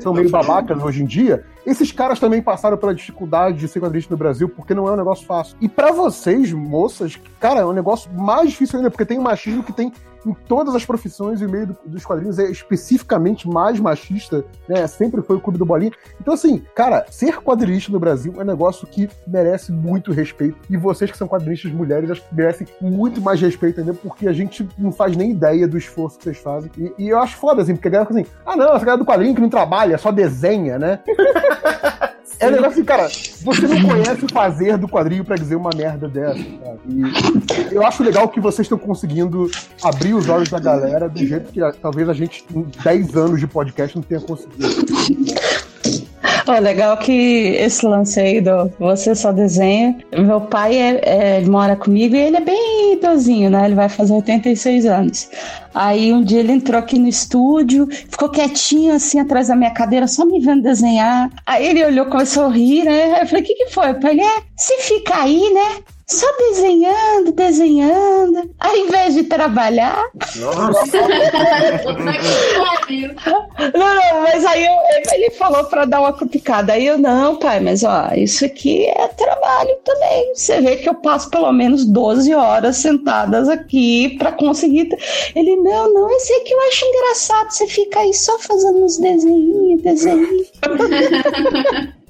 são meio babacas hoje em dia, esses caras também passaram pela dificuldade de ser quadrinista no Brasil, porque não é um negócio fácil. E para vocês, moças, cara, é um negócio mais difícil ainda, porque tem um machismo que tem em todas as profissões e o meio do, dos quadrinhos é especificamente mais machista, né? Sempre foi o clube do bolinha. Então, assim, cara, ser quadrinista no Brasil é um negócio que merece muito respeito. E vocês que são quadrinistas mulheres, acho que merecem muito mais respeito ainda, porque a gente não faz nem ideia do esforço que vocês fazem. E, e eu acho foda, assim, porque a galera fica assim, ah, não, essa galera do quadrinho que não trabalha, só desenha, né? É um negócio assim, cara, você não conhece o fazer do quadrinho pra dizer uma merda dessa, cara. E eu acho legal que vocês estão conseguindo abrir os olhos da galera do jeito que talvez a gente, em 10 anos de podcast, não tenha conseguido. Ó, legal que esse lance aí do Você Só Desenha. Meu pai é, é, mora comigo e ele é bem idosinho, né? Ele vai fazer 86 anos. Aí um dia ele entrou aqui no estúdio, ficou quietinho assim atrás da minha cadeira, só me vendo desenhar. Aí ele olhou, começou a rir, né? Eu falei: o que, que foi? Eu falei: é, se fica aí, né? Só desenhando, desenhando. Ao invés de trabalhar. Nossa! não, não, mas aí eu, ele falou para dar uma cutucada. Aí eu, não, pai, mas ó, isso aqui é trabalho também. Você vê que eu passo pelo menos 12 horas sentadas aqui para conseguir. Ele, não, não, esse aqui eu acho engraçado. Você fica aí só fazendo uns desenhinhos, desenhinhos.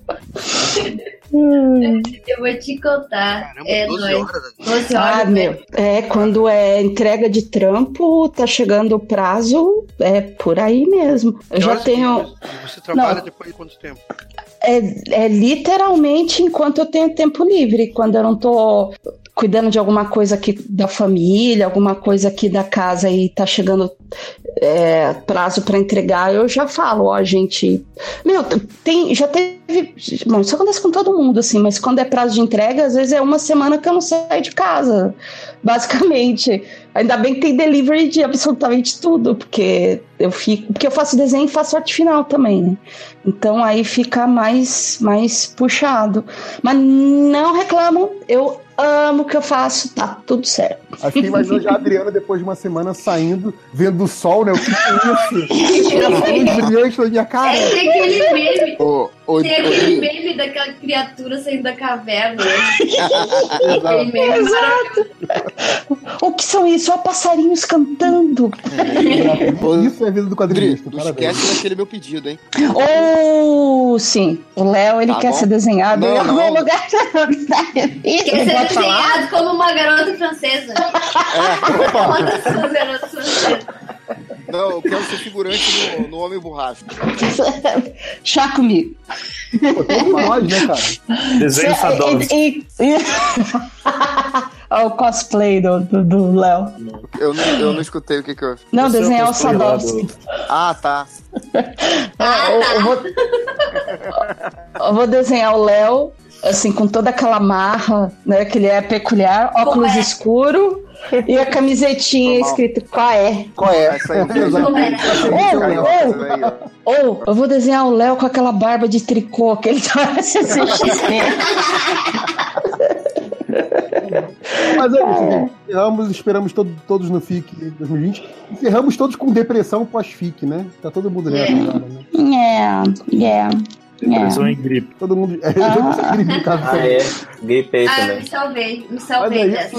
Eu vou te contar. Caramba, é 12 nóis. horas. 12 Ah, horas. meu, é quando é entrega de trampo, tá chegando o prazo, é por aí mesmo. Eu já tenho. Você trabalha Não. depois de quanto tempo? É, é literalmente enquanto eu tenho tempo livre, quando eu não tô cuidando de alguma coisa aqui da família, alguma coisa aqui da casa e tá chegando é, prazo para entregar, eu já falo, ó, gente. Meu, tem, já teve. Bom, isso acontece com todo mundo, assim, mas quando é prazo de entrega, às vezes é uma semana que eu não saio de casa, basicamente. Ainda bem que tem delivery de absolutamente tudo, porque eu fico. Porque eu faço desenho e faço arte final também, né? Então aí fica mais, mais puxado. Mas não reclamam, eu amo o que eu faço, tá tudo certo. Acho que imaginou já a Adriana depois de uma semana saindo, vendo o sol, né? O que é isso? Luz brilhante na minha cara. É, tem aquele meme. Tem aquele meme daquela criatura saindo da caverna. Exato. aquele meme Exato. O que são isso? Ó, passarinhos cantando. Isso é a vida do quadrinista. não esquece daquele meu pedido, hein? Oh, sim. O Léo, ele Tá quer bom. ser desenhado Não, em algum não. lugar. Quer ser desenhado como uma garota francesa. Francesa. Não, eu quero ser figurante no, no Homem Borrasca. Chá comigo. Pô, todos nós, né, cara? Desenho e- e- e- Ó, o cosplay do do- do Léo. Eu não, eu não escutei o que que eu... Não, Você é o desenhar o Sadovski. Ah, tá. Ah, eu, eu vou, eu vou desenhar o Léo, assim, com toda aquela marra, né? Que ele é peculiar, óculos é? escuro e a camisetinha Normal. escrito qual é. Qual é? Essa aí é? Aí, ó. Ou eu vou desenhar o Léo com aquela barba de tricô que ele tá CCXP. Mas é isso, gente. Encerramos, esperamos todo- todos no FIC 2020. Encerramos todos com depressão pós-FIC, né? Tá todo mundo nessa É. agora, né? Yeah, yeah. Depressão e gripe. Todo mundo. É, todo mundo sem gripe, no caso. Ah, é. Gripei Ah, eu também. me salvei. Me salvei dessa.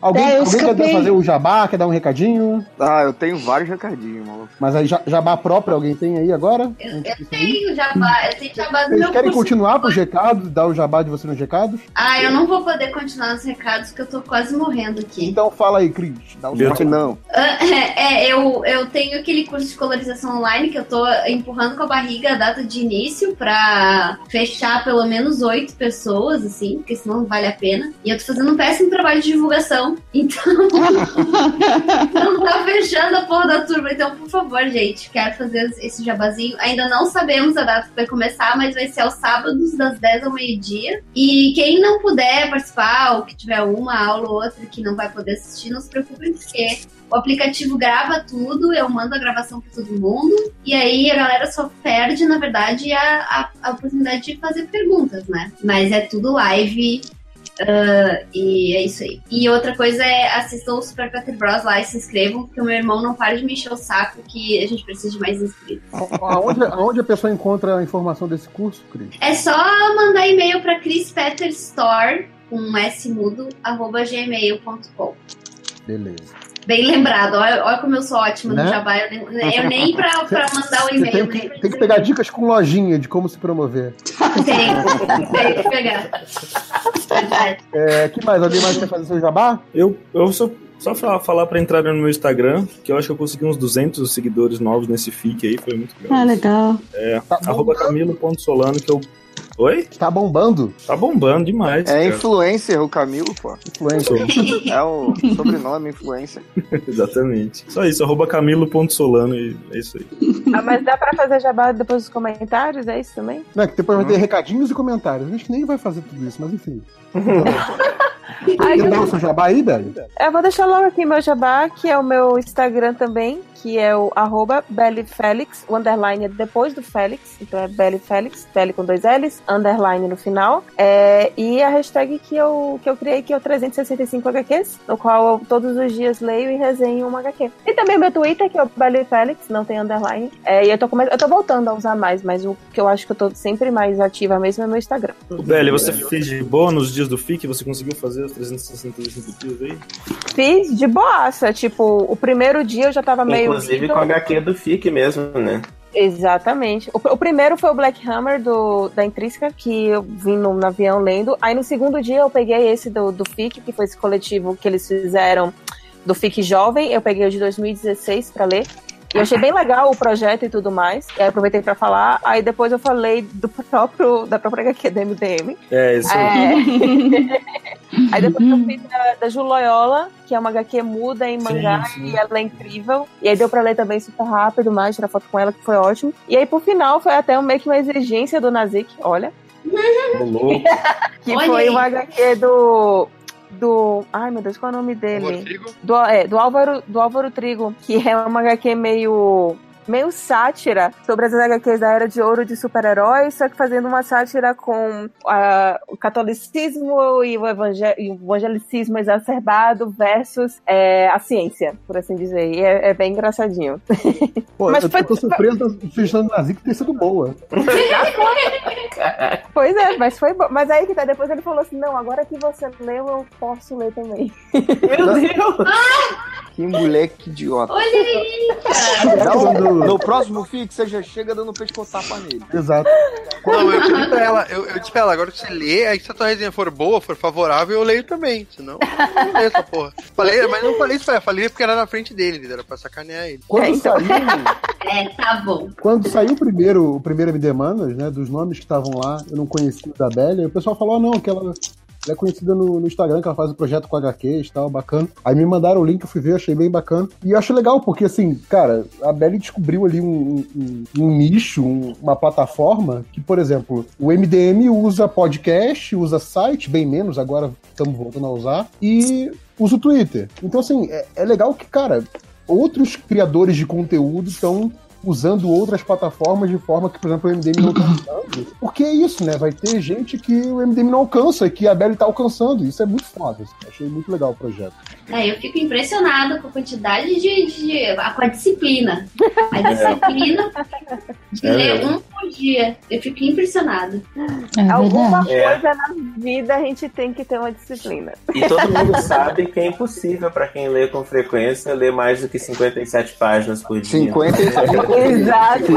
Alguém, É, eu alguém quer fazer o jabá? Quer dar um recadinho? Ah, eu tenho vários recadinhos, maluco. Mas aí, ja- jabá próprio, alguém tem aí agora? Eu, eu tenho jabá, eu tenho jabá do Vocês querem continuar pros recados, dar o jabá de você nos recados? Ah, eu não vou poder continuar nos recados porque eu tô quase morrendo aqui. Então fala aí, Cris. Dá o jabá. Não. Ah, É, eu, eu tenho aquele curso de colorização online que eu tô empurrando com a barriga a data de início pra fechar pelo menos oito pessoas, assim, porque não vale a pena. E eu tô fazendo um péssimo trabalho de divulgação, então não tá fechando a porra da turma. Então, por favor, gente, quero fazer esse jabazinho. Ainda não sabemos a data que vai começar, mas vai ser aos sábados, das 10 ao meio-dia. E quem não puder participar, ou que tiver uma aula ou outra que não vai poder assistir, não se preocupem, porque O aplicativo grava tudo, eu mando a gravação pra todo mundo, e aí a galera só perde, na verdade, a, a, a oportunidade de fazer perguntas, né? Mas é tudo live. ah, e é isso aí. E outra coisa é assistam o Super Pater Bros lá e se inscrevam, porque o meu irmão não para de me encher o saco que a gente precisa de mais inscritos. Aonde, aonde a pessoa encontra a informação desse curso, Cris? É só mandar e-mail para chrispetterstore, com um S mudo, arroba gmail.com. Beleza. Bem lembrado, olha, olha como eu sou ótima Né? no Jabá. Eu nem, eu nem pra, pra mandar o Você e-mail, tem que, tem que pegar dicas com lojinha de como se promover. tem, tem que pegar. É, que mais? Alguém mais quer fazer seu jabá? Eu, eu só, só fa- falar pra entrar no meu Instagram, que eu acho que eu consegui uns 200 seguidores novos nesse FIC aí, foi muito legal. Ah, legal. É, arroba camilo.solano, que eu... Oi? Tá bombando? Tá bombando demais. É cara. influencer o Camilo, pô. Influencer. É o sobrenome influencer. Exatamente. Só isso, arroba camilo.solano e é isso aí. Ah, mas dá pra fazer jabá depois dos comentários? É isso também? Não, é que depois vai ter recadinhos e comentários. A gente nem vai fazer tudo isso, mas enfim. Ai, eu- dar o seu jabá aí, Beli? Eu vou deixar logo aqui meu jabá, que é o meu Instagram também, que é o arroba BeliFélix, o underline é depois do Félix, então é BeliFélix, Beli com dois L's, underline no final. É, e a hashtag que eu, que eu criei, que é o 365 HQs, no qual eu todos os dias leio e resenho uma HQ. E também meu Twitter, que é o BeliFélix, não tem underline. É, e eu tô, come... eu tô voltando a usar mais, mas o que eu acho que eu tô sempre mais ativa mesmo é meu Instagram. O Beli, você fez de boa nos dias do FIC? Você conseguiu fazer os 365 dias aí? Fiz de boaça, tipo, o primeiro dia eu já tava meio. Inclusive com a HQ do FIC mesmo, né? Exatamente. O, o primeiro foi o Black Hammer do, da Intrínseca, que eu vim no, no avião lendo. Aí no segundo dia eu peguei esse do, do FIC, que foi esse coletivo que eles fizeram do FIC Jovem. Eu peguei o de 2016 pra ler. Eu achei bem legal o projeto e tudo mais. E aí aproveitei pra falar. Aí depois eu falei do próprio, da própria HQ da MDM. É, isso É. Aí depois eu fiz da, da Ju Loyola, que é uma HQ muda em mangá sim. e ela é incrível. E aí deu pra ler também super rápido, mais tirar foto com ela, que foi ótimo. E aí, por final, foi até um- meio que uma exigência do Nazik, olha. que foi aí. uma HQ do. Do. Ai meu Deus, qual é o nome dele? Do, é, do, Álvaro, do Álvaro Trigo, que é uma HQ meio. Meio sátira sobre as HQs da Era de Ouro de super-heróis, só que fazendo uma sátira com ah, o catolicismo e o, evangé- e o evangelicismo exacerbado versus é, a ciência, por assim dizer. E é, é bem engraçadinho. Pô, Mas eu foi- tô surpreso da sugestão do Nazik ter sido boa. Pois é, mas foi bom. Mas aí que tá, depois ele falou assim: não, agora que você leu, eu posso ler também. Meu Deus! Que moleque idiota. Olha aí, No, no próximo FIC, você já chega dando pescoçapa nele. Exato. Não, eu disse pra ela, eu, eu disse pra ela, agora que você lê, aí se a tua resenha for boa, for favorável, eu leio também. Senão, eu não leio essa porra. Falei, mas não falei isso pra ela, falei porque era na frente dele, era pra sacanear ele. Quando saiu, É, tá bom. quando saiu o primeiro, o primeiro MD Manas, né, dos nomes que estavam lá, eu não conhecia o da Bélia, e o pessoal falou, ah, não, que ela, ela é conhecida no, no Instagram, que ela faz o projeto com HQs e tal, bacana. Aí me mandaram o link, eu fui ver, achei bem bacana. E eu acho legal, porque assim, cara, a Belly descobriu ali um, um- um nicho, um- uma plataforma que, por exemplo, o MDM usa podcast, usa site, bem menos, agora estamos voltando a usar, e usa o Twitter. Então, assim, é, é legal que, cara, outros criadores de conteúdo estão usando outras plataformas de forma que, por exemplo, o MDM não está usando. Porque é isso, né? Vai ter gente que o MDM não alcança e que a Belly está alcançando. Isso é muito foda. assim. Achei muito legal o projeto. É, eu fico impressionada com a quantidade de. de com a disciplina. A disciplina de É ler um por dia. Eu fico impressionada. Alguma verdade. É. coisa na vida a gente tem que ter uma disciplina. E todo mundo sabe que é impossível pra quem lê com frequência ler mais do que 57 páginas por dia. 57. Exato.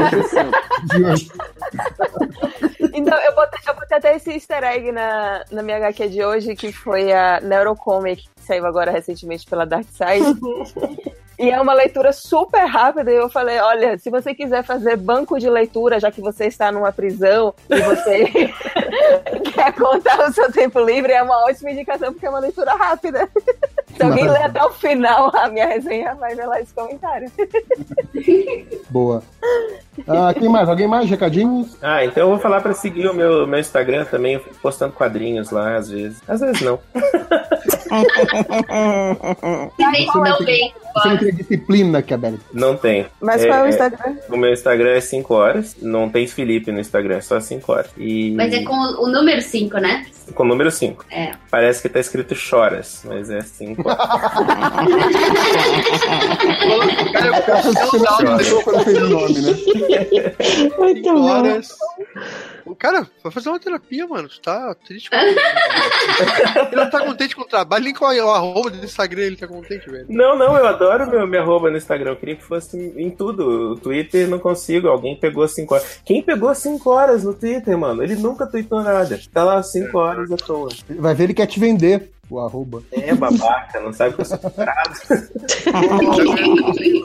Então, eu botei, eu botei até esse easter egg na, na minha HQ de hoje, que foi a Neurocomic, que saiu agora recentemente pela Dark Side. E é uma leitura super rápida. E eu falei: olha, se você quiser fazer banco de leitura, já que você está numa prisão e você quer contar o seu tempo livre, é uma ótima indicação, porque é uma leitura rápida. Se alguém ler até o final a minha resenha, vai ver lá esse comentário. Boa. Ah, quem mais? Alguém mais? Recadinhos? Ah, então eu vou falar pra seguir o meu, meu Instagram também, eu fico postando quadrinhos lá às vezes. Às vezes não. Bem que não bem. Você não tem disciplina tem. Não tem. Mas qual é o Instagram? O meu Instagram é 5 horas. Não tem Felipe no Instagram, é só 5 horas. E... Mas é com o número 5, né? Com o número 5. É. Parece que tá escrito choras, mas é 5 horas. Cara, eu quero quando fez o nome, né? Bom. horas. O cara, vai fazer uma terapia, mano. Você tá triste com Ele não tá contente com o trabalho, nem com o arroba do Instagram ele tá contente, velho. Não, não, eu adoro meu, minha arroba no Instagram. Eu queria que fosse em tudo. O Twitter não consigo. Alguém pegou 5 horas. Quem pegou 5 horas no Twitter, mano? Ele nunca tweetou nada. Tá lá 5 horas à toa. Vai ver, ele quer te vender o arroba. É babaca, não sabe que eu sou.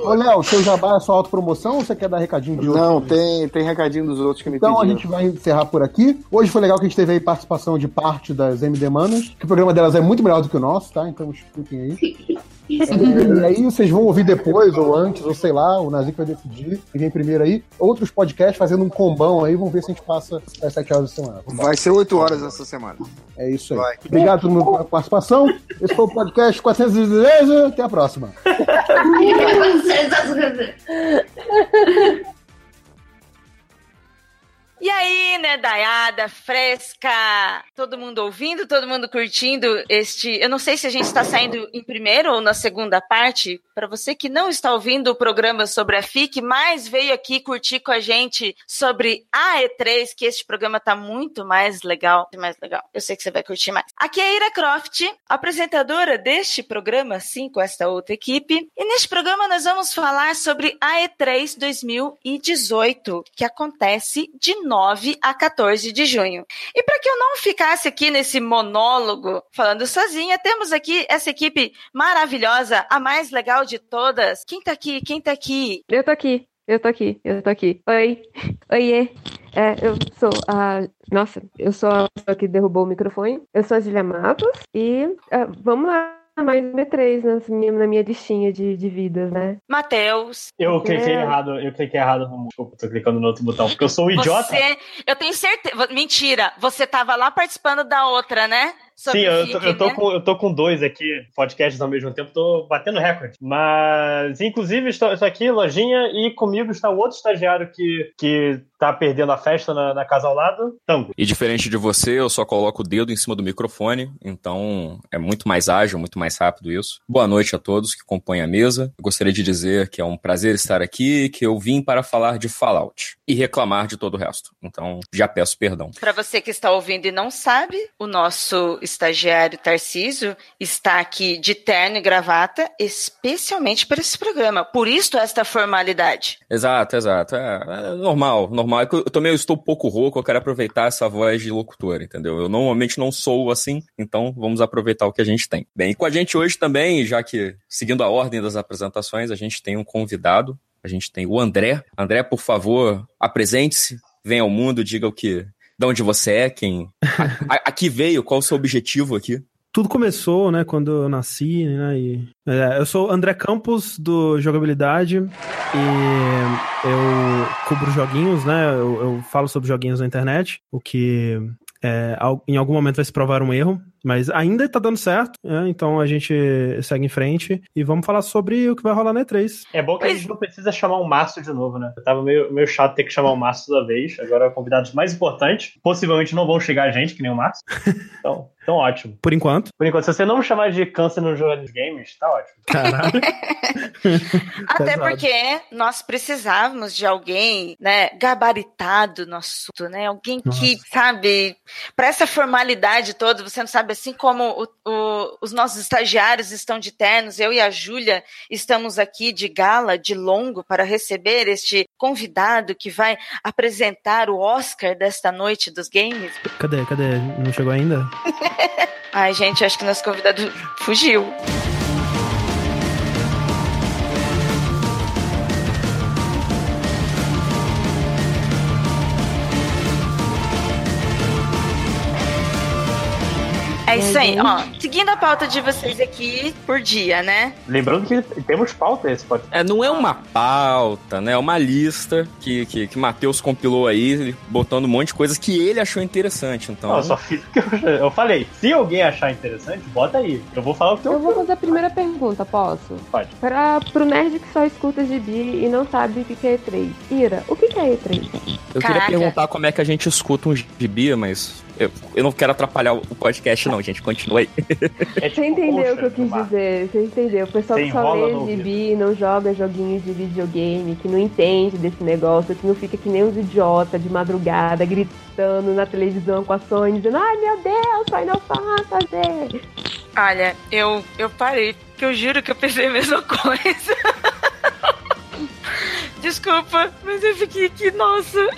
Ô, Léo, seu jabá é só autopromoção ou você quer dar recadinho de outro? Não, tem, tem recadinho dos outros que me Então a pediram. gente vai encerrar por aqui. Hoje foi legal que a gente teve aí participação de parte das MD Manas, que o programa delas é muito melhor do que o nosso, tá? Então escutem aí. É, e aí vocês vão ouvir depois, ou antes, ou sei lá, o Nazik vai decidir. E vem primeiro aí. Outros podcasts fazendo um combão aí, vamos ver se a gente passa as 7 horas da semana. Vai ser 8 horas essa semana. É isso aí. Obrigado a todo mundo pela participação. Esse foi o podcast 413. Até a próxima. E aí, nedaiada fresca? Todo mundo ouvindo, todo mundo curtindo este. Eu não sei se a gente está saindo em primeiro ou na segunda parte. Para você que não está ouvindo o programa sobre a FIC, mas veio aqui curtir com a gente sobre a E3, que este programa tá muito mais legal. Mais legal. Eu sei que você vai curtir mais. Aqui é a Ira Croft, apresentadora deste programa, sim, com esta outra equipe. E neste programa nós vamos falar sobre a E3 2018, que acontece de 9 a 14 de junho. E para que eu não ficasse aqui nesse monólogo falando sozinha, temos aqui essa equipe maravilhosa, a mais legal de todas. Quem tá aqui? Quem tá aqui? Eu tô aqui, eu tô aqui, eu tô aqui. Oi, oiê. É, eu sou a. Nossa, eu sou a pessoa que derrubou o microfone. Eu sou a Julia Matos e ah, vamos lá, mais um B3 na minha, na minha listinha de, de vidas, né? Matheus. Eu cliquei É. errado, eu cliquei errado no. Desculpa, tô clicando no outro botão, porque eu sou um idiota. Você, eu tenho certeza. Mentira, você tava lá participando da outra, né? Sobre Sim, eu tô, eu, tô né? com, eu tô com dois aqui, podcasts ao mesmo tempo, tô batendo recorde. Mas, inclusive, estou, estou aqui, lojinha, e comigo está o outro estagiário que, que tá perdendo a festa na, na casa ao lado, Tango. E diferente de você, eu só coloco o dedo em cima do microfone, então é muito mais ágil, muito mais rápido isso. Boa noite a todos que compõem a mesa. Eu gostaria de dizer que é um prazer estar aqui, que eu vim para falar de Fallout e reclamar de todo o resto. Então, já peço perdão. Para você que está ouvindo e não sabe, o nosso estagiário Tarcísio está aqui de terno e gravata, especialmente para esse programa. Por isso esta formalidade. Exato, exato. É, é normal, normal. É eu também estou um pouco rouco, eu quero aproveitar essa voz de locutor, entendeu? Eu normalmente não sou assim, então vamos aproveitar o que a gente tem. Bem, com a gente hoje também, já que seguindo a ordem das apresentações, a gente tem um convidado, a gente tem o André. André, por favor, apresente-se, venha ao mundo, diga o que, de onde você é, quem, a- a- aqui veio, qual o seu objetivo aqui? Tudo começou, né, quando eu nasci, né, e... é, eu sou André Campos, do Jogabilidade, e eu cubro joguinhos, né, eu, eu falo sobre joguinhos na internet, o que é, em algum momento vai se provar um erro, mas ainda tá dando certo, né, então a gente segue em frente e vamos falar sobre o que vai rolar na E3. É bom que a gente não precisa chamar o Márcio de novo, né? Eu tava meio, meio chato ter que chamar o Márcio toda vez. Agora, convidados mais importantes, possivelmente não vão chegar a gente, que nem o Márcio. Então, então ótimo. Por enquanto. Por enquanto, se você não me chamar de câncer no jogo dos games, tá ótimo. Caralho. Até Pesado. porque nós precisávamos de alguém, né, gabaritado no assunto, né? Alguém que, sabe, para essa formalidade toda, você não sabe, assim como o- o- os nossos estagiários estão de ternos, eu e a Júlia estamos aqui de gala, de longo, para receber este convidado que vai apresentar o Oscar desta noite dos games. Cadê, cadê? Não chegou ainda? Ai, gente, acho que nosso convidado fugiu. É isso aí, ó. Seguindo a pauta de vocês aqui por dia, né? Lembrando que temos pauta esse podcast. É, não é uma pauta, né? É uma lista que, que, que Matheus compilou aí, botando um monte de coisas que ele achou interessante. Então, Não, eu só fiz o que eu, eu falei. Se alguém achar interessante, bota aí. Eu vou falar o que eu. Eu vou fazer a primeira pergunta, posso? Pode. Para pro nerd que só escuta gibi e não sabe o que é E3. Ira, o que que é E3? eu queria perguntar como é que a gente escuta um gibi, mas eu, eu não quero atrapalhar o podcast, não, gente. Continua aí. Você entendeu o que eu quis dizer? Você entendeu? O pessoal Você que só lê gibi, não joga joguinhos de videogame, que não entende desse negócio, que não fica que nem os idiotas de madrugada gritando na televisão com a Sony, dizendo: Ai meu Deus, Final Fantasy! Olha, eu, eu parei, porque eu juro que eu pensei a mesma coisa. Desculpa, mas eu fiquei aqui, nossa.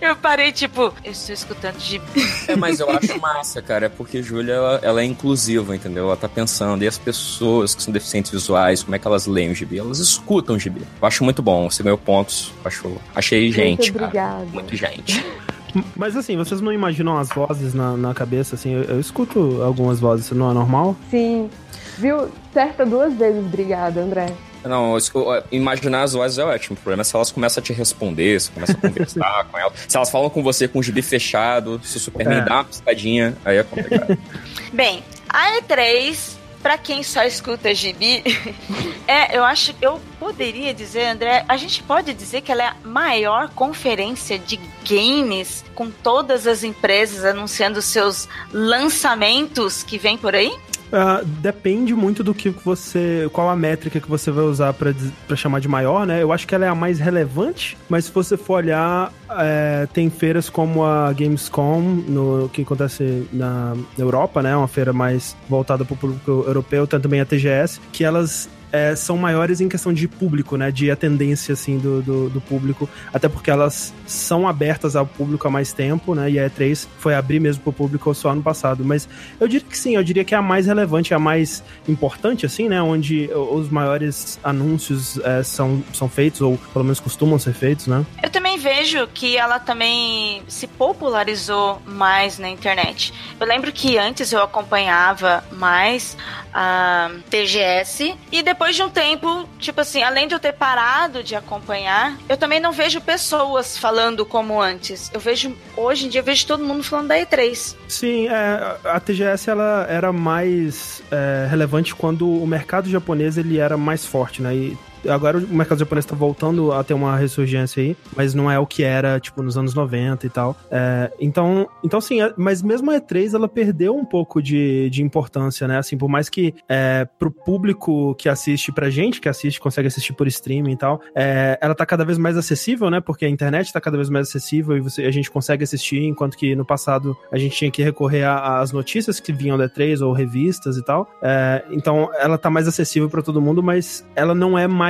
Eu parei, tipo, eu estou escutando de. É, mas eu acho massa, cara, é porque Júlia, ela, ela é inclusiva, entendeu? Ela tá pensando, e as pessoas que são deficientes visuais, como é que elas leem o gibi? Elas escutam o gibi. Eu acho muito bom, você ganhou pontos, acho, achei gente, cara. obrigada. Muito gente. Mas assim, vocês não imaginam as vozes na, na cabeça, assim? Eu, eu escuto algumas vozes, isso não é normal? Sim. Viu? Certa duas vezes, obrigada, André. Não, isso- imaginar as vozes é ótimo. O problema é se elas começam a te responder, se começam a conversar com elas. Se elas falam com você com o gibi fechado, se o Superman É. dá uma piscadinha, aí é complicado. Bem, a E3, pra quem só escuta gibi, é, eu acho, eu poderia dizer, André, a gente pode dizer que ela é a maior conferência de games com todas as empresas anunciando seus lançamentos que vem por aí? Ah, depende muito do que você. qual a métrica que você vai usar pra chamar de maior, né? Eu acho que ela é a mais relevante, mas se você for olhar, é, tem feiras como a Gamescom, no, que acontece na Europa, né? Uma feira mais voltada para o público europeu, tem também a TGS, que elas. É, são maiores em questão de público, né? De atendência, assim, do, do, do público. Até porque elas são abertas ao público há mais tempo, né? E a E3 foi abrir mesmo pro público só ano passado. Mas eu diria que sim, eu diria que é a mais relevante, a mais importante, assim, né? Onde os maiores anúncios é, são, são feitos, ou pelo menos costumam ser feitos, né? Eu também vejo que ela também se popularizou mais na internet. Eu lembro que antes eu acompanhava mais a TGS e depois de um tempo, tipo assim, além de eu ter parado de acompanhar, eu também não vejo pessoas falando como antes. Eu vejo hoje em dia eu vejo todo mundo falando da E3. Sim, é, a TGS ela era mais é, relevante quando o mercado japonês ele era mais forte, né? E agora o mercado japonês tá voltando a ter uma ressurgência aí, mas não é o que era, tipo, nos anos 90 e tal. É, então, então sim, é- mas mesmo a E3 ela perdeu um pouco de, de importância, né? Assim, por mais que é, pro público que assiste pra gente, que assiste, consegue assistir por streaming e tal, é, ela tá cada vez mais acessível, né? Porque a internet tá cada vez mais acessível e você, a gente consegue assistir, enquanto que no passado a gente tinha que recorrer às notícias que vinham da E3 ou revistas e tal. É, então ela tá mais acessível pra todo mundo, mas ela não é mais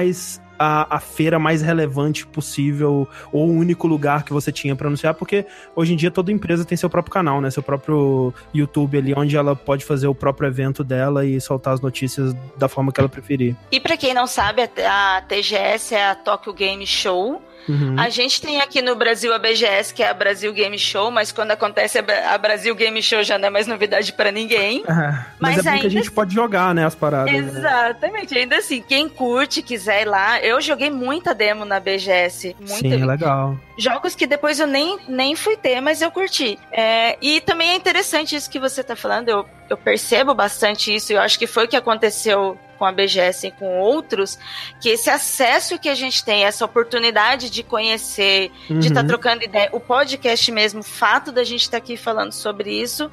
a, a feira mais relevante possível ou o único lugar que você tinha pra anunciar, porque hoje em dia toda empresa tem seu próprio canal, né? Seu próprio YouTube ali, onde ela pode fazer o próprio evento dela e soltar as notícias da forma que ela preferir. E pra quem não sabe, a TGS é a Tokyo Game Show. Uhum. A gente tem aqui no Brasil a BGS, que é a Brasil Game Show, mas quando acontece a Bra- a Brasil Game Show já não é mais novidade pra ninguém. É, mas, Mas é bom que a ainda gente pode jogar, né, as paradas. né? Exatamente, ainda assim, quem curte, quiser ir lá. Eu joguei muita demo na BGS. Muita Sim, é legal. Jogos que depois eu nem, nem fui ter, mas eu curti. É, e também é interessante isso que você tá falando, eu, eu percebo bastante isso, eu acho que foi o que aconteceu com a BGS e com outros, que esse acesso que a gente tem, essa oportunidade de conhecer, de estar Uhum. trocando ideia, o podcast mesmo, o fato da gente estar aqui falando sobre isso,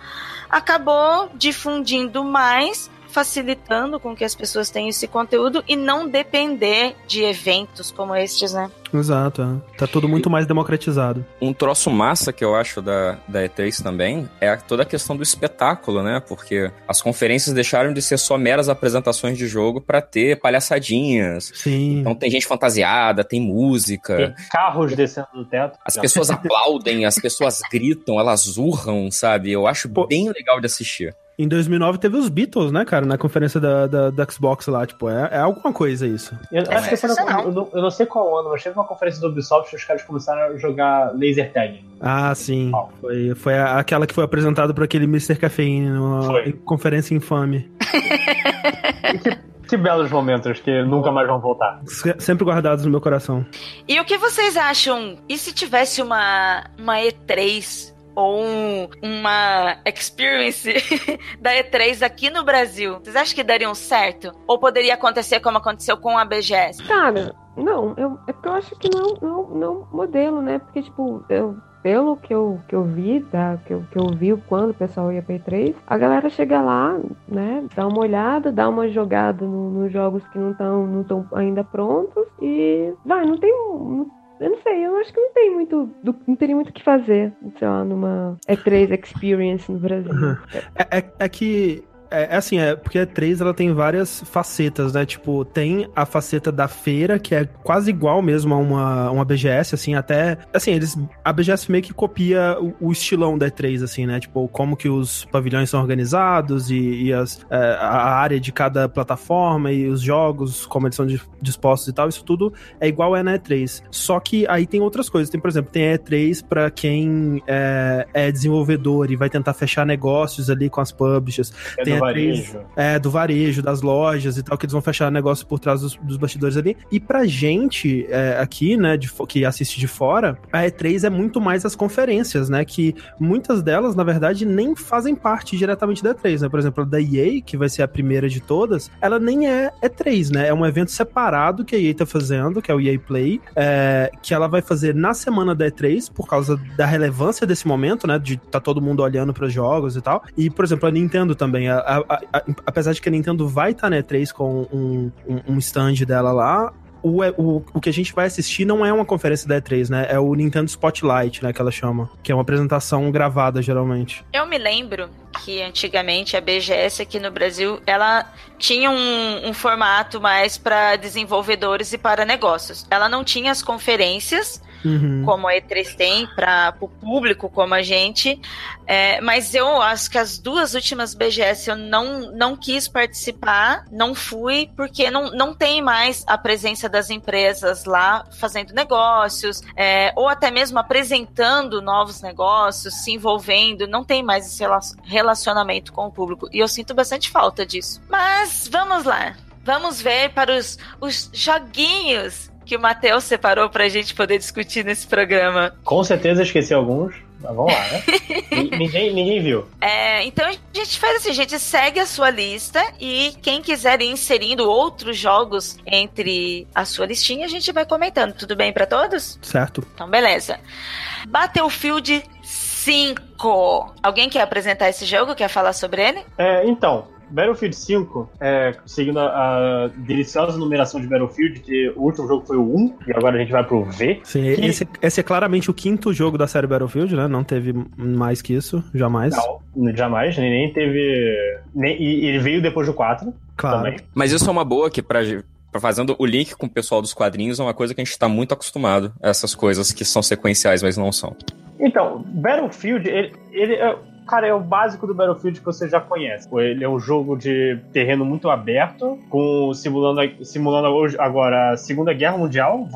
acabou difundindo mais, facilitando com que as pessoas tenham esse conteúdo e não depender de eventos como estes, né? Exato, é. tá tudo muito mais democratizado. Um troço massa que eu acho da, da E3 também é toda a questão do espetáculo, né? Porque as conferências deixaram de ser só meras apresentações de jogo pra ter palhaçadinhas. Sim. Então tem gente fantasiada, tem música. Tem carros descendo do teto. As pessoas aplaudem, as pessoas gritam, elas urram, sabe? Eu acho bem legal de assistir. Em 2009 teve os Beatles, né, cara, na conferência da, da, da Xbox lá, tipo, é, é alguma coisa isso. Eu, acho que foi na, eu, não, eu não sei qual ano, mas teve uma conferência do Ubisoft que os caras começaram a jogar laser tag. Ah, sim. Foi, foi a- aquela que foi apresentada por aquele Mr. Cafeine numa conferência infame. Que belos momentos que nunca mais vão voltar. Se- Sempre guardados no meu coração. E o que vocês acham? E se tivesse uma, uma E3 ou um- uma experience da E3 aqui no Brasil? Vocês acham que dariam certo? Ou poderia acontecer como aconteceu com a BGS? Cara, não, eu, é porque eu acho que não, não, não modelo, né? Porque, tipo, eu, pelo que eu, que eu vi, tá? Que eu, que eu vi quando o pessoal ia pra E3, a galera chega lá, né? Dá uma olhada, dá uma jogada no- nos jogos que não estão não ainda prontos e vai, não tem. não- eu não sei, eu acho que não tem muito. Não teria muito o que fazer, sei lá, numa E3 Experience no Brasil. É, é- é que. É, é assim, é porque a E3 ela tem várias facetas, né? Tipo, tem a faceta da feira, que é quase igual mesmo a uma, uma BGS, assim, até. Assim, eles. A BGS meio que copia o, o estilão da E3, assim, né? Tipo, como que os pavilhões são organizados e, e as, é, a área de cada plataforma e os jogos, como eles são di- dispostos e tal, isso tudo é igual é na E3. Só que aí tem outras coisas. Tem, por exemplo, tem a E3 pra quem é, é desenvolvedor e vai tentar fechar negócios ali com as publishers. É tem do a E3 varejo. é, do varejo, das lojas e tal, que eles vão fechar negócio por trás dos, dos bastidores ali. E pra gente é, aqui, né, de que assiste de fora, a E3 é muito mais as conferências, né, que muitas delas, na verdade, nem fazem parte diretamente da E3, né, por exemplo, a da EA, que vai ser a primeira de todas, ela nem é E3, né, é um evento separado que a EA tá fazendo, que é o EA Play, é, que ela vai fazer na semana da E3, por causa da relevância desse momento, né, de tá todo mundo olhando para jogos e tal. E, por exemplo, a Nintendo também, a- a- a- apesar de que a Nintendo vai estar na E3 com um, um, um stand dela lá, o, o, o que a gente vai assistir não é uma conferência da E3, né? É o Nintendo Spotlight, né? Que ela chama. Que é uma apresentação gravada, geralmente. Eu me lembro que antigamente a BGS aqui no Brasil ela tinha um, um formato mais para desenvolvedores e para negócios. Ela não tinha as conferências Uhum. como a E3 tem para o público como a gente, é, mas eu acho que as duas últimas BGS eu não, não quis participar, não fui, porque não, não tem mais a presença das empresas lá fazendo negócios, é, ou até mesmo apresentando novos negócios, se envolvendo, não tem mais esse rela- relacionamento com o público. E eu sinto bastante falta disso. Mas vamos lá. Vamos ver para os, os joguinhos que o Matheus separou pra gente poder discutir nesse programa. Com certeza esqueci alguns, mas vamos lá, né? Ni- ninguém, ninguém viu. É, então a gente faz assim, a gente segue a sua lista e quem quiser ir inserindo outros jogos entre a sua listinha, a gente vai comentando. Tudo bem pra todos? Certo. Então, beleza. Battlefield 5. Alguém quer apresentar esse jogo? Quer falar sobre ele? É, então, Battlefield 5, é, seguindo a, a deliciosa numeração de Battlefield, que o último jogo foi o 1, e agora a gente vai pro V. Sim, que- esse, esse é claramente o quinto jogo da série Battlefield, né? Não teve mais que isso, jamais. Não, jamais, nem, nem teve. Nem, e ele veio depois do 4. Claro. Também. Mas isso é uma boa que pra, fazendo o link com o pessoal dos quadrinhos é uma coisa que a gente tá muito acostumado. Essas coisas que são sequenciais, mas não são. Então, Battlefield, ele, ele é. Cara, é o básico do Battlefield que você já conhece. Ele é um jogo de terreno muito aberto, com simulando, simulando agora a Segunda Guerra Mundial.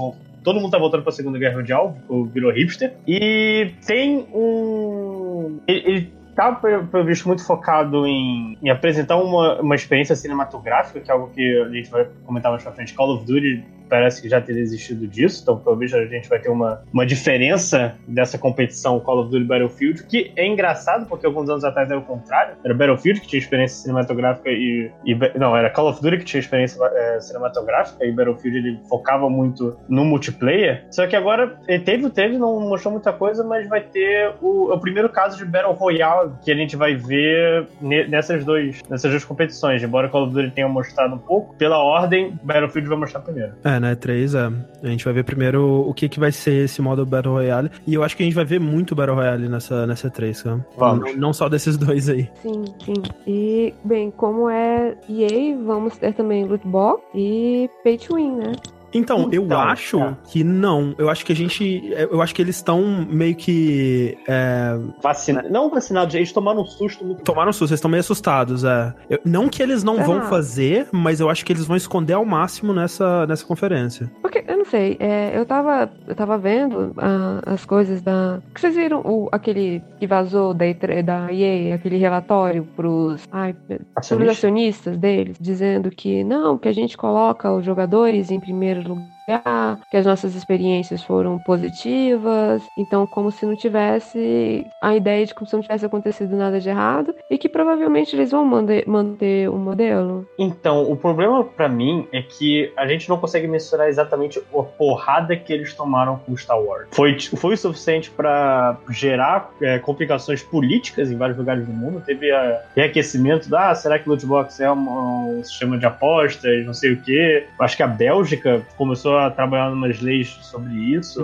Todo mundo tá voltando pra Segunda Guerra Mundial, virou hipster. E tem um. Ele, ele tá, pelo visto, muito focado em, em apresentar uma, uma experiência cinematográfica, que é algo que a gente vai comentar mais pra frente. Call of Duty parece que já teria existido disso, então talvez a gente vai ter uma, uma diferença dessa competição Call of Duty Battlefield, que é engraçado, porque alguns anos atrás era o contrário, era Battlefield que tinha experiência cinematográfica e, e não, era Call of Duty que tinha experiência eh, cinematográfica e Battlefield ele focava muito no multiplayer, só que agora ele teve, teve, não mostrou muita coisa, mas vai ter o, o primeiro caso de Battle Royale que a gente vai ver ne- nessas, dois, nessas duas competições, embora Call of Duty tenha mostrado um pouco, pela ordem, Battlefield vai mostrar primeiro. É, né, 3, é. A gente vai ver primeiro o que, que vai ser esse modo Battle Royale. E eu acho que a gente vai ver muito Battle Royale nessa, nessa 3, cara. Vamos. Não, não só desses dois aí. Sim, sim. E, bem, como é EA, vamos ter também loot box e pay to win, né? Então, eu Então, acho é. que não. Eu acho que a gente. Eu acho que eles estão meio que. É... Vacina... Não vacinados, eles tomaram um susto muito. Tomaram um susto, eles estão meio assustados, é. Eu- não que eles não vão Ah. fazer, mas eu acho que eles vão esconder ao máximo nessa, nessa conferência. Porque, eu não sei, é, eu tava, eu tava vendo ah, as coisas da. Que vocês viram o, aquele que vazou da, E3 da EA, aquele relatório pros, ai, pros Acionistas? acionistas deles, dizendo que não, que a gente coloca os jogadores em primeiro жил lugar, que as nossas experiências foram positivas, então como se não tivesse a ideia de como se não tivesse acontecido nada de errado, e que provavelmente eles vão mande- manter o modelo. Então, o problema pra mim é que a gente não consegue mensurar exatamente a porrada que eles tomaram com Star Wars. Foi, foi o suficiente pra gerar é, complicações políticas em vários lugares do mundo. Teve a, reaquecimento da ah, será que o loot box é um, um sistema de apostas, não sei o quê. Acho que a Bélgica começou a trabalhar em umas leis sobre isso.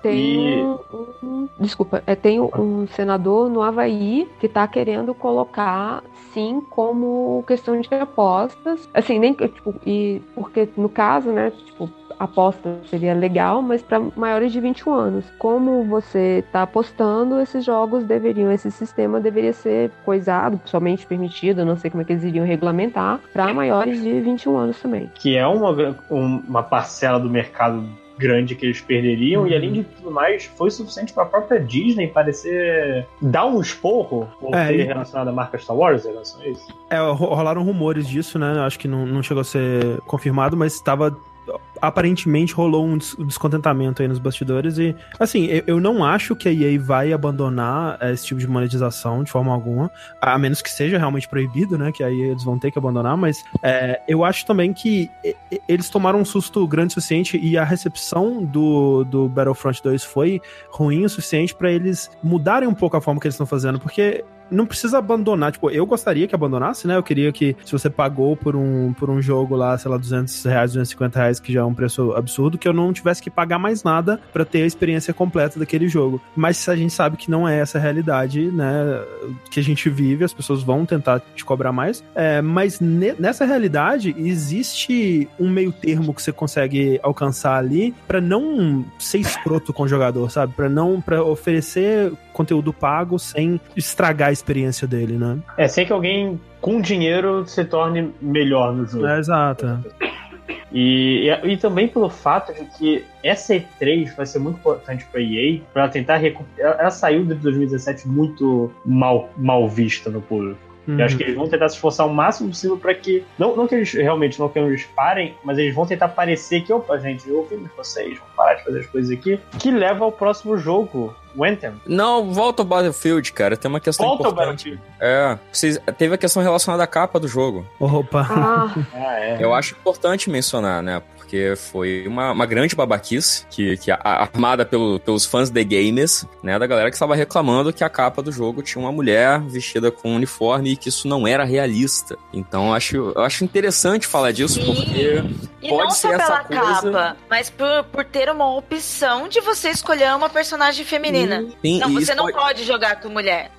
Tem E- um, Desculpa, é, tem um senador no Havaí que tá querendo colocar, sim, como questão de apostas. Assim, nem que, tipo, e porque no caso, né, tipo, aposta seria legal, mas para maiores de 21 anos. Como você tá apostando, esses jogos deveriam, esse sistema deveria ser coisado, somente permitido, não sei como é que eles iriam regulamentar, para maiores de 21 anos também. que é uma, um- uma parcela do mercado grande que eles perderiam, Uhum. e além de tudo mais, foi suficiente para a própria Disney parecer dar um esporro por É, ter e- relacionado a marca Star Wars em relação a isso. É, ro- rolaram rumores disso, né? Acho que não, não chegou a ser confirmado, mas estava. Aparentemente rolou um des- descontentamento aí nos bastidores e, assim, eu, não acho que a EA vai abandonar eh, esse tipo de monetização de forma alguma, a menos que seja realmente proibido, né? Que aí eles vão ter que abandonar, mas eh, eu acho também que eles tomaram um susto grande o suficiente e a recepção do, do Battlefront 2 foi ruim o suficiente pra eles mudarem um pouco a forma que eles estão fazendo, porque não precisa abandonar. Tipo, eu gostaria que abandonasse, né? Eu queria que, se você pagou por um, por um jogo lá, sei lá, 200 reais, 250 reais, que já é um preço absurdo, que eu não tivesse que pagar mais nada pra ter a experiência completa daquele jogo. Mas a gente sabe que não é essa a realidade, né? Que a gente vive, as pessoas vão tentar te cobrar mais. É, mas ne- nessa realidade, existe um meio termo que você consegue alcançar ali pra não ser escroto com o jogador, sabe? Pra não, para oferecer conteúdo pago sem estragar experiência dele, né? É, sem que alguém com dinheiro se torne melhor no jogo. É, exato. E, e, e também pelo fato de que essa E3 vai ser muito importante pra EA, pra ela tentar recuperar. Ela, ela saiu de 2017 muito mal, mal vista no público. Uhum. Eu acho que eles vão tentar se esforçar o máximo possível pra que. Não, não que eles realmente não queiram eles parem, mas eles vão tentar parecer que, opa, gente, eu ouvi vocês, vamos parar de fazer as coisas aqui. Que leva ao próximo jogo, o Anthem. Não, volta ao Battlefield, cara. Tem uma questão Volta ao importante. É, vocês, teve a questão relacionada à capa do jogo. Opa. Ah, Ah, é. Eu acho importante mencionar, né? Porque foi uma, uma grande babaquice que, que a- armada pelo- pelos fãs de games, né? Da galera que estava reclamando que a capa do jogo tinha uma mulher vestida com um uniforme e que isso não era realista. Então eu acho, eu acho interessante falar disso, Sim. porque E pode não ser só essa pela coisa. capa, mas por, por ter uma opção de você escolher uma personagem feminina. Sim, não, e você não pode- pode jogar com mulher.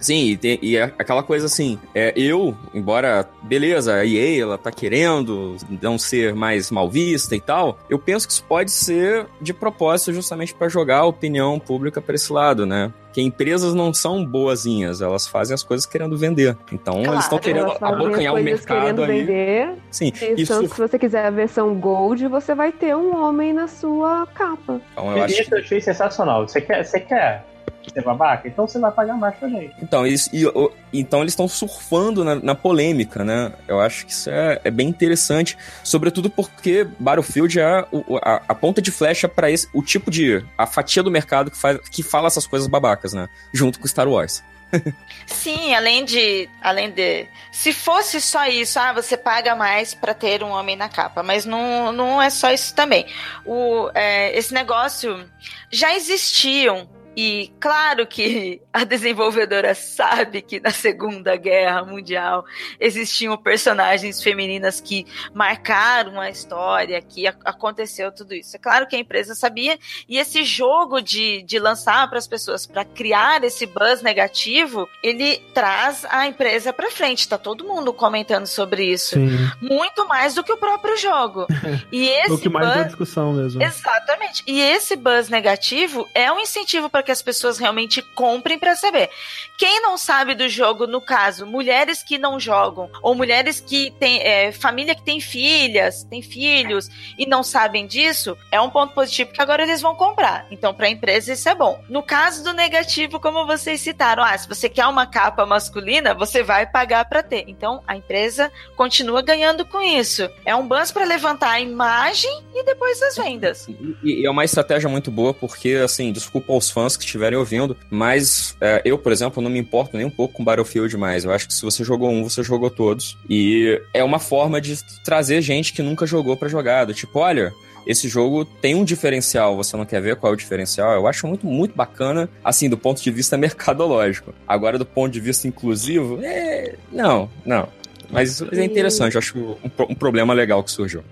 Sim, e, tem- e é aquela coisa assim, é, eu, embora, beleza, a EA, ela tá querendo não ser mais mal vista e tal, eu penso que isso pode ser de propósito justamente pra jogar a opinião pública pra esse lado, né? Que empresas não são boazinhas, elas fazem as coisas querendo vender. Então, eles estão querendo abocanhar o mercado querendo aí. vender. Sim, E isso, se você quiser a versão Gold, você vai ter um homem na sua capa. então, eu acho Isso eu achei sensacional. Você quer, você quer ser babaca? Então você vai pagar mais pra gente. Então, eles, e, o- então eles estão surfando na, na polêmica, né? Eu acho que isso é, é bem interessante, sobretudo porque Battlefield é o- a, a ponta de flecha para o tipo de a fatia do mercado que, faz, que fala essas coisas babacas, né? Junto com Star Wars. Sim, além de. Além de. Se fosse só isso, ah, você paga mais pra ter um homem na capa. Mas não, não é só isso também. O, é, esse negócio já existiam E claro que a desenvolvedora sabe que na Segunda Guerra Mundial existiam personagens femininas que marcaram a história, que aconteceu tudo isso. É claro que a empresa sabia, e esse jogo de, de lançar para as pessoas para criar esse buzz negativo, ele traz a empresa para frente. Tá todo mundo comentando sobre isso. Sim. Muito mais do que o próprio jogo. E esse o que mais deu buzz- discussão mesmo. Exatamente. E esse buzz negativo é um incentivo para que as pessoas realmente comprem para saber. Quem não sabe do jogo, no caso, mulheres que não jogam, ou mulheres que têm é, família que tem filhas, tem filhos e não sabem disso, é um ponto positivo que agora eles vão comprar. Então, para a empresa, isso é bom. No caso do negativo, como vocês citaram, ah, se você quer uma capa masculina, você vai pagar para ter. Então, a empresa continua ganhando com isso. É um buzz para levantar a imagem e depois as vendas. E, e é uma estratégia muito boa, porque, assim, desculpa aos fãs que estiverem ouvindo, mas é, eu, por exemplo, não me importo nem um pouco com Battlefield mais. Eu acho que se você jogou um, você jogou todos. E é uma forma de trazer gente que nunca jogou pra jogar. Do tipo, olha. Esse jogo tem um diferencial, você não quer ver qual é o diferencial? Eu acho muito, muito bacana, assim, do ponto de vista mercadológico. Agora, do ponto de vista inclusivo, é. Não, não. Mas é interessante, eu acho um, um problema legal que surgiu.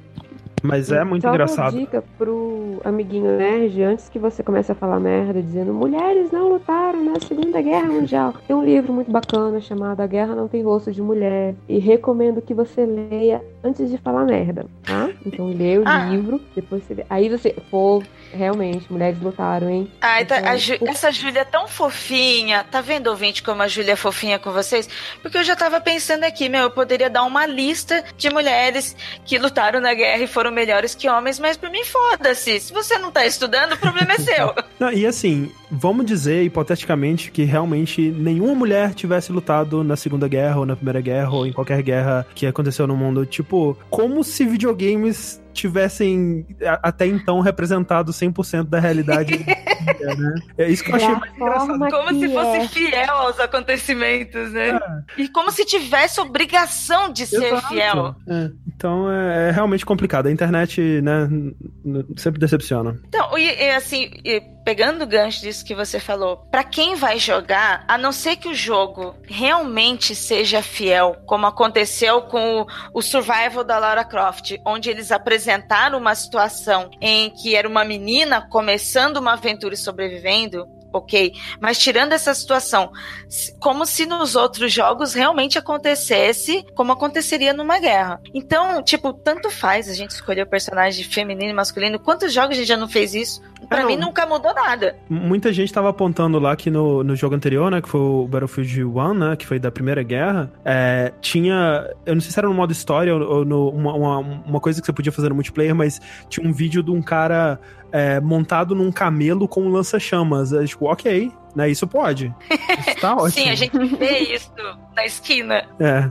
Mas é muito Só engraçado. uma dica pro amiguinho nerd, antes que você comece a falar merda, dizendo mulheres não lutaram na Segunda Guerra Mundial. Tem um livro muito bacana chamado A Guerra Não Tem Rosto de Mulher. E recomendo que você leia antes de falar merda, tá? Então lê o Ah. livro, depois você lê. Aí você, pô, realmente, mulheres lutaram, hein? Ai, tá- Então, a Ju- essa Júlia é tão fofinha. Tá vendo, ouvinte, como a Júlia é fofinha com vocês? Porque eu já tava pensando aqui, meu, eu poderia dar uma lista de mulheres que lutaram na guerra e foram melhores que homens, mas por mim, foda-se. Se você não tá estudando, o problema é seu. Não, e assim, vamos dizer, hipoteticamente, que realmente nenhuma mulher tivesse lutado na Segunda Guerra, ou na Primeira Guerra, ou em qualquer guerra que aconteceu no mundo. Tipo, como se videogames tivessem a- até então representado 100% da realidade. né? É isso que eu achei mais engraçado. Como se fosse é. fiel aos acontecimentos, né? E como se tivesse obrigação de ser Exato. fiel. É, então é, é realmente complicado. A internet, né, sempre decepciona. Então, e, e, assim, e pegando o gancho disso que você falou, pra quem vai jogar, a não ser que o jogo realmente seja fiel, como aconteceu com o, o Survival da Lara Croft, onde eles apresentaram uma situação em que era uma menina começando uma aventura e sobrevivendo. Ok, mas tirando essa situação, como se nos outros jogos realmente acontecesse como aconteceria numa guerra. Então, tipo, tanto faz a gente escolher o personagem feminino e masculino. Quantos jogos a gente já não fez isso? Pra É, não. mim nunca mudou nada. Muita gente tava apontando lá que no, no jogo anterior, né, que foi o Battlefield 1, né, que foi da Primeira Guerra, é, tinha, eu não sei se era no modo história ou, ou no, uma, uma, uma coisa que você podia fazer no multiplayer, mas tinha um vídeo de um cara é, montado num camelo com um lança-chamas. É, tipo, ok, né, isso pode. Isso tá ótimo. Sim, a gente vê isso na esquina. É.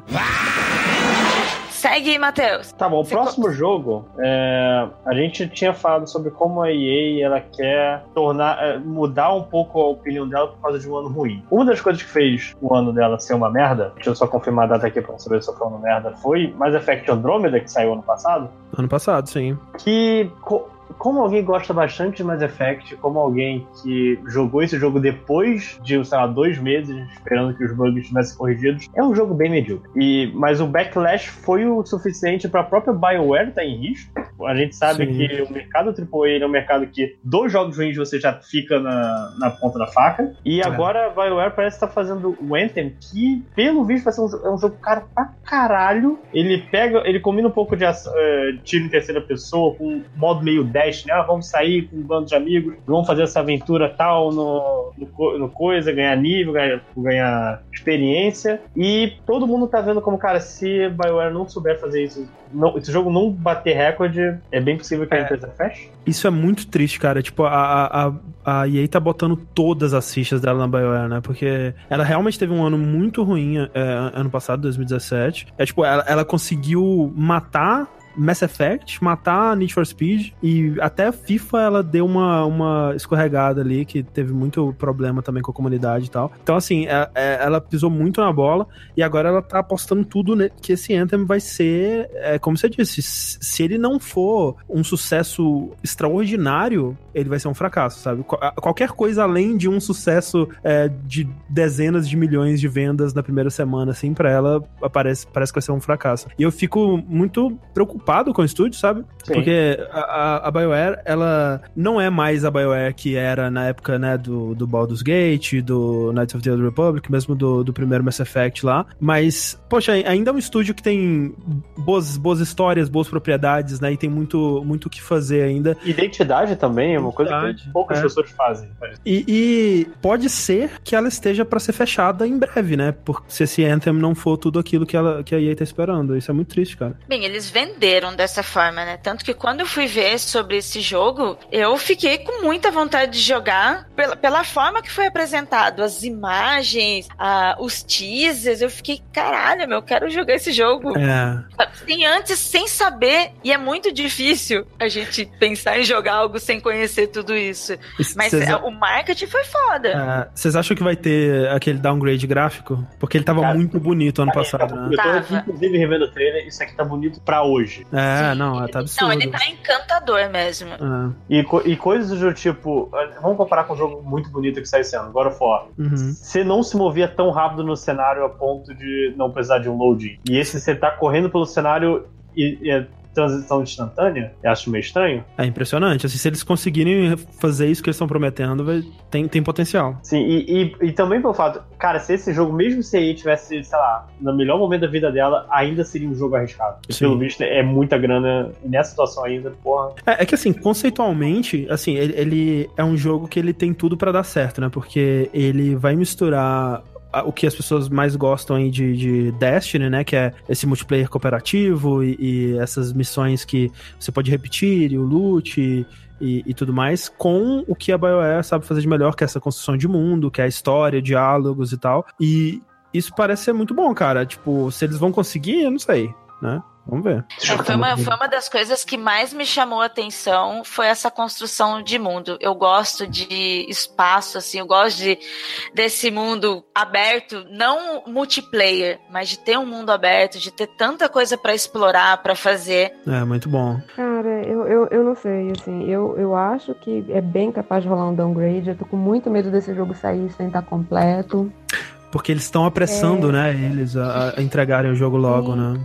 Segue, Matheus. Tá bom, o próximo jogo, é, a gente tinha falado sobre como a EA ela quer tornar, é, mudar um pouco a opinião dela por causa de um ano ruim. Uma das coisas que fez o ano dela ser uma merda, deixa eu só confirmar a data aqui pra saber se eu falando merda, foi Mass Effect Andromeda, que saiu ano passado, Ano passado, sim. que co- como alguém gosta bastante de Mass Effect, como alguém que jogou esse jogo depois de, sei lá, dois meses esperando que os bugs estivessem corrigidos, é um jogo bem medíocre. E, mas o backlash foi o suficiente para a própria BioWare estar em risco. A gente sabe Sim. que o mercado AAA é um mercado que dois jogos ruins você já fica na, na ponta da faca. E agora a BioWare parece estar fazendo o Anthem, que pelo visto vai ser um, é um jogo caro pra caralho. Ele pega, ele combina um pouco de eh, tiro em terceira pessoa com um modo meio né? Ah, vamos sair com um bando de amigos, vamos fazer essa aventura tal no, no, no coisa, ganhar nível, ganhar, ganhar experiência. E todo mundo tá vendo como, cara, se BioWare não souber fazer isso, não, esse jogo não bater recorde, é bem possível que a empresa feche. Isso é muito triste, cara. Tipo, a, a, a EA tá botando todas as fichas dela na BioWare, né? Porque ela realmente teve um ano muito ruim é, ano passado, 2017. É tipo, ela, ela conseguiu matar Mass Effect, matar Need for Speed e até a FIFA ela deu uma, uma escorregada ali que teve muito problema também com a comunidade e tal. Então, assim, é- é- ela pisou muito na bola e agora ela tá apostando tudo ne- que esse Anthem vai ser, é, como você disse, se ele não for um sucesso extraordinário, ele vai ser um fracasso, sabe? Qualquer coisa além de um sucesso é, de dezenas de milhões de vendas na primeira semana, assim, pra ela parece, parece que vai ser um fracasso. E eu fico muito preocupado com o estúdio, sabe? Sim. Porque a, a, a BioWare, ela não é mais a BioWare que era na época, né, do, do Baldur's Gate, do Knights of the Old Republic, mesmo do, do primeiro Mass Effect lá. Mas, poxa, ainda é um estúdio que tem boas, boas histórias, boas propriedades, né? E tem muito muito o que fazer ainda. Identidade também é uma coisa que poucas é. pessoas fazem. E, e pode ser que ela esteja pra ser fechada em breve, né? Porque se esse Anthem não for tudo aquilo que, ela, que a EA tá esperando. Isso é muito triste, cara. Bem, eles venderam dessa forma, né? Tanto que quando eu fui ver sobre esse jogo, eu fiquei com muita vontade de jogar pela, pela forma que foi apresentado, as imagens, ah, os teasers. Eu fiquei, caralho, meu, eu quero jogar esse jogo. É. Sem antes, sem saber, e é muito difícil a gente pensar em jogar algo sem conhecer tudo isso. Mas Cês- é, o marketing foi foda. É, Vocês acham que vai ter aquele downgrade gráfico? Porque ele tava muito bonito ano passado, né? Eu tô aqui, inclusive, revendo o trailer, isso aqui tá bonito pra hoje. É, não, tá absurdo. Não, ele tá encantador mesmo. É. E, co- e coisas do tipo. Vamos comparar com um jogo muito bonito que esse ano, God of War. Uhum. Você não se movia tão rápido no cenário a ponto de não precisar de um loading. E esse você tá correndo pelo cenário e, e é transição instantânea, eu acho meio estranho. É impressionante. Assim, se eles conseguirem fazer isso que eles estão prometendo, vai- tem, tem potencial. Sim, e, e, e também pelo fato, cara, se esse jogo, mesmo se EA tivesse, sei lá, no melhor momento da vida dela, ainda seria um jogo arriscado. E pelo visto é muita grana, e nessa situação ainda, porra. É, é que assim, conceitualmente, assim, ele, ele é um jogo que ele tem tudo pra dar certo, né? Porque ele vai misturar o que as pessoas mais gostam aí de, de Destiny, né? Que é esse multiplayer cooperativo e, e essas missões que você pode repetir, e o loot e, e, e tudo mais, com o que a BioWare sabe fazer de melhor, que é essa construção de mundo, que é a história, diálogos e tal. E isso parece ser muito bom, cara. Tipo, se eles vão conseguir, eu não sei, né? Vamos ver. É, foi, uma, foi uma das coisas que mais me chamou a atenção foi essa construção de mundo. Eu gosto de espaço, assim, eu gosto de, desse mundo aberto, não multiplayer, mas de ter um mundo aberto, de ter tanta coisa pra explorar, pra fazer. É, muito bom. Cara, eu, eu, eu não sei, assim, eu, eu acho que é bem capaz de rolar um downgrade. Eu tô com muito medo desse jogo sair sem estar completo. Porque eles estão apressando, É. né, eles a, a entregarem o jogo logo, né?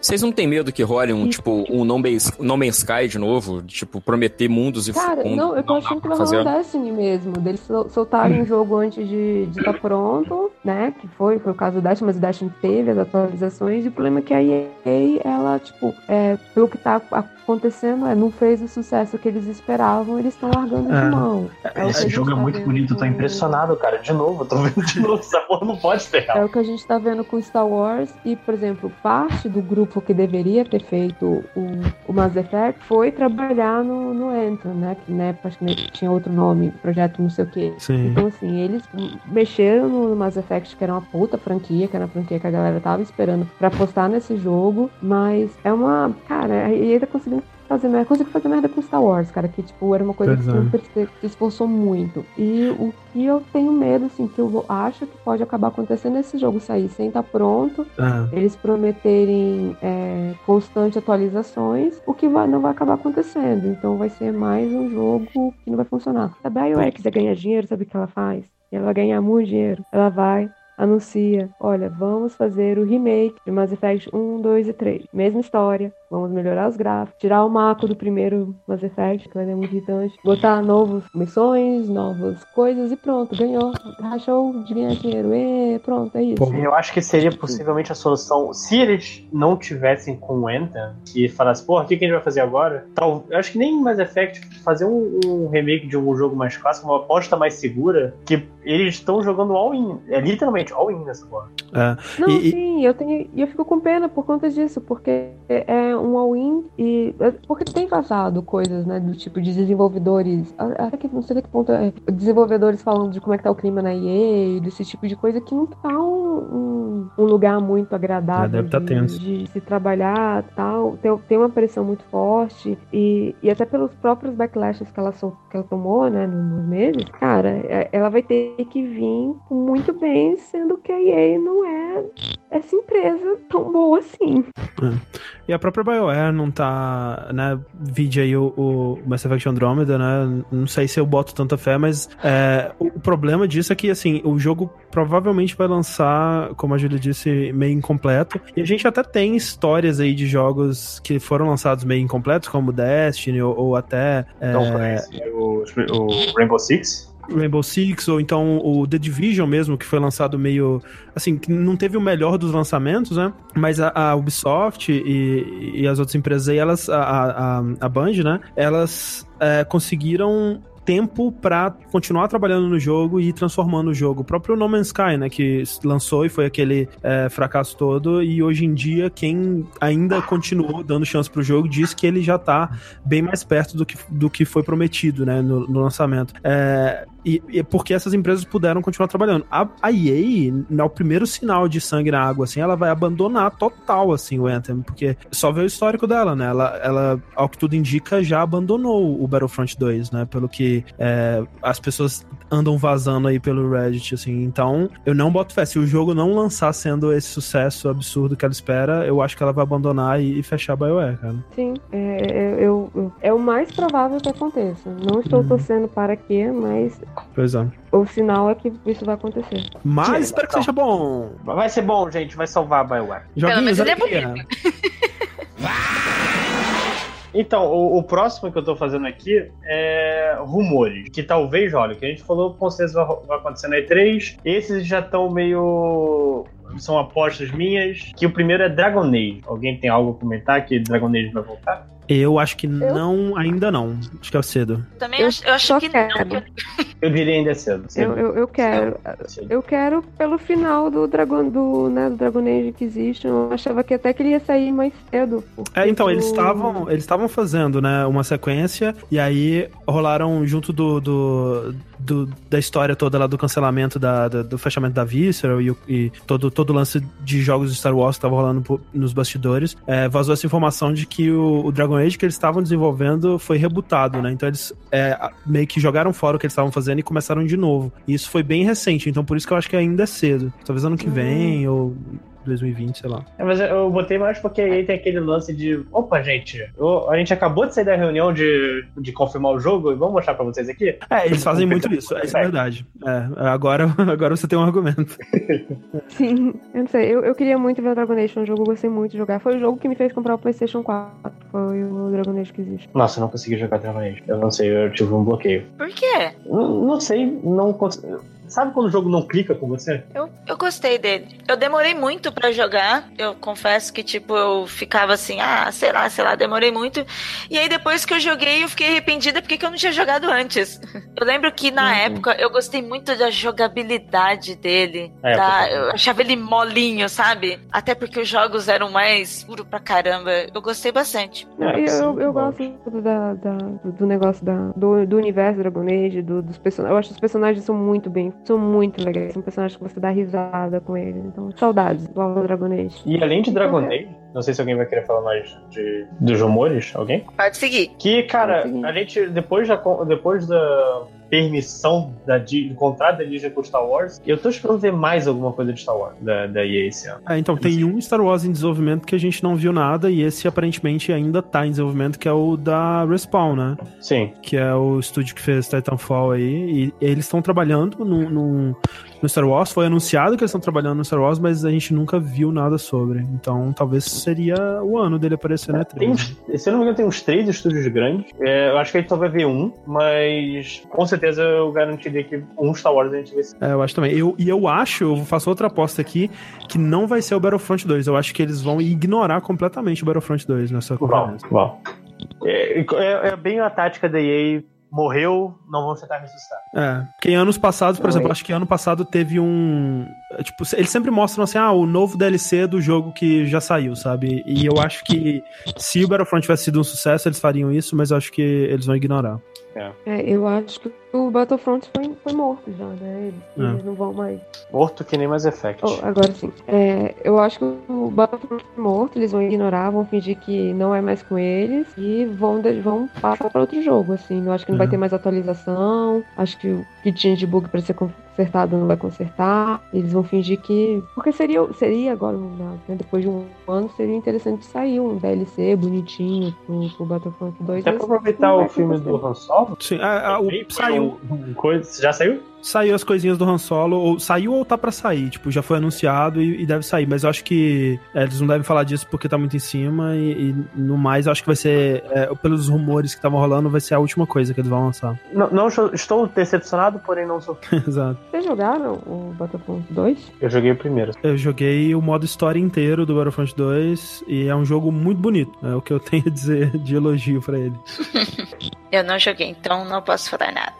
Vocês não têm medo que role um, tipo, um No Man's, no Man's Sky de novo? Tipo, prometer mundos e Cara, fundos, não, eu tô achando que vai rolar fazer? um Destiny mesmo. Deles sol- soltarem o jogo antes de estar pronto, né? Que foi, foi o caso do Destiny, mas o Destiny teve as atualizações. E o problema é que a EA, ela, tipo, é, pelo que tá acontecendo, é, não fez o sucesso que eles esperavam, eles estão largando É. de mão. É o a Esse jogo é tá muito vendo bonito, eu tô com- impressionado, cara. De novo, eu tô vendo de novo. Essa porra não pode ser É o que a gente tá vendo com Star Wars e, por exemplo, parte do grupo que deveria ter feito o, o Mass Effect foi trabalhar no, no Anthem, né? Que na época tinha outro nome, projeto não sei o quê. Sim. Então, assim, eles mexeram no Mass Effect, que era uma puta franquia, que era a franquia que a galera tava esperando pra postar nesse jogo, mas é uma. Cara, a EA tá conseguindo fazer merda, conseguiu fazer merda com Star Wars, cara, que tipo, era uma coisa Pois que é. sempre se esforçou muito. E o que eu tenho medo, assim, que eu acho que pode acabar acontecendo nesse jogo sair sem estar pronto, É. eles prometerem é, constante atualizações, o que vai- não vai acabar acontecendo. Então vai ser mais um jogo que não vai funcionar. Se a BioWare quiser ganhar dinheiro, sabe o que ela faz? Ela vai ganhar muito dinheiro. Ela vai anuncia, olha, vamos fazer o remake de Mass Effect 1, 2 e 3. Mesma história, vamos melhorar os gráficos, tirar o maco do primeiro Mass Effect, que é muito irritante, botar novas missões, novas coisas e pronto, ganhou. Rachou de ganhar dinheiro. E pronto, é isso. Eu acho que seria possivelmente a solução se eles não tivessem com o Anthem e falassem, porra, o que, que a gente vai fazer agora? Tal, eu acho que nem Mass Effect fazer um, um remake de um jogo mais clássico, uma aposta mais segura, que eles estão jogando all-in. É literalmente all-in nessa porra. É. Não, E- sim, Sim, eu tenho. E eu fico com pena por conta disso, porque é um all-in e. Porque tem vazado coisas, né? Do tipo de desenvolvedores. Até que não sei até que ponto é. Desenvolvedores falando de como é que tá o clima na EA, desse tipo de coisa que não tá um, um, um lugar muito agradável tá de, de se trabalhar tal. Tem, tem uma pressão muito forte. E, e até pelos próprios backlashes que ela, sol- que ela tomou, né, nos meses, cara, é- ela vai ter que vir muito bem, sendo que a EA não é essa empresa tão boa assim. É. E a própria BioWare não tá, né? Vide aí o, o Mass Effect Andromeda, né? Não sei se eu boto tanta fé, mas é, o, problema disso é que, assim, o jogo provavelmente vai lançar, como a Julia disse, meio incompleto. E a gente até tem histórias aí de jogos que foram lançados meio incompletos, como Destiny ou, ou até. é, o, o Rainbow Six. Rainbow Six, ou então o The Division mesmo, que foi lançado meio. Assim, que não teve o melhor dos lançamentos, né? Mas a, a Ubisoft e, e as outras empresas aí, elas. A, a, a- Band, né? Elas é, conseguiram tempo pra continuar trabalhando no jogo e transformando o jogo. O próprio No Man's Sky, né, que lançou e foi aquele é, fracasso todo, e hoje em dia quem ainda continuou dando chance pro jogo diz que ele já tá bem mais perto do que, do que foi prometido, né, no, no lançamento. É, e, e porque essas empresas puderam continuar trabalhando. A, a EA, no primeiro sinal de sangue na água, assim, ela vai abandonar total, assim, o Anthem, porque só vê o histórico dela, né? Ela, ela, ao que tudo indica, já abandonou o Battlefront 2, né? Pelo que é, as pessoas andam vazando aí pelo Reddit, assim. Então, eu não boto fé. Se o jogo não lançar sendo esse sucesso absurdo que ela espera, eu acho que ela vai abandonar e, e fechar a BioWare, cara. Sim, é, é- eu, eu- é o mais provável que aconteça. Não estou torcendo para quê, mas Pois é. o sinal é que isso vai acontecer. Mas espero que seja bom. Vai ser bom, gente. Vai salvar a BioWare. Joguinhos ele é alegria. Então, o, o próximo que eu tô fazendo aqui é rumores. Que talvez, olha, o que a gente falou com certeza vai, vai acontecer na E3. Esses já estão meio. São apostas minhas. Que o primeiro é Dragon Age. Alguém tem algo a comentar que Dragon Age vai voltar? Eu acho que não, ainda não. Acho que é cedo. Também Eu acho, eu acho que quero. não. Eu diria ainda é cedo. cedo. Eu, eu, eu quero. Eu quero pelo final do Dragon, do, né, do Dragon Age Inquisition. Eu achava que até que ele ia sair mais cedo. É, então, eles estavam eles estavam fazendo, né, uma sequência, e aí rolaram junto do, do, do- da história toda lá do cancelamento da, da- do fechamento da Visceral e, e todo, todo o lance de jogos de Star Wars que tava rolando nos bastidores, é, vazou essa informação de que o, o Dragon Age que eles estavam desenvolvendo foi rebutado, né, então eles é, meio que jogaram fora o que eles estavam fazendo e começaram de novo. E isso foi bem recente, então por isso que eu acho que ainda é cedo. Talvez ano que vem, ou 2020, sei lá. É, mas eu- botei mais porque aí tem aquele lance de. Opa, gente, eu- a gente acabou de sair da reunião de, de confirmar o jogo e vamos mostrar pra vocês aqui? É, eles fazem muito isso, isso é verdade. É, agora, agora você tem um argumento. Sim, eu não sei. Eu, eu queria muito ver o Dragon Age, um jogo que eu gostei muito de jogar. Foi o jogo que me fez comprar o PlayStation 4. Foi o Dragon Age que existe. Nossa, eu não consegui jogar Dragon Age. Eu não sei, eu tive um bloqueio. Por quê? Não, não sei, não cons- Sabe quando o jogo não clica com você? Eu, eu gostei dele. Eu demorei muito pra jogar. Eu confesso que, tipo, eu ficava assim, ah, sei lá, sei lá, demorei muito. E aí, depois que eu joguei, eu fiquei arrependida porque que eu não tinha jogado antes. Eu lembro que na época eu gostei muito da jogabilidade dele. É, da- eu achava ele molinho, sabe? Até porque os jogos eram mais puro pra caramba. Eu gostei bastante. Eu, eu, eu gosto do, da, da- do- do negócio da, do, do universo Dragon Age, do- dos personagens. Eu acho que os personagens são muito bem, são muito legais. São personagens que você dá risada com eles. Então, saudades do Alvo Dragon Age. E além de Dragon Age, não sei se alguém vai querer falar mais de, dos rumores, alguém? Pode seguir. Que, cara, a gente, depois da, depois da permissão da, do contrato da Disney com Star Wars, eu tô esperando ver mais alguma coisa de Star Wars, da, da EA esse ano. É, então, tem um Star Wars em desenvolvimento que a gente não viu nada, e esse aparentemente ainda tá em desenvolvimento, que é o da Respawn, né? Sim. Que é o estúdio que fez Titanfall aí, e eles estão trabalhando no, no, no Star Wars, foi anunciado que eles estão trabalhando no Star Wars, mas a gente nunca viu nada sobre. Então, talvez seria o ano dele aparecer, né? Tem uns, se eu não me engano, tem uns três estúdios grandes. É, eu acho que a gente só vai ver um, mas com certeza eu garantiria que um Star Wars a gente vai É, eu acho também. Eu, e eu acho, eu faço outra aposta aqui, que não vai ser o Battlefront 2. Eu acho que eles vão ignorar completamente o Battlefront 2 nessa conferência. É, é, é bem a tática da EA morreu, não vamos tentar ressuscitar. É, porque em anos passados, por Oi. exemplo, acho que ano passado teve um. é, Tipo, eles sempre mostram assim, ah, o novo DLC do jogo que já saiu, sabe? E eu acho que se o Battlefront tivesse sido um sucesso, eles fariam isso, mas eu acho que eles vão ignorar. É, eu acho que o Battlefront foi, foi morto já, né? Eles, É. não vão mais. Morto que nem Mass Effect. Oh, agora sim. É, eu acho que o Battlefront foi morto, eles vão ignorar, vão fingir que não é mais com eles e vão, vão passar para outro jogo, assim. Eu acho que não vai É. ter mais atualização, acho que o que tinha de bug para ser consertado não vai consertar. Eles vão fingir que. Porque seria, seria agora, né, depois de um ano, seria interessante sair um DLC bonitinho pro, pro Battlefront 2. Até pra aproveitar o vai filme do Han Solo. Sim, a- a- o- saiu. Um, coisa, já saiu? Saiu as coisinhas do Han Solo, ou saiu ou tá pra sair, tipo, já foi anunciado e, e deve sair, mas eu acho que é, eles não devem falar disso porque tá muito em cima e, e no mais eu acho que vai ser, é, pelos rumores que estavam rolando, vai ser a última coisa que eles vão lançar. Não, não estou- decepcionado, porém não sou. Exato. Vocês jogaram o Battlefront 2? Eu joguei o primeiro. Eu joguei o modo história inteiro do Battlefront 2 e é um jogo muito bonito, é o que eu tenho a dizer de elogio pra ele. Eu não joguei, então não posso falar nada.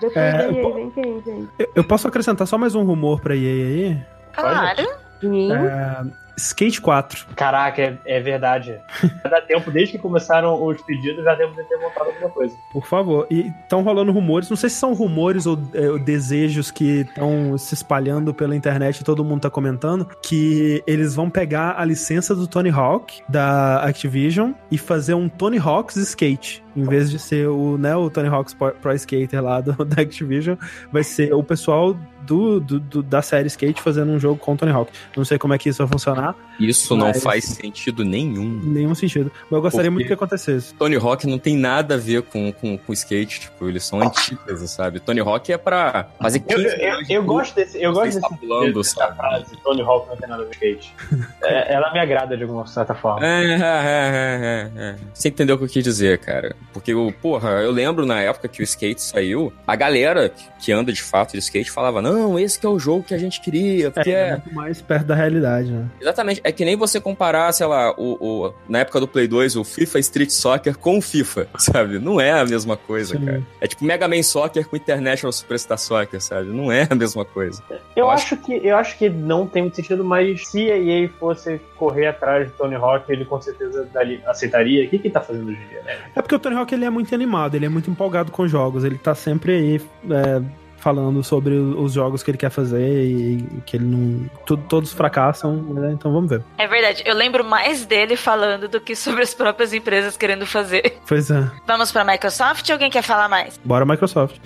Depois É, po- vem quem, gente? Eu, eu posso acrescentar só mais um rumor pra EA aí? Claro. É, Skate 4. Caraca, é, é verdade. Já dá tempo, desde que começaram os pedidos, já devo ter montado alguma coisa. Por favor. E estão rolando rumores, não sei se são rumores ou, é, ou desejos que estão se espalhando pela internet e todo mundo tá comentando, que eles vão pegar a licença do Tony Hawk, da Activision, e fazer um Tony Hawk's Skate. Em vez de ser o, né, o Tony Hawk's Pro, Pro Skater lá do, da Activision, vai ser o pessoal do, do- do- da série Skate fazendo um jogo com o Tony Hawk. Não sei como é que isso vai funcionar. Isso não faz sentido nenhum. Nenhum sentido. Mas eu gostaria Porque- muito que acontecesse. Tony Hawk não tem nada a ver com, com, com skate, tipo, eles são antíteses, sabe? Tony Hawk é pra fazer Eu, 15 eu, eu gosto desse. Eu gosto desse, pulando, dessa frase, Tony Hawk não tem nada a ver com skate. É, ela me agrada de alguma certa forma. É, é, é, é, é. Você entendeu o que eu quis dizer, cara. Porque, o porra, eu lembro na época que o skate saiu, a galera que- que anda de fato de skate falava: não, esse que é o jogo que a gente queria. Porque É, é. muito mais perto da realidade, né? Exatamente. É que nem você comparar, sei lá, o, o- na época do Play 2, o FIFA Street Soccer com o FIFA, sabe? Não é a mesma coisa, Sim. cara. É tipo Mega Man Soccer com International Superstar Soccer, sabe? Não é a mesma coisa. Eu acho que eu acho que não tem muito sentido, mas se a EA fosse correr atrás de Tony Hawk, ele com certeza dali- aceitaria. O que, que ele tá fazendo hoje em dia, né? É porque o Tony Hawk ele é muito animado, ele é muito empolgado com jogos, ele tá sempre aí é, falando sobre os jogos que ele quer fazer e que ele não. tu- todos fracassam, né? então vamos ver. É verdade, eu lembro mais dele falando do que sobre as próprias empresas querendo fazer. Pois é. Vamos pra Microsoft? Alguém quer falar mais? Bora Microsoft.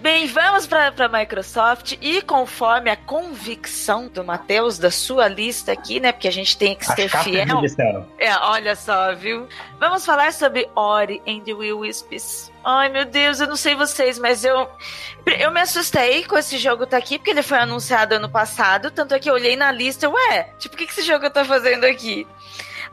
Bem, vamos para a Microsoft e conforme a convicção do Matheus da sua lista aqui, né? Porque a gente tem que As ser fiel. É, olha só, viu? Vamos falar sobre Ori and the Will Wisps. Ai, meu Deus, eu não sei vocês, mas eu eu me assustei com esse jogo tá aqui, porque ele foi anunciado ano passado, tanto é que eu olhei na lista, ué, tipo, o que que esse jogo tá fazendo aqui?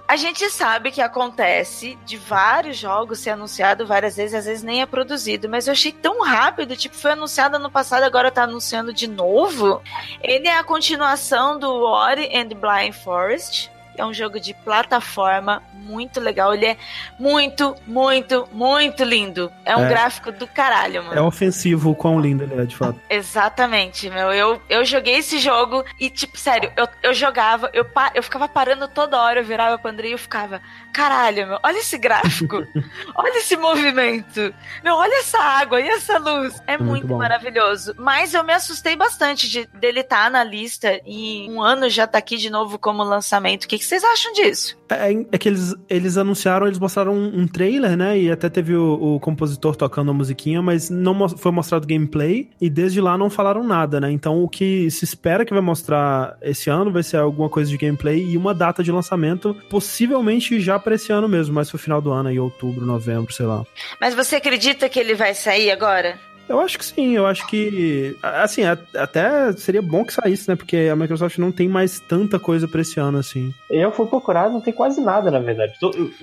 A gente sabe que acontece de vários jogos ser anunciado várias vezes, às vezes nem é produzido, mas eu achei tão rápido, tipo, foi anunciado ano passado, agora tá anunciando de novo. Ele é a continuação do Ori and Blind Forest, é um jogo de plataforma muito legal. Ele é muito, muito, muito lindo. É um É. gráfico do caralho, mano. É ofensivo o quão lindo ele é, de fato. Exatamente, meu. Eu, eu joguei esse jogo e, tipo, sério, eu, eu jogava, eu, eu ficava parando toda hora, eu virava pro Andrei e eu ficava, caralho, meu, olha esse gráfico, olha esse movimento, meu, olha essa água e essa luz. É Muito muito, bom. maravilhoso. Mas eu me assustei bastante de dele estar na lista e um ano já tá aqui de novo como lançamento. O que, que vocês acham disso? É, é que eles, eles anunciaram, eles mostraram um, um trailer, né? E até teve o, o compositor tocando a musiquinha, mas não foi mostrado gameplay. E desde lá não falaram nada, né? Então o que se espera que vai mostrar esse ano vai ser alguma coisa de gameplay e uma data de lançamento, possivelmente já pra esse ano mesmo, mais pro final do ano, aí outubro, novembro, sei lá. Mas você acredita que ele vai sair agora? Eu acho que sim, eu acho que. Assim, até seria bom que saísse, né? Porque a Microsoft não tem mais tanta coisa pra esse ano, assim. Eu fui procurar, não tem quase nada, na verdade.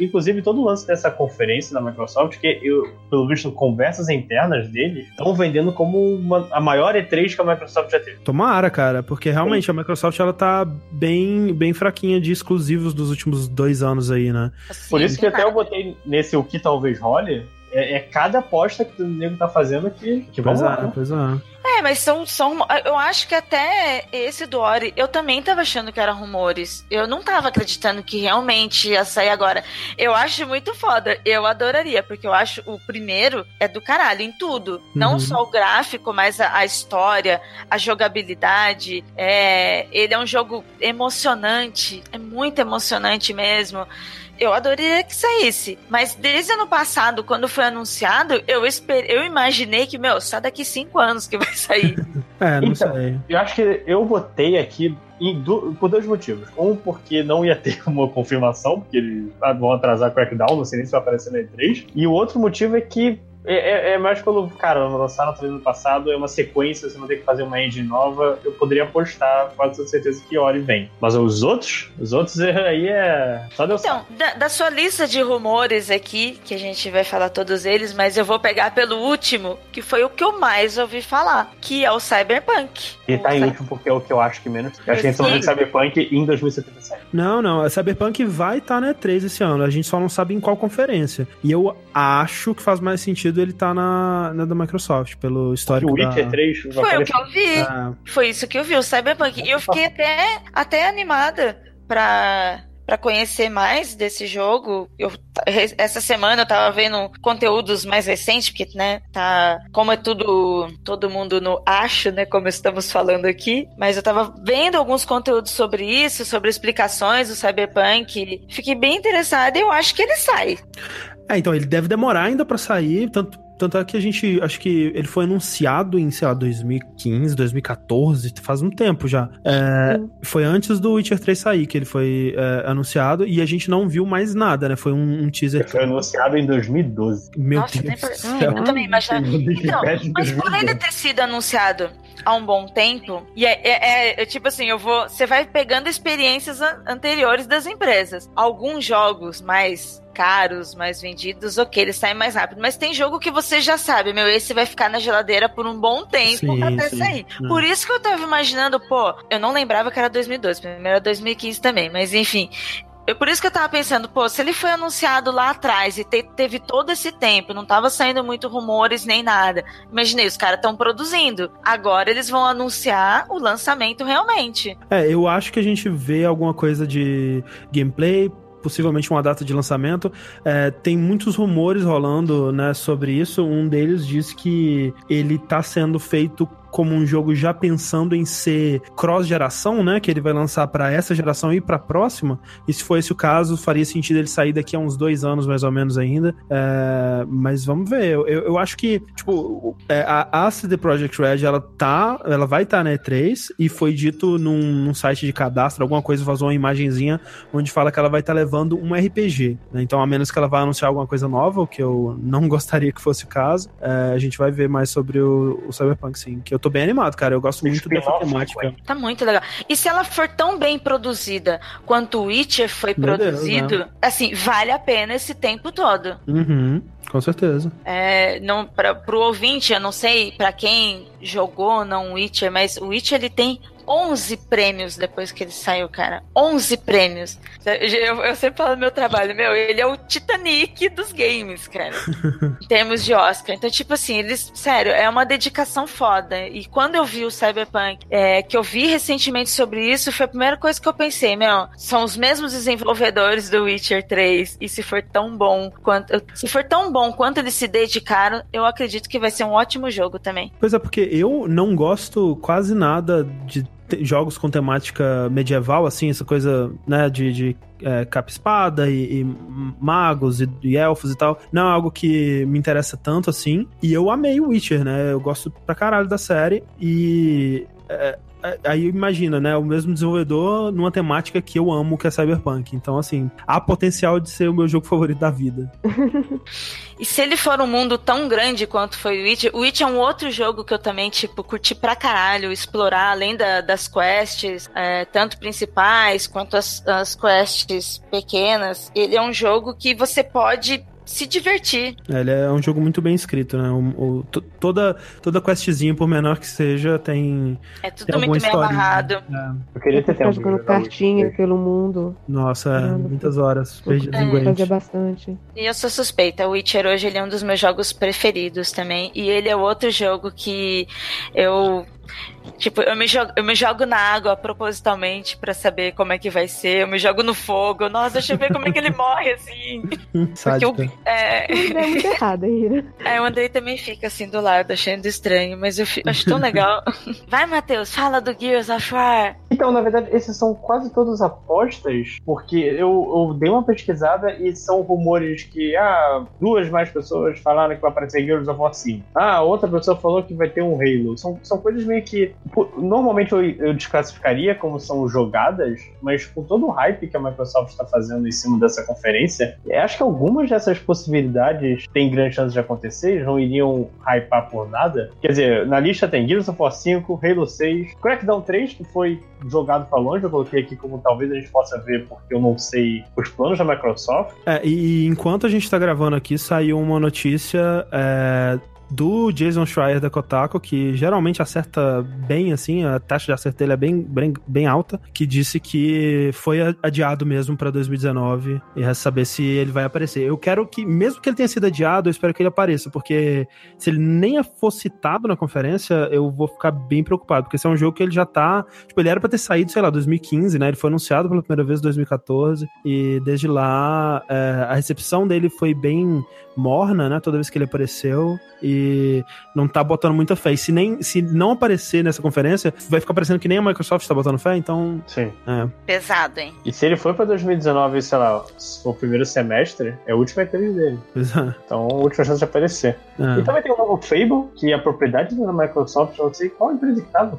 Inclusive, todo o lance dessa conferência da Microsoft, que eu, pelo visto, conversas internas deles, estão vendendo como uma- a maior E3 que a Microsoft já teve. Tomara, cara, porque realmente a Microsoft ela tá bem, bem fraquinha de exclusivos dos últimos dois anos aí, né? Por isso que até eu botei nesse o que talvez role, é, é cada aposta que o nego tá fazendo que, que Pois vamos lá. é, né? pois é. É, mas são, são. Eu acho que até esse do Ori, eu também tava achando que era rumores. Eu não tava acreditando que realmente ia sair agora. Eu acho muito foda. Eu adoraria, porque eu acho o primeiro é do caralho em tudo. Não Uhum. só o gráfico, mas a, a história, a jogabilidade. É, ele é um jogo emocionante. É muito emocionante mesmo. Eu adoraria que saísse. Mas desde ano passado, quando foi anunciado, eu esper... eu imaginei que, meu, só daqui cinco anos que vai sair. É, não Então, sei. Eu acho que eu votei aqui em du- por dois motivos. Um, porque não ia ter uma confirmação, porque eles vão atrasar Crackdown, não sei nem se vai aparecer na E3. E o outro motivo é que é, é- é mais pelo. Cara, lançaram no ano passado, é uma sequência, você não tem que fazer uma engine nova. Eu poderia apostar, quase com certeza que Ori vem. Mas os outros, os outros aí é. Só Deus Então, da, da sua lista de rumores aqui, que a gente vai falar todos eles, mas eu vou pegar pelo último, que foi o que eu mais ouvi falar, que é o Cyberpunk. E tá em último porque é o que eu acho que menos. Eu acho que a gente só vai ver Cyberpunk em 2077. Não, não. A Cyberpunk vai estar na E3 esse ano. A gente só não sabe em qual conferência. E eu acho que faz mais sentido ele estar na, na da Microsoft, pelo histórico O Witcher da... 3 Foi o que eu vi. É. Foi isso que eu vi, o Cyberpunk. E eu fiquei até, até animada pra, pra conhecer mais desse jogo. Eu, essa semana eu tava vendo conteúdos mais recentes, porque, né, tá. Como é tudo. Todo mundo no acho, né? Como estamos falando aqui. Mas eu tava vendo alguns conteúdos sobre isso, sobre explicações do Cyberpunk. Fiquei bem interessada e eu acho que ele sai. É, então ele deve demorar ainda pra sair, tanto, tanto é que a gente, acho que ele foi anunciado em, sei lá, 2015, 2014, faz um tempo já. É, foi antes do Witcher 3 sair que ele foi é, anunciado e a gente não viu mais nada, né? Foi um, um teaser. Foi anunciado em 2012. Meu Nossa, Deus do céu. Eu também imaginava. Então, mas por ele ter sido anunciado há um bom tempo, e é, é- é- tipo assim, eu vou. Você vai pegando experiências an- anteriores das empresas. Alguns jogos mais caros, mais vendidos, ok, eles saem mais rápido. Mas tem jogo que você já sabe, meu, esse vai ficar na geladeira por um bom tempo Sim, até sim. sair. Hum. Por isso que eu tava imaginando, pô, eu não lembrava que era 2012, primeiro era 2015 também, mas enfim. Eu, por isso que eu tava pensando, pô, se ele foi anunciado lá atrás e te- teve todo esse tempo, não tava saindo muito rumores nem nada. Imaginei, os caras estão produzindo. Agora eles vão anunciar o lançamento realmente. É, eu acho que a gente vê alguma coisa de gameplay, possivelmente uma data de lançamento. É, tem muitos rumores rolando né, sobre isso. Um deles diz que ele tá sendo feito como um jogo já pensando em ser cross-geração, né? Que ele vai lançar para essa geração e para a próxima. E se for esse o caso, faria sentido ele sair daqui a uns dois anos, mais ou menos, ainda. É, mas vamos ver. Eu, eu, acho que, tipo, é, a, a CD Projekt Red, ela tá. Ela vai estar na E3 e foi dito num, num site de cadastro, alguma coisa vazou uma imagenzinha onde fala que ela vai estar levando um RPG. né? Então, a menos que ela vá anunciar alguma coisa nova, o que eu não gostaria que fosse o caso, é, a gente vai ver mais sobre o, o Cyberpunk, sim. Que eu tô bem animado, cara. Eu gosto muito dessa temática. Tá muito legal. E se ela for tão bem produzida quanto o Witcher foi Meu Deus, produzido, né? assim, vale a pena esse tempo todo. Uhum, com certeza. É, não, pra, pro ouvinte, eu não sei pra quem jogou ou não o Witcher, mas o Witcher ele tem 11 prêmios depois que ele saiu, cara. 11 prêmios. Eu, eu sempre falo no meu trabalho, meu, ele é o Titanic dos games, cara. em termos de Oscar. Então, tipo assim, eles, sério, é uma dedicação foda. E quando eu vi o Cyberpunk, é, que eu vi recentemente sobre isso, foi a primeira coisa que eu pensei, meu, são os mesmos desenvolvedores do Witcher 3. E se for tão bom quanto. Se for tão bom quanto eles se dedicaram, eu acredito que vai ser um ótimo jogo também. Pois é, porque eu não gosto quase nada de jogos com temática medieval, assim, essa coisa, né, de, de é, capa-espada e, e magos e, e elfos e tal. Não é algo que me interessa tanto assim. E eu amei o Witcher, né? Eu gosto pra caralho da série e. é, Aí imagina, né? O mesmo desenvolvedor numa temática que eu amo, que é Cyberpunk. Então, assim, há potencial de ser o meu jogo favorito da vida. E se ele for um mundo tão grande quanto foi o Witcher, o Witcher é um outro jogo que eu também, tipo, curti pra caralho, explorar além da- das quests, é, tanto principais quanto as, as quests pequenas. Ele é um jogo que você pode se divertir. Ele é um jogo muito bem escrito, né? O, o- to- toda, toda questzinha, por menor que seja, tem. É tudo tem muito bem historinha. amarrado. Eu queria ter tempo. jogando cartinha pelo mundo. Nossa, é, muitas horas perdidas em Gwent. bastante. E eu sou suspeita. O Witcher hoje ele é um dos meus jogos preferidos também. E ele é outro jogo que eu. Tipo, eu me, jogo, eu me jogo na água propositalmente pra saber como é que vai ser. Eu me jogo no fogo. Nossa, deixa eu ver como é que ele morre, assim. Porque eu, é, É muito errado aí, né? Aí o Andrei também fica assim do lado, achando estranho, mas eu fi- acho tão legal. Vai, Matheus, fala do Gears of War. Então, na verdade, esses são quase todas apostas, porque eu, eu dei uma pesquisada e são rumores que, ah, duas mais pessoas falaram que vai aparecer Gears of War 5. Ah, outra pessoa falou que vai ter um Halo. São, são coisas meio que. pô, Normalmente eu, eu desclassificaria como são jogadas, mas com todo o hype que a Microsoft está fazendo em cima dessa conferência, eu acho que algumas dessas possibilidades têm grande chance de acontecer, não iriam hypar por nada. Quer dizer, na lista tem Gears of War 5, Halo 6, Crackdown 3, que foi jogado pra longe, eu coloquei aqui como talvez a gente possa ver, porque eu não sei os planos da Microsoft. É, e enquanto a gente tá gravando aqui, saiu uma notícia é, do Jason Schreier da Kotaku, que geralmente acerta bem, assim, a taxa de acerto dele é bem, bem, bem alta, que disse que foi adiado mesmo pra 2019 e resta saber se ele vai aparecer. Eu quero que, mesmo que ele tenha sido adiado, eu espero que ele apareça, porque se ele nem for citado na conferência, eu vou ficar bem preocupado, porque esse é um jogo que ele já tá. Tipo, ele era pra ter saído, sei lá, 2015, né? Ele foi anunciado pela primeira vez em 2014, e desde lá é, a recepção dele foi bem morna, né? Toda vez que ele apareceu, e não tá botando muita fé. E se, nem, se não aparecer nessa conferência, vai ficar parecendo que nem a Microsoft tá botando fé, então. Sim. É. Pesado, hein? E se ele for pra 2019, sei lá, se for o primeiro semestre, é o último E3 dele. Pois é. Então, a última chance de aparecer. É. E também tem o novo Fable, que é a propriedade da Microsoft, eu não sei qual empresa que tava.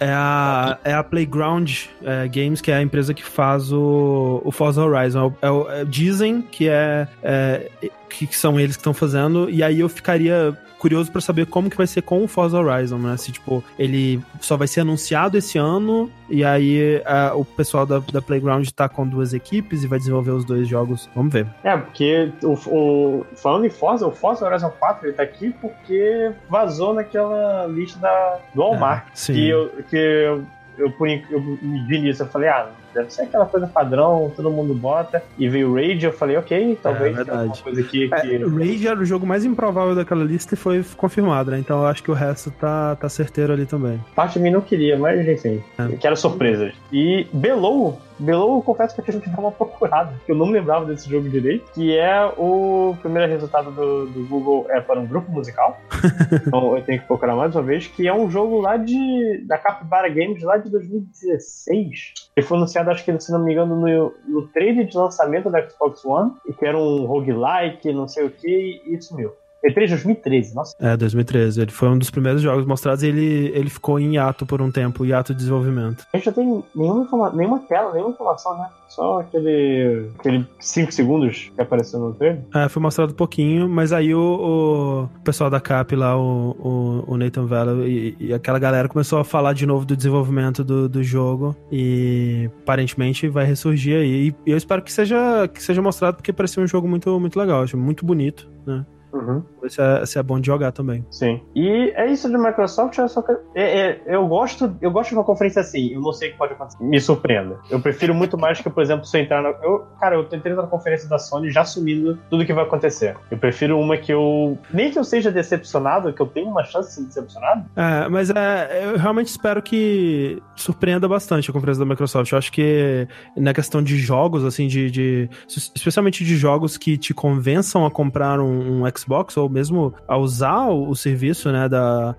É a, é a Playground é, Games, que é a empresa que faz o, o Forza Horizon. É o- é o- dizem que é, é que que são eles que estão fazendo, e aí eu ficaria curioso pra saber como que vai ser com o Forza Horizon, né? Se, tipo, ele só vai ser anunciado esse ano, e aí é, o pessoal da, da Playground tá com duas equipes e vai desenvolver os dois jogos. Vamos ver. É, porque o, o- falando em Forza, o Forza Horizon 4 ele tá aqui porque vazou naquela lista da, do Walmart. sim. Que eu, que eu, eu, eu me vi nisso, eu falei, ah, deve ser aquela coisa padrão, todo mundo bota. E veio o Rage, eu falei, ok, talvez tenha alguma coisa aqui que. É, Rage era o jogo mais improvável daquela lista e foi confirmado, né? Então eu acho que o resto tá, tá certeiro ali também. Parte de mim não queria, mas enfim, eu quero surpresas. E Below, Below, eu confesso que eu tive que dar uma procurada, que eu não me lembrava desse jogo direito, que é o primeiro resultado do, do Google é para um grupo musical. então eu tenho que procurar mais uma vez, que é um jogo lá de da Capybara Games lá de 2016. Ele foi anunciado, acho que, se não me engano, no, no trailer de lançamento da Xbox One, e que era um roguelike, não sei o que, e sumiu. E3 2013, nossa. É, 2013. Ele foi um dos primeiros jogos mostrados e ele, ele ficou em hiato por um tempo, hiato de desenvolvimento. A gente não tem nenhuma, informa nenhuma tela, nenhuma informação, né? Só aquele. aquele 5 segundos que apareceu no trailer. É, foi mostrado um pouquinho, mas aí o, o pessoal da CAP lá, o, o, o Nathan Vella e, e aquela galera começou a falar de novo do desenvolvimento do, do jogo e aparentemente vai ressurgir aí. E eu espero que seja, que seja mostrado porque parecia um jogo muito, muito legal, acho muito bonito, né? Uhum. Se é, se é bom de jogar também. Sim. E é isso de Microsoft, eu só que. É, é, eu gosto. Eu gosto de uma conferência assim. Eu não sei o que pode acontecer. Me surpreenda. Eu prefiro muito mais que, por exemplo, se eu entrar na. Eu, cara, eu entrar na conferência da Sony já assumindo tudo que vai acontecer. Eu prefiro uma que eu. Nem que eu seja decepcionado, que eu tenha uma chance de ser decepcionado. É, mas é, eu realmente espero que surpreenda bastante a conferência da Microsoft. Eu acho que na questão de jogos, assim, de, de especialmente de jogos que te convençam a comprar um, um Xbox ou mesmo a usar o, o serviço, né, da,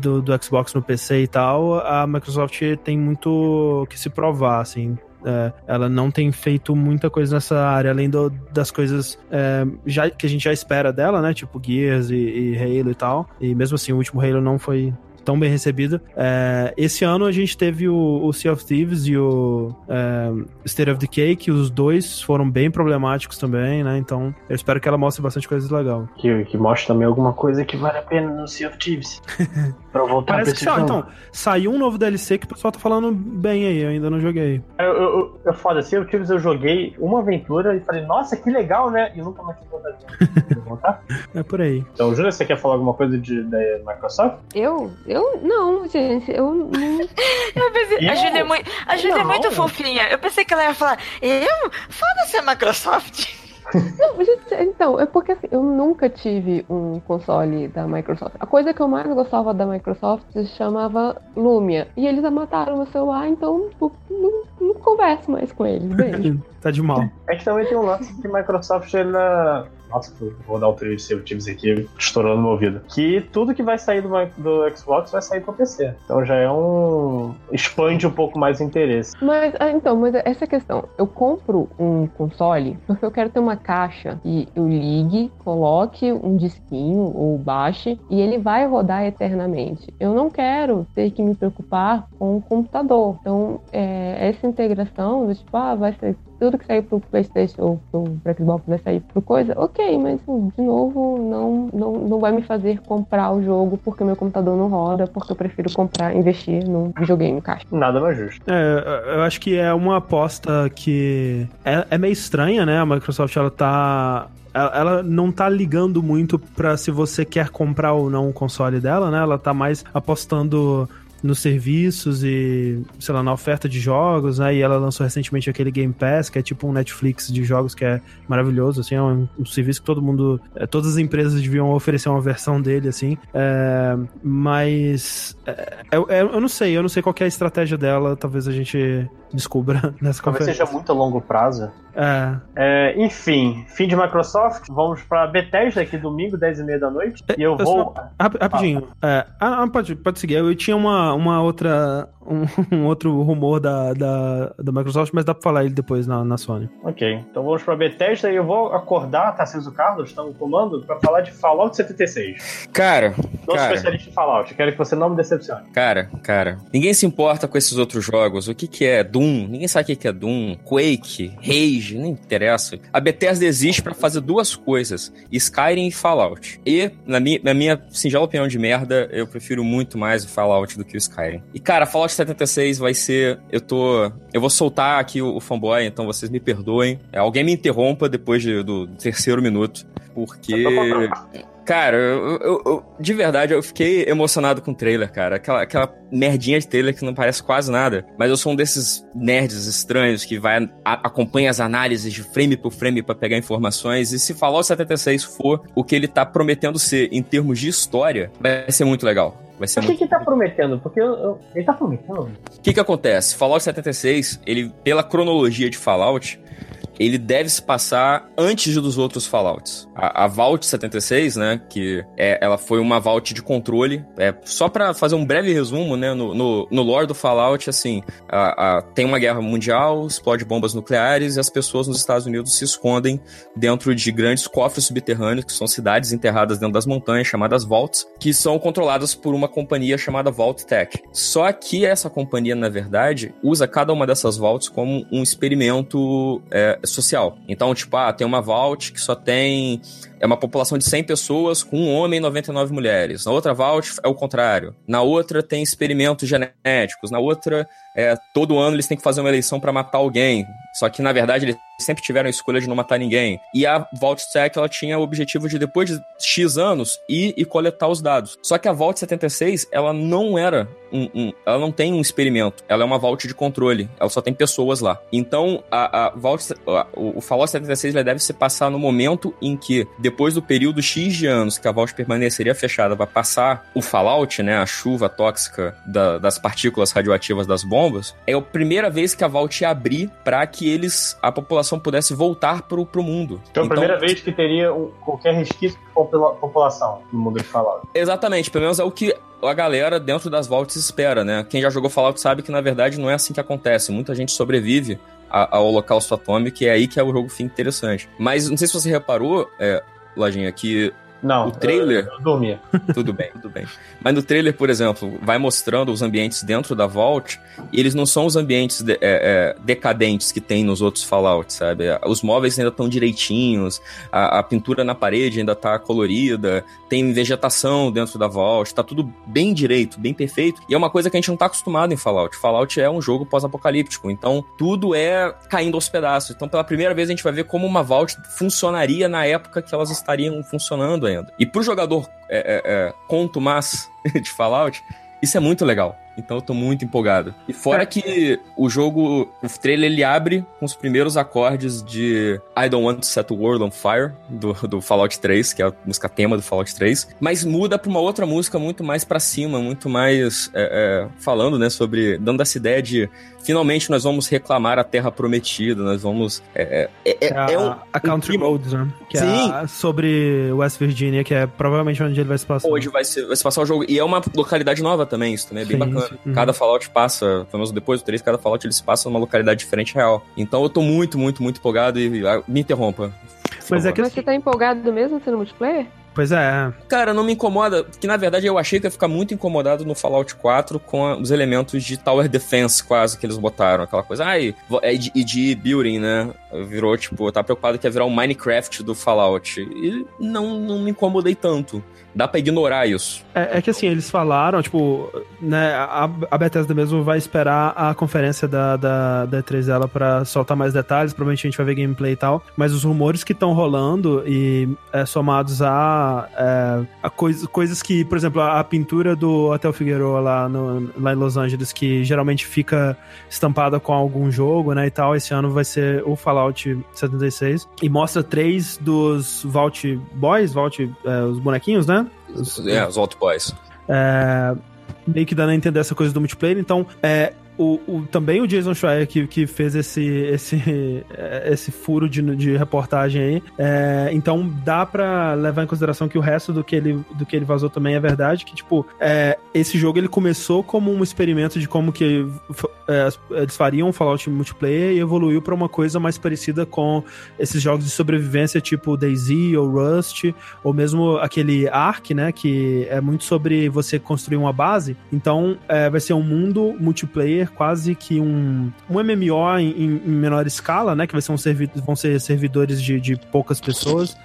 do, do Xbox no PC e tal, a Microsoft tem muito que se provar, assim. É, ela não tem feito muita coisa nessa área, além do- das coisas é, já, que a gente já espera dela, né? Tipo Gears e, e Halo e tal. E mesmo assim, o último Halo não foi tão bem recebido. É, esse ano a gente teve o, o Sea of Thieves e o é, State of Decay, que os dois foram bem problemáticos também, né? Então eu espero que ela mostre bastante coisa legal. Que, que mostre também alguma coisa que vale a pena no Sea of Thieves. pra voltar Parece pra que jogo. então, saiu um novo DLC que o pessoal tá falando bem aí, eu ainda não joguei. Eu, eu, eu, eu foda, Sea of Thieves eu joguei uma aventura e falei, nossa, que legal, né? E nunca mais tive vontade de voltar. É por aí. Então, Júlia, você quer falar alguma coisa de, da Microsoft? Eu? Eu? Não, gente. Eu não. Eu pensei- a Eu? Júlia é muito, a Júlia é muito fofinha. Eu pensei que ela ia falar, eu? Foda-se a Microsoft. Não, gente, então, é porque assim, eu nunca tive um console da Microsoft. A coisa que eu mais gostava da Microsoft se chamava Lumia. E eles mataram meu celular, então tipo, não, não converso mais com eles. Beijo. tá de mal. É que também tem um lance que Microsoft, ela. Nossa, vou dar o trailer de of Thieves aqui, estourando meu ouvido. Que tudo que vai sair do, do Xbox vai sair pro PC. Então já é um. expande um pouco mais o interesse. Mas, ah, então, mas essa questão. Eu compro um console porque eu quero ter uma caixa e eu ligue, coloque um disquinho ou baixe e ele vai rodar eternamente. Eu não quero ter que me preocupar com o computador. Então, é, essa integração do tipo, ah, vai ser tudo que sair pro PlayStation ou pro, pro Xbox vai sair pro coisa, ok, mas de novo, não, não, não vai me fazer comprar o jogo porque meu computador não roda, porque eu prefiro comprar, investir num videogame caixa. Nada mais justo. É, eu acho que é uma aposta que é, é meio estranha, né? A Microsoft ela tá ela ela não tá ligando muito pra se você quer comprar ou não o console dela, né? Ela tá mais apostando nos serviços e, sei lá, na oferta de jogos, né? E ela lançou recentemente aquele Game Pass, que é tipo um Netflix de jogos que é maravilhoso, assim, é um, um serviço que todo mundo, é, todas as empresas deviam oferecer uma versão dele, assim. É, mas é, eu, eu eu não sei, eu não sei qual é a estratégia dela, talvez a gente descubra nessa Talvez seja muito a longo prazo. É. É, enfim, fim de Microsoft. Vamos pra Bethesda aqui domingo, 10h30 da noite. E eu Eu vou. só- rap- rapidinho. É, ah, ah, pode, pode seguir. Eu tinha uma, uma outra. Um, um outro rumor da, da, da Microsoft, mas dá pra falar ele depois na, na Sony. Ok, então vamos pra Bethesda e eu vou acordar Tarcísio Carlos, está no comando, pra falar de Fallout 76. Cara, Não cara, especialista em Fallout, quero que você não me decepcione. cara, cara. Ninguém se importa com esses outros jogos. O que que é Doom? Ninguém sabe o que que é Doom. Quake, Rage, nem interessa. A Bethesda existe pra fazer duas coisas: Skyrim e Fallout. E, na minha, na minha singela opinião de merda, eu prefiro muito mais o Fallout do que o Skyrim. E, cara, Fallout 76 vai ser. Eu tô. Eu vou soltar aqui o, o fanboy, então vocês me perdoem. É, alguém me interrompa depois de- do terceiro minuto, porque. Cara, eu, eu- eu- de verdade, eu fiquei emocionado com o trailer, cara. Aquela, aquela merdinha de trailer que não parece quase nada. Mas eu sou um desses nerds estranhos que vai a- acompanha as análises de frame por frame pra pegar informações. E se Fallout 76 for o que ele tá prometendo ser em termos de história, vai ser muito legal. Vai ser O que muito que tá prometendo? Porque eu- eu- ele tá prometendo. o que que acontece? Fallout 76, ele, pela cronologia de Fallout, ele deve se passar antes dos outros Fallouts. A, a Vault 76, né, que é, ela foi uma Vault de controle, é, só pra fazer um breve resumo, né, no, no, no lore do Fallout, assim, a- a- tem uma guerra mundial, explode bombas nucleares e as pessoas nos Estados Unidos se escondem dentro de grandes cofres subterrâneos, que são cidades enterradas dentro das montanhas, chamadas Vaults, que são controladas por uma companhia chamada Vault Tech. Só que essa companhia, na verdade, usa cada uma dessas Vaults como um experimento é, social. Então, tipo, ah, tem uma Vault que só tem é uma população de 100 pessoas com um homem e 99 mulheres. Na outra Vault é o contrário. Na outra tem experimentos genéticos. Na outra, é, todo ano eles têm que fazer uma eleição para matar alguém. Só que, na verdade, eles sempre tiveram a escolha de não matar ninguém. E a Vault Tech, ela tinha o objetivo de, depois de X anos, ir e coletar os dados. Só que a Vault 76, ela não era um, um- ela não tem um experimento. Ela é uma Vault de controle. Ela só tem pessoas lá. Então, a, a Vault, a- o, Fallout 76 ele deve se passar no momento em que, depois do período X de anos que a Vault permaneceria fechada, vai passar o Fallout, né, a chuva tóxica da- das partículas radioativas das bombas, é a primeira vez que a Vault ia abrir para que eles, a população pudesse voltar pro, pro mundo. Então, a primeira vez que teria um- qualquer resquício popula- população no mundo de Fallout. Exatamente, pelo menos é o que a galera dentro das vaults espera, né? Quem já jogou Fallout sabe que na verdade não é assim que acontece. Muita gente sobrevive ao holocausto atômico e é aí que é o jogo fica interessante. Mas não sei se você reparou, é, Lojinha, que Não. O trailer. Eu, eu dormia. Tudo bem, tudo bem. Mas no trailer, por exemplo, vai mostrando os ambientes dentro da Vault e eles não são os ambientes de, é, é, decadentes que tem nos outros Fallout, sabe? Os móveis ainda estão direitinhos, a, a, pintura na parede ainda tá colorida, tem vegetação dentro da Vault, tá tudo bem direito, bem perfeito. E é uma coisa que a gente não tá acostumado em Fallout. Fallout é um jogo pós-apocalíptico, então tudo é caindo aos pedaços. Então, pela primeira vez, a gente vai ver como uma Vault funcionaria na época que elas estariam funcionando ainda. E pro jogador é, é, é, de Fallout, isso é muito legal. Então eu tô muito empolgado. E fora que o jogo, o trailer ele abre com os primeiros acordes de I Don't Want to Set the World on Fire, do, do Fallout 3, que é a música tema do Fallout 3, mas muda pra uma outra música muito mais para cima, muito mais é, é, falando, né, sobre, dando essa ideia de finalmente nós vamos reclamar a Terra Prometida, nós vamos... É, é, é, a, é um, a Country um Roads, né? Que Sim. é sobre West Virginia, que é provavelmente onde ele vai se passar. Hoje vai se, vai se passar o jogo. E é uma localidade nova também, isso também é bem Sim, bacana. Sim. Uhum. Cada Fallout passa, pelo menos depois do 3, cada Fallout ele se passa numa localidade diferente real. Então eu tô muito, muito, muito empolgado e ah, me interrompa. Mas é que Mas você tá empolgado mesmo sendo multiplayer? Pois é. Cara, não me incomoda, porque na verdade eu achei que ia ficar muito incomodado no Fallout 4 com a- os elementos de Tower Defense quase que eles botaram. Aquela coisa, ai, vo- é de, e de building, né? Virou, tipo, tava preocupado que ia virar um Minecraft do Fallout. E não, não me incomodei tanto. Dá pra ignorar isso. É, é que assim, eles falaram, tipo, né, a, a Bethesda mesmo vai esperar a conferência da, da, da E3 dela pra soltar mais detalhes, provavelmente a gente vai ver gameplay e tal, mas os rumores que estão rolando e é, somados a, é, a coisa, coisas que, por exemplo, a, a pintura do Hotel Figueroa lá, no, lá em Los Angeles, que geralmente fica estampada com algum jogo, né, e tal, esse ano vai ser o Fallout 76, e mostra três dos Vault Boys, Vault, é, os bonequinhos, né? Os- É, os Alt Boys. é, meio que dando a entender essa coisa do multiplayer. Então, é, o, o- também o Jason Schreier que, que fez esse, esse, esse furo de, de reportagem aí. É, então, dá pra levar em consideração que o resto do que ele, do que ele vazou também é verdade. Que, tipo, é, esse jogo ele começou como um experimento de como que é, eles fariam um Fallout multiplayer e evoluiu pra uma coisa mais parecida com esses jogos de sobrevivência tipo DayZ ou Rust, ou mesmo aquele Ark, né, que é muito sobre você construir uma base. Então, é, vai ser um mundo multiplayer, quase que um, um MMO em, em- menor escala, né, que vai ser um servi vão ser servidores de, de poucas pessoas,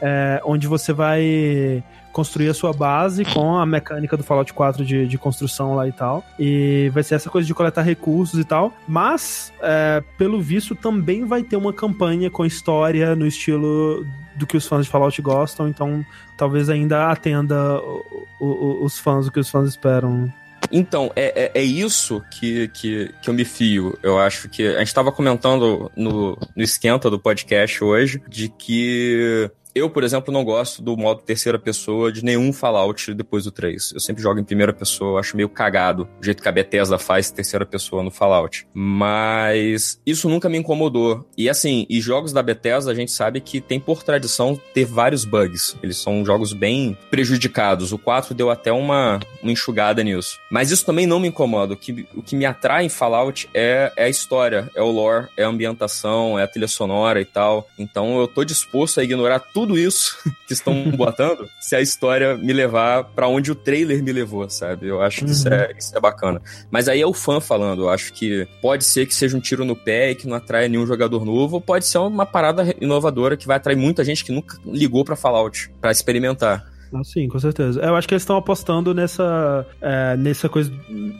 é, onde você vai construir a sua base com a mecânica do Fallout 4 de, de construção lá e tal. E vai ser essa coisa de coletar recursos e tal. Mas, é, pelo visto, também vai ter uma campanha com história no estilo do que os fãs de Fallout gostam. Então, talvez ainda atenda o- o- os fãs, o que os fãs esperam. Então, é, é, é isso que, que, que eu me fio. Eu acho que. A gente estava comentando no, no esquenta do podcast hoje de que. Eu, por exemplo, não gosto do modo terceira pessoa de nenhum Fallout depois do 3. Eu sempre jogo em primeira pessoa, acho meio cagado o jeito que a Bethesda faz terceira pessoa no Fallout. Mas isso nunca me incomodou. E assim, e jogos da Bethesda a gente sabe que tem por tradição ter vários bugs. Eles são jogos bem prejudicados. O 4 deu até uma, uma enxugada nisso. Mas isso também não me incomoda. O que, o que me atrai em Fallout é, é a história, é o lore, é a ambientação, é a trilha sonora e tal. Então eu tô disposto a ignorar tudo isso que estão botando se a história me levar pra onde o trailer me levou, sabe? Eu acho que isso, Uhum. é, isso é bacana. Mas aí é o fã falando. Eu acho que pode ser que seja um tiro no pé e que não atrai nenhum jogador novo, ou pode ser uma parada inovadora que vai atrair muita gente que nunca ligou pra Fallout, pra experimentar. Ah, sim, com certeza. Eu acho que eles estão apostando nessa, é, nessa coisa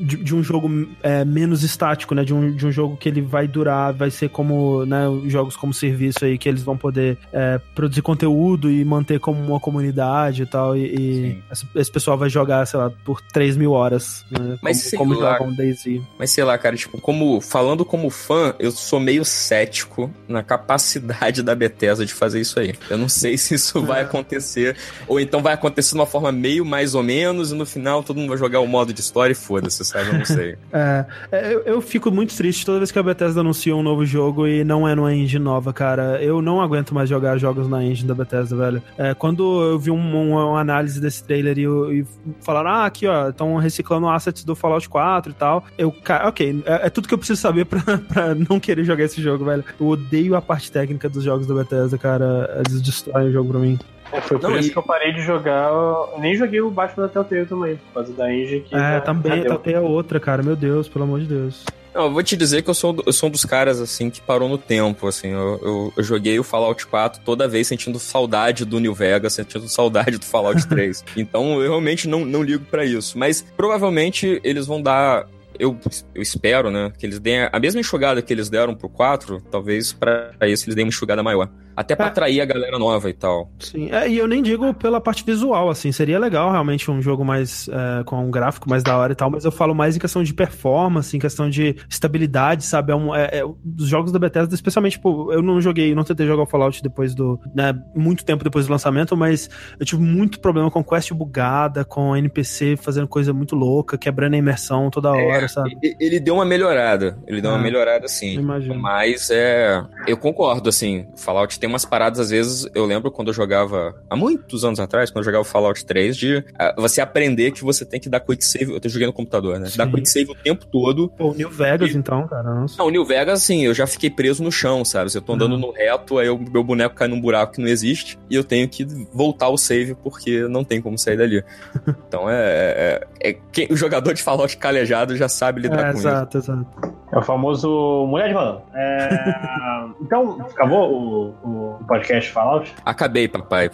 de, de um jogo é, menos estático, né? De um, de um jogo que ele vai durar, vai ser como, né? Jogos como serviço aí, que eles vão poder é, produzir conteúdo e manter como uma comunidade e tal. E, e esse, pessoal vai jogar, sei lá, por 3 mil horas, né? Mas como, sei como lá. jogam DayZ. Mas sei lá, cara, tipo, como falando como fã, eu sou meio cético na capacidade da Bethesda de fazer isso aí. Eu não sei se isso vai acontecer, ou então vai acontecer de uma forma meio mais ou menos, e no final todo mundo vai jogar o modo de história e foda-se, sabe? Eu não sei. É, é, eu, eu fico muito triste toda vez que a Bethesda anuncia um novo jogo e não é numa engine nova, cara. Eu não aguento mais jogar jogos na engine da Bethesda, velho. É, quando eu vi um- uma, uma análise desse trailer e, e falaram, ah, aqui, ó, estão reciclando assets do Fallout 4 e tal. Eu, cara, ok, é, é tudo que eu preciso saber pra, pra não querer jogar esse jogo, velho. Eu odeio a parte técnica dos jogos da Bethesda, cara. Eles destroem o jogo pra mim. É, foi por Não, isso e- que eu parei de jogar. Eu nem joguei o Batman da Telltale também, por causa da engine que. É, já- também, já deu. Telltale é outra, cara. Meu Deus, pelo amor de Deus. Não, eu vou te dizer que eu sou, eu sou um dos caras, assim, que parou no tempo, assim. Eu, eu, eu joguei o Fallout 4 toda vez sentindo saudade do New Vegas, sentindo saudade do Fallout 3. então, eu realmente não, não ligo pra isso. Mas, provavelmente, eles vão dar... Eu, eu espero, né, que eles deem a mesma enxugada que eles deram pro 4, talvez pra isso eles deem uma enxugada maior. Até pra atrair a galera nova e tal. Sim, é, e eu nem digo pela parte visual, assim, seria legal realmente um jogo mais é, com um gráfico mais da hora e tal, mas eu falo mais em questão de performance, em questão de estabilidade, sabe? É um, é, é, os jogos da Bethesda, especialmente, tipo, eu não joguei, não tentei jogar o Fallout depois do, né, muito tempo depois do lançamento, mas eu tive muito problema com quest bugada, com NPC fazendo coisa muito louca, quebrando a imersão toda hora, sabe? Ele deu uma melhorada. Ele deu uma Ah, melhorada, sim. Mas é. Eu concordo, assim. Fallout tem umas paradas, às vezes, eu lembro quando eu jogava. Há muitos anos atrás, quando eu jogava o Fallout 3, de ah, você aprender que você tem que dar quick save. Eu tô jogando no computador, né? Dar Sim. quick save o tempo todo. Pô, o New Vegas, então, cara, nossa. Não, o New Vegas, assim, eu já fiquei preso no chão, sabe? Eu tô andando no reto, aí o meu boneco cai num buraco que não existe e eu tenho que voltar o save porque não tem como sair dali. Então é. é, é- quem- o jogador de Fallout calejado já sabe lidar É, com exato, exato. É o famoso mulher de balão. É, então, acabou o, o podcast Fallout? Acabei, papai.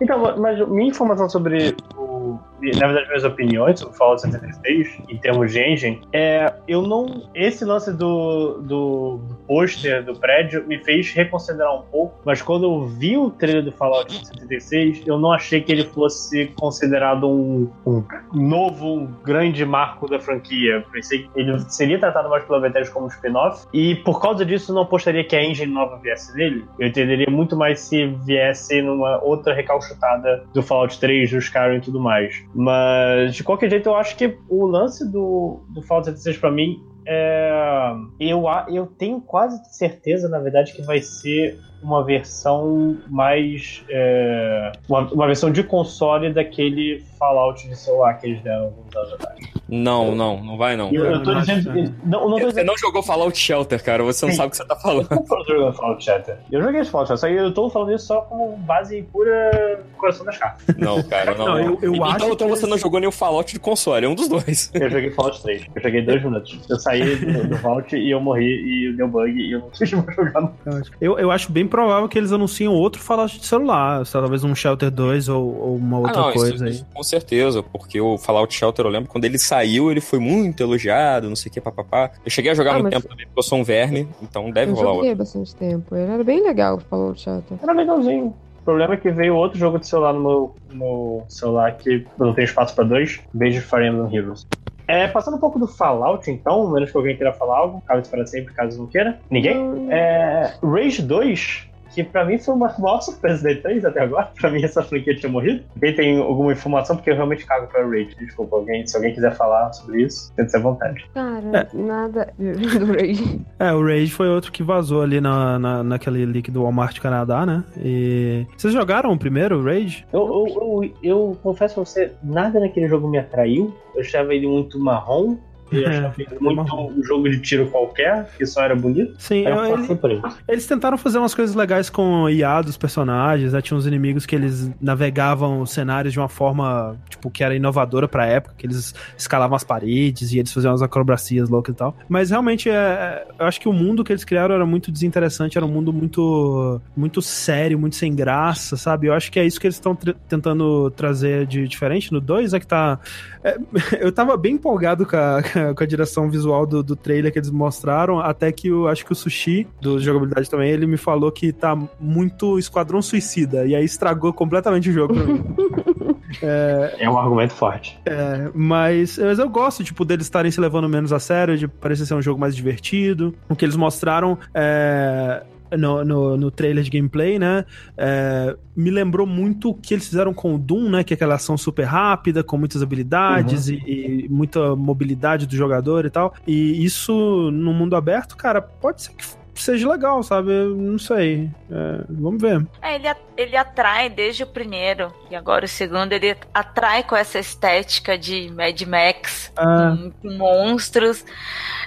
Então, mas minha informação sobre o. Na verdade, minhas opiniões sobre Fallout 76, em termos de engine, é. Eu não. Esse lance do, do, do pôster do prédio me fez reconsiderar um pouco, mas quando eu vi o trailer do Fallout 76, eu não achei que ele fosse considerado um, um novo, um grande marco da franquia. Pensei que ele seria tratado mais pela Bethesda como um spin-off, e por causa disso não apostaria que a engine nova viesse nele. Eu entenderia muito mais se viesse numa outra recalchutada do Fallout 3, do Skyrim e tudo mais. Mas, de qualquer jeito, eu acho que o lance do, do Fallout 76 pra mim é. Eu, eu tenho quase certeza, na verdade, que vai ser uma versão mais. é, uma, uma versão de console daquele Fallout de celular que eles deram alguns anos atrás. Não, não, não vai não. Eu, eu tô dizendo. Não, não tô Você não jogou Fallout Shelter, cara. Você não Sim. sabe o que você tá falando. Eu tô jogando Fallout Shelter. Eu joguei esse Fallout Shelter, só que eu tô falando isso só como base pura coração das cartas. Não, cara, não. Não, eu- eu então, acho então você não jogou nem o Fallout de console, é um dos dois. Eu joguei Fallout 3. Eu joguei dois minutos. Eu saí do, do Vault e eu morri e deu bug e eu não quis mais jogar. no- Eu, eu acho bem provável que eles anunciem outro Fallout de celular, talvez um Shelter 2 ou, ou uma outra Ah, não, isso- coisa aí. isso com certeza, porque o Fallout Shelter, eu lembro, quando ele saiu, ele foi muito elogiado, não sei o que, papapá. Eu cheguei a jogar Ah, tempo também, porque eu sou um verme, então deve Eu rolar joguei outro. bastante tempo. Ele era bem legal o Fallout Shelter. Era legalzinho. O problema é que veio outro jogo de celular no meu, no celular que eu não tenho espaço pra dois. Beijo Fire Emblem Heroes. É, passando um pouco do Fallout, então, menos que alguém queira falar algo, caso espera sempre, caso não queira. Ninguém? É, Rage 2, que pra mim foi uma maior surpresa da E3 até agora. Pra mim essa franquia tinha morrido. Alguém tem alguma informação? Porque eu realmente cago pra Rage. Desculpa, alguém, se alguém quiser falar sobre isso, tente-se à vontade. Cara, nada do Rage. É, o Rage foi outro que vazou ali na, na, naquele leak do Walmart Canadá, né? E. Vocês jogaram o primeiro, o Rage? Eu, eu, eu, eu confesso pra você, nada naquele jogo me atraiu. Eu achava ele muito marrom. Achava ele muito um jogo de tiro qualquer, que só era bonito. Sim, eu ele-. Eles tentaram fazer umas coisas legais com o IA dos personagens, né? Tinha uns inimigos que eles navegavam os cenários de uma forma, tipo, que era inovadora pra época, que eles escalavam as paredes e eles faziam umas acrobacias loucas e tal. Mas realmente, é, eu acho que o mundo que eles criaram era muito desinteressante, era um mundo muito, muito sério, muito sem graça, sabe? Eu acho que é isso que eles estão tr- tentando trazer de diferente no 2, é que tá... é, eu tava bem empolgado com a, com a direção visual do, do trailer que eles mostraram, até que eu acho que o Sushi, do jogabilidade também, ele me falou que tá muito Esquadrão Suicida, e aí estragou completamente o jogo pra mim. É, É um argumento forte. é, mas, mas eu gosto, tipo, deles estarem se levando menos a sério, de parecer ser um jogo mais divertido. O que eles mostraram é, no, no, no trailer de gameplay, né? é, me lembrou muito o que eles fizeram com o Doom, né? Que é aquela ação super rápida, com muitas habilidades e, e muita mobilidade do jogador e tal. E isso no mundo aberto, cara, pode ser que seja legal, sabe? Eu não sei. É, vamos ver. É, ele, ele atrai desde o primeiro, e agora o segundo, ele atrai com essa estética de Mad Max, Ah. com, com monstros,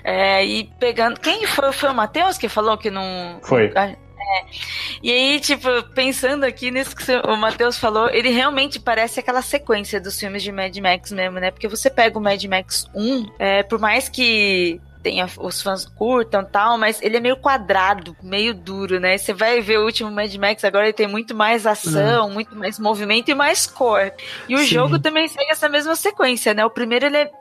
é, e pegando... Quem foi? Foi o Matheus que falou que não... Foi. Ah, E aí, tipo, pensando aqui nisso que o Matheus falou, ele realmente parece aquela sequência dos filmes de Mad Max mesmo, né? Porque você pega o Mad Max 1, é, por mais que tenha, os fãs curtam tal, mas ele é meio quadrado, meio duro, né? Você vai ver o último Mad Max, agora ele tem muito mais ação, muito mais movimento e mais cor. E o Sim. jogo também segue essa mesma sequência, né? O primeiro ele é,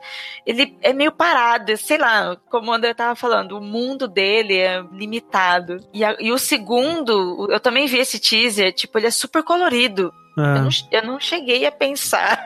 ele é meio parado, sei lá, como o André tava falando, o mundo dele é limitado. E, a- e o segundo, eu também vi esse teaser, tipo, ele é super colorido. É. Eu, não, eu não cheguei a pensar.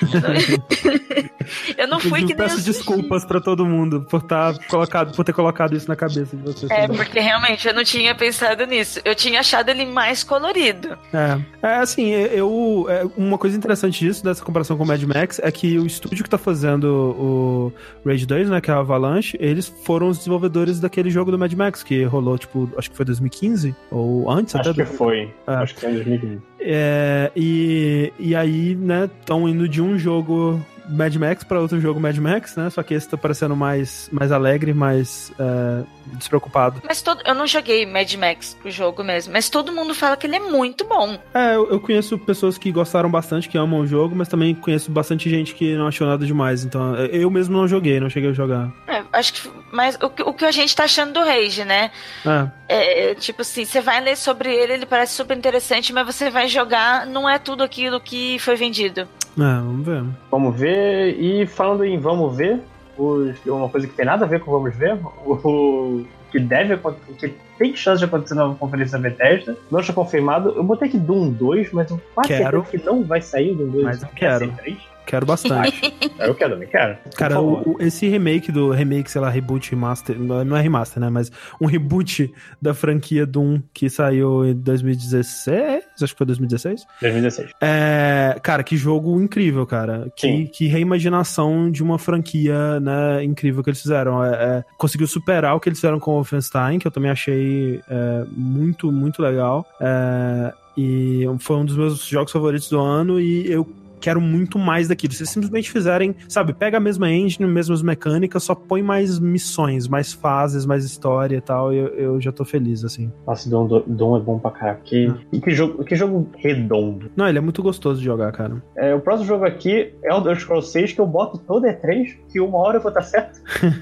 eu não fui que Inclusive, nem peço desculpas pra todo mundo por, tá colocado, por ter colocado isso na cabeça de vocês. É, também. porque realmente eu não tinha pensado nisso. Eu tinha achado ele mais colorido. É, é assim, eu. é, uma coisa interessante disso, dessa comparação com o Mad Max, é que o estúdio que tá fazendo o Rage 2, né, que é a Avalanche, eles foram os desenvolvedores daquele jogo do Mad Max, que rolou, tipo, acho que foi 2015, ou antes Acho até. que do- foi. É. Acho que foi em 2015. É, e, e aí, né, estão indo de um jogo Mad Max pra outro jogo Mad Max, né? Só que esse tá parecendo mais, mais alegre, mais é, despreocupado. Mas todo, eu não joguei Mad Max, o jogo mesmo, mas todo mundo fala que ele é muito bom. É, eu, eu conheço pessoas que gostaram bastante, que amam o jogo, mas também conheço bastante gente que não achou nada demais. Então, eu mesmo não joguei, não cheguei a jogar. É, acho que. Mas o, que- o que a gente tá achando do Rage, né? É. É, tipo assim, você vai ler sobre ele, ele parece super interessante, mas você vai jogar, não é tudo aquilo que foi vendido. É, vamos ver. Vamos ver. E falando em vamos ver, os- uma coisa que tem nada a ver com vamos ver, o, que deve acontecer, o que tem chance de acontecer na conferência da Bethesda, não está confirmado. Eu botei aqui Doom 2, mas eu quase Quero. certeza que não vai sair o Doom 2. Mas eu quero. ser três. Quero bastante. Eu quero também, quero. Cara, o- o- esse remake do remake, sei lá, reboot, remaster, não é remaster, né? Mas um reboot da franquia Doom que saiu em 2016, acho que foi 2016. 2016. É, cara, que jogo incrível, cara. Que, que reimaginação de uma franquia, né, incrível que eles fizeram. É, é, conseguiu superar o que eles fizeram com o Wolfenstein, que eu também achei é, muito, muito legal. É, e foi um dos meus jogos favoritos do ano e eu quero muito mais daquilo. Se simplesmente fizerem, sabe, pega a mesma engine, mesmas mecânicas, só põe mais missões, mais fases, mais história e tal, eu, eu já tô feliz, assim. Nossa, Doom, Doom é bom pra caralho. Que, e que jogo, que jogo redondo. Não, ele é muito gostoso de jogar, cara. É, o próximo jogo aqui é o Elder Scrolls 6, que eu boto todo E3, que uma hora eu vou estar certo.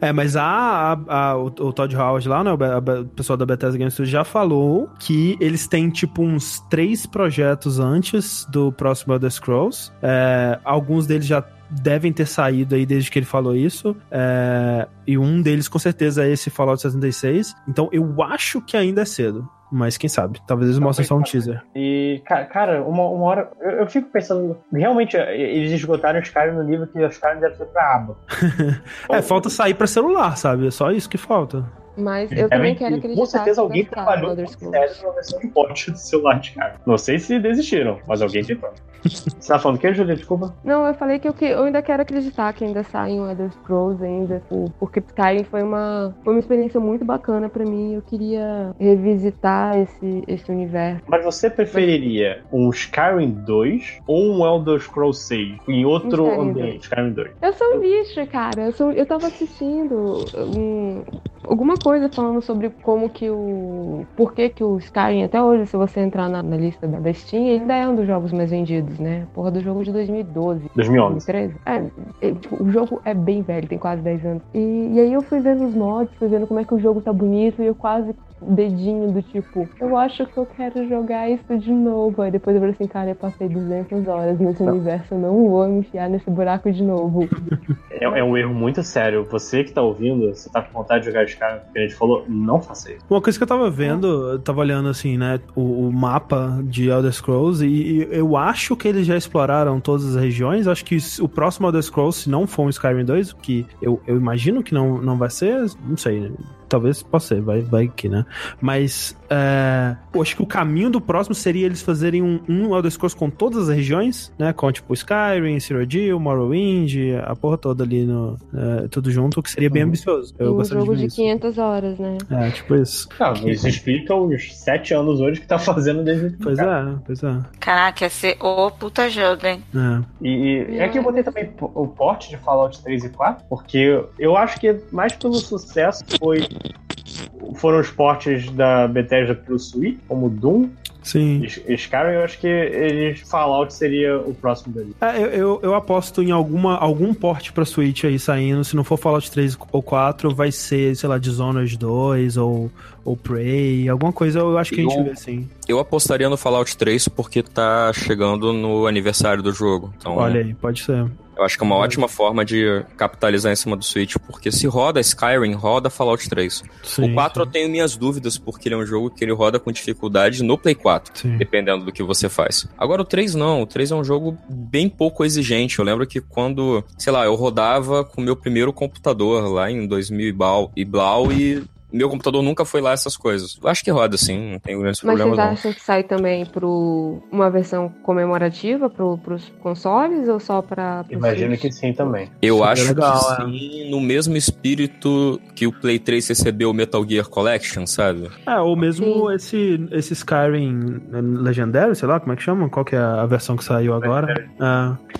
É, mas a, a- a- o, o Todd Howard lá, né, o, o pessoal da Bethesda Game Studios já falou que eles têm, tipo, uns três projetos antes do próximo Elder Scrolls. É, alguns deles já devem ter saído aí desde que ele falou isso. É, e um deles, com certeza, é esse Fallout 76. Então, eu acho que ainda é cedo. Mas quem sabe? Talvez eles mostrem só um teaser. E, ca- cara, uma, uma hora. Eu, eu fico pensando. Realmente, eles esgotaram os caras no nível que os caras devem ser pra aba. É, falta sair pra celular, sabe? É só isso que falta. Mas eu É, também mas quero Com acreditar. certeza que alguém trabalhou com sério numa versão de porte do celular de cara. Não sei se desistiram, mas alguém tentou. Você tá falando o que, Julia? Desculpa. Não, eu falei que eu, que eu ainda quero acreditar que ainda saem o Elder Scrolls ainda, por- porque Skyrim foi uma, foi uma experiência muito bacana pra mim. Eu queria revisitar esse, esse universo. Mas você preferiria um Skyrim 2 ou um Elder Scrolls 6 em outro Skyrim ambiente? Skyrim 2. Eu sou um bicho, cara. Eu, sou, eu tava assistindo um- alguma coisa falando sobre como que o. Por que que o Skyrim, até hoje, se você entrar na, na lista da, da Steam, ele ainda é um dos jogos mais vendidos, né? Porra do jogo de 2012. 2011. 2013. É, é, tipo, o jogo é bem velho, tem quase 10 anos. E, e aí eu fui vendo os mods, fui vendo como é que o jogo tá bonito e eu quase dedinho do tipo, eu acho que eu quero jogar isso de novo. Aí depois eu falei assim, cara, eu passei 200 horas nesse universo, eu não vou me enfiar nesse buraco de novo. É, é um erro muito sério. Você que tá ouvindo, você tá com vontade de jogar Skyrim, que a gente falou, não faça isso. Uma coisa que eu tava vendo, eu tava olhando assim, né, o, o mapa de Elder Scrolls e, e eu acho que eles já exploraram todas as regiões. Acho que o próximo Elder Scrolls, se não for um Skyrim 2, que eu, eu imagino que não, não vai ser, não sei, né? Talvez possa ser, vai, vai que, né? Mas é, eu acho que o caminho do próximo seria eles fazerem um, um Elder Scrolls com todas as regiões, né? Com tipo Skyrim, Cyrodiil, Morrowind, a porra toda ali no, é, tudo junto, que seria bem ambicioso. Eu um gostaria jogo de ver de isso. 500 horas, né? É, tipo isso. Não, isso explica os sete anos hoje que tá fazendo desde Pois é, pois é. Caraca, ia ser o puta jogo, hein? É. E, e é que eu botei também o porte de Fallout 3 e 4, porque eu acho que mais pelo sucesso foi foram os portes da Bethesda pro Switch, como Doom, Sim. Skyrim, eu acho que eles Fallout seria o próximo dele. É, eu, eu, eu aposto em alguma, algum porte pra Switch aí saindo. Se não for Fallout 3 ou 4, vai ser, sei lá, Dishonored 2 ou, ou Prey, alguma coisa eu acho que a gente Eu- vê assim. Eu apostaria no Fallout 3 porque tá chegando no aniversário do jogo. Então, Olha aí, pode ser. Eu acho que é uma ótima forma de capitalizar em cima do Switch, porque se roda Skyrim, roda Fallout 3. Sim, o 4 eu tenho minhas dúvidas, porque ele é um jogo que ele roda com dificuldade no Play 4, Sim. dependendo do que você faz. Agora o 3 não, o 3 é um jogo bem pouco exigente. Eu lembro que quando, sei lá, eu rodava com o meu primeiro computador lá em 2000 e blau e, blau, e meu computador nunca foi lá essas coisas. Eu acho que roda sim, não tem grandes Mas problemas vocês não. acham que sai também pro uma versão comemorativa pro, pros consoles ou só pra Imagino Switch? que sim também. Eu Seria acho legal, que é. sim, no mesmo espírito que o Play 3 recebeu o Metal Gear Collection, sabe? É, ou mesmo esse, esse Skyrim legendário, sei lá, como é que chama? Qual que é a versão que saiu agora?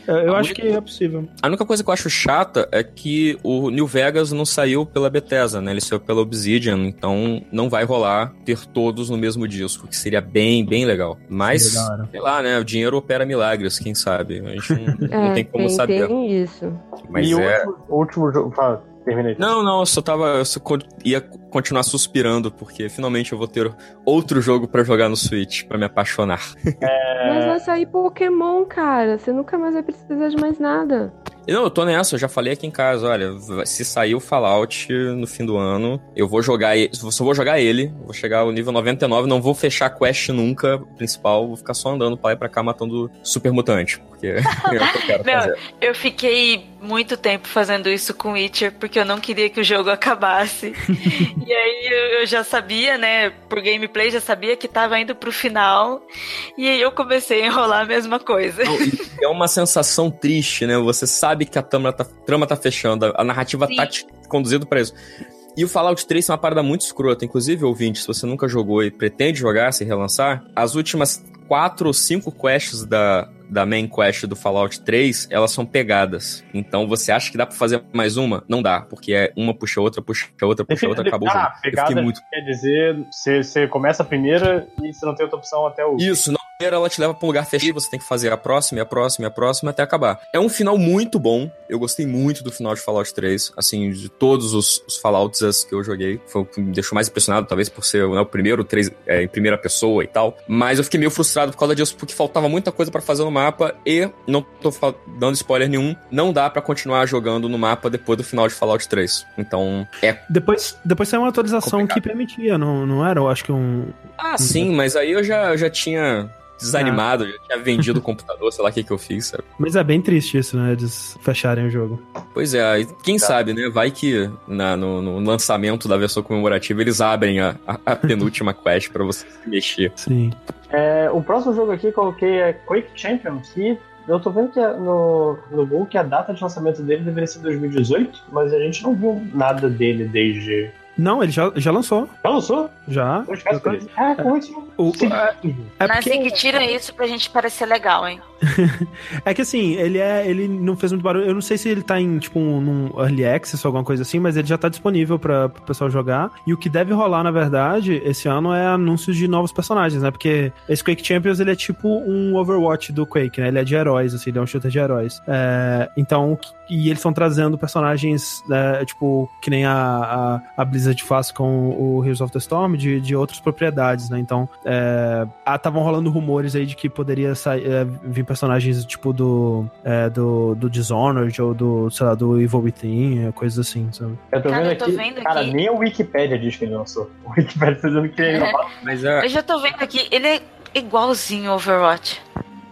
É, eu eu acho que é possível. A única coisa que eu acho chata é que o New Vegas não saiu pela Bethesda, né? Ele saiu pela Obsidian, então não vai rolar ter todos no mesmo disco, que seria bem, bem legal. Mas, hora. sei lá, né? O dinheiro opera milagres, quem sabe? A gente não, não É, tem como tem, saber. tem isso. Mas e o é. último, o último jogo. Fala, terminei. Não, não, eu só tava. Eu só ia continuar suspirando, porque finalmente eu vou ter outro jogo pra jogar no Switch, pra me apaixonar. Mas vai sair Pokémon, cara. Você nunca mais vai precisar de mais nada. Não, eu tô nessa, eu já falei aqui em casa, olha, se sair o Fallout no fim do ano, eu vou jogar ele, só vou jogar ele, vou chegar ao nível 99, não vou fechar a quest nunca, principal, vou ficar só andando pra lá e pra cá matando super mutante, porque é o que eu quero Meu, fazer. eu fiquei muito tempo fazendo isso com Witcher porque eu não queria que o jogo acabasse. e aí eu, eu já sabia, né, por gameplay já sabia que tava indo pro final. E aí eu comecei a enrolar a mesma coisa. É uma sensação triste, né? Você sabe que a trama tá, trama tá fechando, a, narrativa Sim. tá te conduzindo pra isso. E o Fallout 3 é uma parada muito escrota. Inclusive, ouvinte, se você nunca jogou e pretende jogar, se relançar, as últimas quatro ou cinco quests da, da main quest do Fallout 3, elas são pegadas. Então, você acha que dá pra fazer mais uma? Não dá, porque é uma puxa outra, puxa outra, puxa outra, acabou o jogo. Ah, pegada muito quer dizer, você, você começa a primeira e você não tem outra opção até o. Isso, na primeira ela te leva pra um lugar fechado, você tem que fazer a próxima, e a próxima, e a próxima até acabar. É um final muito bom. Eu gostei muito do final de Fallout 3. Assim, de todos os, os Fallouts que eu joguei. Foi o que me deixou mais impressionado, talvez por ser né, o primeiro 3 é, em primeira pessoa e tal. Mas eu fiquei meio frustrado por causa disso, porque faltava muita coisa pra fazer no mapa. E, não tô dando spoiler nenhum, não dá pra continuar jogando no mapa depois do final de Fallout 3. Então, é Depois, depois saiu uma atualização que permitia, não, não era? Eu acho que um. Ah, sim, mas aí eu já, eu já tinha desanimado, já tinha vendido o computador, sei lá o que, que eu fiz, sabe? Mas é bem triste isso, né? Eles fecharem o jogo. Pois é, quem sabe, né? Vai que na- no, no lançamento da versão comemorativa eles abrem a, a- a penúltima quest pra você se mexer. Sim. É, o próximo jogo aqui coloquei é Quake Champion, que eu tô vendo que é no, no Google que a data de lançamento dele deveria ser 2018, mas a gente não viu nada dele desde. Não, ele já, já lançou. Já lançou? Já. Ah, como é que O- é Mas porque- assim que tiram isso pra gente parecer legal, hein? É que assim, ele é. Ele não fez muito barulho. Eu não sei se ele tá em, tipo, um, early access ou alguma coisa assim, mas ele já tá disponível pra o pessoal jogar. E o que deve rolar, na verdade, esse ano é anúncios de novos personagens, né? Porque esse Quake Champions ele é tipo um Overwatch do Quake, né? Ele é de heróis, assim, ele é um shooter de heróis. É, então, e eles estão trazendo personagens, né, tipo, que nem a, a, a Blizzard faz com o Heroes of the Storm, de, de outras propriedades, né? Então, estavam rolando rumores aí de que poderia sair, é, vir personagens tipo do, é, do, do Dishonored ou do, sei lá, do Evil Within, é, coisas assim, sabe? Eu tô Cara, vendo eu tô aqui. vendo cara, aqui. nem a Wikipedia diz que ele lançou. O Wikipedia tá dizendo que ele não Mas é, Eu já tô vendo aqui, ele é igualzinho ao Overwatch.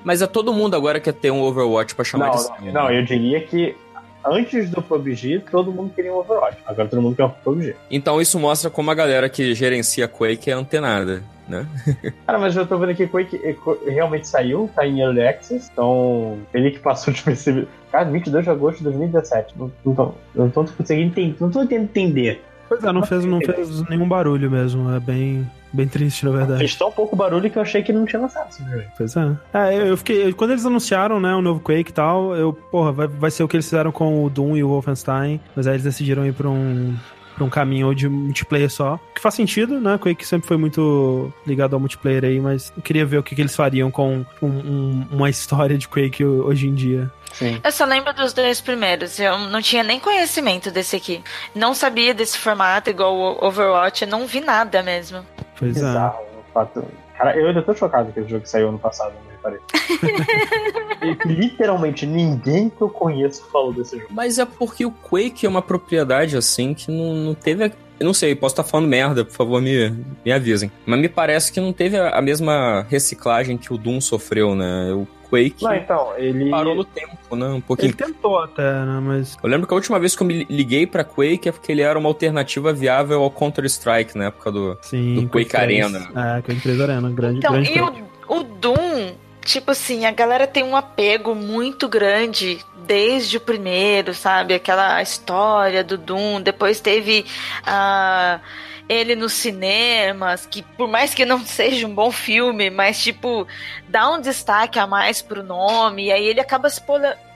mas é todo mundo agora quer ter um Overwatch pra chamar Não, de não, seu, não, né? eu diria que antes do PUBG, todo mundo queria um Overwatch. Agora todo mundo quer um PUBG. Então isso mostra como a galera que gerencia Quake é antenada, né? Cara, mas eu tô vendo que Quake eh, realmente saiu, tá em Early Access, então ele que passou de perceber. Cara, 22 de agosto de 2017. Não, não, tô, não tô conseguindo entender. Não tô tentando entender. Pois é, não fez, não fez nenhum barulho mesmo. É bem, bem triste, na verdade. Fez tão pouco barulho que eu achei que não tinha lançado esse jogo. Pois é. É, eu eu fiquei. Quando eles anunciaram, né, o novo Quake e tal, eu, porra, vai, vai ser o que eles fizeram com o Doom e o Wolfenstein. Mas aí eles decidiram ir pra um. Pra um caminho de multiplayer só. Que faz sentido, né? Quake sempre foi muito ligado ao multiplayer aí, mas eu queria ver o que, que eles fariam com um- um- uma história de Quake hoje em dia. Sim. Eu só lembro dos dois primeiros. Eu não tinha nem conhecimento desse aqui. Não sabia desse formato igual o Overwatch. Eu não vi nada mesmo. Pois é. Bizarro, o fato. Cara, eu ainda tô chocado que esse jogo saiu ano passado, Literalmente ninguém que eu conheço falou desse jogo. Mas é porque o Quake é uma propriedade assim que não, não teve. a- Eu não sei, posso estar falando merda, por favor, me, me avisem. Mas me parece que não teve a, a mesma reciclagem que o Doom sofreu, né? O Quake Não, então, ele. parou no tempo, né? Um pouquinho. Ele tentou até, né? Mas. Eu lembro que a última vez que eu me liguei pra Quake é porque ele era uma alternativa viável ao Counter-Strike na época do, Sim, do Quake 3. Arena. É, Quake 3 Arena, grande, Então, grande e o, o Doom, tipo assim, a galera tem um apego muito grande desde o primeiro, sabe? Aquela história do Doom. Depois teve a. ele nos cinemas, que por mais que não seja um bom filme, mas tipo, dá um destaque a mais pro nome, e aí ele acaba se,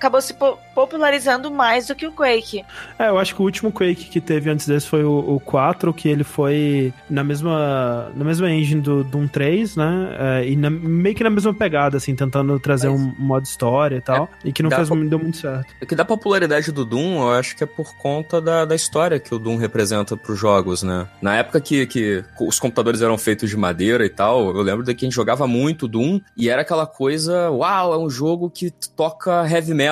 acabou se po- popularizando mais do que o Quake. É, eu acho que o último Quake que teve antes desse foi o, o 4, que ele foi na mesma, na mesma engine do Doom 3, né? É, e na- meio que na mesma pegada, assim, tentando trazer um modo história e tal. e que não fez, deu muito certo. O que dá popularidade do Doom, eu acho que é por conta da, da história que o Doom representa pros jogos, né? Na época que, que os computadores eram feitos de madeira e tal, eu lembro de que a gente jogava muito Doom e era aquela coisa, uau, é um jogo que toca heavy metal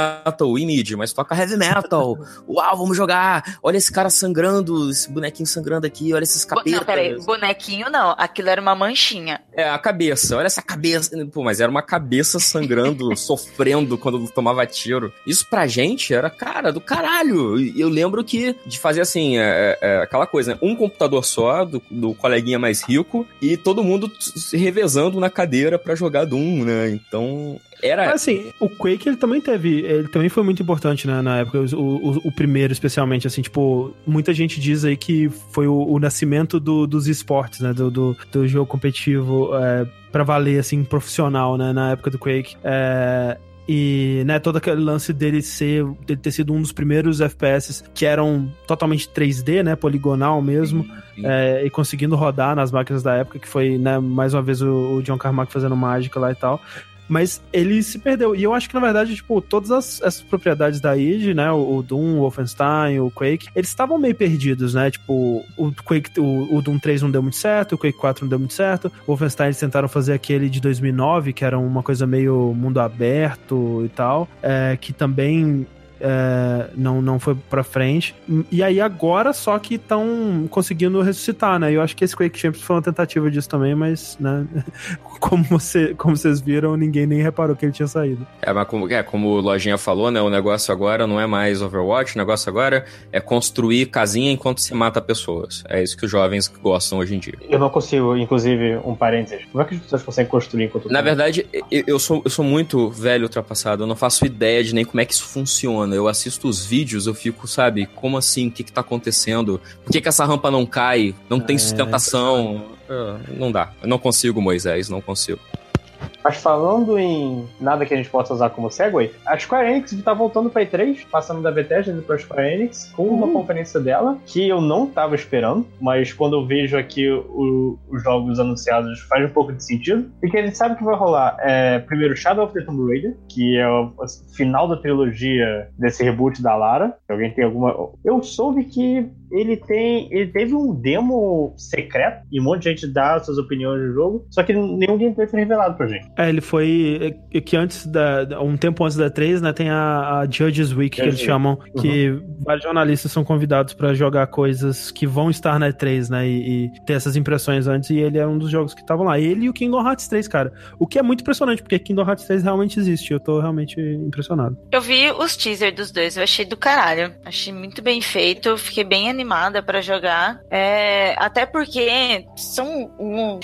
e mid, mas toca heavy metal. Uau, vamos jogar. Olha esse cara sangrando, esse bonequinho sangrando aqui, olha esses capetas. Não, peraí, bonequinho não, aquilo era uma manchinha. É, a cabeça. Olha essa cabeça. Pô, mas era uma cabeça sangrando, sofrendo quando tomava tiro. Isso pra gente era, cara, do caralho. E Eu lembro que de fazer assim, é, é, aquela coisa, né? Um computador só, do, do coleguinha mais rico, e todo mundo se revezando na cadeira pra jogar Doom, né? Então. Era. Mas assim, o Quake ele também teve, ele também foi muito importante né, na época, o, o, o primeiro especialmente, assim, tipo, muita gente diz aí que foi o, o nascimento do- dos esportes, né, do, do, do jogo competitivo é, pra valer, assim, profissional, né, na época do Quake. É, e, né, todo aquele lance dele ser, dele ter sido um dos primeiros FPS que eram totalmente 3D, né, poligonal mesmo, é, e conseguindo rodar nas máquinas da época, que foi, né, mais uma vez o, o John Carmack fazendo mágica lá e tal. Mas ele se perdeu. E eu acho que, na verdade, tipo, todas as, essas propriedades da id, né? O, o Doom, o Wolfenstein, o Quake, eles estavam meio perdidos, né? Tipo, o Quake, o, o Doom 3 não deu muito certo, o Quake 4 não deu muito certo. O Wolfenstein eles tentaram fazer aquele de 2009, que era uma coisa meio mundo aberto e tal, é, que também é, não, não foi pra frente. E aí agora só que estão conseguindo ressuscitar, né? Eu acho que esse Quake Champions foi uma tentativa disso também, mas, né? Como, você, como vocês viram, ninguém nem reparou que ele tinha saído. É, mas como, é, como o Lojinha falou, né? O negócio agora não é mais Overwatch, o negócio agora é construir casinha enquanto se mata pessoas. É isso que os jovens gostam hoje em dia. Eu não consigo, inclusive, um parênteses. Como é que as pessoas conseguem construir enquanto Na verdade, eu- sou, eu sou muito velho ultrapassado, eu não faço ideia de nem como é que isso funciona. Eu assisto os vídeos, eu fico, sabe, como assim? O que que tá acontecendo? Por que que essa rampa não cai? Não tem É, sustentação? É, Não dá. Eu não consigo, Moisés, não consigo. Mas falando em nada que a gente possa usar como segue, a Square Enix tá voltando pra E3, passando da Bethesda indo pra Square Enix, com uma conferência dela, que eu não tava esperando, mas quando eu vejo aqui o- os jogos anunciados faz um pouco de sentido, porque a gente sabe que vai rolar é, primeiro Shadow of the Tomb Raider, que é o o final da trilogia desse reboot da Lara. Se alguém tem alguma... Eu soube que ele tem. Ele teve um demo secreto e um monte de gente dá suas opiniões do jogo, só que nenhum gameplay foi revelado pra gente. É, ele foi. é, Que antes da. Um tempo antes da 3, né? Tem a, a Judges Week, que eles chamam, Week. que vários jornalistas são convidados pra jogar coisas que vão estar na E3, né? E, e ter essas impressões antes, e ele é um dos jogos que estavam lá. Ele e o Kingdom Hearts 3, cara. O que é muito impressionante, porque Kingdom Hearts 3 realmente existe. Eu tô realmente impressionado. Eu vi os teasers dos dois, eu achei do caralho. Achei muito bem feito, fiquei bem animada pra jogar. É, até porque são. um-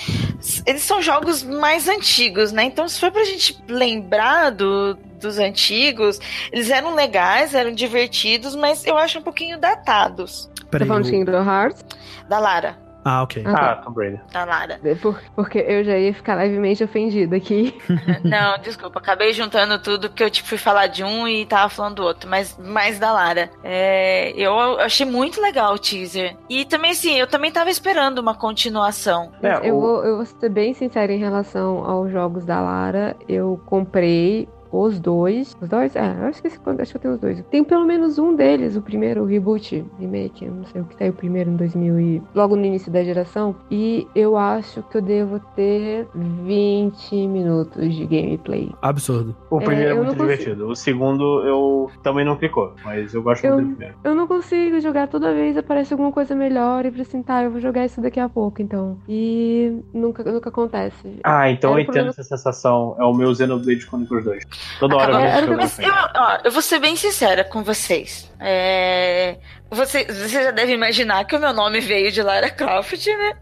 eles são jogos mais antigos, né? Então, se for pra gente lembrar do, dos antigos, eles eram legais, eram divertidos, mas eu acho um pouquinho datados. Peraí, Tá falando de Kingdom Hearts? Da Lara. Ah, ok. Ah, Tomb Raider. Da Lara. É por- porque eu já ia ficar levemente ofendida aqui. Não, desculpa, acabei juntando tudo porque eu tipo, fui falar de um e tava falando do outro, mas mais da Lara. É, eu achei muito legal o teaser. E também, assim, eu também tava esperando uma continuação. É, eu, vou, eu vou ser bem sincera em relação aos jogos da Lara. Eu comprei os dois. Os dois? É, eu esqueci quando. Acho que eu tenho os dois. Tem pelo menos um deles, o primeiro, o reboot, remake. Eu não sei o que saiu primeiro em 2000 e logo no início da geração. E eu acho que eu devo ter 20 minutos de gameplay. Absurdo. O É, primeiro é, eu muito consigo- divertido. O segundo eu também não clicou, mas eu gosto Eu, muito do primeiro. eu não consigo jogar toda vez, aparece alguma coisa melhor e falei assim, tá, eu vou jogar isso daqui a pouco, então. E nunca, nunca acontece. Ah, então Era eu entendo problema- essa sensação. É o meu Xenoblade Chronicles 2. Toda hora eu Mas eu, ó, eu vou ser bem sincera com vocês. É, você, você já deve imaginar que o meu nome veio de Lara Croft, né?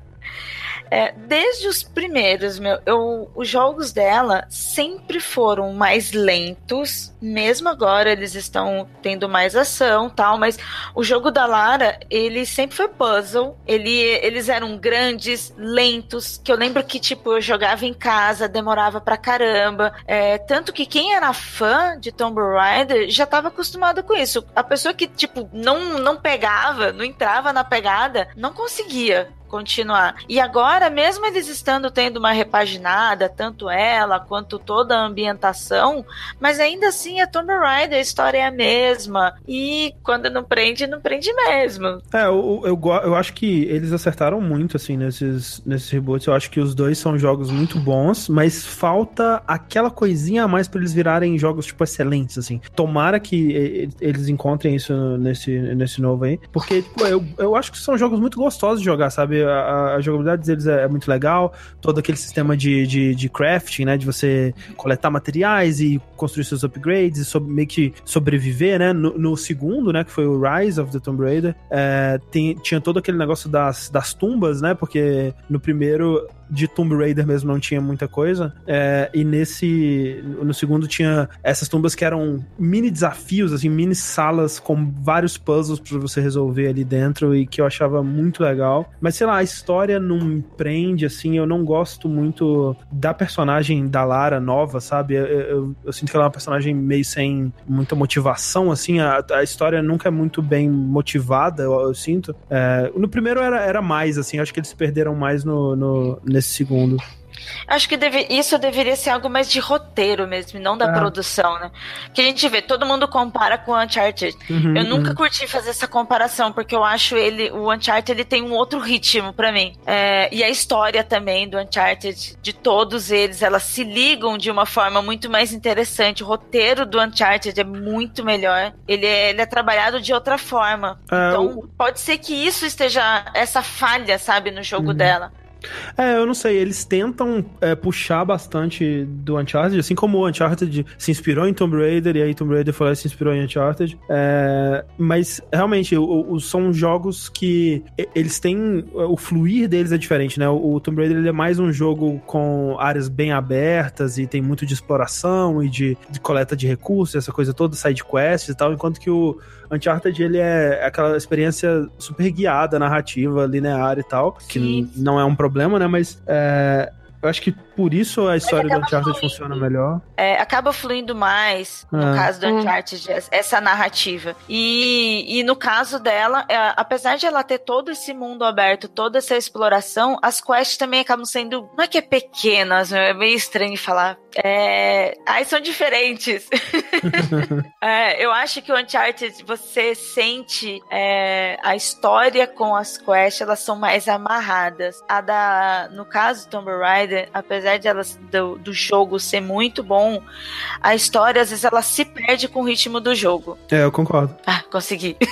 É, desde os primeiros, meu, eu, os jogos dela sempre foram mais lentos. Mesmo agora eles estão tendo mais ação, tal. Mas o jogo da Lara, ele sempre foi puzzle. Ele, eles eram grandes, lentos. Que eu lembro que tipo eu jogava em casa, demorava pra caramba. É, tanto que quem era fã de Tomb Raider já estava acostumado com isso. A pessoa que tipo não não pegava, não entrava na pegada, não conseguia continuar. E agora, mesmo eles estando tendo uma repaginada, tanto ela quanto toda a ambientação, mas ainda assim é Tomb Raider, a história é a mesma. E quando não prende, não prende mesmo. É, eu, eu, eu acho que eles acertaram muito, assim, nesses, nesses reboots. Eu acho que os dois são jogos muito bons, mas falta aquela coisinha a mais pra eles virarem jogos, tipo, excelentes, assim. Tomara que eles encontrem isso nesse, nesse novo aí. Porque, tipo, eu, eu acho que são jogos muito gostosos de jogar, sabe? A, a- jogabilidade deles é, é muito legal. Todo aquele sistema de, de, de crafting, né? De você coletar materiais e construir seus upgrades e sobre- meio que sobreviver, né? No, no segundo, né? Que foi o Rise of the Tomb Raider, é, tem- tinha todo aquele negócio das, das tumbas, né? Porque no primeiro de Tomb Raider mesmo não tinha muita coisa. é, e nesse. No segundo tinha essas tumbas que eram mini desafios, assim, mini salas com vários puzzles pra você resolver ali dentro e que eu achava muito legal. Mas sei lá, a história não me prende, assim, eu não gosto muito da personagem da Lara nova, sabe? Eu, eu- eu sinto que ela é uma personagem meio sem muita motivação, assim, a, a história nunca é muito bem motivada, eu, eu sinto. É, no primeiro era, era mais, assim, acho que eles perderam mais no, no- nesse segundo. Acho que deve- isso deveria ser algo mais de roteiro mesmo, não da É. produção, né? Que a gente vê, todo mundo compara com o Uncharted. Uhum, eu nunca uhum. curti fazer essa comparação, porque eu acho ele, o Uncharted, ele tem um outro ritmo pra mim. É, e a história também do Uncharted, de todos eles, elas se ligam de uma forma muito mais interessante. O roteiro do Uncharted é muito melhor. Ele é, ele é trabalhado de outra forma. É, então, pode ser que isso esteja, essa falha, sabe, no jogo Uhum. dela. É, eu não sei, eles tentam é, puxar bastante do Uncharted, assim como o Uncharted se inspirou em Tomb Raider, e aí Tomb Raider foi lá e se inspirou em Uncharted. É, mas, realmente, o- o- são jogos que eles têm... O fluir deles é diferente, né? O, o Tomb Raider ele é mais um jogo com áreas bem abertas e tem muito de exploração e de, de coleta de recursos, essa coisa toda, side quests e tal, enquanto que o Uncharted ele é aquela experiência super guiada, narrativa, linear e tal, que n- não é um problema, né? Mas é, eu acho que por isso a história do Uncharted funciona melhor. é, acaba fluindo mais, no É. caso do Hum. Uncharted, essa narrativa. E, e no caso dela, é, apesar de ela ter todo esse mundo aberto, toda essa exploração, as quests também acabam sendo, não é que é pequenas, é meio estranho falar. É, aí são diferentes. É, eu acho que o Uncharted, você sente é, a história com as quests, elas são mais amarradas. A da, no caso do Tomb Raider, apesar de elas do, do jogo ser muito bom, a história às vezes ela se perde com o ritmo do jogo. É, eu concordo. Ah, consegui.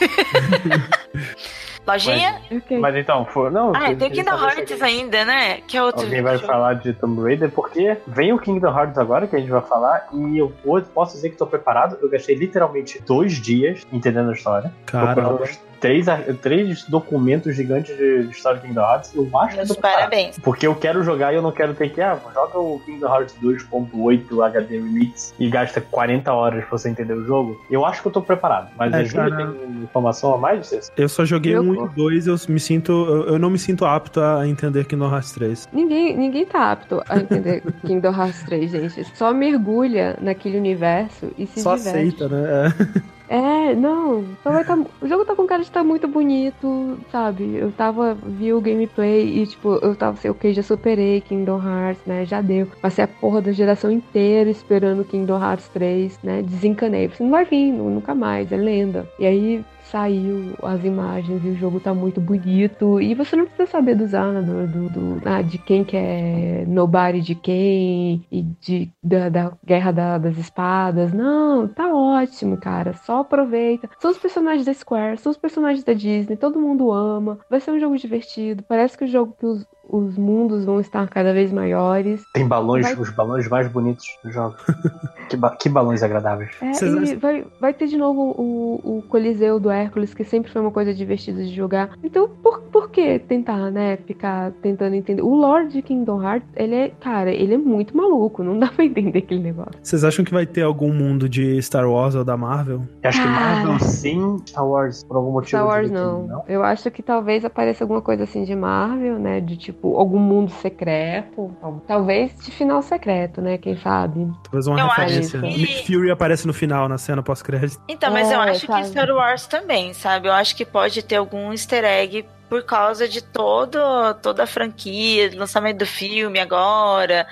Lojinha? Mas então, for, não. Ah, tem Kingdom Hearts ainda, né? Que é outro Alguém vai jogo. falar de Tomb Raider, porque vem o Kingdom Hearts agora, que a gente vai falar, e eu posso dizer que tô preparado. Eu gastei literalmente dois dias entendendo a história. Caramba. Procurando três, três documentos gigantes de, de história de Kingdom Hearts. Eu acho que eu Meus tô preparado. parabéns. Porque eu quero jogar e eu não quero ter que. Ah, joga o Kingdom Hearts 2.8 HD Remix e gasta 40 horas pra você entender o jogo. Eu acho que eu tô preparado. Mas É, a Júlia cara. tem informação a mais de vocês? Eu só joguei Eu- um e dois, eu me sinto. Eu, eu não me sinto apto a entender Kingdom Hearts 3. Ninguém, ninguém tá apto a entender Kingdom Hearts 3, gente. Só mergulha naquele universo e se Só diverte. aceita, né? É, não. Só vai tá, o jogo tá com cara de estar muito bonito, sabe? Eu tava, vi o gameplay e, tipo, eu tava assim, ok, já superei Kingdom Hearts, né? Já deu. Passei a porra da geração inteira esperando Kingdom Hearts 3, né? Desencanei. Falei, não vai vir, nu- nunca mais, é lenda. E aí saiu as imagens e o jogo tá muito bonito. E você não precisa saber do Zana, do, do, do- ah, de quem que é nobody de quem, e de, da, da guerra da- das espadas. Não, tá ótimo, cara. Só aproveita. São os personagens da Square, são os personagens da Disney, todo mundo ama. Vai ser um jogo divertido. Parece que o jogo que os, os mundos vão estar cada vez maiores. Tem balões, Vai- os balões mais bonitos do jogo. que, ba- que balões agradáveis. É, e vai, vai ter de novo o, o Coliseu do Hércules, que sempre foi uma coisa divertida de jogar. Então, por, por que tentar, né? Ficar tentando entender? O Lord de Kingdom Hearts, ele é, cara, ele é muito maluco. Não dá pra entender aquele negócio. Vocês acham que vai ter algum mundo de Star Wars ou da Marvel? Acho que. Marvel sim, Star Wars por algum motivo. Star Wars divertido, não. Eu acho que talvez apareça alguma coisa assim de Marvel, né? De tipo, algum mundo secreto. Talvez de final secreto, né? Quem sabe? Talvez uma Eu acho referência. que- Nick Fury aparece no final, na cena pós-crédito. Então, mas eu É, acho sabe? que Star Wars também, sabe? Eu acho que pode ter algum easter egg por causa de todo, toda a franquia, lançamento do filme agora,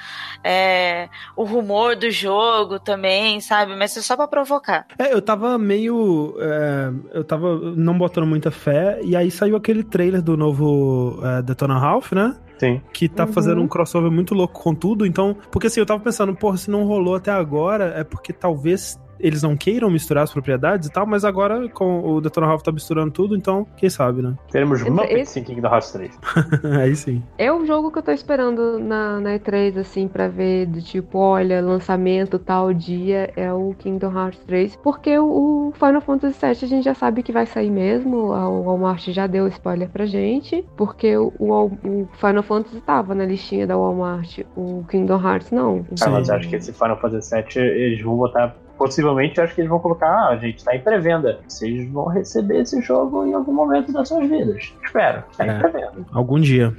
é, o rumor do jogo também, sabe? Mas é só pra provocar. É, eu tava meio. é, eu tava não botando muita fé, e aí saiu aquele trailer do novo é, Detona Ralph, né? Sim. Que tá Uhum. fazendo um crossover muito louco com tudo. Então, porque assim, eu tava pensando, porra, se não rolou até agora, é porque talvez eles não queiram misturar as propriedades e tal, mas agora com o Detona Ralph tá misturando tudo, então, quem sabe, né? Teremos Esse- Muppets em Kingdom Hearts 3. aí sim. É o jogo que eu tô esperando na, na E3, assim, pra ver do tipo, olha, lançamento tal dia é o Kingdom Hearts 3. Porque o, Final Fantasy VII a gente já sabe que vai sair mesmo. a- O Walmart já deu spoiler pra gente. Porque o, o, o Final Fantasy tava na listinha da Walmart. O Kingdom Hearts não. Ah, mas acho que esse Final Fantasy VII eles vão botar. Possivelmente, acho que eles vão colocar. Ah, a gente tá em pré-venda. Vocês vão receber esse jogo em algum momento das suas vidas. Espero. Tá É. em pré-venda. Algum dia.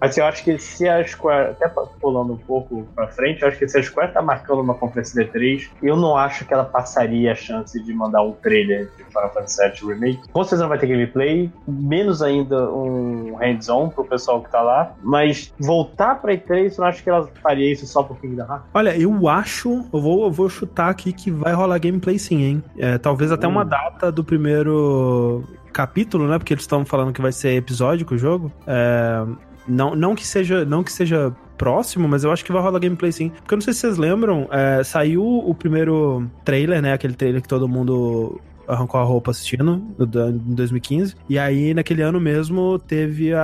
Mas eu acho que se a Square, até pulando um pouco pra frente, eu acho que se a Square tá marcando uma conferência D3, eu não acho que ela passaria a chance de mandar um trailer de Final Fantasy VII Remake. Com certeza não vai ter gameplay, menos ainda um hands-on pro pessoal que tá lá, mas voltar pra E3, eu não acho que ela faria isso só por Kingdom Hearts. Olha, eu acho, eu vou, eu vou chutar aqui que vai rolar gameplay sim, hein? É, talvez até uma data do primeiro capítulo, né? Porque eles estão falando que vai ser episódico o jogo. É, não, não que seja, não que seja próximo, mas eu acho que vai rolar gameplay sim. Porque eu não sei se vocês lembram, é, saiu o primeiro trailer, né? Aquele trailer que todo mundo arrancou a roupa assistindo em 2015. E aí, naquele ano mesmo, teve a,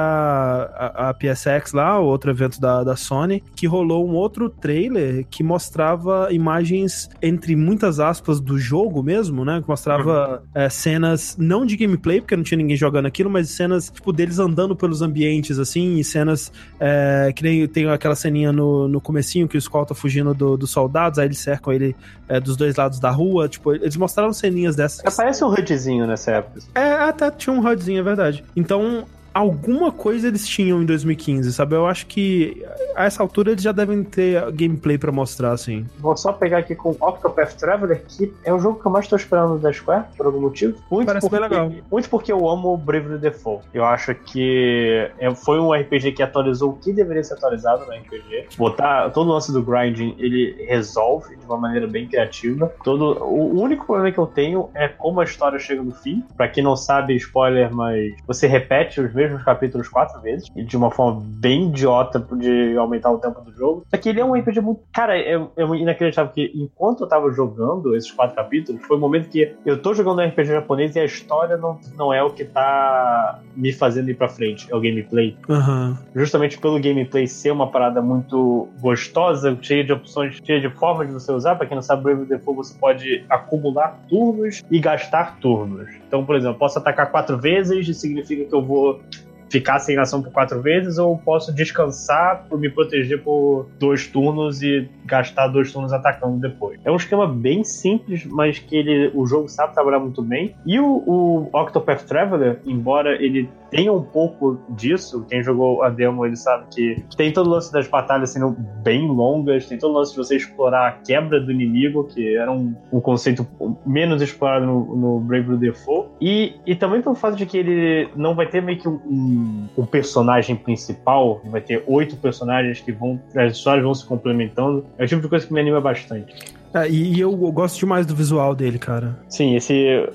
a, a PSX lá, outro evento da, da Sony, que rolou um outro trailer que mostrava imagens, entre muitas aspas, do jogo mesmo, né? Que mostrava é, cenas, não de gameplay, porque não tinha ninguém jogando aquilo, mas cenas, tipo, deles andando pelos ambientes, assim, e cenas é, que nem tem aquela ceninha no, no comecinho que o Skull tá fugindo do- dos soldados, aí eles cercam ele é, dos dois lados da rua, tipo, eles mostraram ceninhas dessas. Parece um HUDzinho nessa época. É, até tinha um HUDzinho, é verdade. Então, alguma coisa eles tinham em 2015, sabe? Eu acho que a essa altura eles já devem ter gameplay pra mostrar, assim. Vou só pegar aqui com Octopath Traveler, que é o jogo que eu mais tô esperando da Square, por algum motivo. Muito Parece porque, bem legal. Muito porque eu amo o Bravely Default. Eu acho que é- foi um RPG que atualizou o que deveria ser atualizado no RPG. Botar todo o lance do grinding, ele resolve de uma maneira bem criativa. Todo, o único problema que eu tenho é como a história chega no fim. Pra quem não sabe, spoiler, mas você repete os mesmos mesmos capítulos quatro vezes, e de uma forma bem idiota de aumentar o tempo do jogo. Só que ele é um RPG muito. Cara, é, é inacreditável que enquanto eu tava jogando esses quatro capítulos, foi o um momento que eu tô jogando um RPG japonês e a história não, não é o que tá me fazendo ir pra frente, é o gameplay. Aham. Justamente pelo gameplay ser uma parada muito gostosa, cheia de opções, cheia de formas de você usar. Pra quem não sabe, Brave Default você pode acumular turnos e gastar turnos. Então, por exemplo, eu posso atacar quatro vezes, isso significa que eu vou ficar sem ação por quatro vezes, ou posso descansar por me proteger por dois turnos e gastar dois turnos atacando depois. É um esquema bem simples, mas que ele, o jogo sabe trabalhar muito bem. E o, o Octopath Traveler, embora ele tenha um pouco disso, quem jogou a demo ele sabe que tem todo o lance das batalhas sendo bem longas, tem todo o lance de você explorar a quebra do inimigo, que era um, um conceito menos explorado no, no Brave Default. E, e também pelo fato de que ele não vai ter meio que um, um, um personagem principal, vai ter oito personagens que vão, as histórias vão se complementando. É o tipo de coisa que me anima bastante. É, e, e eu gosto demais do visual dele, cara. Sim, esse.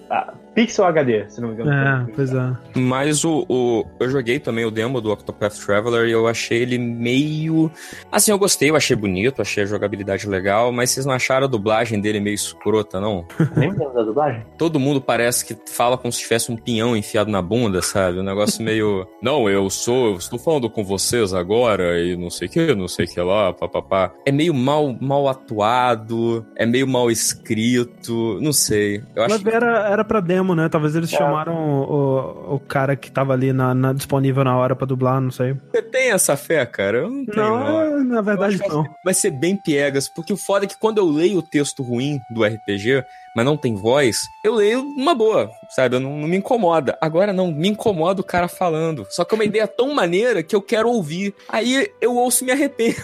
Pixel HD, se não me engano. É, pois é. Mas o, o, eu joguei também o demo do Octopath Traveler e eu achei ele meio. Assim, eu gostei, eu achei bonito, achei a jogabilidade legal, mas vocês não acharam a dublagem dele meio escrota, não? Nem lembro da dublagem? Todo mundo parece que fala como se tivesse um pinhão enfiado na bunda, sabe? Um negócio meio. Não, eu sou, eu estou falando com vocês agora e não sei o que, não sei o que lá, papapá. É meio mal, mal atuado, é meio mal escrito, não sei. Eu acho Mas era, era pra demo, né? Talvez eles É. chamaram o, o cara que tava ali na, na- disponível na hora pra dublar, não sei. Você tem essa fé, cara? Eu não tenho. Não, na verdade não. Vai ser bem piegas, porque o foda é que quando eu leio o texto ruim do RPG, mas não tem voz, eu leio uma boa, sabe? Eu não, não me incomoda. Agora não, me incomoda o cara falando. Só que é uma ideia tão maneira que eu quero ouvir. Aí eu ouço e me arrependo.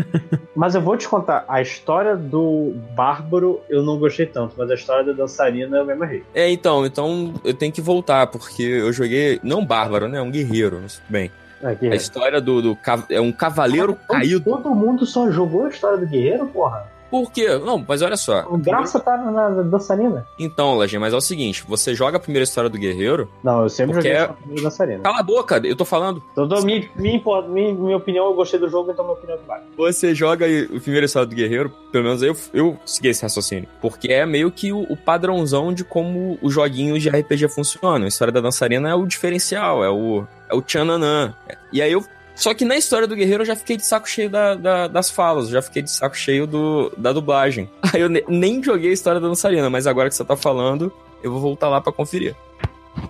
Mas eu vou te contar, a história do Bárbaro eu não gostei tanto, mas a história da dançarina eu me amarrei. É, então, então eu tenho que voltar, porque eu joguei. Não bárbaro, né? Um guerreiro, não sei bem. É, A história do, do é um cavaleiro caído. Todo mundo só jogou a história do guerreiro, porra. Por quê? Não, mas olha só. O graça tá na, na dançarina. Então, Lajinha, mas é o seguinte: você joga a primeira história do guerreiro. Não, eu sempre Porque joguei é- a da dançarina. Cala a boca, eu tô falando. Então, tô- minha, minha, minha, minha opinião, eu gostei do jogo, então minha opinião é vale. Você joga aí o primeiro história do Guerreiro, pelo menos eu, eu segui esse raciocínio. Porque é meio que o, o padrãozão de como os joguinhos de RPG funcionam. A história da dançarina é o diferencial, é o, é o tchananã. E aí eu. Só que na história do Guerreiro eu já fiquei de saco cheio da- da- das falas, já fiquei de saco cheio do, da dublagem. Aí eu ne- nem joguei a história da dançarina, mas agora que você tá falando, eu vou voltar lá pra conferir.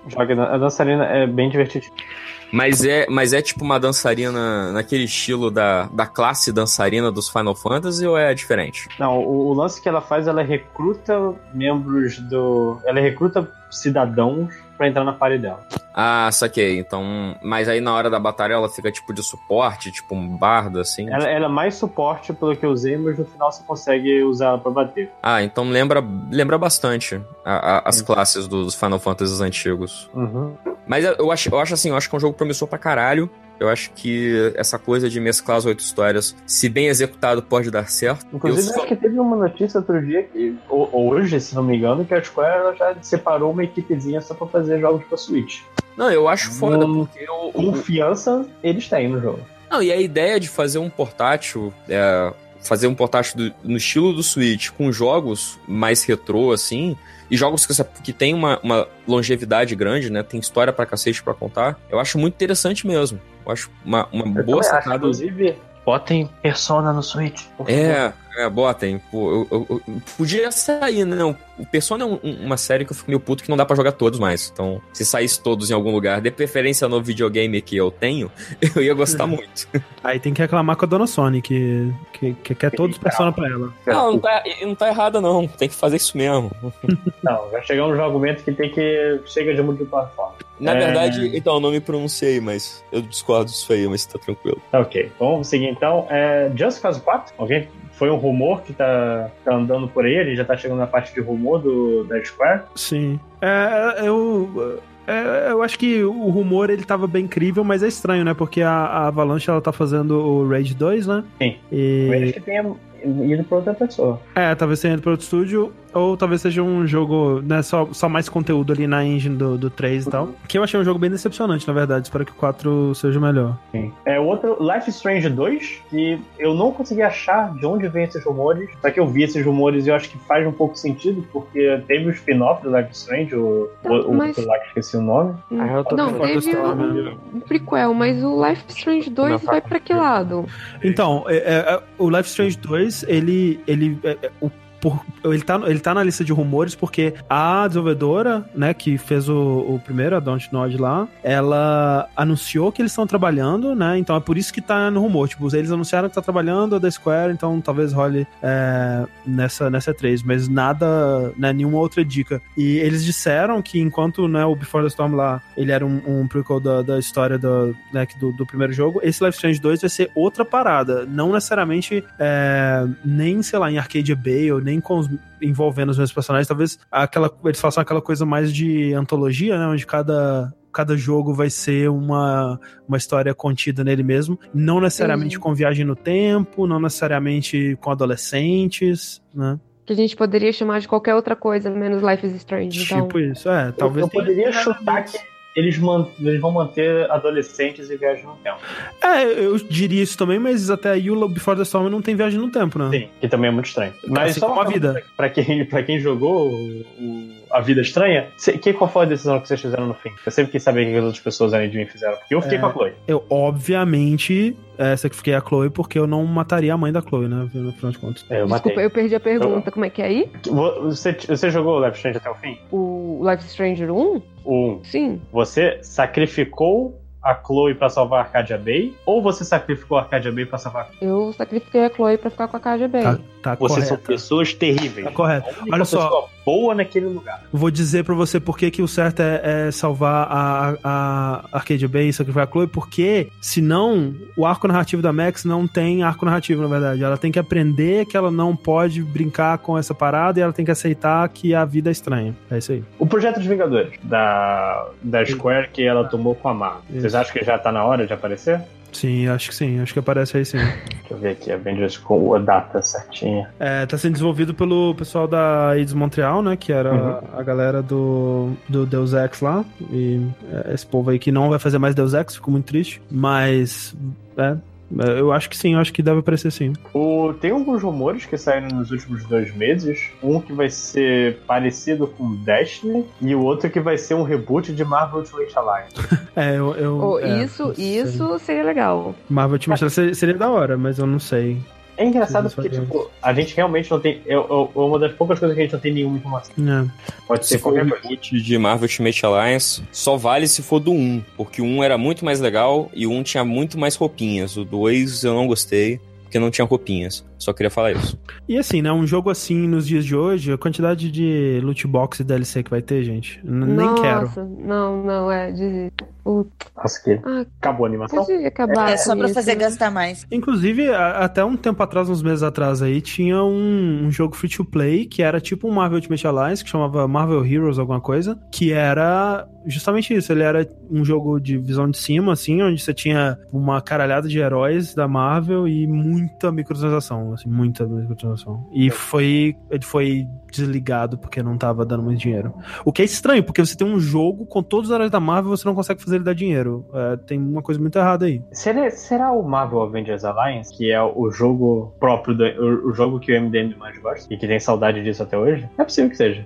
Joga, a dançarina é bem divertida. Mas é, mas é tipo uma dançarina naquele estilo da, da classe dançarina dos Final Fantasy ou é diferente? Não, o, o lance que ela faz, ela recruta membros do. Ela recruta cidadãos pra entrar na party dela. Ah, saquei. Então. Mas aí na hora da batalha ela fica tipo de suporte, tipo um bardo assim. Ela, ela é mais suporte pelo que eu usei, mas no final você consegue usar ela pra bater. Ah, então lembra, lembra bastante a- a- as classes dos Final Fantasy antigos. Uhum. Mas eu acho, eu acho assim, eu acho que é um jogo promissor pra caralho. Eu acho que essa coisa de mesclar as oito histórias, se bem executado, pode dar certo. Inclusive, Eu só- acho que teve uma notícia outro dia, que, hoje, se não me engano, que a Square já separou uma equipezinha só pra fazer jogos pra Switch. Não, eu acho foda, Hum, porque eu, Confiança eles têm no jogo. Não, e a ideia de fazer um portátil, é, fazer um portátil do- no estilo do Switch, com jogos mais retrô, assim, e jogos que, que tem uma, uma longevidade grande, né? Tem história pra cacete pra contar, eu acho muito interessante mesmo. Eu acho uma, uma Eu boa também acho, sacada. inclusive, botem Persona no Switch. É, é, botem. Pô, eu, eu- eu- podia sair, né? O Persona é um- um- uma série que eu fico meio puto que não dá pra jogar todos mais. Então, se saísse todos em algum lugar, de preferência no videogame que eu tenho, eu ia gostar muito. Aí tem que reclamar com a dona Sony, que, que, que quer todos os persona pra ela. Não, não tá, não tá errada, não. Tem que fazer isso mesmo. Não, vai chegar um argumento que tem que. Chega de multiplataforma. Na É, verdade, então, eu não me pronunciei, mas eu discordo disso aí, mas tá tranquilo. Ok. Vamos seguir então. É, Just Cause 4? Alguém? Foi um rumor que tá, tá andando por aí, ele já tá chegando na parte de rumor do, da Square. Sim. É, eu. é, eu acho que o rumor ele tava bem incrível, mas é estranho, né? Porque a, a Avalanche ela tá fazendo o Raid 2, né? Sim. E... Que tem, ido pra outra pessoa. É, talvez tenha ido para outro estúdio, ou talvez seja um jogo, né, só, só mais conteúdo ali na engine do, do 3 e tal. Que eu achei um jogo bem decepcionante, na verdade. Espero que o 4 seja melhor. Sim. É o outro, Life Strange 2, que eu não consegui achar de onde vem esses rumores, só que eu vi esses rumores e eu acho que faz um pouco sentido, porque teve o spin-off do Life Strange, o, o, mas- o lá que esqueci o nome. Ah, Não, teve um, um prequel, mas o Life Strange 2 vai pra que lado? Então, é- é- é, o Life Strange 2, ele. ele é- é, o- por- ele, tá, ele tá na lista de rumores porque a desenvolvedora, né, que fez o, o primeiro, a Dontnod lá, ela anunciou que eles estão trabalhando, né? Então é por isso que tá no rumor. Tipo, eles anunciaram que tá trabalhando a da Square, então talvez role é, nessa, nessa 3, mas nada, né, nenhuma outra dica. E eles disseram que enquanto né, o Before the Storm lá, ele era um, um prequel da, da história do, né, do, do primeiro jogo, esse Life Strange 2 vai ser outra parada. Não necessariamente é, nem, sei lá, em Arcadia Bay ou nem com os- envolvendo os mesmos personagens. Talvez aquela, eles façam aquela coisa mais de antologia, né? Onde cada. Cada jogo vai ser uma, uma história contida nele mesmo. Não necessariamente Entendi. com viagem no tempo, não necessariamente com adolescentes, né? Que a gente poderia chamar de qualquer outra coisa, menos Life is Strange. Então, Tipo isso, é. Talvez eu, eu poderia chutar que eles, man- eles vão manter adolescentes e viagem no tempo. É, eu diria isso também, mas até aí o Before the Storm não tem viagem no tempo, né? Sim, que também é muito estranho. Mas Assim só uma vida. Pra quem, pra quem jogou o- A Vida Estranha, cê- que, qual foi a decisão que vocês fizeram no fim? Eu sempre quis saber o que as outras pessoas além de mim fizeram. Porque eu fiquei É, com a Chloe. Eu, obviamente, é, sacrifiquei a Chloe porque eu não mataria a mãe da Chloe, né? No final de contas. É, eu desculpa, eu perdi a pergunta. Como é que é aí? Você, você jogou o Life Strange até o fim? O Life is Strange 1? O 1. Sim. Você sacrificou a Chloe pra salvar a Arcadia Bay? Ou você sacrificou a Arcadia Bay pra salvar a Eu sacrifiquei a Chloe pra ficar com a KGB. Tá, tá Vocês são correto. pessoas terríveis. Tá correto. Olha só. Boa naquele lugar. Vou dizer pra você por que, que o certo é, é salvar a, a Arcadia Bay e sacrificar a Chloe, porque senão o arco narrativo da Max não tem arco narrativo, na verdade. Ela tem que aprender que ela não pode brincar com essa parada e ela tem que aceitar que a vida é estranha. É isso aí. O projeto dos Vingadores, da, da Square que ela tomou com a Marvel. Vocês acham que já tá na hora de aparecer? Sim, acho que sim. Acho que aparece aí sim. Deixa eu ver aqui, Avengers com a data certinha. É, tá sendo desenvolvido pelo pessoal da Eidos Montreal, né? Que era Uhum. a galera do, do Deus Ex lá. E é, esse povo aí que não vai fazer mais Deus Ex, fico muito triste. Mas, é, eu acho que sim, eu acho que deve aparecer sim. O, tem alguns rumores que saíram nos últimos dois meses. Um que vai ser parecido com Destiny e o outro que vai ser um reboot de Marvel Ultimate Alliance. É, eu. eu Oh, é, isso, isso seria legal. Marvel Ultimate Alliance seria, seria da hora, mas eu não sei. É engraçado porque, só tipo, a gente realmente não tem. É, é uma das poucas coisas que a gente não tem nenhuma informação. É. Pode ser Se for um qualquer coisa. reboot de Marvel Ultimate Alliance, só vale se for do 1, porque o 1 era muito mais legal e o 1 tinha muito mais roupinhas. O 2 eu não gostei, porque não tinha roupinhas. Só queria falar isso. E assim, né? Um jogo assim nos dias de hoje, a quantidade de loot box e DLC que vai ter, gente. n- Nem quero. Nossa, não, não, é de. O... Nossa, que. Ah, Acabou a animação? podia acabar. É só com pra isso, fazer né? gastar mais. Inclusive, a- até um tempo atrás, uns meses atrás aí, tinha um, um jogo free to play que era tipo um Marvel Ultimate Alliance, que chamava Marvel Heroes, alguma coisa, que era justamente isso. Ele era um jogo de visão de cima, assim, onde você tinha uma caralhada de heróis da Marvel e muita microtransação, assim, muita microtransação. E foi, ele foi desligado porque não tava dando muito dinheiro. O que é estranho, porque você tem um jogo com todos os heróis da Marvel e você não consegue fazer ele dar dinheiro. É, tem uma coisa muito errada aí. Será, será o Marvel Avengers Alliance, que é o jogo próprio, do, o, o jogo que o MDM mais gosta e que tem saudade disso até hoje? É possível que seja.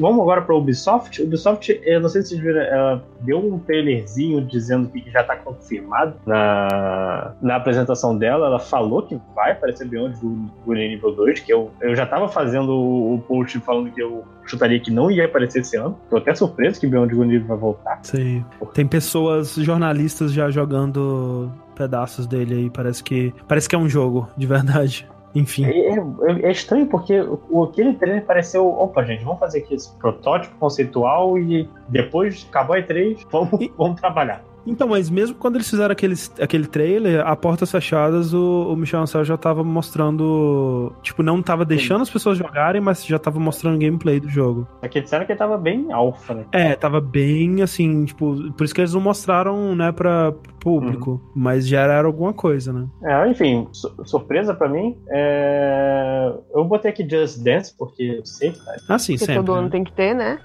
Vamos agora para Ubisoft. Ubisoft, eu não sei se vocês viram, ela deu um trailerzinho dizendo que já tá confirmado na, na apresentação dela. Ela falou que vai aparecer Beyond Good nível 2, que eu, eu já tava fazendo o, o post falando que eu chutaria que não ia aparecer esse ano. Tô até surpreso que Beyond Good nível vai voltar. Sim. Tem pessoas, jornalistas já jogando pedaços dele aí. Parece que, parece que é um jogo, de verdade. Enfim. É, é- é estranho porque o, aquele trailer pareceu. Opa, gente, vamos fazer aqui esse protótipo conceitual e depois acabou a E3, vamos, vamos trabalhar. Então, mas mesmo quando eles fizeram aquele, aquele trailer, a portas fechadas, o, o Michel Ancel já tava mostrando. Tipo, não tava deixando as pessoas jogarem, mas já tava mostrando gameplay do jogo. Aqui disseram que ele tava bem alfa, né? É, tava bem assim, tipo, por isso que eles não mostraram, né, pra público. Mas já era alguma coisa, né? É, enfim, su- surpresa pra mim. É... Eu botei aqui Just Dance, porque eu sei, cara. Ah, sim, Porque todo ano tem que ter, né?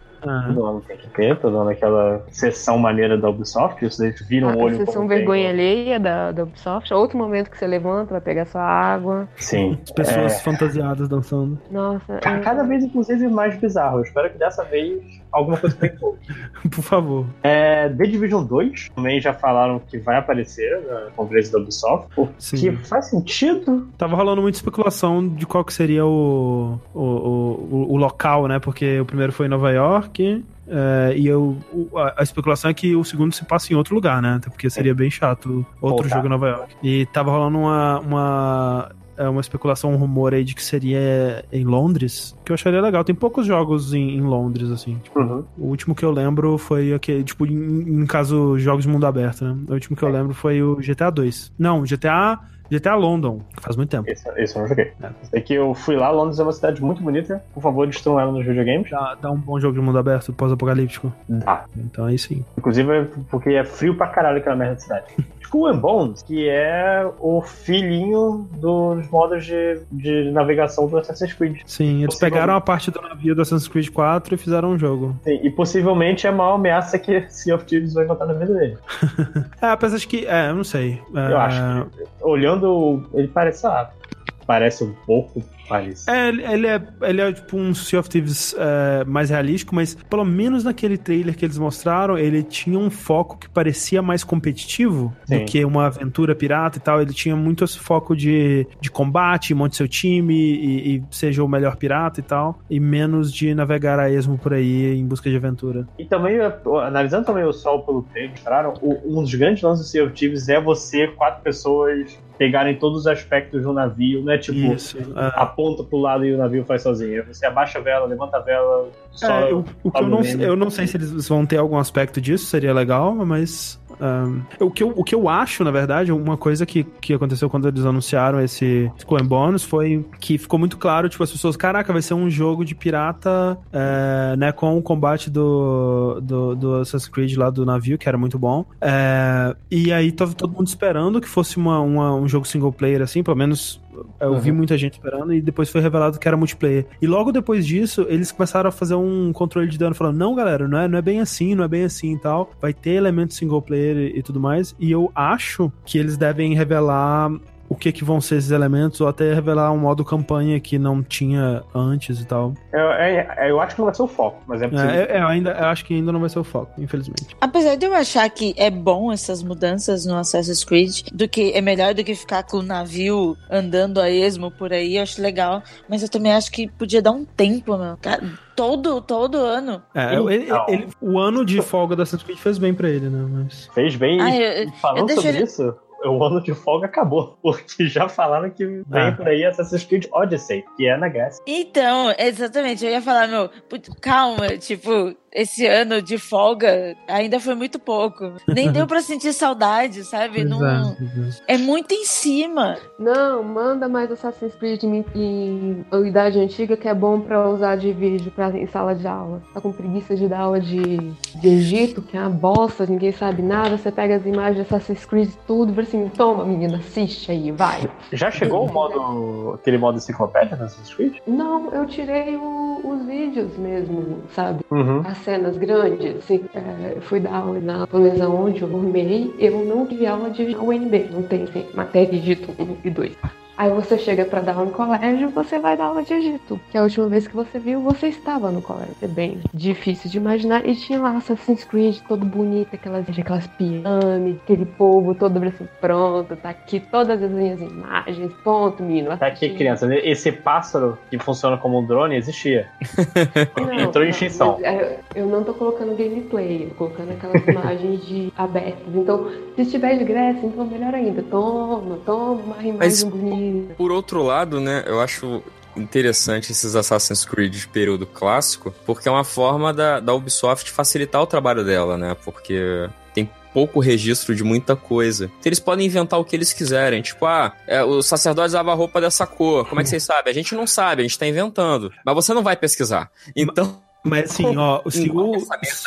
Todo ano tem que ter, todo ano aquela sessão maneira da Ubisoft, isso eles viram o A olho sessão como tem. vergonha alheia da, da Ubisoft. Outro momento que você levanta, vai pegar sua água. Sim. As pessoas É. fantasiadas dançando. Nossa. Ca- Cada vez, inclusive, mais bizarro. Eu espero que dessa vez alguma coisa bem pouco. Por favor. É, The Division 2 também já falaram que vai aparecer na conferência da Ubisoft. O Sim. que faz sentido. Tava rolando muita especulação de qual que seria o, o, o, o- local, né? Porque o primeiro foi em Nova York. é, e eu, a, a especulação é que o segundo se passa em outro lugar, né? Até porque seria bem chato outro Voltar. jogo em Nova York. E tava rolando uma, uma, uma especulação, um rumor aí de que seria em Londres, que eu acharia legal. Tem poucos jogos em, em Londres, assim. Tipo, O último que eu lembro foi aquele, tipo, em, em caso jogos de mundo aberto, né? O último que eu lembro foi o GTA 2. Não, GTA, GTA London, que faz muito tempo. Esse, esse eu não joguei. É que eu fui lá, Londres é uma cidade muito bonita. Por favor, destruam ela nos videogames. Dá, dá um bom jogo de mundo aberto, pós-apocalíptico. Dá. Então aí sim. Inclusive é porque é frio pra caralho aquela merda de cidade. Skull and Bones, que é o filhinho dos modos de, de navegação do Assassin's Creed. Sim, eles pegaram a parte do navio do Assassin's Creed 4 e fizeram um jogo. Sim, e possivelmente é a maior ameaça que Sea of Thieves vai encontrar na vida dele. É, apesar de que. É, eu não sei. É, Eu acho que, olhando, ele parece, lá, parece um pouco É, ele é, ele é tipo um Sea of Thieves é, mais realístico, mas pelo menos naquele trailer que eles mostraram, ele tinha um foco que parecia mais competitivo Sim. do que uma aventura pirata e tal. Ele tinha muito esse foco de, de combate, monte seu time e, e seja o melhor pirata e tal, e menos de navegar a esmo por aí em busca de aventura. E também, analisando também o sol pelo trailer, mostraram, um dos grandes lances do Sea of Thieves é você, quatro pessoas, pegarem todos os aspectos do navio, não é tipo, Isso, é. aponta pro lado e o navio faz sozinho. Você abaixa a vela, levanta a vela, só É, eu, o que eu, não, eu não sei se eles vão ter algum aspecto disso, seria legal, mas. Um, o, que eu, o que eu acho, na verdade, uma coisa que, que aconteceu quando eles anunciaram esse and Bones foi que ficou muito claro, tipo, as pessoas, caraca, vai ser um jogo de pirata, é, né, com o combate do, do, do Assassin's Creed lá do navio, que era muito bom. É, e aí tava todo mundo esperando que fosse uma, uma- um jogo single player, assim, pelo menos eu vi Uhum. muita gente esperando e depois foi revelado que era multiplayer. E logo depois disso, eles começaram a fazer um controle de dano falando: "Não, galera, não é, não é bem assim, não é bem assim e tal. Vai ter elementos single player e, e tudo mais". E eu acho que eles devem revelar o que que vão ser esses elementos ou até revelar um modo campanha que não tinha antes e tal. Eu, é- eu acho que não vai ser o foco, mas é possível. É, é, eu ainda eu acho que ainda não vai ser o foco, infelizmente. Apesar de eu achar que é bom essas mudanças no Assassin's Creed, do que é melhor do que ficar com o navio andando a esmo por aí, eu acho legal. Mas eu também acho que podia dar um tempo, meu. Cara, todo, todo ano. É, ele- ele- o ano de folga da Assassin's Creed fez bem pra ele, né? Mas... Fez bem. Ah, e eu- falando eu deixo sobre ele- isso, o ano de folga acabou. Porque já falaram que vem Ah. por aí Assassin's Creed Odyssey, que é na Grécia. Então, exatamente, eu ia falar, meu, putz, calma, tipo, esse ano de folga ainda foi muito pouco. Nem deu pra sentir saudade, sabe? Não, é muito em cima. Não, manda mais Assassin's Creed em, em Idade Antiga, que é bom pra usar de vídeo pra, em sala de aula. Tá com preguiça de dar aula de, de Egito, que é uma bosta, ninguém sabe nada. Você pega as imagens de Assassin's Creed tudo e fala assim: toma, menina, assiste aí, vai. Já chegou o modo. aquele modo enciclopédia no Assassin's Creed? Não, eu tirei o- os vídeos mesmo, sabe? Uhum. As cenas grandes. Assim, é, fui dar aula na japonesa onde eu formei, eu não tive aula de UNB, não tem assim, matéria de Egito 1 e 2. Aí você chega pra dar aula no colégio, você vai dar aula de Egito. Que a última vez que você viu, você estava no colégio. É bem difícil de imaginar. E tinha lá Assassin's Creed, todo bonito, aquelas, aquelas pirâmides, aquele povo todo assim, pronto, tá aqui todas as minhas imagens, ponto, menino. Tá aqui, criança. Esse pássaro que funciona como um drone existia. Não, Entrou em extinção. é, Eu não tô colocando gameplay, eu tô colocando aquelas imagens de abertas. Então, se estiver de Grécia, então melhor ainda. Toma, toma uma imagem Mas- bonita. Por outro lado, né, eu acho interessante esses Assassin's Creed de período clássico, porque é uma forma da, da Ubisoft facilitar o trabalho dela, né? Porque tem pouco registro de muita coisa. Então, eles podem inventar o que eles quiserem. Tipo, ah, é, o sacerdote usava a roupa dessa cor. Como é que vocês sabem? A gente não sabe, a gente tá inventando. Mas você não vai pesquisar. Então. Mas assim, ó, se o.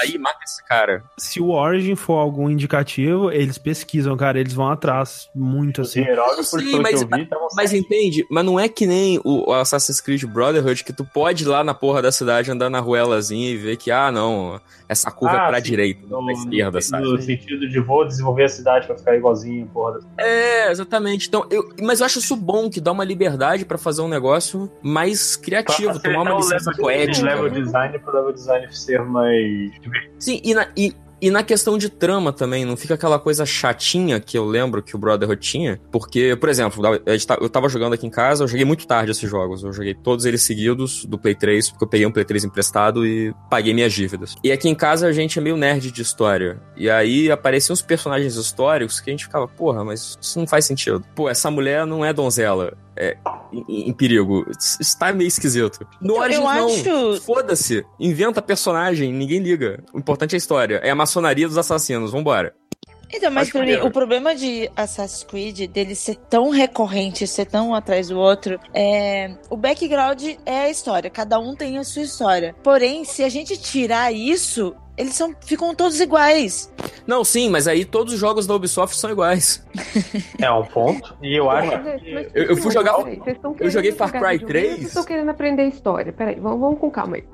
Aí, mata esse cara. Se o Origin for algum indicativo, eles pesquisam, cara, eles vão atrás muito assim. Sim, mas, mas entende? Mas não é que nem o Assassin's Creed Brotherhood que tu pode ir lá na porra da cidade andar na ruelazinha e ver que, ah, não, essa curva é Ah, pra sim. direita, não pra esquerda, sabe? No sentido de vou desenvolver a cidade pra ficar igualzinho, porra. da- É, exatamente. Então, eu, mas eu acho isso bom, que dá uma liberdade pra fazer um negócio mais criativo, tomar uma Então, licença poética. level design pro level design ser mais Sim, e na, e, e na questão de trama também, não fica aquela coisa chatinha que eu lembro que o Brotherhood tinha. Porque, por exemplo, tá- eu tava jogando aqui em casa, eu joguei muito tarde esses jogos. Eu joguei todos eles seguidos do Play 3, porque eu peguei um Play 3 emprestado e paguei minhas dívidas. E aqui em casa a gente é meio nerd de história. E aí apareciam uns personagens históricos que a gente ficava, porra, mas isso não faz sentido. Pô, essa mulher não é donzela. É, em, em perigo. Está meio esquisito. No Então, Origins, não. acho- Foda-se. Inventa personagem, ninguém liga. O importante é a história. É a maçonaria dos assassinos. Vambora. Então, mas mim, o problema de Assassin's Creed, dele ser tão recorrente, ser tão um atrás do outro, é. O background é a história, cada um tem a sua história. Porém, se a gente tirar isso, eles são, ficam todos iguais. Não, sim, mas aí todos os jogos da Ubisoft são iguais. É um ponto. E eu acho Mas, que. mas, Eu- eu fui jogar- peraí, eu joguei Far Cry videogame, 3. Vocês estão querendo aprender história. Peraí, vamos, vamos com calma aí.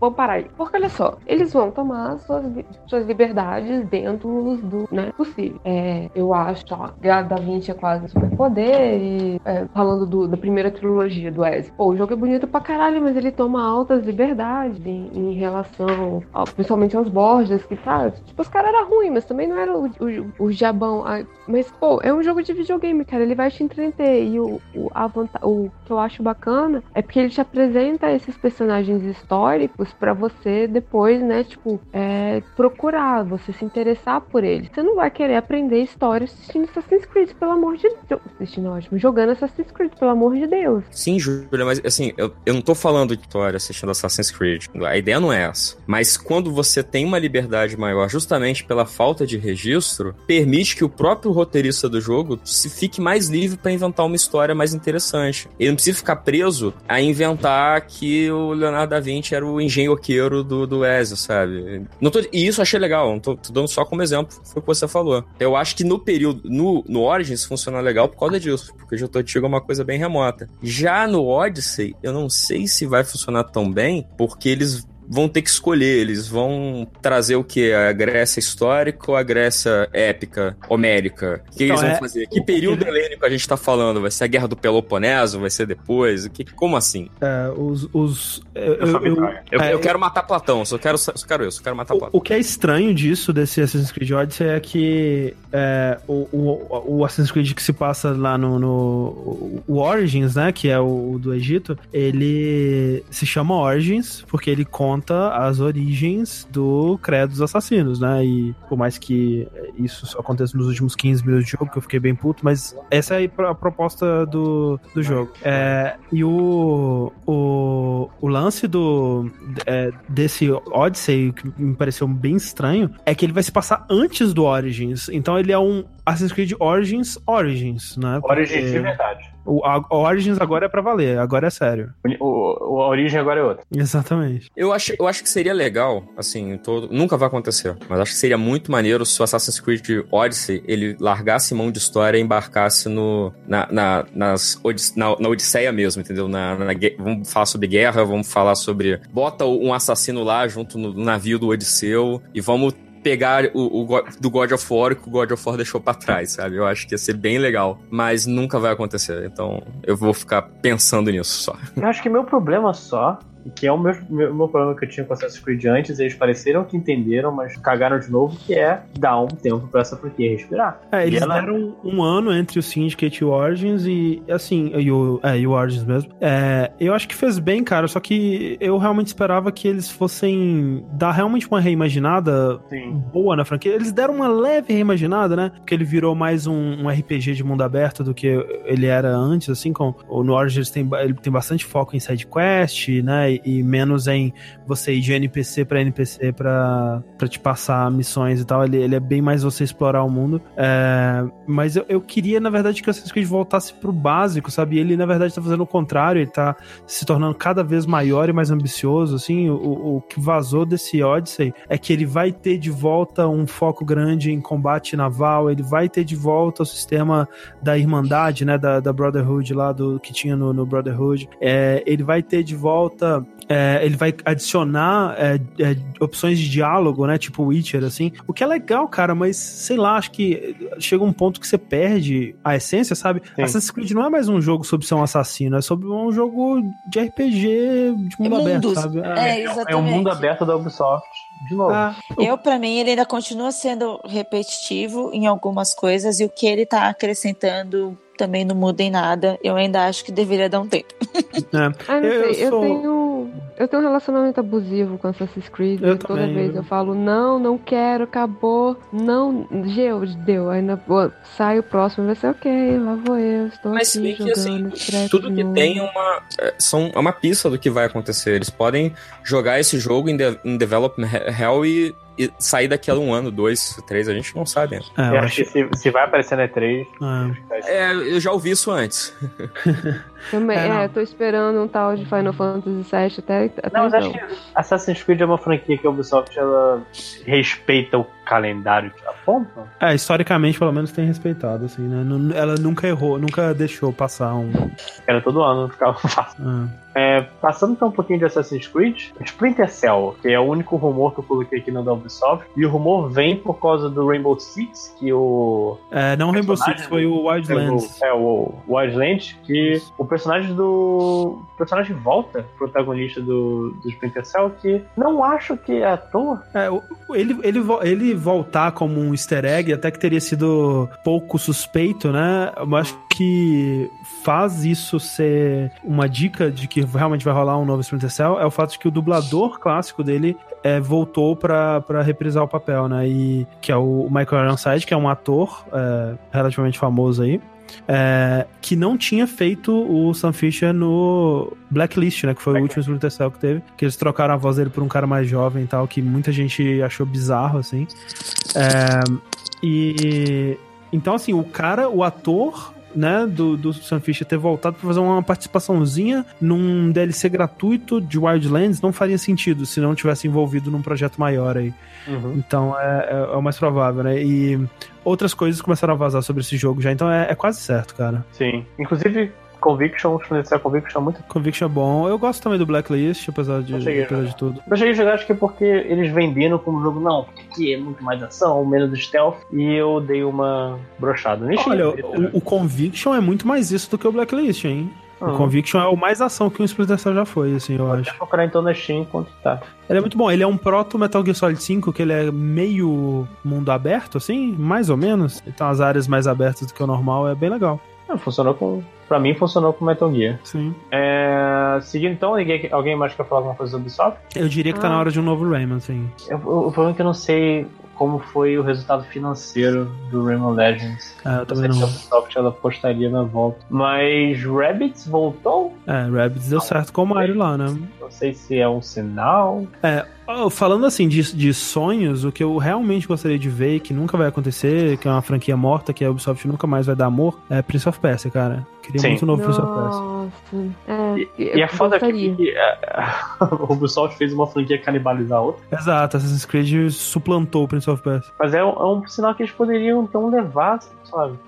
Vamos parar aí. Porque olha só, eles vão tomar suas, suas liberdades dentro do né, possível. É, eu acho, ó, Da Vinci é quase um superpoder. E é, falando do- da primeira trilogia do Ezio. Pô, o jogo é bonito pra caralho, mas ele toma altas liberdades em, em relação, ao- principalmente aos Borges, que tá. Tipo, os caras eram ruins, mas também não era o, o, o jabão. ai, Mas, pô, é um jogo de videogame, cara. Ele vai te entreter. E o, o, a vanta- o que eu acho bacana é porque ele te apresenta esses personagens históricos pra você depois, né, tipo, é, procurar, você se interessar por eles. Você não vai querer aprender história assistindo Assassin's Creed, pelo amor de Deus. Assistindo, ótimo. Jogando Assassin's Creed, pelo amor de Deus. Sim, Júlia, mas assim, eu, eu não tô falando de história assistindo Assassin's Creed. A ideia não é essa. Mas quando você tem uma liberdade maior, justamente pela falta de registro, permite que o próprio roteirista do jogo se fique mais livre pra inventar uma história mais interessante. Ele não precisa ficar preso a inventar que o Leonardo da Vinci era o engenhoqueiro do, do Ezio, sabe? Não tô- e isso eu achei legal, não tô, tô dando só como exemplo, foi o que você falou. Eu acho que no período, no, no Origins funciona legal por causa disso, porque o Jogo Antigo é uma coisa bem remota. Já no Odyssey, eu não sei se vai funcionar tão bem, porque eles vão ter que escolher, eles vão trazer o que? A Grécia histórica ou a Grécia épica, homérica? O que Então, eles vão é- fazer? Que período helênico a gente tá falando? Vai ser a Guerra do Peloponeso? Vai ser depois? O que, como assim? É, os. os eu, Eu, eu- eu- eu, é, quero matar Platão, só quero, só quero isso, só quero matar Platão. O que é estranho disso, desse Assassin's Creed Odyssey, é que é, o, o, o Assassin's Creed que se passa lá no, no o Origins, né, que é o, o do Egito, ele se chama Origins porque ele conta as origens do credo dos assassinos, né, e por mais que isso só aconteça nos últimos 15 minutos de jogo, que eu fiquei bem puto, mas essa é a proposta do, do jogo. É, e o, o, o lance do é, desse Odyssey, que me pareceu bem estranho, é que ele vai se passar antes do Origins. Então ele é um Assassin's Creed Origins Origins, né? Origins Porque de verdade. O, a, o Origins agora é pra valer, agora é sério. O, o- a origem agora é outra. Exatamente. Eu acho, eu acho que seria legal, assim, todo, nunca vai acontecer, mas acho que seria muito maneiro se o Assassin's Creed Odyssey ele largasse mão de história e embarcasse no, na, na, nas, na, na Odisseia mesmo, entendeu? Na, na gue- vamos falar sobre guerra, vamos falar sobre. Bota um assassino lá junto no navio do Odisseu e vamos pegar o, o do God of War que o God of War deixou pra trás, sabe? Eu acho que ia ser bem legal, mas nunca vai acontecer, então eu vou ficar pensando nisso só. Eu acho que meu problema só, e que é o meu, meu, meu problema que eu tinha com Assassin's Creed antes, eles pareceram que entenderam, mas cagaram de novo, que é dar um tempo pra essa franquia respirar. É, E eles ela- deram um ano entre o Syndicate e o Origins e, assim, e o, é, e o Origins mesmo. É, eu acho que fez bem, cara, só que eu realmente esperava que eles fossem dar realmente uma reimaginada boa na franquia. Eles deram uma leve reimaginada, né? Porque ele virou mais um, um RPG de mundo aberto do que ele era antes, assim, com o no Origins tem, ele tem bastante foco em side quest, né? E, menos em você ir de NPC pra NPC pra te passar missões e tal. Ele, ele é bem mais você explorar o mundo. É, mas eu, eu queria, na verdade, que o Assassin's Creed voltasse pro básico, sabe? Ele, na verdade, tá fazendo o contrário. Ele tá se tornando cada vez maior e mais ambicioso, assim. O, o que vazou desse Odyssey é que ele vai ter de volta um foco grande em combate naval, ele vai ter de volta o sistema da Irmandade, né? Da, da Brotherhood lá, do que tinha no, no Brotherhood. É, ele vai ter de volta é, ele vai adicionar é, é, opções de diálogo, né? Tipo Witcher, assim. O que é legal, cara, mas sei lá, acho que chega um ponto que você perde a essência, sabe? Sim. Assassin's Creed não é mais um jogo sobre ser um assassino, é sobre um jogo de RPG de mundo aberto, Mundos. sabe? É, É um exatamente. mundo aberto da Ubisoft. De novo. Eu, pra mim, ele ainda continua sendo repetitivo em algumas coisas e o que ele tá acrescentando também não muda em nada. Eu ainda acho que deveria dar um tempo. É. Ah, não Eu- eu sei, eu, sou- tenho. Eu tenho um relacionamento abusivo com Assassin's Creed. Eu toda também, vez eu- eu falo, não, não quero, acabou. Não, deu, deu. Ainda sai o próximo, vai ser ok, lá vou eu, estou Mas se bem que, jogando. assim, Tudo que novo. tem é uma, é, são, é uma pista do que vai acontecer. Eles podem jogar esse jogo em, de, em Development Hell e sair daqui a um ano, dois, três, a gente não sabe. ainda. É, eu acho que se, se vai aparecer na E3. É, eu já ouvi isso antes. Também, É, é, tô esperando um tal de Final Fantasy VII até, até Não, mas então. acho que Assassin's Creed é uma franquia que a Ubisoft ela respeita o calendário a ponto. É, historicamente, pelo menos, tem respeitado, assim, né? Não- Ela nunca errou, nunca deixou passar um. Era todo ano, ficava fácil. Ah. É, passando então um pouquinho de Assassin's Creed, Splinter Cell, que é o único rumor que eu coloquei aqui no da Ubisoft, e o rumor vem por causa do Rainbow Six, que o É, não o Rainbow Six, foi o Wildlands. É, o Wildlands, que o personagem do. O personagem volta, protagonista do, do Splinter Cell, que não acho que é ator. É, o- ele, ele, ele voltar como um easter egg até que teria sido pouco suspeito, né? Acho que faz isso ser uma dica de que realmente vai rolar um novo Splinter Cell é o fato de que o dublador clássico dele é, voltou pra, pra reprisar o papel, né? E que é o Michael Ironside, que é um ator é, relativamente famoso aí. é, que não tinha feito o Sam Fisher no Blacklist, né? Que foi o último Splinter Cell que teve. Que eles trocaram a voz dele por um cara mais jovem e tal, que muita gente achou bizarro, assim. É, e. Então, assim, o cara, o ator. Né, do, do Sam Fisher ter voltado pra fazer uma participaçãozinha num DLC gratuito de Wildlands não faria sentido se não tivesse envolvido num projeto maior aí. Então é, é- é o mais provável, né? E outras coisas começaram a vazar sobre esse jogo já, então é, é quase certo, cara. Sim. Inclusive, Conviction, Splinter Cell Conviction é muito. Conviction é bom. Eu gosto também do Blacklist, apesar de, apesar de tudo. Eu cheguei a jogar, acho que é porque eles venderam como jogo, não, porque aqui é muito mais ação, menos stealth, e eu dei uma brochada. Nem cheguei Olha, o, o Conviction é muito mais isso do que o Blacklist, hein? Ah. O Conviction é o mais ação que o Splinter Cell já foi, assim, eu acho. procurar então na Steam enquanto tá. Ele é muito bom. Ele é um proto Metal Gear Solid 5, que ele é meio mundo aberto, assim, mais ou menos. Então as áreas mais abertas do que o normal é bem legal. Ah, funcionou com. Pra mim funcionou com Metal Gear. Sim. É, seguindo então, ninguém, alguém mais quer falar alguma coisa sobre Ubisoft? Eu diria que tá Ah. na hora de um novo Rayman, assim. Eu, o problema é que eu não sei como foi o resultado financeiro do Rayman Legends. Ah, eu não também sei se não. a Ubisoft ela postaria na volta. Mas Rabbids voltou? É, Rabbids deu certo com o Mario lá, né? Não sei se é um sinal. É, falando assim de, de sonhos, o que eu realmente gostaria de ver, que nunca vai acontecer, que é uma franquia morta, que a Ubisoft nunca mais vai dar amor, é Prince of Persia, cara. Queria Sim. muito um novo Prince of Persia. Nossa, é, E é foda que, gostaria. que a, a Ubisoft fez uma franquia canibalizar a outra. Exato, Assassin's Creed suplantou o Prince of Persia. Mas é um, é um sinal que eles poderiam então levar,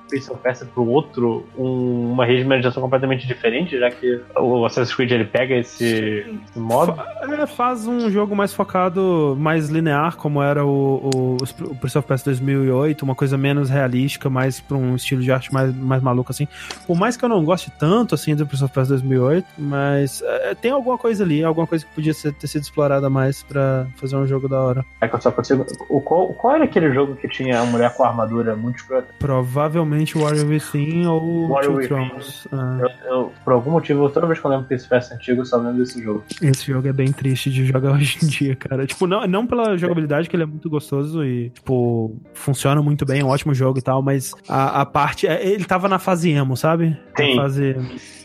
Prince of Persia pro outro, um- uma regionalização completamente diferente, já que o Assassin's Creed ele pega esse, esse modo. É, faz um jogo mais focado, mais linear, como era o, o, o Prince of Persia 2008, uma coisa menos realística, mais pra um estilo de arte mais, mais maluco, assim. Por mais que eu não goste tanto, assim, do Prince of Persia 2008, mas é, tem alguma coisa ali, alguma coisa que podia ser- ter sido explorada mais pra fazer um jogo da hora. É que eu só consigo. O, qual, qual era aquele jogo que tinha a mulher com a armadura muito escrota? Provavelmente Warrior Within ou Warrior Two. Thrones. Ah, Eu, eu, por algum motivo, toda vez que eu lembro of Persia antigo, eu só lembro desse jogo. Esse jogo é bem triste de jogar hoje em dia, cara. Tipo, não, não pela jogabilidade, que ele é muito gostoso e, tipo, funciona muito bem, é um ótimo jogo e tal, mas a, a parte. é, Ele tava na fase emo, sabe? Sim. Na fase.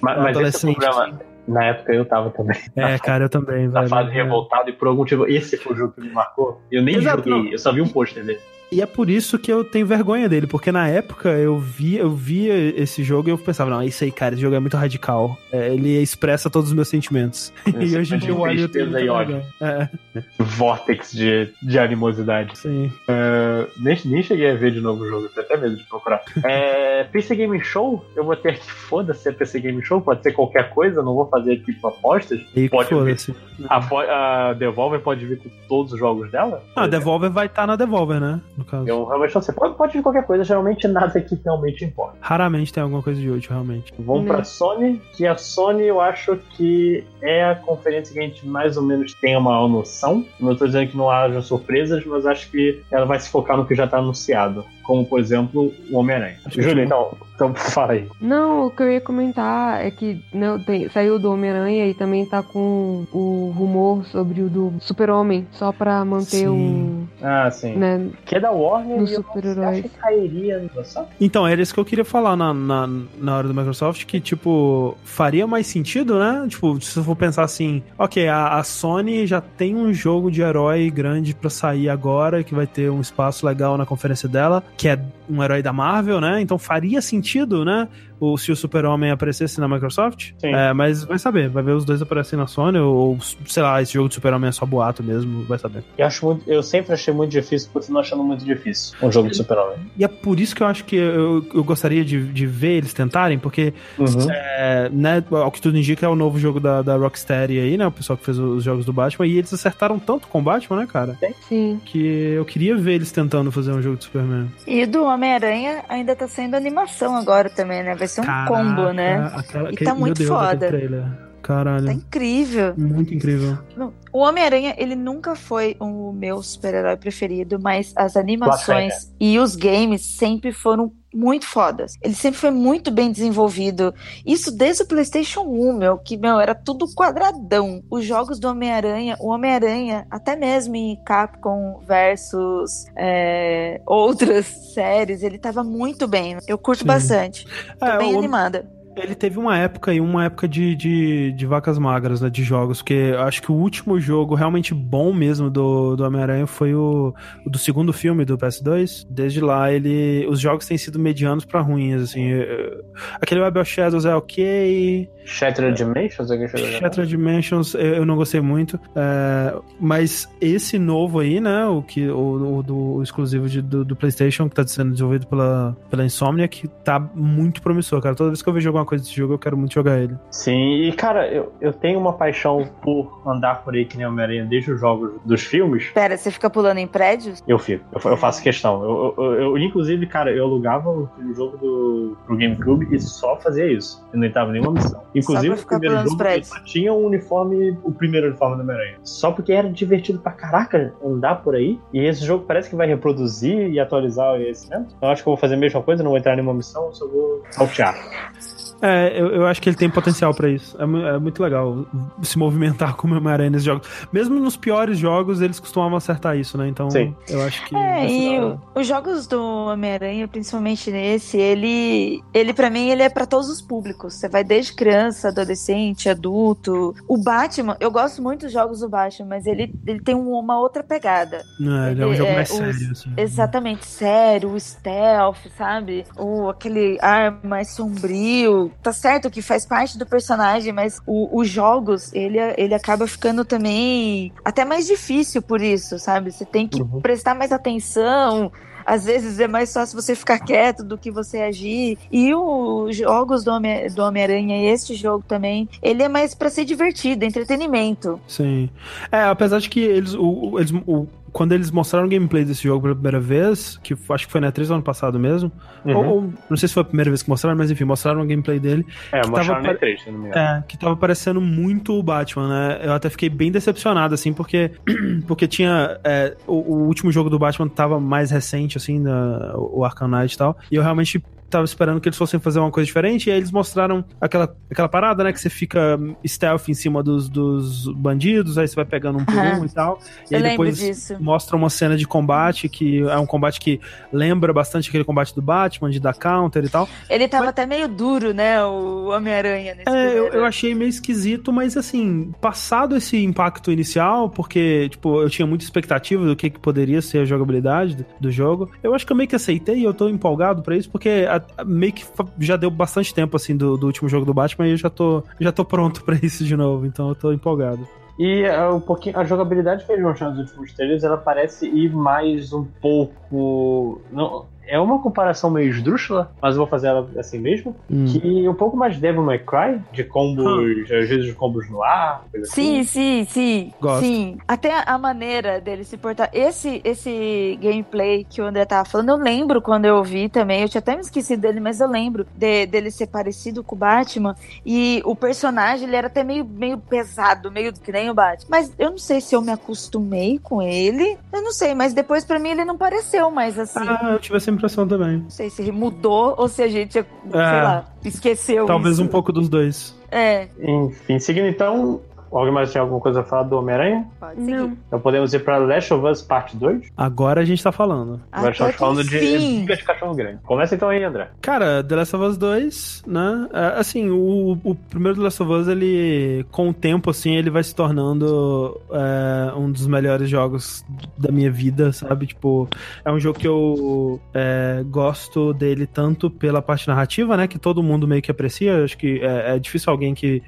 Mas, mas esse é o problema. Na época eu tava também. É, cara, eu também, Na velho. fase revoltado e por algum motivo. Esse foi o jogo que me marcou. Eu nem Exato, joguei, não. eu só vi um pôster dele. E é por isso que eu tenho vergonha dele, porque na época eu via, eu via esse jogo e eu pensava, não, isso aí, cara, esse jogo é muito radical. É, ele expressa todos os meus sentimentos. e hoje em dia eu olho e tenho ódio. É. Vórtex de, de animosidade. Sim. É, nem, nem cheguei a ver de novo o jogo, tenho até medo de procurar. É, PC Game Show, eu vou ter aqui, foda-se, é PC Game Show, pode ser qualquer coisa, não vou fazer aqui com apostas. E pode vir. A, a Devolver pode vir com todos os jogos dela? Ah, a Devolver vai estar na Devolver, né? No caso. Eu realmente não sei. Pode, pode vir qualquer coisa, geralmente nada que realmente importa. Raramente tem alguma coisa de útil, realmente. Vamos pra Sony, que a Sony eu acho que é a conferência que a gente mais ou menos tem a maior noção. Não estou dizendo que não haja surpresas, mas acho que ela vai se focar no que já está anunciado. Como, por exemplo, o Homem-Aranha. sim. então, então fala aí. Não, o que eu ia comentar é que não, tem- saiu do Homem-Aranha e também tá com o rumor sobre o do Super-Homem, só pra manter o. Ah, sim. Né, Que é da Warner e eu acho que cairia no? Então, era isso que eu queria falar na, na, na hora do Microsoft, que, tipo, faria mais sentido, né? Tipo, se eu for pensar assim, ok, a, a Sony já tem um jogo de herói grande pra sair agora, que vai ter um espaço legal na conferência dela, que é um herói da Marvel, né? Então faria sentido, né? O, se o Super-Homem aparecesse na Microsoft. Sim. É, mas vai saber, vai ver os dois aparecem na Sony, ou, sei lá, esse jogo de Super-Homem é só boato mesmo, vai saber. Eu, acho muito, eu sempre achei muito difícil, continuo achando muito difícil um jogo de super-homem. E é por isso que eu acho que eu, eu gostaria de, de ver eles tentarem, porque, Uhum. é, né, ao que tudo indica, é o novo jogo da, da Rocksteady aí, né? O pessoal que fez os jogos do Batman, e eles acertaram tanto com o Batman, né, cara? Sim. Que eu queria ver eles tentando fazer um jogo de Superman. E do Homem-Aranha ainda tá sendo animação agora também, né? Vai ser um combo, né? Aquela- E que- tá muito Deus, foda. Caralho. Tá incrível. Muito incrível. O Homem-Aranha, ele nunca foi o meu super-herói preferido, mas as animações e os games sempre foram muito fodas. Ele sempre foi muito bem desenvolvido. Isso desde o PlayStation 1, meu, que, meu, era tudo quadradão. Os jogos do Homem-Aranha, o Homem-Aranha, até mesmo em Capcom versus é, outras séries, ele tava muito bem. Eu curto Sim. bastante. Tô É, bem o- animada. Ele teve uma época aí, uma época de, de, de vacas magras, né, de jogos, porque acho que o último jogo realmente bom mesmo do, do Homem-Aranha foi o, o do segundo filme do PS2. Desde lá, ele os jogos têm sido medianos pra ruins, assim. Aquele Web of Shadows é ok, Shattered Dimensions? jogar? Shattered Dimensions eu eu não gostei muito, é, mas esse novo aí, né, o que o, o do o exclusivo de- do, do PlayStation que tá sendo desenvolvido pela pela Insomniac, tá muito promissor, cara. Toda vez que eu vejo alguma coisa desse jogo, eu quero muito jogar ele. Sim, e cara, eu, eu tenho uma paixão por andar por aí que nem Homem-Aranha desde os jogos dos filmes. Pera, você fica pulando em prédios? Eu fico, eu, eu faço questão. Eu, eu, eu- inclusive, cara, eu alugava o, jogo do, pro GameCube e só fazia isso. Eu não entrava em nenhuma missão. Inclusive, pra o ficar primeiro jogo só tinha um uniforme, o primeiro uniforme do Homem-Aranha. Só porque era divertido pra caraca andar por aí. E esse jogo parece que vai reproduzir e atualizar esse mesmo. Eu acho que eu vou fazer a mesma coisa, não vou entrar em nenhuma missão, só vou saltear. É, eu, eu acho que ele tem potencial pra isso. É, é muito legal se movimentar como Homem-Aranha nesses jogos. Mesmo nos piores jogos, eles costumavam acertar isso, né? Então, Sim. eu acho que. É, e o- os jogos do Homem-Aranha, principalmente nesse, ele, ele para mim, ele é pra todos os públicos. Você vai desde criança, adolescente, adulto. O Batman, eu gosto muito dos jogos do Batman, mas ele, ele tem um- uma outra pegada. Não, ele é um jogo mais os- sério, assim. Exatamente, sério, o stealth, sabe? O, aquele ar mais sombrio. Tá certo que faz parte do personagem, mas os jogos, ele, ele acaba ficando também até mais difícil por isso, sabe? Você tem que prestar mais atenção. Às vezes é mais fácil você ficar quieto do que você agir. E os jogos do Homem- do Homem-Aranha, e este jogo também, ele é mais pra ser divertido, entretenimento. Sim. É, apesar de que eles. O- eles o- quando eles mostraram o gameplay desse jogo pela primeira vez, que acho que foi na 3 do ano passado mesmo, Uhum. ou, ou- não sei se foi a primeira vez que mostraram, mas enfim, mostraram o gameplay dele. É, que mostraram tava na pare- E3, se não me engano. É, que tava parecendo muito o Batman, né? Eu até fiquei bem decepcionado, assim, porque, porque tinha. é, o, o último jogo do Batman tava mais recente, assim, da, o Arkham Knight e tal. E eu realmente tava esperando que eles fossem fazer uma coisa diferente, e aí eles mostraram aquela, aquela parada, né? Que você fica stealth em cima dos, dos bandidos, aí você vai pegando um por um e tal. E Eu aí depois disso. mostra uma cena de combate que é um combate que lembra bastante aquele combate do Batman, de dar counter e tal. Ele tava até meio duro, né? O Homem-Aranha nesse É, eu, eu achei meio esquisito, mas assim, passado esse impacto inicial, porque, tipo, eu tinha muita expectativa do que, que poderia ser a jogabilidade do, do jogo, eu acho que eu meio que aceitei e eu tô empolgado pra isso, porque meio que já deu bastante tempo, assim, do, do último jogo do Batman e eu já tô, já tô pronto pra isso de novo, então eu tô empolgado. E uh, um pouquinho, a jogabilidade que eles mostraram nos últimos trailers, ela parece ir mais um pouco. Não, é uma comparação meio esdrúxula, mas eu vou fazer ela assim mesmo. Hum. Que um pouco mais Devil May Cry, de combos, às vezes combos no ar, coisa Sim, assim. sim, sim. Gosto. Sim. Até a maneira dele se portar. Esse, esse gameplay que o André tava falando, eu lembro quando eu vi também. Eu tinha até me esquecido dele, mas eu lembro de- dele ser parecido com o Batman. E o personagem, ele era até meio, meio pesado, meio que nem o Batman. Mas eu não sei se eu me acostumei com ele. Eu não sei, mas depois pra mim ele não pareceu mais assim. Ah, eu tive essa impressão também. Não sei se ele mudou ou se a gente, sei É. lá, esqueceu Talvez isso. um pouco dos dois. É. Enfim, seguindo então. Alguém mais tem alguma coisa a falar do Homem-Aranha? Não. Então podemos ir pra Last of Us Parte 2? Agora a gente tá falando. Agora estamos falando de. Liga de Cachorro Grande. Começa então aí, André. Cara, The Last of Us 2, né? é, Assim, o, o primeiro The Last of Us, ele, com o tempo, assim, ele vai se tornando é, um dos melhores jogos da minha vida, sabe? Tipo, é um jogo que eu é, gosto dele tanto pela parte narrativa, né? Que todo mundo meio que aprecia. Acho que é, é difícil alguém que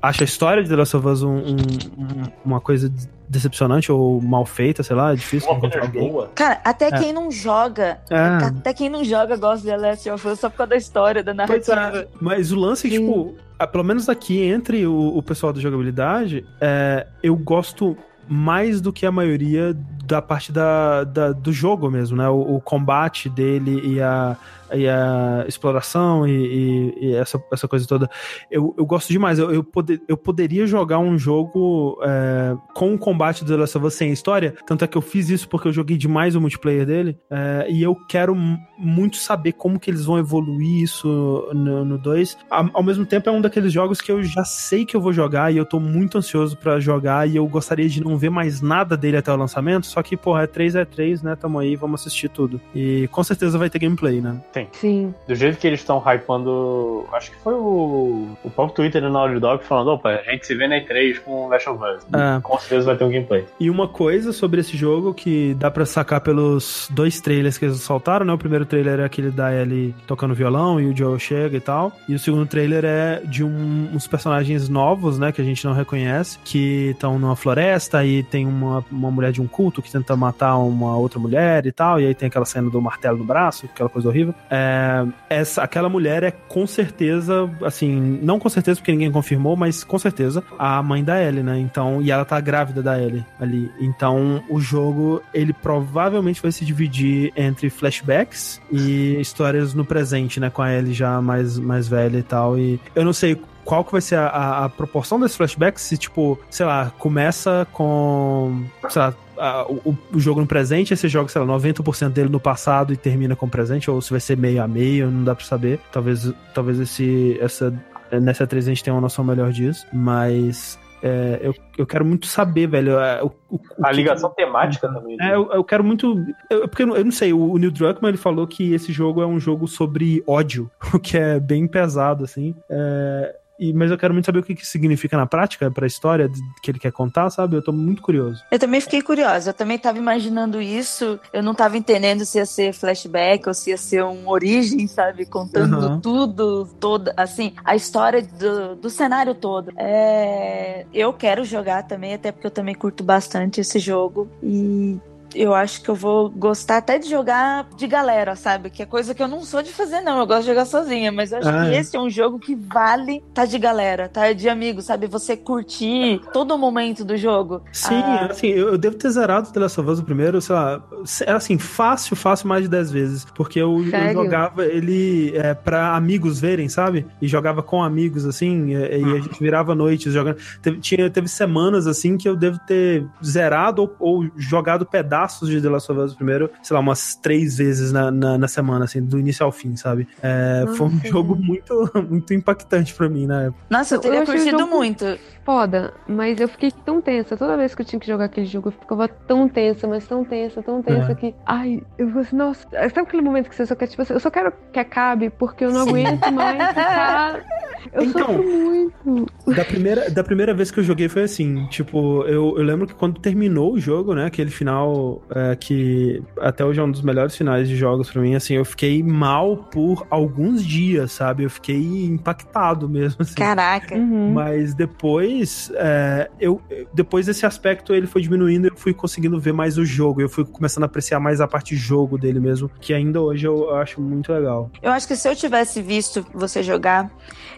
acha a história de The Last of Us um- um- um- uma coisa decepcionante ou mal feita, sei lá. É difícil encontrar alguém. Cara, até É. quem não joga, É. até quem não joga gosta de The Last of Us só por causa da história, da é, narrativa. mas o lance é que, tipo, pelo menos aqui entre o, o pessoal da jogabilidade, é, eu gosto mais do que a maioria da parte da, da- do jogo mesmo, né? O, o combate dele e a, e a exploração e, e- e essa, essa coisa toda. Eu, eu gosto demais. Eu, eu, poder, eu poderia jogar um jogo é, com o combate do The Last of Us sem história, tanto é que eu fiz isso porque eu joguei demais o multiplayer dele, é, e eu quero muito saber como que eles vão evoluir isso no 2. Ao, mesmo tempo, é um daqueles jogos que eu já sei que eu vou jogar e eu tô muito ansioso pra jogar e eu gostaria de não ver mais nada dele até o lançamento, só que, porra, é 3 é 3, né? Tamo aí, vamos assistir tudo. E com certeza vai ter gameplay, né? Tem. Sim. Do jeito que eles estão hypando. Acho que foi o, o próprio Twitter do Naughty Dog falando: opa, a gente se vê na E3 com Last of Us. É. Com certeza vai ter um gameplay. E uma coisa sobre esse jogo que dá pra sacar pelos dois trailers que eles soltaram, né? O primeiro trailer é aquele da Ellie tocando violão e o Joe chega e tal. E o segundo trailer é de um- uns personagens novos, né? Que a gente não reconhece, que estão numa floresta e tem uma, uma mulher de um culto que tenta matar uma outra mulher e tal. E aí tem aquela cena do martelo no braço, aquela coisa horrível. É, essa, aquela mulher é com certeza, assim, não com certeza porque ninguém confirmou, mas com certeza a mãe da Ellie, né? Então, e ela tá grávida da Ellie ali. Então, o jogo, ele provavelmente vai se dividir entre flashbacks e histórias no presente, né? Com a Ellie já mais, mais velha e tal. E eu não sei qual que vai ser a, a- a proporção desses flashbacks, se tipo, sei lá, começa com, sei lá, a- o, o jogo no presente, você joga, sei lá, 90% dele no passado e termina com o presente, ou se vai ser meio a meio, não dá pra saber. Talvez, talvez esse, essa, nessa 3 a gente tenha uma noção melhor disso, mas é, eu, eu quero muito saber, velho, é, o, o- A que- ligação temática também. é, eu, eu quero muito. eu- porque eu, não- eu não sei, o, o Neil Druckmann ele falou que esse jogo é um jogo sobre ódio, o que é bem pesado, assim. É, e, mas eu quero muito saber o que, que significa na prática pra história de- que ele quer contar, sabe? Eu tô muito curioso. Eu também fiquei curiosa, eu também tava imaginando isso, eu não tava entendendo se ia ser flashback ou se ia ser um origem, sabe? Contando Aham. tudo, toda, assim, a história do, do cenário todo. É, eu quero jogar também, até porque eu também curto bastante esse jogo e eu acho que eu vou gostar até de jogar de galera, sabe? Que é coisa que eu não sou de fazer, não. Eu gosto de jogar sozinha, mas eu acho Ah, que é. esse é um jogo que vale tá de galera, tá de amigo, sabe? Você curtir todo o momento do jogo. Sim, Ah, assim, eu, eu devo ter zerado o The Last of Us o primeiro, sei lá, assim, fácil, fácil mais de 10 vezes. Porque eu, eu jogava ele é, pra amigos verem, sabe? E jogava com amigos, assim, e, e a gente virava noites jogando. Teve, tinha, teve semanas, assim, que eu devo ter zerado ou, ou jogado pedaços jogaços de The Last of Us primeiro, sei lá, umas três vezes na, na, na semana, assim, do início ao fim, sabe? É, foi um jogo muito, muito impactante pra mim na época. Nossa, eu teria o curtido muito. Foda, mas eu fiquei tão tensa. Toda vez que eu tinha que jogar aquele jogo, eu ficava tão tensa, mas tão tensa, tão tensa É. que. Ai, eu falei assim, nossa. Sabe aquele momento que você só quer, tipo assim, eu só quero que acabe porque eu não aguento mais ficar. Eu Então, sofro muito. Da primeira, da primeira vez que eu joguei foi assim, tipo, eu, eu lembro que quando terminou o jogo, né, aquele final é, que até hoje é um dos melhores finais de jogos pra mim, assim, eu fiquei mal por alguns dias, sabe? Eu fiquei impactado mesmo, assim. Caraca. Uhum. Mas depois, é, eu, depois desse aspecto ele foi diminuindo, eu fui conseguindo ver mais o jogo, eu fui começando a apreciar mais a parte jogo dele mesmo, que ainda hoje eu acho muito legal. Eu acho que se eu tivesse visto você jogar,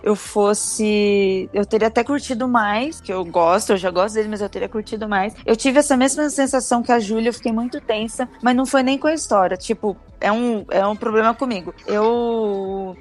eu fosse. Eu teria até curtido mais, que eu gosto, eu já gosto dele, mas eu teria curtido mais. Eu tive essa mesma sensação que a Júlia, fiquei muito tensa, mas não foi nem com a história. Tipo, é um, é um problema comigo. Eu.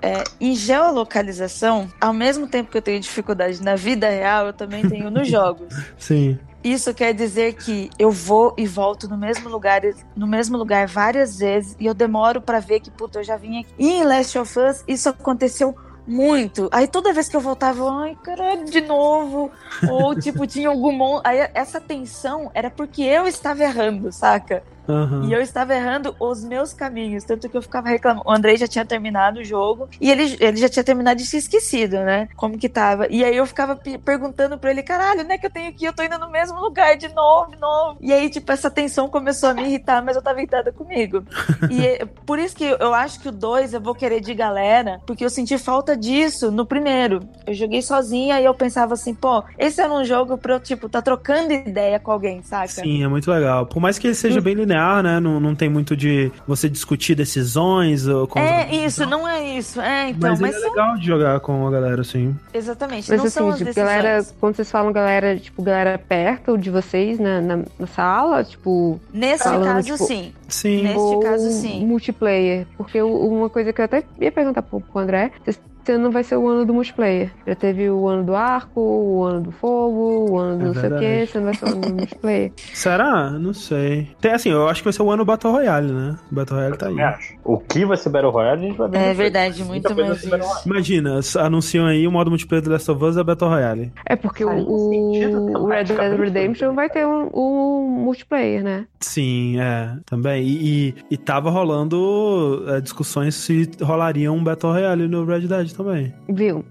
é, em geolocalização, ao mesmo tempo que eu tenho dificuldade na vida real, eu também tenho nos jogos. Sim. Isso quer dizer que eu vou e volto no mesmo lugar, no mesmo lugar várias vezes e eu demoro pra ver que puta, eu já vim aqui. E em Last of Us isso aconteceu muito. Aí toda vez que eu voltava, ai, caralho, de novo. Ou tipo, tinha algum. Aí essa tensão era porque eu estava errando, saca? Aham. E eu estava errando os meus caminhos, tanto que eu ficava reclamando. O Andrei já tinha terminado o jogo e ele, ele já tinha terminado e tinha esquecido, né? Como que tava. E aí eu ficava pe- perguntando pra ele, caralho, né que eu tenho aqui? Eu tô indo no mesmo lugar de novo, de novo. E aí, tipo, essa tensão começou a me irritar, mas eu tava irritada comigo. E é- por isso que eu acho que o 2 eu vou querer de galera, porque eu senti falta disso no primeiro. Eu joguei sozinha e eu pensava assim, pô, esse era um jogo pra eu, tipo, tá trocando ideia com alguém, saca? Sim, é muito legal. Por mais que ele seja bem linear, né? Não, não tem muito de você discutir decisões ou É isso, não é isso. É, então, Mas, mas, ele é são- legal de jogar com a galera, assim. Exatamente, Mas não são assim, as tipo, decisões. galera, quando vocês falam galera, tipo, galera perto de vocês na, na, na sala, tipo. Nesse falando, caso, tipo, sim. Sim. Neste ou caso, sim. multiplayer. Porque uma coisa que eu até ia perguntar pro, pro André, se esse ano vai ser o ano do multiplayer. Já teve o ano do arco, o ano do fogo, o ano do É não sei o que, esse ano vai ser o ano do multiplayer. Será? Não sei. Tem assim, eu acho que vai ser o ano Battle Royale, né? O Battle Royale tá aí. acho. O que vai ser Battle Royale, a gente vai ver. É verdade, muito mais. Imagina, anunciam aí o modo multiplayer do Last of Us é Battle Royale. É porque o, o Red Dead Redemption vai ter um, um multiplayer, né? Sim, é, também. E, e, e tava rolando é, discussões se rolaria um Battle Royale no Red Dead também. Viu?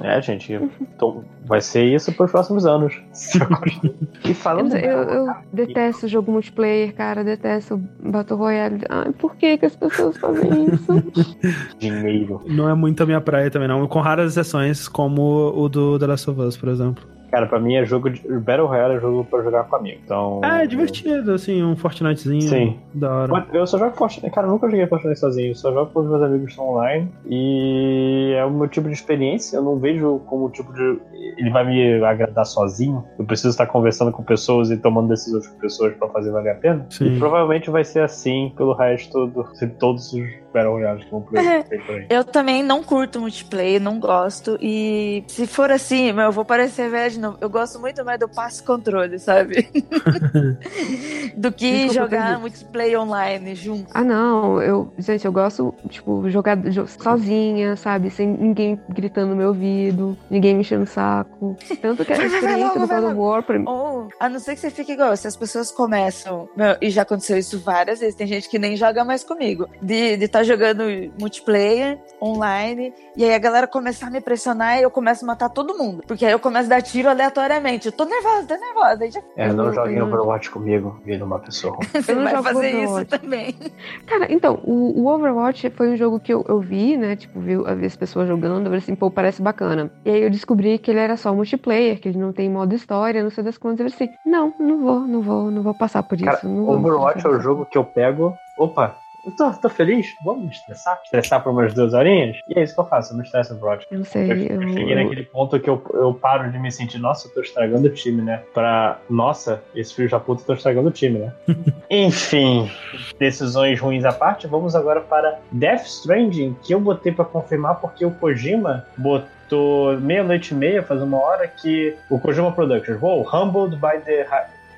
É. É, gente. Então, vai ser isso pros próximos anos. e Eu, falando. eu, eu detesto o jogo multiplayer, cara. Detesto Battle Royale. Ai, por que, que as pessoas fazem isso? Dinheiro. Não é muito a minha praia também, não. Com raras exceções, como o do The Last of Us, por exemplo. Cara, pra mim é jogo de. Battle Royale é jogo pra jogar com amigo. Então. É, é divertido, assim, um Fortnitezinho. Sim. Da hora. Mas Eu só jogo Fortnite. Cara, eu nunca joguei Fortnite sozinho. Eu só jogo com os meus amigos estão online. E é o meu tipo de experiência. Eu não vejo como tipo de. Ele vai me agradar sozinho. Eu preciso estar conversando com pessoas e tomando decisões com pessoas pra fazer valer a pena. Sim. E provavelmente vai ser assim pelo resto de todos os Battle Royales que vão aí. Eu também não curto multiplayer, não gosto. E se for assim, meu, eu vou parecer velha de novo. Eu gosto muito mais do passe controle, sabe? do que Desculpa, jogar entendi. multiplayer online junto. Ah, não, eu, gente, eu gosto, tipo, jogar jo- sozinha, sabe? Sem ninguém gritando no meu ouvido, ninguém me enchendo o saco. Tanto que a Vai, vai, vai experiência do God of War, pra mim. Ou, a não ser que você fique igual, se as pessoas começam. Meu, e já aconteceu isso várias vezes. Tem gente que nem joga mais comigo. De estar jogando multiplayer, online, e aí a galera começar a me pressionar e eu começo a matar todo mundo. Porque aí eu começo a dar tiro aleatoriamente. Eu tô nervosa, tô nervosa. Aí já... É, não Eu- joguem eu- Overwatch comigo, vira uma pessoa. Você não vai fazer Overwatch. isso também. Cara, então, o, o Overwatch foi um jogo que eu, eu vi, né? Tipo, vi, vi as pessoas jogando, eu falei assim, pô, parece bacana. E aí eu descobri que ele era só multiplayer, que ele não tem modo história, não sei das contas. Eu falei assim, não, não vou, não vou, não vou passar por isso. Cara, não vou Overwatch é o jogo que eu pego. Opa, eu tô, tô feliz? Vamos me estressar? Estressar por umas duas horinhas? E é isso que eu faço, eu me estresso no Overwatch. Eu não sei, Eu, eu, eu cheguei eu- naquele ponto que eu, eu paro de me sentir, nossa, eu tô estragando o time, né? Pra, nossa, esse filho da puta, eu tô estragando o time, né? Enfim, decisões ruins à parte, vamos agora para Death Stranding, que eu botei pra confirmar porque o Kojima botou meia-noite e meia, faz uma hora, que o Kojima Productions, wow, humbled by the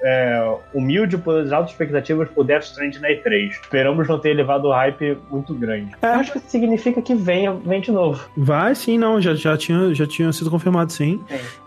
é, humilde por as altas expectativas por Death Stranding na E3. Esperamos não ter elevado o hype muito grande. É. Acho que isso significa que venha, vem de novo. Vai sim, não, já, já, tinha, já tinha sido confirmado sim.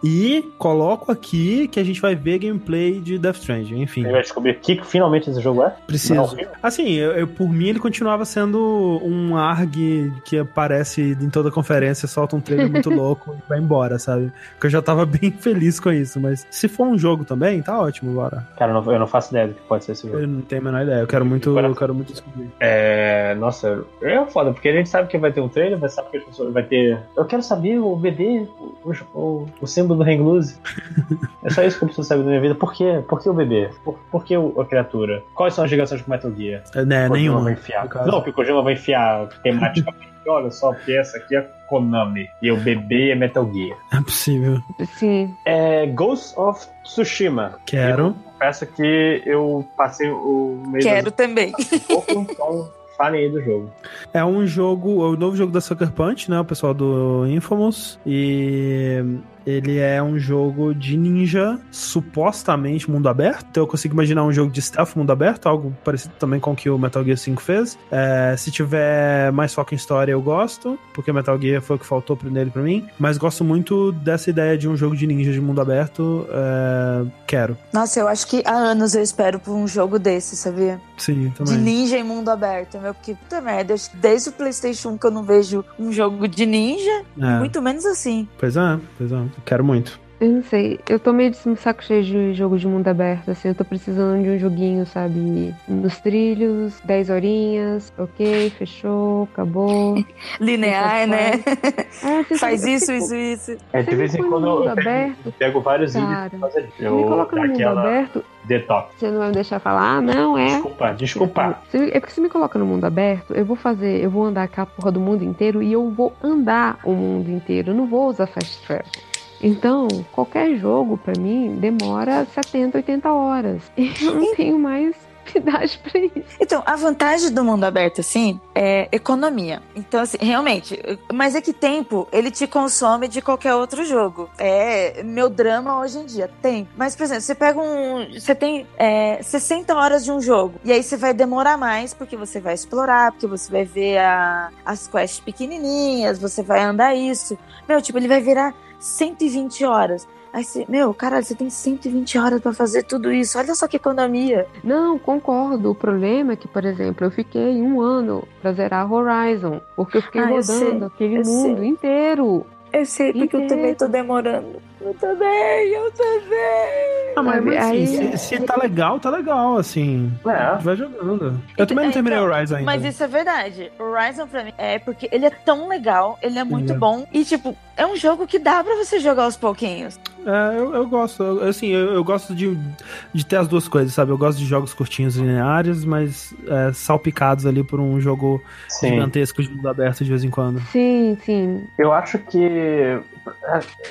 E coloco aqui que a gente vai ver gameplay de Death Stranding, enfim. A gente vai descobrir o que finalmente esse jogo é. Preciso. Não, Assim, eu, eu- por mim ele continuava sendo um ARG que aparece em toda conferência, solta um trailer muito louco e vai embora, sabe? Porque eu já tava bem feliz com isso, mas se for um jogo também, tá ótimo, bora. Cara, eu não, eu não faço ideia do que pode ser esse jogo. Eu não tenho a menor ideia, eu quero muito, eu quero muito descobrir. É. Nossa, é foda, porque a gente sabe que vai ter um trailer, vai saber que as pessoas vai ter. Eu quero saber o bebê, o, o, o símbolo do Hang Loose. é só isso que eu preciso saber da minha vida. Por quê? Por que o bebê? Por, por que o- a criatura? Quais são as ligações com Metal Gear? É, né, nenhuma, Vai enfiar. Não, porque o Kojima vai enfiar tematicamente. Olha só, porque essa aqui é Konami. E o bebê é Metal Gear. É possível. Sim. É Ghost of Tsushima. Quero. Eu confesso que eu passei o meio Quero também. pouco, então falem aí do jogo. É um jogo, é o novo jogo da Sucker Punch, né? O pessoal do Infamous. E ele é um jogo de ninja, supostamente mundo aberto. Então eu consigo imaginar um jogo de stealth mundo aberto, algo parecido também com o que o Metal Gear 5 fez. É, se tiver mais foco em história, eu gosto, porque Metal Gear foi o que faltou nele pra mim. Mas gosto muito dessa ideia de um jogo de ninja de mundo aberto. É, quero. Nossa, eu acho que há anos eu espero por um jogo desse, sabia? Sim, De também. ninja em mundo aberto, meu. Porque, puta merda, desde o PlayStation 1 que eu não vejo um jogo de ninja, É. muito menos assim. Pois é, pois é. Quero muito. Eu não sei, eu tô meio de saco cheio de jogo de mundo aberto, assim, eu tô precisando de um joguinho, sabe, nos trilhos, 10 horinhas, ok, fechou, acabou. Linear, né? É, você Faz isso, tipo, isso, isso. É, de Você vez em quando eu mundo pego, aberto, pego vários Cara, fazer isso. me Eu coloca no mundo aquela aberto, detox. você não vai me deixar falar, ah, não, é. Desculpa, desculpa. É porque você me coloca no mundo aberto, eu vou fazer, eu vou andar aquela porra do mundo inteiro e eu vou andar o mundo inteiro, eu não vou usar fast travel. Então, qualquer jogo pra mim demora 70, 80 horas. E eu não tenho mais idade pra isso. Então, a vantagem do mundo aberto, assim, é economia. Então, assim, realmente. Mas é que tempo, ele te consome de qualquer outro jogo. É meu drama hoje em dia. Tem. Mas, por exemplo, você pega um. Você tem é, 60 horas de um jogo. E aí você vai demorar mais, porque você vai explorar, porque você vai ver a- as quests pequenininhas, você vai andar isso. Meu, tipo, ele vai virar 120 horas. Aí você, meu, caralho, você tem 120 horas pra fazer tudo isso. Olha só que economia. Não, concordo. O problema é que, por exemplo, eu fiquei um ano pra zerar Horizon. Porque eu fiquei Ah, eu rodando sei, aquele eu mundo sei. inteiro. Eu sei, porque eu também tô demorando. Eu também, eu também. Ah, mas, mas assim, aí- se, se tá legal, tá legal, assim. É. Vai jogando. Eu também não terminei o Rise ainda. Mas isso é verdade. O Horizon pra mim é porque ele é tão legal, ele é muito é. bom. E, tipo, é um jogo que dá pra você jogar aos pouquinhos. É, eu, eu gosto. Eu- assim, eu, eu gosto de, de ter as duas coisas, sabe? Eu gosto de jogos curtinhos lineares, mas é, salpicados ali por um jogo Sim. gigantesco de mundo aberto de vez em quando. Sim, sim. Eu acho que, é,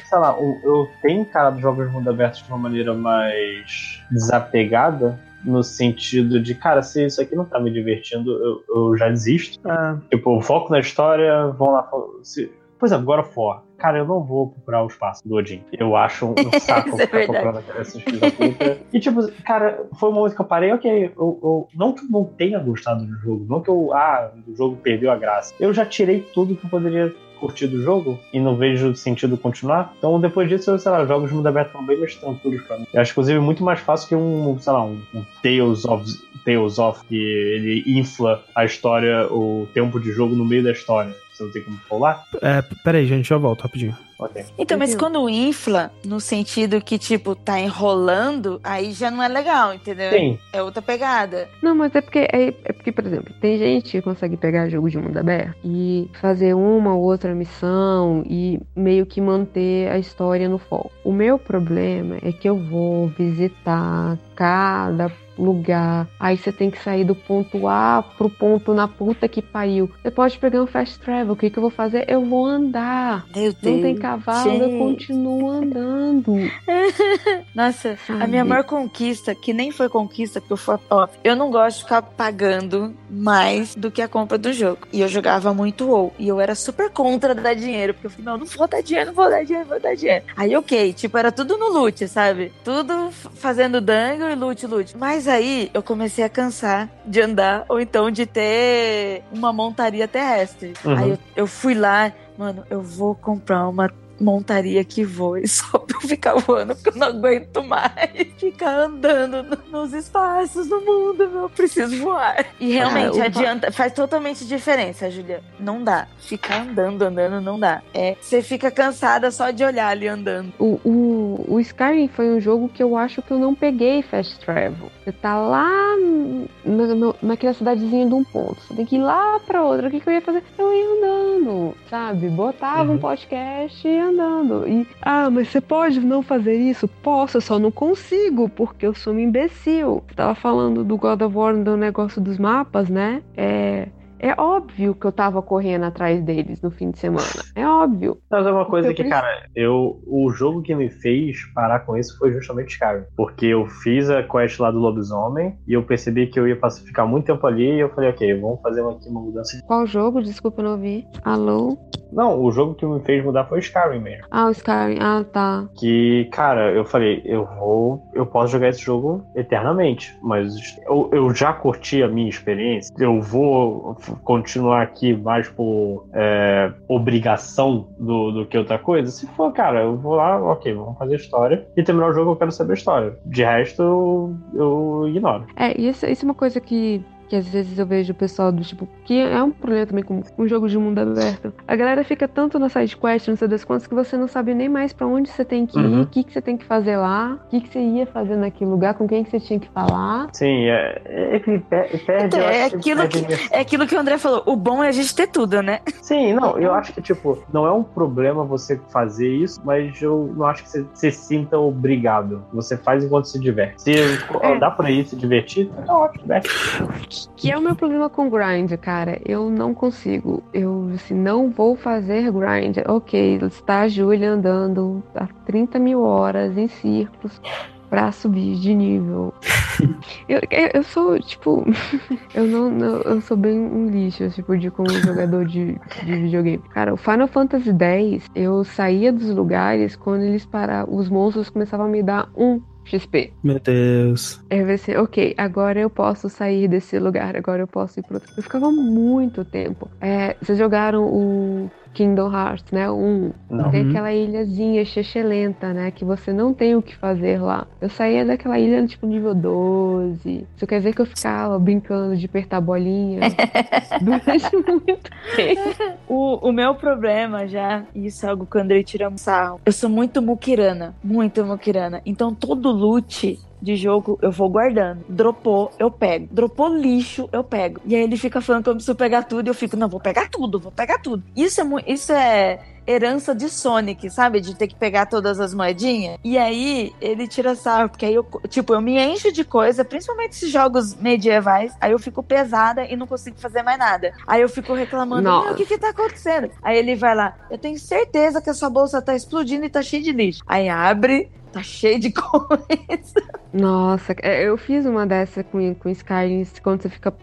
sei lá, eu- tenho encarado jogos de mundo aberto de uma maneira mais desapegada, no sentido de, cara, se isso aqui não tá me divertindo, eu, eu já desisto. É. Tipo, foco na história, vão lá. Se, exemplo, God of War. Cara, eu não vou procurar o espaço do Odin. Eu acho um saco é ficar verdade. procurando esses filhos da puta. E tipo, cara, foi um momento que eu parei, ok, eu, eu- não que eu não tenha gostado do jogo, não que eu, ah, o jogo perdeu a graça. Eu já tirei tudo que eu poderia curtir do jogo e não vejo sentido continuar. Então depois disso, eu, sei lá, jogos de mundo aberto foram bem mais tranquilos pra mim. Eu acho, inclusive, muito mais fácil que um, sei lá, um, um Tales of Tales of, que ele infla a história, o tempo de jogo no meio da história. Você não tem como pular? É, peraí, gente, já volto rapidinho. Ok. Então, mas quando infla, no sentido que, tipo, tá enrolando, aí já não é legal, entendeu? Sim. É outra pegada. Não, mas é porque, é, é porque, por exemplo, tem gente que consegue pegar jogo de mundo aberto e fazer uma ou outra missão e meio que manter a história no foco. O meu problema é que eu vou visitar cada lugar. Aí você tem que sair do ponto A pro ponto na puta que pariu. Você pode pegar um fast travel. O que, que eu vou fazer? Eu vou andar. Meu Não tem Deus, cavalo, eu gente. continuo andando. Nossa, a Sabe? minha maior conquista, que nem foi conquista, porque eu fui. Ó, eu não gosto de ficar pagando mais do que a compra do jogo. E eu jogava muito WoW. E eu era super contra dar dinheiro, porque eu falei, não, não vou dar dinheiro, não vou dar dinheiro, não vou dar dinheiro. Aí, ok, tipo, era tudo no loot, sabe? Tudo fazendo dango e loot, loot. Mas aí eu comecei a cansar de andar, ou então de ter uma montaria terrestre. Uhum. Aí eu, eu fui lá, mano, eu vou comprar uma montaria que voe só pra eu ficar voando, porque eu não aguento mais ficar andando no- nos espaços do mundo, meu, eu preciso voar. E realmente Ah, adianta, faz totalmente diferença, Julia. Não dá. Ficar andando, andando, não dá. É, você fica cansada só de olhar ali andando. O, o, o Skyrim foi um jogo que eu acho que eu não peguei fast travel. Você tá lá na, na- naquela cidadezinha de um ponto. Você tem que ir lá pra outra. O que, que eu ia fazer? Eu ia andando, sabe? Botava um podcast e ia andando. E, ah, mas você pode não fazer isso? Posso, eu só não consigo, porque eu sou um imbecil. Você tava falando do God of War, do negócio dos mapas, né? É. É óbvio que eu tava correndo atrás deles no fim de semana. É óbvio. Mas é uma coisa que, preciso- cara, eu o jogo que me fez parar com isso foi justamente Skyrim. Porque eu fiz a quest lá do lobisomem e eu percebi que eu ia passar, ficar muito tempo ali e eu falei, ok, vamos fazer aqui uma mudança. Qual jogo? Desculpa, eu não ouvi. Alô? Não, o jogo que me fez mudar foi Skyrim mesmo. Ah, o Skyrim. Ah, tá. Que, cara, eu falei, eu vou. Eu posso jogar esse jogo eternamente, mas eu, eu já curti a minha experiência. Eu vou continuar aqui mais por é, obrigação do, do que outra coisa. Se for, cara, eu vou lá, ok, vamos fazer história. E terminar o jogo, eu quero saber a história. De resto, eu, eu ignoro. É, e isso, isso é uma coisa que, que às vezes eu vejo o pessoal do tipo, que é um problema também com um jogo de mundo aberto. A galera fica tanto na side quest, não sei das quantas, que você não sabe nem mais pra onde você tem que ir, Uhum. o que, que você tem que fazer lá, o que, que você ia fazer naquele lugar, com quem que você tinha que falar. Sim, é, é que pe- perde. Então, eu é, aquilo que, é aquilo que o André falou. O bom é a gente ter tudo, né? Sim, não, eu acho que, tipo, não é um problema você fazer isso, mas eu não acho que você se sinta obrigado. Você faz enquanto se diverte. Se É. dá pra ir se divertir, tá ótimo, diverte. Que é o meu problema com grind, cara. Eu não consigo. Eu, assim, não vou fazer grind. Ok, está a Júlia andando há 30 mil horas em círculos pra subir de nível. Eu, eu, eu sou, tipo. Eu não, não- Eu sou bem um lixo, tipo, de como jogador de, de videogame. Cara, o Final Fantasy X, eu saía dos lugares quando eles paravam. Os monstros começavam a me dar um XP. Meu Deus. Aí vai ser, ok, agora eu posso sair desse lugar, agora eu posso ir pro outro. Eu ficava muito tempo. É, vocês jogaram o Kingdom Hearts, né? Um. Não. Tem Uhum. aquela ilhazinha chechelenta, né? Que você não tem o que fazer lá. Eu saía daquela ilha, tipo, nível 12. Isso quer dizer que eu ficava brincando de apertar bolinha durante muito tempo. O, o meu problema já, e isso é algo que o Andrei tira um sarro. Eu sou muito muquirana, muito muquirana. Então todo loot de jogo eu vou guardando. Dropou, eu pego. Dropou lixo, eu pego. E aí ele fica falando que eu preciso pegar tudo e eu fico, não, vou pegar tudo, vou pegar tudo. Isso é, isso é herança de Sonic, sabe? De ter que pegar todas as moedinhas. E aí ele tira sarro, porque aí eu, tipo, eu me encho de coisa, principalmente esses jogos medievais, aí eu fico pesada e não consigo fazer mais nada. Aí eu fico reclamando, o que que tá acontecendo? Aí ele vai lá, eu tenho certeza que a sua bolsa tá explodindo e tá cheia de lixo. Aí abre, tá cheio de coisa. Nossa, é, eu fiz uma dessa com, com Skyrim, quando você fica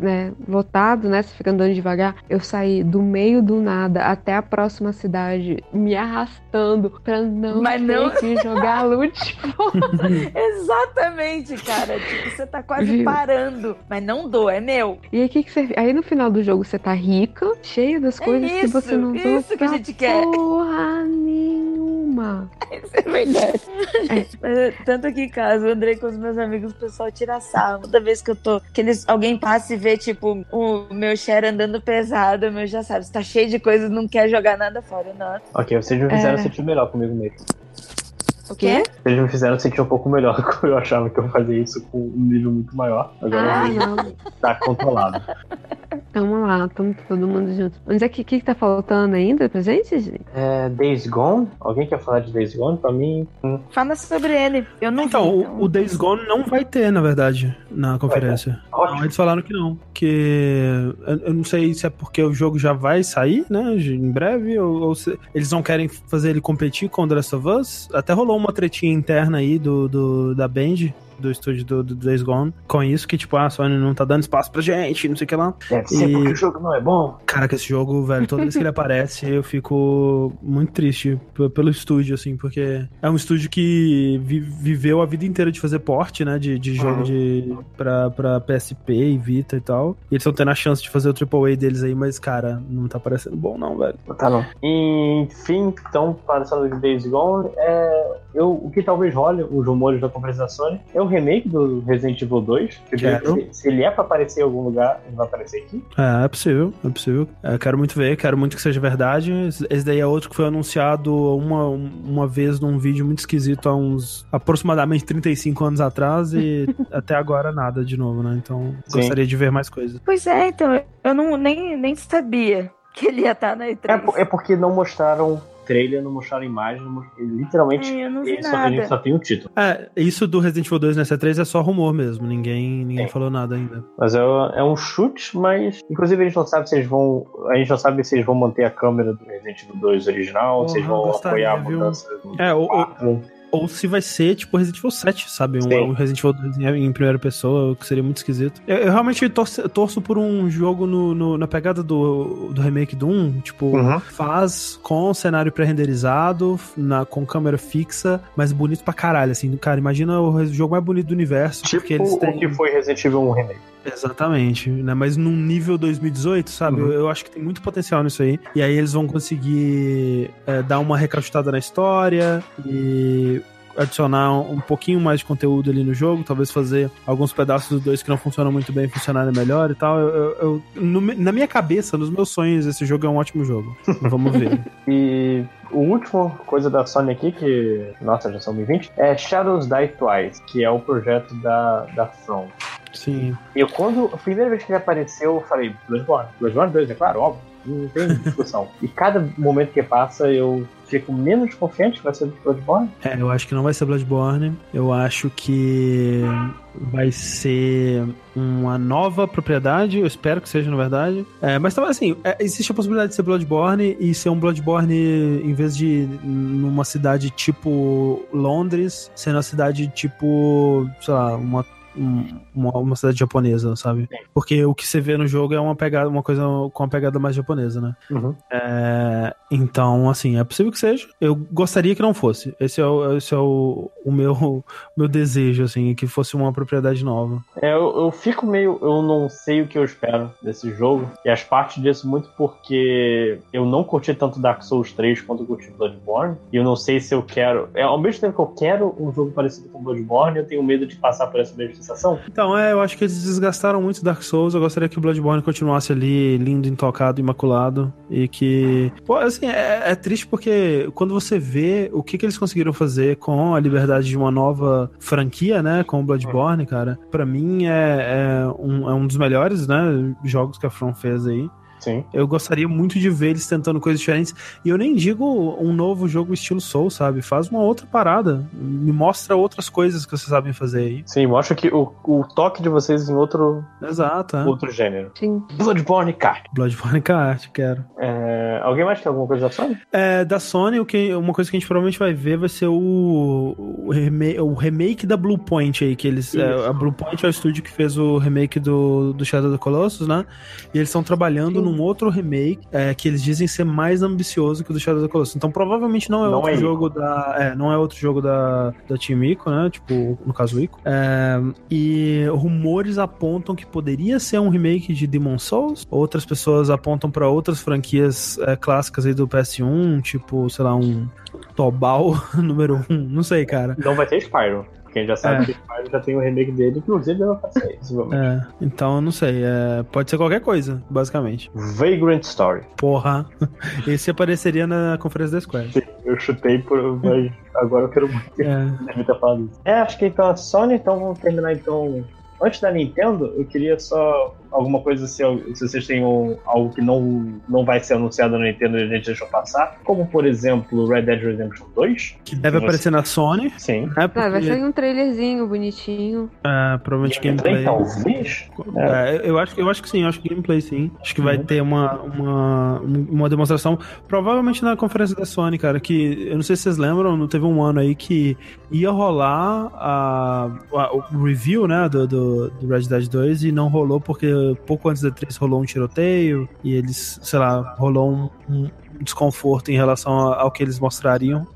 né, lotado, né? Você fica andando devagar. Eu saí do meio do nada até a próxima cidade, me arrastando pra não Mas não- que jogar loot. Exatamente, cara. Tipo, você tá quase Viu? parando. Mas não dou, é meu. E aí, que que você... aí no final do jogo você tá rica, cheia das coisas que É isso, você não usou isso que a gente quer. porra nenhuma. Isso é verdade. Mas, tanto aqui em casa, eu andrei com os meus amigos, o pessoal tira sarro. Toda vez que eu tô. Que eles, alguém passa e vê, tipo, o meu share andando pesado, meu já sabe, você tá cheio de coisas, não quer jogar nada fora. Nossa. Ok, vocês me fizeram É. sentir melhor comigo mesmo. O quê? Vocês me fizeram sentir um pouco melhor, como eu achava que eu fazia isso com um nível muito maior. Agora Ah, não. tá controlado. Vamos lá, estamos todo mundo junto. Onde é que, que, que tá faltando ainda pra gente, gente? É, Days Gone? Alguém quer falar de Days Gone? Pra mim. hum. Fala sobre ele. Eu não Então, vi, o, o Days Gone não vai ter, na verdade, na conferência. Não, eles falaram que não. Que eu, eu não sei se é porque o jogo já vai sair, né? Em breve, ou, ou se eles não querem fazer ele competir com The Last of Us. Até rolou uma tretinha interna aí do, do da Band. Do estúdio do, do Days Gone, com isso que, tipo, ah, a Sony não tá dando espaço pra gente, não sei o que lá. Deve ser porque o jogo não é bom. Cara, que esse jogo, velho, toda vez que ele aparece, eu fico muito triste pelo estúdio, assim, porque é um estúdio que vi- viveu a vida inteira de fazer porte, né, de, de jogo Uhum. de, pra, pra PSP e Vita e tal. E eles estão tendo a chance de fazer o AAA deles aí, mas, cara, não tá parecendo bom, não, velho. Tá não. Enfim, então, passando de Days Gone, é, eu, o que talvez role, os rumores da conferência da Sony, é o remake do Resident Evil 2. que Quero. Se, se ele é pra aparecer em algum lugar, ele vai aparecer aqui. É, é possível, é possível. É, quero muito ver, quero muito que seja verdade. Esse daí é outro que foi anunciado uma, uma vez num vídeo muito esquisito há uns aproximadamente 35 anos atrás e até agora nada de novo, né? Então Sim. gostaria de ver mais coisas. Pois é, então, eu não, nem, nem sabia que ele ia estar na E3. É, é porque não mostraram trailer, não mostraram imagem, não mostraram, literalmente É, eu não vi ele só- nada. só tem o título. É, isso do Resident Evil 2 nessa 3 é só rumor mesmo, ninguém, ninguém falou nada ainda. Mas é, é um chute, mas inclusive a gente não sabe se eles vão. A gente não sabe se eles vão manter a câmera do Resident Evil 2 original, se eles vão gostaria, apoiar a viu? mudança do É, ou, ou, 4. Ou se vai ser tipo Resident Evil 7, sabe? Um, Sim. um Resident Evil 2 em, primeira pessoa, o que seria muito esquisito. Eu, eu realmente torço, torço por um jogo no, no- na pegada do, do remake do 1, tipo, Uhum. faz com cenário pré-renderizado, com câmera fixa, mas bonito pra caralho, assim. Cara, imagina o jogo mais bonito do universo, porque eles Tipo o têm... que foi Resident Evil 1 Remake. Exatamente, né? Mas num nível 2018, sabe? Uhum. Eu, eu acho que tem muito potencial nisso aí. E aí eles vão conseguir é, dar uma recachutada na história e adicionar um, pouquinho mais de conteúdo ali no jogo, talvez fazer alguns pedaços dos dois que não funcionam muito bem funcionarem melhor e tal. Eu, eu- eu- no na minha cabeça, nos meus sonhos, esse jogo é um ótimo jogo. Vamos ver. E o último coisa da Sony aqui, que, nossa, já são 2020, é Shadows Die Twice, que é o projeto da, da From. Sim. Eu, quando a primeira vez que ele apareceu, eu falei, Bloodborne. Bloodborne 2, é claro, óbvio. Não tem discussão. e cada momento que passa, eu fico menos confiante que vai ser Bloodborne. É, eu acho que não vai ser Bloodborne. Eu acho que vai ser uma nova propriedade. Eu espero que seja, na verdade. É, mas também, assim, é, existe a possibilidade de ser Bloodborne e ser um Bloodborne, em vez de numa cidade tipo Londres, ser uma cidade tipo, sei lá, uma. Um- Uma, uma cidade japonesa, sabe? Porque o que você vê no jogo é uma pegada, uma coisa com uma pegada mais japonesa, né? Uhum. É, então, assim, é possível que seja. Eu gostaria que não fosse. Esse é o, esse é o, o meu, meu desejo, assim, que fosse uma propriedade nova. É, eu, eu fico meio. Eu não sei o que eu espero desse jogo. E as partes disso muito porque eu não curti tanto Dark Souls 3 quanto eu curti Bloodborne. E eu não sei se eu quero. É, ao mesmo tempo que eu quero um jogo parecido com Bloodborne, eu tenho medo de passar por essa mesma sensação. Então, é, eu acho que eles desgastaram muito Dark Souls. Eu gostaria que o Bloodborne continuasse ali, lindo, intocado, imaculado. E que. Pô, assim, é, é triste porque quando você vê o que, que eles conseguiram fazer com a liberdade de uma nova franquia, né? Com o Bloodborne, cara, pra mim é, é, um, é um dos melhores, né? Jogos que a From fez aí. Sim. Eu gostaria muito de ver eles tentando coisas diferentes. E eu nem digo um novo jogo estilo Soul, sabe? Faz uma outra parada. Me mostra outras coisas que vocês sabem fazer aí. Sim, mostra que o, o toque de vocês em outro, Exato, é. outro gênero. Sim. Bloodborne Kart. Bloodborne Kart, quero. É, alguém mais tem alguma coisa da Sony? É, da Sony, o que, uma coisa que a gente provavelmente vai ver vai ser o, o, remake, o remake da Bluepoint aí, que eles. é, a Bluepoint é o estúdio que fez o remake do, do Shadow of the Colossus, né? E eles estão trabalhando num outro remake é, que eles dizem ser mais ambicioso que o do Shadow of the Colossus. Então provavelmente não é Não outro é Ico. jogo da. É, não é outro jogo da, da Team Ico, né? Tipo, no caso o Ico. É, e rumores apontam que poderia ser um remake de Demon Souls. Outras pessoas apontam para outras franquias é, clássicas aí do PS1, tipo, sei lá, um Tobal número 1. Não sei, cara. Não vai ter Spyro. Gente já sabe É. que Spyro já tem o remake dele, inclusive isso. possivelmente. É, então eu não sei. é, pode ser qualquer coisa, basicamente. Vagrant Story. Porra. Esse apareceria na conferência da Square. Eu chutei, por, mas agora eu quero muito. É. Isso. É, acho que então a Sony, então vamos terminar então. Antes da Nintendo, eu queria só alguma coisa se, se vocês têm um- algo que não, não vai ser anunciado na Nintendo e a gente deixou passar, como por exemplo Red Dead Redemption 2. Que deve aparecer na Sony. Sim. Né, Ah, vai porque- sair um trailerzinho bonitinho. É, provavelmente gameplay. Talvez. É, eu, acho, eu acho que sim, eu acho que gameplay sim. Acho que vai ter uma, uma, uma demonstração, provavelmente na conferência da Sony, cara, que eu não sei se vocês lembram, não teve um ano aí que ia rolar a, a- o review, né, do, do, do Red Dead 2 e não rolou porque pouco antes da 3 rolou um tiroteio e eles, sei lá, rolou um, um desconforto em relação ao, que eles mostrariam.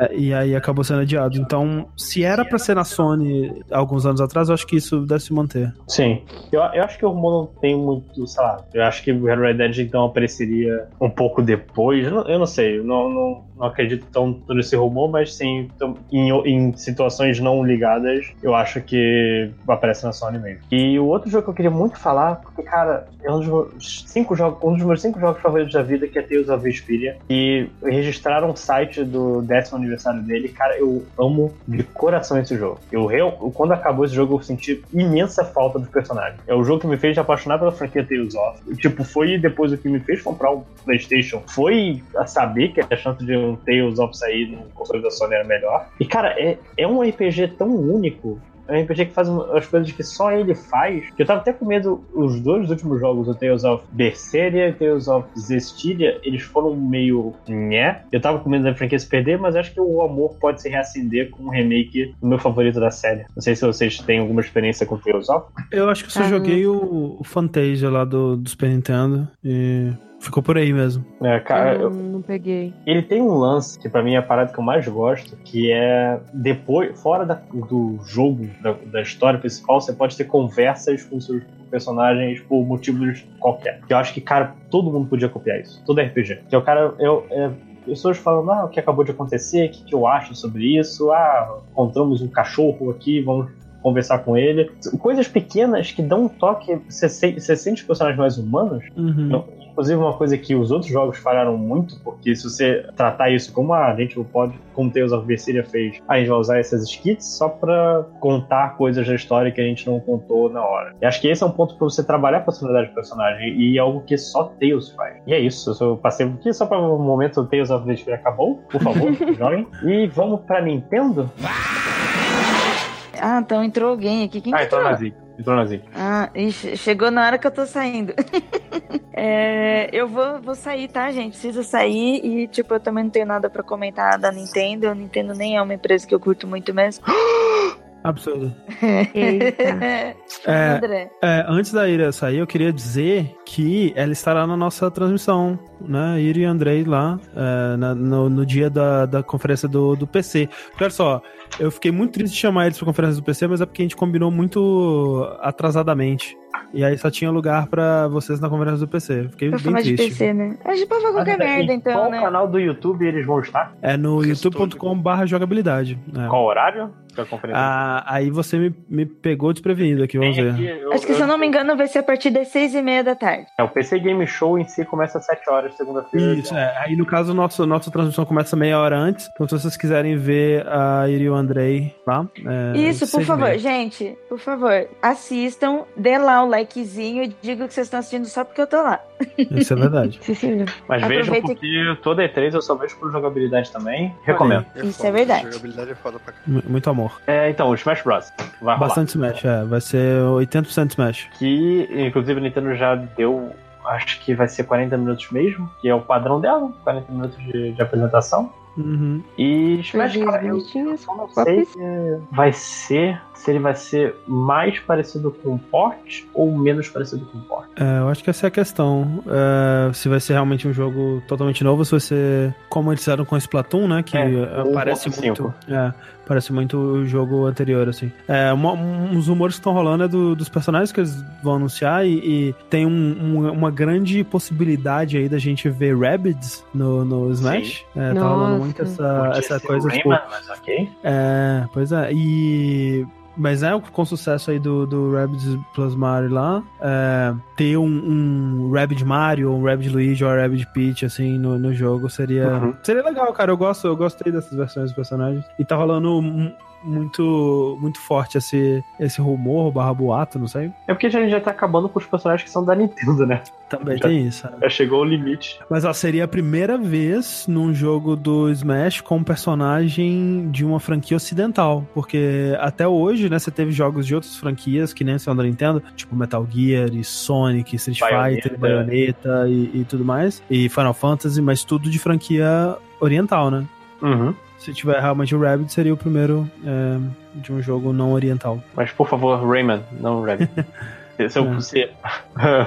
É, e aí acabou sendo adiado. Então, se era pra ser na Sony alguns anos atrás, eu acho que isso deve se manter. Sim. Eu, eu acho que o rumor não tem muito, sei lá. Eu acho que o Red Dead então apareceria um pouco depois. Eu não, eu não sei, eu não, não, não acredito tanto nesse rumor, mas sim, então, em, em situações não ligadas, eu acho que aparece na Sony mesmo. E o outro jogo que eu queria muito falar, porque, cara, é um dos meus cinco jogos, um dos meus cinco jogos favoritos da vida, que é Tales of Vesperia. E registraram um site do décimo aniversário dele. Cara, eu amo de coração esse jogo. Eu, real- quando acabou esse jogo, eu senti imensa falta dos personagens. É o jogo que me fez apaixonar pela franquia Tales of. Tipo, foi depois o que me fez comprar um PlayStation. Foi a saber que a chance de um Tales of sair no console da Sony era melhor. E, cara, é, é um RPG tão único. É um RPG que faz as coisas que só ele faz. Que eu tava até com medo, os dois últimos jogos, o Tales of Berseria e Tales of Zestiria, eles foram meio nhé. Eu tava com medo da franquia se perder, mas acho que o amor pode se reacender com um remake do meu favorito da série. Não sei se vocês têm alguma experiência com Tales of. Eu acho que eu só Ah, joguei o, o Fantasia lá do, do Super Nintendo e ficou por aí mesmo. É, cara, eu eu- não, não peguei. Ele tem um lance que pra mim é a parada que eu mais gosto, que é depois, fora da- do jogo, da, da história principal, você pode ter conversas com seus personagens por motivos qualquer. Que eu acho que, cara, todo mundo podia copiar isso. Todo RPG. Que é o cara, eu, é, pessoas falando, ah, o que acabou de acontecer, o que, que eu acho sobre isso, ah, encontramos um cachorro aqui, vamos conversar com ele. Coisas pequenas que dão um toque, você, se- sente os personagens mais humanos, Uhum. Inclusive, uma coisa que os outros jogos falharam muito, porque se você tratar isso como ah, a gente não pode, como Tales of Berseria fez, a gente vai usar essas skits só pra contar coisas da história que a gente não contou na hora. E acho que esse é um ponto pra você trabalhar a personalidade do personagem, e é algo que só Tales faz. E é isso, eu só passei aqui só para o momento o Tales of Berseria acabou, por favor, joguem. E vamos pra Nintendo? Ah, então entrou alguém aqui. Quem Ah, que entrou entrou? Entrou na Zica. Ah, ixi, chegou na hora que eu tô saindo. É, eu vou, vou sair, tá, gente? Preciso sair e, tipo, eu também não tenho nada pra comentar da Nintendo. A Nintendo nem é uma empresa que eu curto muito mesmo. Absurdo. Eita. É, André. é, antes da Ira sair, eu queria dizer que ela estará na nossa transmissão, né? Ira e Andrei lá, é, na- no, no dia da, da conferência do, do PC. Porque olha só, eu fiquei muito triste de chamar eles pra conferência do PC, mas é porque a gente combinou muito atrasadamente. E aí só tinha lugar pra vocês na conferência do PC. Fiquei Pra bem falar de triste. PC, né? A gente pode falar qualquer merda, então, Qual né? canal do YouTube eles vão estar? É no youtube.com/barra jogabilidade. né? Qual horário? Da conferência? Ah, aí você me, me pegou desprevenido aqui, vamos ver. Acho que, se eu não me engano, vai ser a partir das seis e meia da tarde. É, o PC Game Show em si começa às 7 horas, segunda-feira. Isso, é. Aí no caso, nosso, nossa transmissão começa meia hora antes. Então, se vocês quiserem ver a Iri e o Andrei lá. é, Isso, por favor, meia. gente, por favor, assistam, dê lá o likezinho e digam que vocês estão assistindo só porque eu tô lá. Isso é verdade. Sim, sim. Mas vejam, Aproveita porque toda E3 eu só vejo por jogabilidade também. Recomendo. Isso é verdade. Jogabilidade é foda pra cá. Mu- Muito amor. É, então, o Smash Bros. Vai rolar. Bastante Smash, é. Vai ser 80% Smash. Que, inclusive, a Nintendo já deu. Acho que vai ser 40 minutos mesmo, que é o padrão dela, 40 minutos de, de apresentação. Uhum. E Smash, cara, eu só não sei se vai ser. Se ele vai ser mais parecido com o port ou menos parecido com o port. É, eu acho que essa é a questão. É, se vai ser realmente um jogo totalmente novo, se vai ser como eles fizeram com Splatoon, né? Que É, parece 1.5. muito. É, parece muito o jogo anterior, assim. É, uma- uns rumores que estão rolando é do- dos personagens que eles vão anunciar e, e tem um- um- uma grande possibilidade aí da gente ver Rabbids no, no Smash. É, tá rolando muito essa, Podia essa coisa, tipo. Rayman, mas ok. É, pois é. E. Mas é, com o sucesso aí do, do Rabbids Plus Mario lá, é, ter um, um Rabbid Mario, um Rabbid Luigi ou um Rabbid Peach, assim, no, no jogo seria... Uhum. Seria legal, cara. Eu gosto, eu gostei dessas versões dos personagens. E tá rolando um- muito muito forte esse, esse rumor barra boato, não sei. É porque a gente já tá acabando com os personagens que são da Nintendo, né? Também Já- tem isso. é. Já chegou o limite. Mas ó, seria a primeira vez num jogo do Smash com um personagem de uma franquia ocidental. Porque até hoje, né, você teve jogos de outras franquias que nem são da Nintendo, tipo Metal Gear e Sonic, Street Bayonetta. Fighter, Bayonetta e, e tudo mais. E Final Fantasy, mas tudo de franquia oriental, né? Uhum. Se tiver realmente o Rabbit, seria o primeiro é, de um jogo não oriental. Mas por favor, Rayman, não Rabbit. se eu, É. se,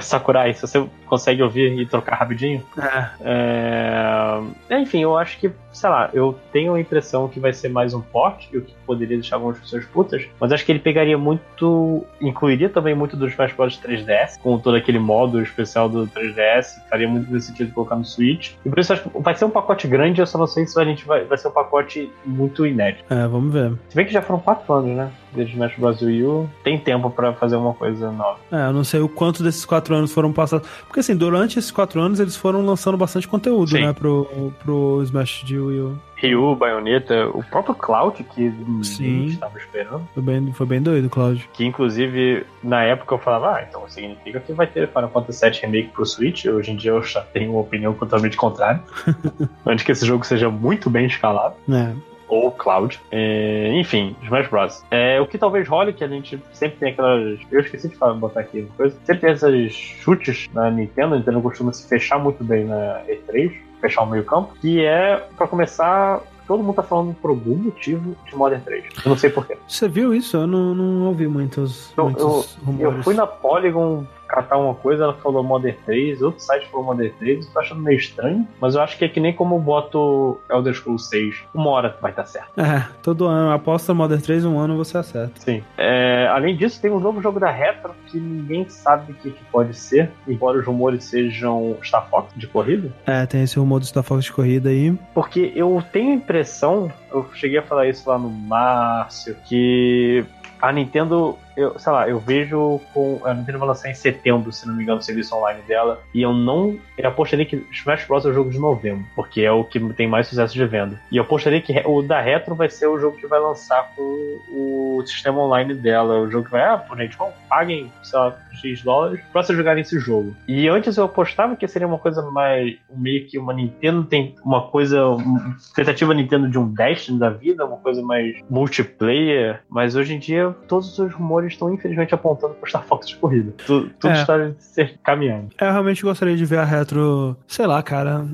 Sakurai, se você consegue ouvir e trocar rapidinho. É, é, Enfim, eu acho que, sei lá, eu tenho a impressão que vai ser mais um porte, o que poderia deixar algumas pessoas putas, mas acho que ele pegaria muito, incluiria também muito dos Smash Bros 3DS, com todo aquele modo especial do 3DS, faria muito nesse sentido de colocar no Switch. E por isso acho que vai ser um pacote grande, eu só não sei se a gente vai, vai ser um pacote muito inédito. É, vamos ver. Se bem que já foram quatro anos, né? Desde Smash Bros. Wii U, tem tempo pra fazer uma coisa nova. É, eu não sei o quanto desses quatro anos foram passados. Porque assim, durante esses quatro anos eles foram lançando bastante conteúdo, Sim. né, pro, pro Smash de Wii U. Ryu, Bayonetta, o próprio Cloud, que Sim. estava esperando. Foi bem, foi bem doido, Cláudio. Que inclusive, na época eu falava, ah, então significa que vai ter Final Fantasy VII Remake pro Switch. Hoje em dia eu já tenho uma opinião totalmente contrária. Antes que esse jogo seja muito bem escalado. É. Ou Cloud. É, enfim, Smash Bros. É, o que talvez role, que a gente sempre tem aquelas. Eu esqueci de falar, botar aqui uma coisa. Sempre tem esses chutes na Nintendo. A Nintendo costuma se fechar muito bem na E3, fechar o meio-campo. Que é, pra começar, todo mundo tá falando por algum motivo de Modern 3. Eu não sei porquê. Você viu isso? Eu não, não ouvi muitos, muitos eu, rumores. eu fui na Polygon catar uma coisa, ela falou Modern 3, outro site falou Modern 3, eu tô achando meio estranho, mas eu acho que é que nem como eu boto Elder Scrolls 6, uma hora vai estar certo. É, todo ano, aposta Modern 3, um ano você acerta. Sim. É, além disso, tem um novo jogo da Retro que ninguém sabe o que, que pode ser, embora os rumores sejam Star Fox de corrida. É, tem esse rumor do Star Fox de corrida aí. Porque eu tenho a impressão, eu cheguei a falar isso lá no Márcio, que a Nintendo, eu, sei lá, eu vejo com. A Nintendo vai lançar em setembro, se não me engano, o serviço online dela. E eu não. Eu apostaria que Smash Bros. é o jogo de novembro, porque é o que tem mais sucesso de venda. E eu apostaria que o da Retro vai ser o jogo que vai lançar com o sistema online dela. O jogo que vai, ah, pô, gente, bom, paguem, sei lá, X dólares pra vocês jogarem esse jogo. E antes eu apostava que seria uma coisa mais. meio que uma Nintendo tem uma coisa. uma tentativa Nintendo de um Destiny da vida, uma coisa mais multiplayer. Mas hoje em dia todos os rumores estão infelizmente apontando pro Star Fox de corrida. Tu- Tudo É. está se caminhando. Eu realmente gostaria de ver a Retro, sei lá, cara.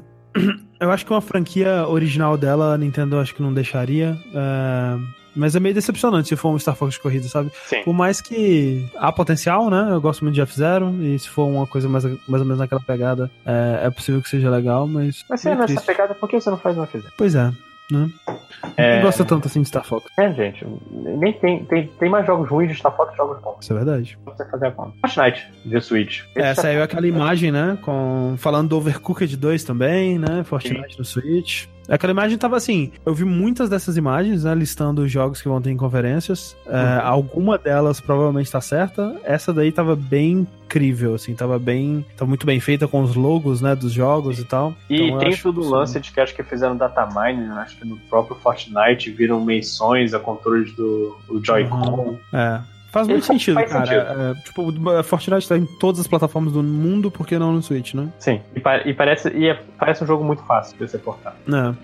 Eu acho que uma franquia original dela, a Nintendo acho que não deixaria. é, Mas é meio decepcionante se for um Star Fox de corrida, sabe? Sim. Por mais que há potencial, né? Eu gosto muito de F-Zero. E se for uma coisa mais, mais ou menos naquela pegada, é, é possível que seja legal, mas. Mas se é nessa triste. pegada, por que você não faz uma fizer? Pois é, né? É. Não gosta tanto assim de Star Fox. É, gente. Nem tem, tem, tem mais jogos ruins de Star Fox que jogos bons. Isso é verdade. Você fazer a conta. Fortnite, de Switch. É, Esse saiu aquela imagem, né? Com... Falando do Overcooked 2 também, né? Fortnite no Switch. Aquela imagem tava assim. Eu vi muitas dessas imagens, né? Listando os jogos que vão ter em conferências. É, Uhum. alguma delas provavelmente tá certa. Essa daí tava bem incrível, assim. Tava bem. Tava muito bem feita com os logos, né? Dos jogos e tal. E Então, tem tudo o lance de que acho que fizeram data mining, né? acho que no próprio Fortnite viram menções a controles do, do Joy-Con. É. Faz muito sentido, faz cara. sentido. É, tipo, a Fortnite tá em todas as plataformas do mundo, por que não no Switch, né? Sim, e, pa- e parece, e é- parece um jogo muito fácil de você portar. É.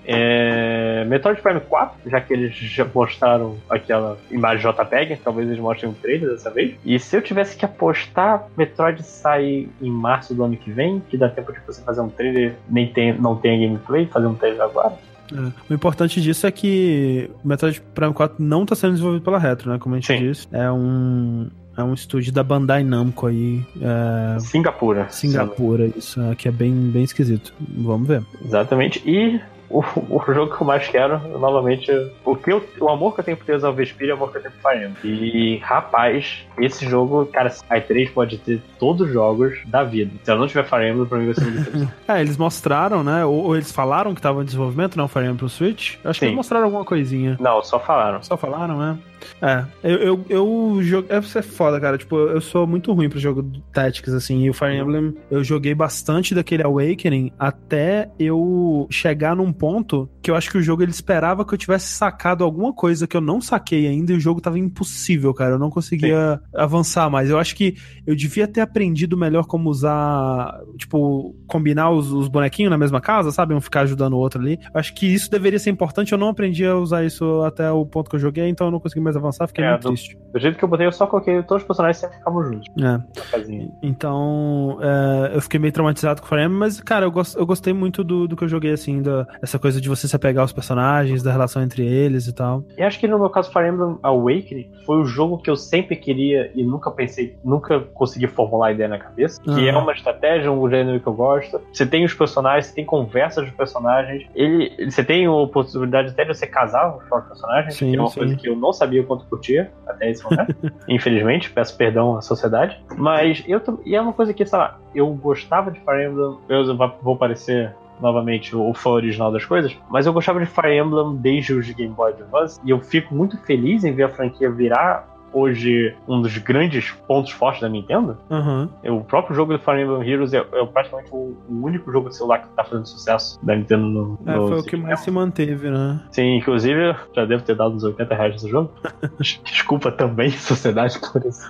É, Metroid Prime 4, já que eles já mostraram aquela imagem JPEG, talvez eles mostrem um trailer dessa vez. E se eu tivesse que apostar, Metroid sai em março do ano que vem, que dá tempo de você fazer um trailer, nem tem, não tem gameplay, fazer um trailer agora. É. O importante disso é que o Metroid Prime 4 não tá sendo desenvolvido pela Retro, né? Como a gente disse. É um. É um estúdio da Bandai Namco aí. É... Singapura. Singapura, isso. É, que é bem, bem esquisito. Vamos ver. Exatamente. E o, o jogo que eu mais quero, novamente, o, que eu, o amor que eu tenho por Tales of Vesperia é o amor que eu tenho por Fire Emblem. E, rapaz, esse jogo, cara, a 3 pode ter todos os jogos da vida. Se eu não tiver Fire Emblem, pra mim vai ser muito decepção. É, eles mostraram, né? Ou, ou eles falaram que tava em desenvolvimento, não? Fire Emblem pro Switch? Eu Acho que Sim. eles mostraram alguma coisinha. Não, só falaram. Só falaram, né? É, eu, eu, eu jogo. É, isso é foda, cara. Tipo, eu sou muito ruim pro jogo Tactics, assim. E o Fire Emblem, eu joguei bastante daquele Awakening até eu chegar num ponto que eu acho que o jogo ele esperava que eu tivesse sacado alguma coisa que eu não saquei ainda e o jogo tava impossível, cara. Eu não conseguia avançar mais. Eu acho que eu devia ter aprendido melhor como usar, tipo, combinar os, os bonequinhos na mesma casa, sabe? Um ficar ajudando o outro ali. Eu acho que isso deveria ser importante. Eu não aprendi a usar isso até o ponto que eu joguei, então eu não consegui mais avançar. Fiquei É, muito do, triste. do jeito que eu botei, eu só coloquei todos os personagens sempre ficavam juntos. É. Então, é, eu fiquei meio traumatizado com o Fire mas, cara, eu, gos- eu gostei muito do, do que eu joguei, assim, da, essa coisa de você se apegar aos personagens, da relação entre eles e tal. E acho que no meu caso, Fire Emblem Awakening foi o jogo que eu sempre queria e nunca pensei, nunca consegui formular a ideia na cabeça. Que Aham. é uma estratégia, um gênero que eu gosto. Você tem os personagens, você tem conversas dos personagens. Ele, você tem a possibilidade até de você casar com os personagens, Sim, que é uma sim. coisa que eu não sabia quanto curtia até esse momento. Infelizmente, peço perdão à sociedade. Mas eu e é uma coisa que, sei lá, eu gostava de Fire Emblem. Eu vou- vou parecer novamente o fã original das coisas, mas eu gostava de Fire Emblem desde os de Game Boy Advance e eu fico muito feliz em ver a franquia virar hoje um dos grandes pontos fortes da Nintendo. Aham. O próprio jogo do Fire Emblem Heroes é, é praticamente o, o único jogo de celular que tá fazendo sucesso da Nintendo no, É, no foi o que mais se manteve, né? Sim, inclusive já devo ter dado uns 80 reais nesse jogo. Desculpa também, sociedade, por esse,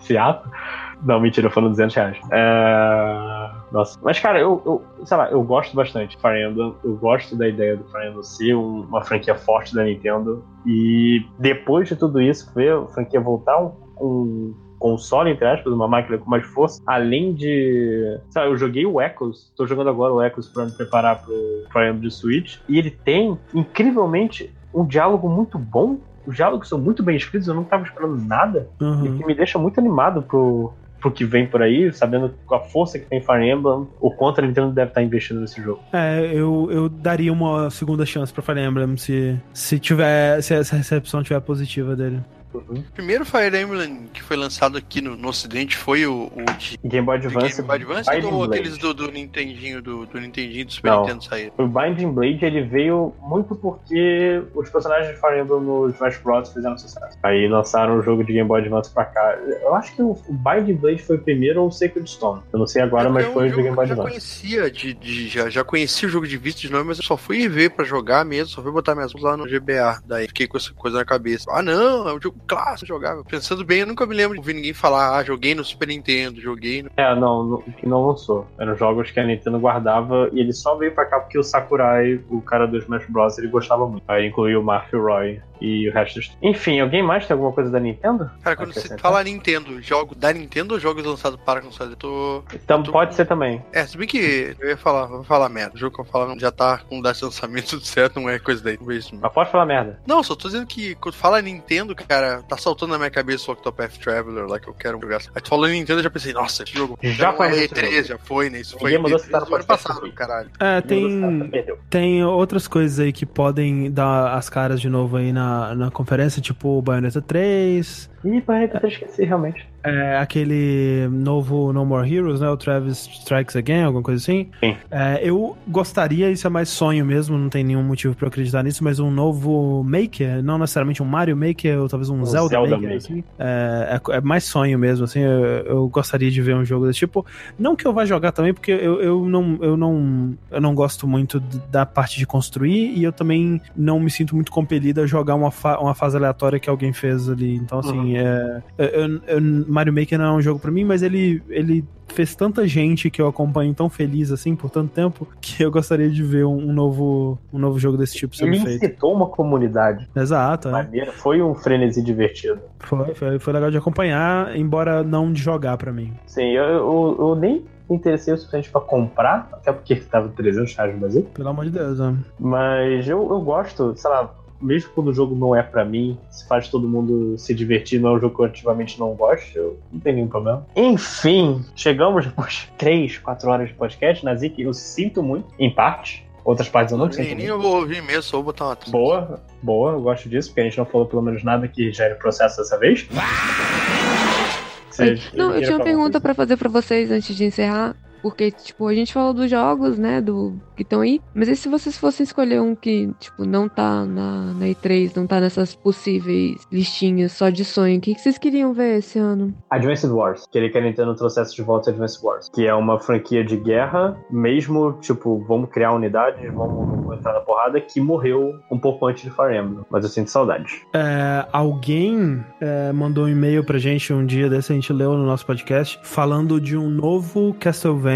esse ato. Não, mentira, foram 200 reais. É... Nossa. Mas, cara, eu, eu, sei lá, eu gosto bastante de Fire Emblem. Eu gosto da ideia do Fire Emblem ser um- uma franquia forte da Nintendo. E depois de tudo isso, ver a franquia voltar um, um console, entre aspas, uma máquina com mais força, além de. Sabe, eu joguei o Echoes, tô jogando agora o Echoes pra me preparar pro Fire Emblem de Switch, e ele tem, incrivelmente, um diálogo muito bom. Os diálogos são muito bem escritos, eu não tava esperando nada, Uhum. e que me deixa muito animado pro, pro que vem por aí, sabendo com a força que tem Fire Emblem, o quanto a Nintendo deve estar investindo nesse jogo. É, eu, eu daria uma segunda chance pra Fire Emblem se, se tiver, se essa recepção tiver positiva dele. O primeiro Fire Emblem que foi lançado aqui no, no ocidente foi o, o de Game Boy Advance. Game Boy Advance Binding ou Blade. aqueles do, do Nintendinho, do, do Nintendinho do Super Não. Nintendo saíram? O Binding Blade ele veio muito porque os personagens de Fire Emblem no Smash Bros fizeram sucesso. Aí lançaram o jogo de Game Boy Advance pra cá. Eu acho que o Binding Blade foi o primeiro ou o Sacred Stone. Eu não sei agora, mas É foi o Game Boy que eu já Advance. conhecia, de, de- já, já conhecia o jogo de vista de nome, mas eu só fui ver pra jogar mesmo, só fui botar minhas mãos lá no GBA. Daí fiquei com essa coisa na cabeça. Ah, não, é um jogo clássico, eu jogava. Pensando bem, eu nunca me lembro de ouvir ninguém falar, ah, joguei no Super Nintendo, joguei no. É, não, não, que não lançou. Eram jogos que a Nintendo guardava e ele só veio pra cá porque o Sakurai, o cara do Smash Bros, ele gostava muito. Aí incluiu o Mark Roy e o resto dos... Enfim, alguém mais tem alguma coisa da Nintendo? Cara, quando você fala Nintendo, jogo da Nintendo ou jogos lançados para console? Eu tô. Então pode ser também. É, se bem que eu ia falar, vou falar merda. O jogo que eu falo já tá com data de lançamento certo, não é coisa daí. Mas pode falar merda. Não, só tô dizendo que quando fala Nintendo, cara, tá saltando na minha cabeça o Octopath Traveler lá que eu quero jogar. Aí tu falou Nintendo, eu já pensei, nossa, esse jogo Já é esse E3, jogo. já foi, né? Isso foi Ninguém mandou E3 citar no do ano passado, aqui. caralho. É, tem, tem outras coisas aí que podem dar as caras de novo aí na, na conferência, tipo o Bayonetta 3. Ih, Bayonetta 3 esqueci, realmente. É, aquele novo No More Heroes, né? O Travis Strikes Again, alguma coisa assim. Sim. É, eu gostaria, isso é mais sonho mesmo, não tem nenhum motivo pra eu acreditar nisso, mas um novo Maker, não necessariamente um Mario Maker, ou talvez um, Um Zelda, Zelda Maker, Maker. assim. É, é- é mais sonho mesmo, assim. Eu, eu gostaria de ver um jogo desse tipo. Não que eu vá jogar também, porque eu, eu, não, eu, não, eu não gosto muito da parte de construir e eu também não me sinto muito compelido a jogar uma, fa- uma fase aleatória que alguém fez ali. Então, assim, Uhum. É, eu- eu- Mario Maker não é um jogo pra mim, mas ele, ele fez tanta gente que eu acompanho tão feliz assim por tanto tempo que eu gostaria de ver um, um novo, um novo jogo desse tipo sendo Ele feito. incitou uma comunidade. Exato, é. Foi um frenesi divertido. Foi, foi, foi legal de acompanhar, embora não de jogar pra mim. Sim, eu, eu, eu nem me interessei o suficiente pra comprar, até porque tava 300 reais no Brasil. Pelo amor de Deus, né? Mas eu, eu gosto, sei lá, mesmo quando o jogo não é pra mim, se faz todo mundo se divertir, não é um jogo que eu ativamente não gosto, eu não tenho nenhum problema. Enfim, chegamos depois de 3, 4 horas de podcast. Nazik, eu sinto muito, em parte. Outras partes eu não sinto Nem, eu vou ouvir mesmo, só vou botar uma trilha. Boa, boa, eu gosto disso, porque a gente não falou pelo menos nada que gere processo dessa vez. Não, eu tinha uma pergunta pra fazer pra vocês antes de encerrar. Porque, tipo, a gente falou dos jogos, né, do que estão aí, mas e se vocês fossem escolher um que, tipo, não tá na, na E3, não tá nessas possíveis listinhas só de sonho, o que, que vocês queriam ver esse ano? Advanced Wars. Queria que a Nintendo trouxesse de volta Advanced Wars. Que é uma franquia de guerra, mesmo, tipo, vamos criar unidades, vamos entrar na porrada, que morreu um pouco antes de Fire Emblem. Mas eu sinto saudade. É, alguém é, mandou um e-mail pra gente um dia desse, a gente leu no nosso podcast, falando de um novo Castlevania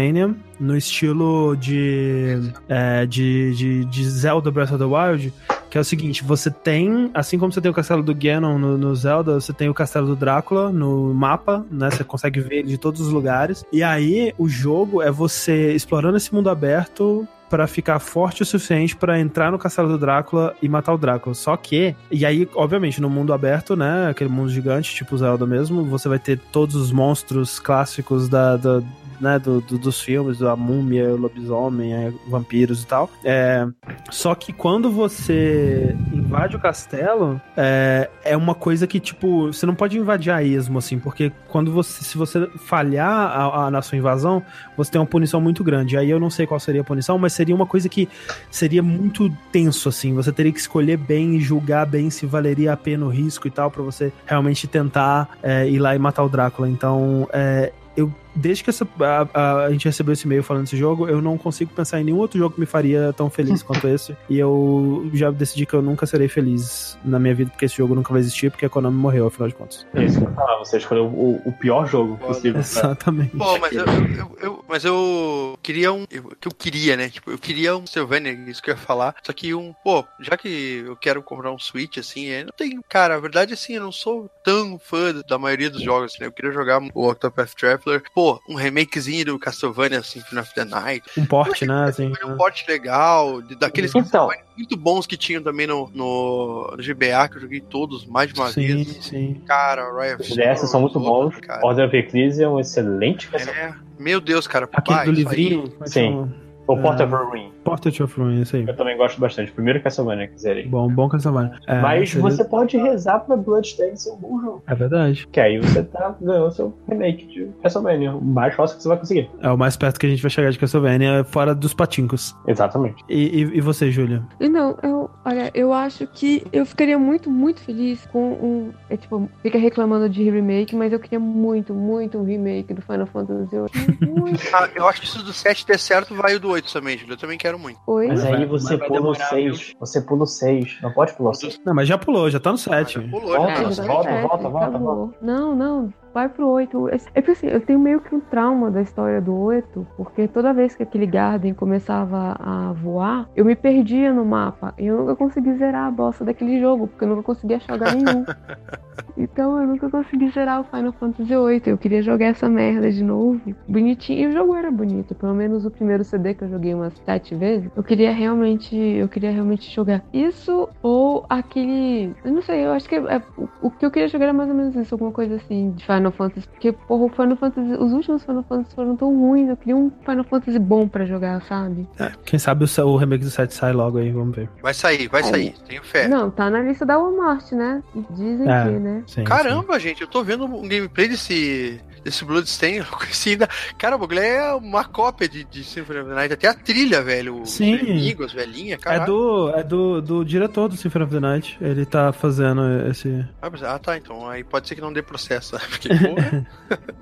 no estilo de, é, de, de, de Zelda Breath of the Wild, que é o seguinte, você tem, assim como você tem o castelo do Ganon no, no, Zelda, você tem o castelo do Drácula no mapa, né? Você consegue ver ele de todos os lugares. E aí, o jogo é você explorando esse mundo aberto para ficar forte o suficiente para entrar no castelo do Drácula e matar o Drácula. Só que, e aí, obviamente, no mundo aberto, né, aquele mundo gigante, tipo Zelda mesmo, você vai ter todos os monstros clássicos da, da né, do, do, dos filmes, a múmia, o lobisomem, é, vampiros e tal. É, só que quando você invade o castelo, é, é uma coisa que, tipo, você não pode invadir a esmo, assim, porque quando você, se você falhar a, a, na sua invasão, você tem uma punição muito grande. Aí eu não sei qual seria a punição, mas seria uma coisa que seria muito tenso, assim. Você teria que escolher bem e julgar bem se valeria a pena o risco e tal, para você realmente tentar é, ir lá e matar o Drácula. Então, é, eu desde que essa, a, a, a, gente recebeu esse e-mail falando desse jogo, eu não consigo pensar em nenhum outro jogo que me faria tão feliz quanto esse. E eu já decidi que eu nunca serei feliz na minha vida, porque esse jogo nunca vai existir, porque a Konami morreu, afinal de contas. É isso que eu falar, você escolheu o, o pior jogo possível. Exatamente. Pô, mas eu, eu, eu, mas eu queria um. Eu, que eu queria, né? Tipo, eu queria um Sylvania, isso que eu ia falar. Só que um. Pô, já que eu quero comprar um Switch, assim, é, não tem. Cara, a verdade assim, eu não sou tão fã da maioria dos jogos, né? Eu queria jogar o Octopath Traveler. Pô, um remakezinho do Castlevania Symphony of the Night. Um porte, né? Assim, um porte legal, daqueles então. muito bons que tinham também no, no, GBA, que eu joguei todos mais de uma sim, vez. Sim, Cara, Riot Os DS são muito bons. Cara. Order of Ecclesia é um excelente É, meu Deus, cara. Aquele pai, do livrinho. como é Sim. Chama? O Port É. of Ruin. Portrait of Ruin, isso aí. Eu também gosto bastante. Primeiro Castlevania que zerei. Bom, bom Castlevania. É, Mas seria- você pode rezar pra Bloodstained ser um bom jogo. É verdade. Que aí você tá ganhando seu remake de Castlevania. O mais fácil que você vai conseguir. É o mais perto que a gente vai chegar de Castlevania, fora dos patincos. Exatamente. E, e, e você, Júlia? Não, eu, olha, eu acho que eu ficaria muito, muito feliz com um. É tipo, fica reclamando de remake, mas eu queria muito, muito um remake do Final Fantasy VIII. Ah, eu acho que se o do 7 der certo, vai o do 8 também, Júlio. Eu também quero muito. Oi? Mas aí você mas pula o demorar, 6. Você pula o 6. Não pode pular o 6. Não, mas já pulou, já tá no 7. Pulou, Volta, né? É, volta, já volta, tá volta, certo, volta, acabou. Não, não, vai pro 8. É porque assim, eu tenho meio que um trauma da história do 8, porque toda vez que aquele Garden começava a voar, eu me perdia no mapa. E eu nunca consegui zerar a bosta daquele jogo, porque eu nunca consegui achar lugar nenhum. Então eu nunca consegui zerar o Final Fantasy VIII. Eu queria jogar essa merda de novo. Bonitinho. E o jogo era bonito. Pelo menos o primeiro CD que eu joguei umas sete vezes. Eu queria realmente. Eu queria realmente jogar. Isso ou aquele. Eu não sei, eu acho que é- o- que eu queria jogar era mais ou menos isso, alguma coisa assim de Final Fantasy. Porque, porra, o Final Fantasy. Os últimos Final Fantasy foram tão ruins. Eu queria um Final Fantasy bom pra jogar, sabe? É, quem sabe o, o remake do 7 sai logo aí, vamos ver. Vai sair, vai Aí. sair. Tenho fé. Não, tá na lista da Walmart, né? Dizem É. que, né? Sim, Caramba, gente, eu tô vendo um gameplay desse, desse Bloodstain, eu conheci ainda. Cara, o bagulho é uma cópia de, de Symphony of the Night, até a trilha, velho. os Sim. inimigos, as velhinhas, É cara. do, é do, do diretor do Symphony of the Night. Ele tá fazendo esse. Ah, tá, então aí pode ser que não dê processo. Porque, porra,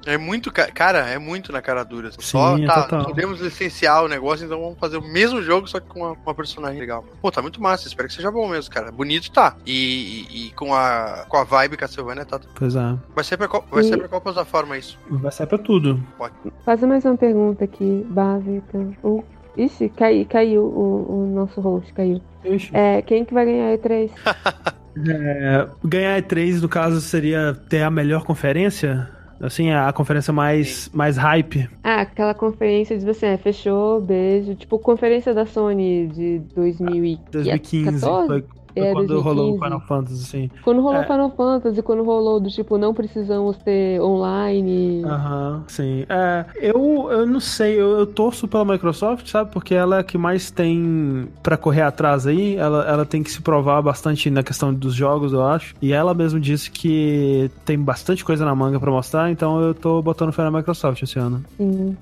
é muito, ca- cara, é muito na cara dura. Só, Sim, tá, total. podemos licenciar o negócio, então vamos fazer o mesmo jogo, só que com uma, uma personagem legal. Pô, tá muito massa, espero que seja bom mesmo, cara. Bonito tá. E, e- e com, a, com a vibe Castlevania tá. Pois é. Vai ser pra vai ser pra qual plataforma isso? Vai sair pra tudo. Pode. Fazer mais uma pergunta aqui, básica. O... Ixi, cai, caiu o, o nosso host, caiu. Ixi. É, quem que vai ganhar a E3? É, ganhar E3, no caso, seria ter a melhor conferência? Assim, a conferência mais, mais hype. Ah, aquela conferência de você, é, fechou, beijo. Tipo, conferência da Sony de 2014? 2015. Foi, foi É, quando rolou o 2015. Final Fantasy, assim. Quando rolou É. Final Fantasy, quando rolou do tipo, não precisamos ter online. Aham, sim. É, eu, eu não sei, eu, eu torço pela Microsoft, sabe? Porque ela é a que mais tem pra correr atrás aí. Ela, ela tem que se provar bastante na questão dos jogos, eu acho. E ela mesmo disse que tem bastante coisa na manga pra mostrar, então eu tô botando fé na Microsoft esse ano. Sim.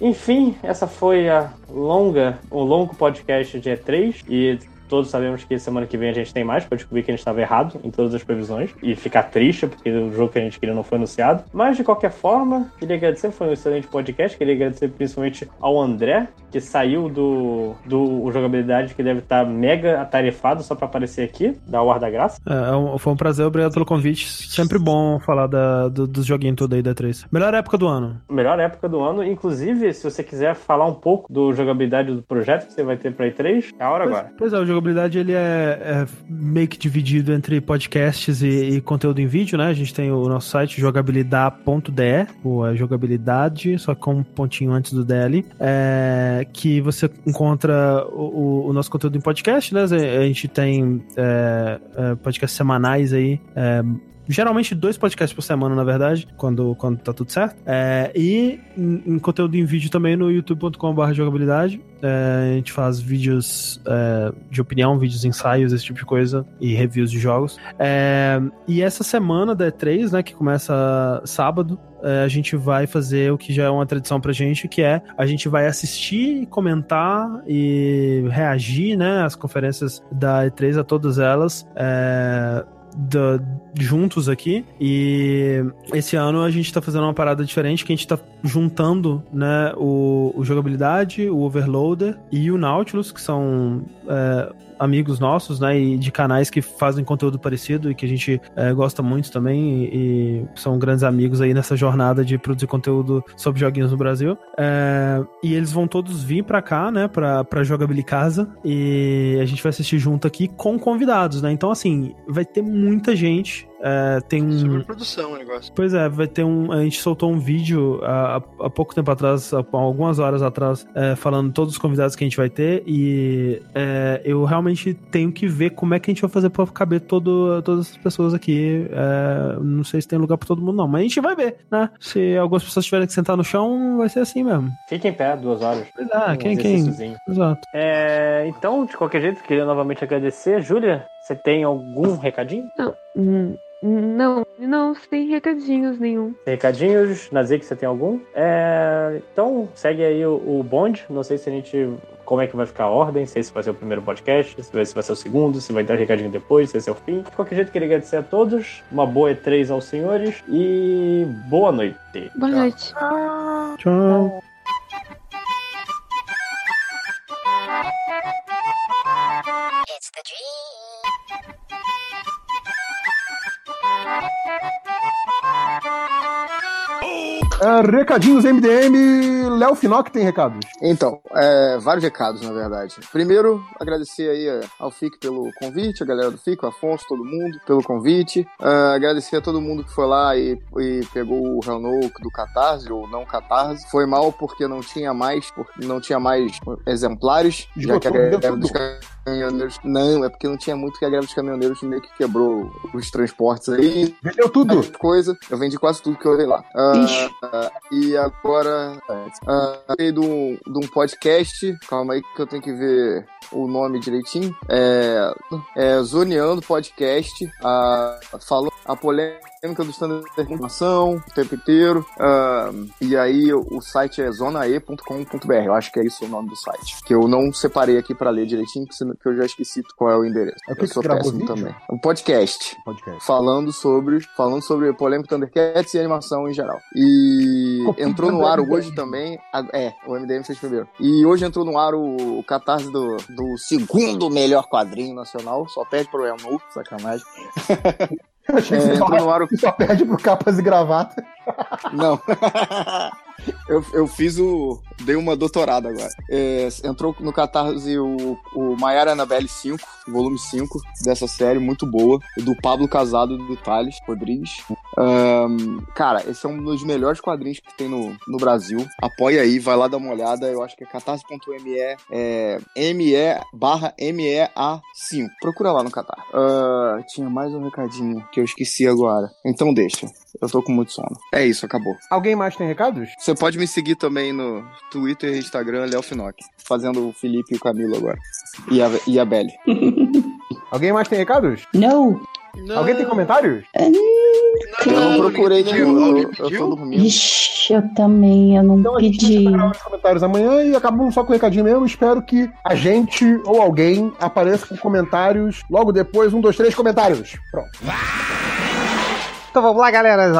Enfim, essa foi a longa, o longo podcast de E3 e todos sabemos que semana que vem a gente tem mais para descobrir que a gente estava errado em todas as previsões e ficar triste porque o jogo que a gente queria não foi anunciado. Mas de qualquer forma, queria agradecer, foi um excelente podcast. Queria agradecer principalmente ao André, que saiu do, do jogabilidade, que deve estar mega atarefado só para aparecer aqui, da War da Graça. É, é foi um prazer, obrigado pelo convite. Sempre bom falar da, do- dos joguinhos tudo aí da 3. Melhor época do ano. Melhor época do ano. Inclusive, se você quiser falar um pouco do jogabilidade do projeto que você vai ter para E3, é a hora agora. Pois é, o jogabilidade ele é, é meio que dividido entre podcasts e, e conteúdo em vídeo, né? A gente tem o nosso site jogabilidade.de, ou é jogabilidade, só com um pontinho antes do DL, é, que você encontra o, o- nosso conteúdo em podcast, né? A gente tem é, é, podcasts semanais aí. Geralmente dois podcasts por semana, na verdade, quando, quando tá tudo certo. É, e em conteúdo em vídeo também no youtube.com.br jogabilidade. É, a gente faz vídeos é, de opinião, vídeos ensaios, esse tipo de coisa, e reviews de jogos. É, e essa semana da E3, né, que começa sábado, é, a gente vai fazer o que já é uma tradição pra gente, que é a gente vai assistir, comentar e reagir, né, às conferências da E3, a todas elas. É, da- juntos aqui. E esse ano a gente tá fazendo uma parada diferente que a gente tá juntando né o, o jogabilidade o overloader e o Nautilus que são é, amigos nossos né e de canais que fazem conteúdo parecido e que a gente é, gosta muito também e, e são grandes amigos aí nessa jornada de produzir conteúdo sobre joguinhos no Brasil. É, e eles vão todos vir pra cá né pra, pra jogabilidade casa e a gente vai assistir junto aqui com convidados né. Então assim vai ter muita gente é, tem um Produção o negócio. Pois é, vai ter um. A gente soltou um vídeo há, há pouco tempo atrás, há algumas horas atrás, é, falando todos os convidados que a gente vai ter. E é, eu realmente tenho que ver como é que a gente vai fazer pra caber todo, todas as pessoas aqui. É, não sei se tem lugar pra todo mundo, não. Mas a gente vai ver, né? Se algumas pessoas tiverem que sentar no chão, vai ser assim mesmo. Fica em pé duas horas. Pois é, Um quem, quem? Exato. É, então, de qualquer jeito, queria novamente agradecer. Júlia, você tem algum recadinho? Não, hum, não, não, sem recadinhos nenhum. Tem recadinhos? Nazik, você tem algum? É, então, segue aí o, o bonde. Não sei se a gente. Como é que vai ficar a ordem, se esse vai ser o primeiro podcast, se vai, se vai ser o segundo, se vai dar recadinho depois, se esse é o fim. De qualquer jeito, queria agradecer a todos. Uma boa E3 aos senhores e boa noite. Boa noite. Tchau. É, recadinhos MDM, Léo Finock tem recados. Então, é, vários recados, na verdade. Primeiro, agradecer aí é, ao FIC pelo convite, a galera do FIC, o Afonso, todo mundo, pelo convite. Ah, agradecer a todo mundo que foi lá e, e pegou o Hellnoke do Catarse, ou não Catarse. Foi mal porque não tinha mais, não tinha mais exemplares, já que a Esgotou, dos caminhoneiros... Não, é porque não tinha muito que a greve dos caminhoneiros meio que quebrou os transportes aí. Vendeu tudo? Coisa. Eu vendi quase tudo que eu olhei lá. Ixi. ah, e agora... ah, falei de um, de um podcast, calma aí que eu tenho que ver o nome direitinho. É, é Zoneando Podcast, ah, falou a polêmica do standard de informação o tempo inteiro. ah, e aí o site é zonae.com.br. Eu acho que é isso o nome do site. Que eu não separei aqui pra ler direitinho, porque eu já esqueci qual é o endereço. É que eu sou péssimo vídeo? também. Um podcast. Podcast. Falando sobre, falando sobre polêmica Thundercats e animação em geral. E entrou no ar hoje também. é, o MDM fez primeiro. E hoje entrou no ar o, o catarse do, do segundo melhor quadrinho nacional. Só perde pro El Novo, sacanagem. Eu achei que É, entrou no ar o só perde pro capas e gravata. Não. eu, eu fiz o. Dei uma doutorada agora. É, entrou no Catarse o, o Maiara Annabelle 5, volume 5 dessa série, muito boa. Do Pablo Casado do Thales Rodrigues. Ahn, cara, esse é um dos melhores quadrinhos que tem no, no Brasil. Apoia aí, vai lá dar uma olhada. Eu acho que é catarse.me é, ME barra MEA5. Procura lá no Catar. Ah, tinha mais um recadinho que eu esqueci agora. Então deixa. Eu tô com muito sono. É isso, acabou. Alguém mais tem recados? Você pode me seguir também no Twitter e Instagram, Léo Finock. Fazendo o Felipe e o Camilo agora. E a, e a Belly. Alguém mais tem recados? Não. Alguém tem comentários? Eu não procurei nenhum. Eu, eu tô dormindo. Ixi, eu também, eu não pedi. Nos comentários amanhã e acabamos só com o recadinho mesmo. Espero que a gente ou alguém apareça com comentários logo depois. Um, dois, três comentários. Pronto. Então vamos lá, galera,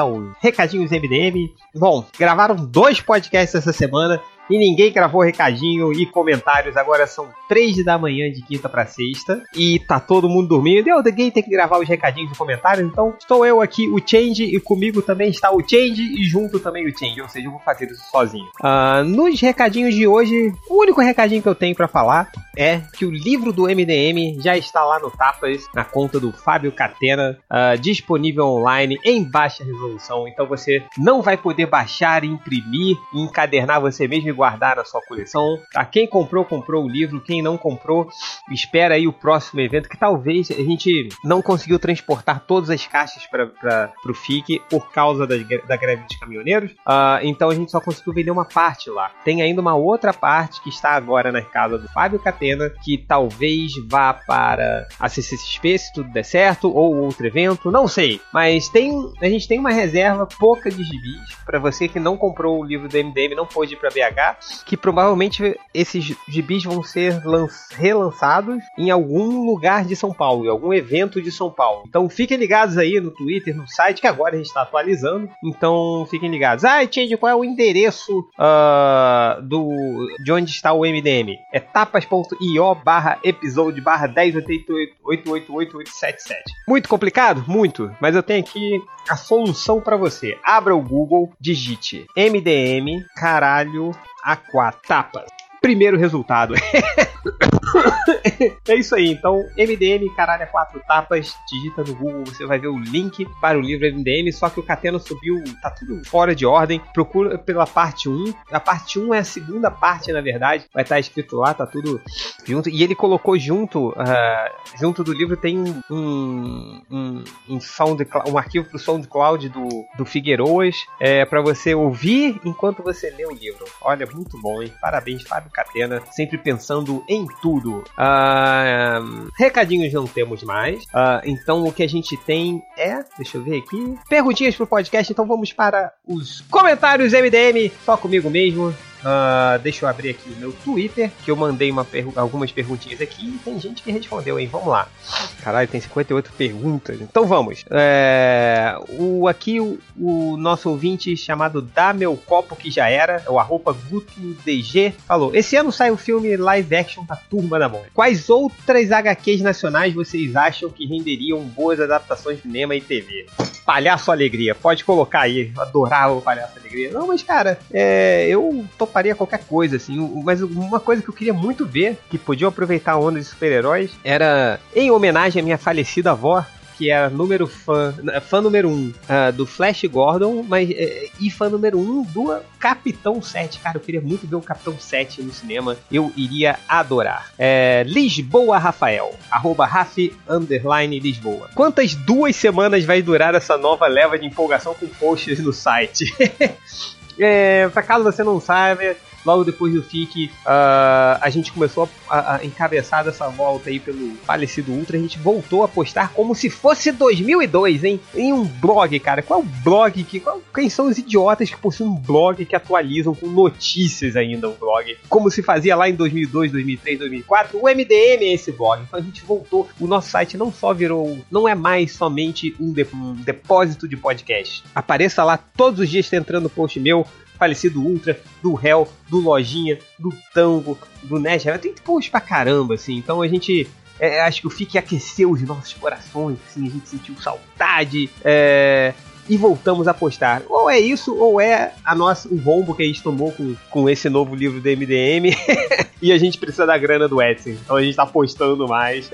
Recadinhos MDM. Bom, gravaram dois podcasts essa semana e ninguém gravou recadinho e comentários. Agora são três da manhã de quinta para sexta e tá todo mundo dormindo. E alguém tem que gravar os recadinhos e comentários. Então estou eu aqui, o Change, e comigo também está o Change e junto também o Change. Ou seja, eu vou fazer isso sozinho. Ah, nos recadinhos de hoje, o único recadinho que eu tenho para falar é que o livro do MDM já está lá no Tapas, na conta do Fábio Catena, ah, disponível online em baixa resolução. Então você não vai poder baixar, imprimir encadernar você mesmo guardar na sua coleção. A quem comprou, comprou o livro. Quem não comprou, espera aí o próximo evento, que talvez a gente não conseguiu transportar todas as caixas para o FIC por causa da, da greve dos caminhoneiros. Ah, então a gente só conseguiu vender uma parte lá. Tem ainda uma outra parte que está agora na casa do Fábio Catena, que talvez vá para a CCXP se tudo der certo, ou outro evento, não sei. Mas tem, a gente tem uma reserva pouca de gibis para você que não comprou o livro do MDM, não pôde ir para BH, que provavelmente esses gibis vão ser relançados em algum lugar de São Paulo, em algum evento de São Paulo. Então fiquem ligados aí no Twitter, no site, que agora a gente está atualizando. Então fiquem ligados. Ah, Change, qual é o endereço uh, do, de onde está o MDM? É tapas.io barra episódio barra 10888877. Muito complicado? Muito. Mas eu tenho aqui a solução para você. Abra o Google, digite MDM, caralho, A4, tapas. Primeiro resultado. é isso aí. Então, MDM, caralho, é quatro tapas. Digita no Google, você vai ver o link para o livro MDM. Só que o Catena subiu, tá tudo fora de ordem. Procura pela parte 1. A parte 1 é a segunda parte, na verdade. Vai estar escrito lá, tá tudo junto. E ele colocou junto, uh, junto do livro, tem um, um, um, sound, um arquivo pro SoundCloud do, do Figueiroas. É, para você ouvir enquanto você lê o livro. Olha, muito bom, hein? Parabéns, Fábio Catena. Sempre pensando em tudo. Uh, recadinhos não temos mais. Uh, então o que a gente tem é. Deixa eu ver aqui. Perguntinhas pro podcast. Então vamos para os comentários MDM. Só comigo mesmo. Uh, deixa eu abrir aqui o meu Twitter, que eu mandei pergu algumas perguntinhas aqui e tem gente que respondeu, hein? Vamos lá. Caralho, tem 58 perguntas. Então vamos. É, o, aqui o, o, nosso ouvinte chamado Dá Meu Copo Que Já Era, o arroba GutoDG, falou: Esse ano sai o filme live action da Turma da Mônica. Quais outras HQs nacionais vocês acham que renderiam boas adaptações de cinema e TV? Palhaço Alegria, pode colocar aí. Adorava o Palhaço Alegria. Não, mas cara, é, eu tô toparia qualquer coisa, assim. Mas uma coisa que eu queria muito ver, que podiam aproveitar a onda de super-heróis, era em homenagem à minha falecida avó, que era número fã, fã número 1 um, uh, do Flash Gordon, mas uh, e fã número 1 um do Capitão 7. Cara, eu queria muito ver o Capitão 7 no cinema. Eu iria adorar. É, Lisboa Rafael, arroba Raf underline Lisboa. Quantas duas semanas vai durar essa nova leva de empolgação com posts no site? É, pra caso você não saiba, logo depois do FIC, uh, a gente começou a, a, encabeçar dessa volta aí pelo falecido Ultra. A gente voltou a postar como se fosse 2002, hein? Em um blog, cara. Qual é o blog? Que, qual, quem são os idiotas que possuem um blog que atualizam com notícias ainda o blog? Como se fazia lá em 2002, 2003, 2004. O MDM é esse blog. Então a gente voltou. O nosso site não só virou. Não é mais somente um, de, um depósito de podcast. Apareça lá todos os dias, tá entrando post meu falecido Ultra, do Hell, do Lojinha, do Tango, do Nash. Tem post pra caramba, assim. Então a gente. É, acho que o FIC aqueceu os nossos corações, assim, a gente sentiu saudade. É, e voltamos a postar. Ou é isso, ou é a nossa, o rombo que a gente tomou com, com esse novo livro do MDM. e a gente precisa da grana do Etsy. Então a gente tá postando mais.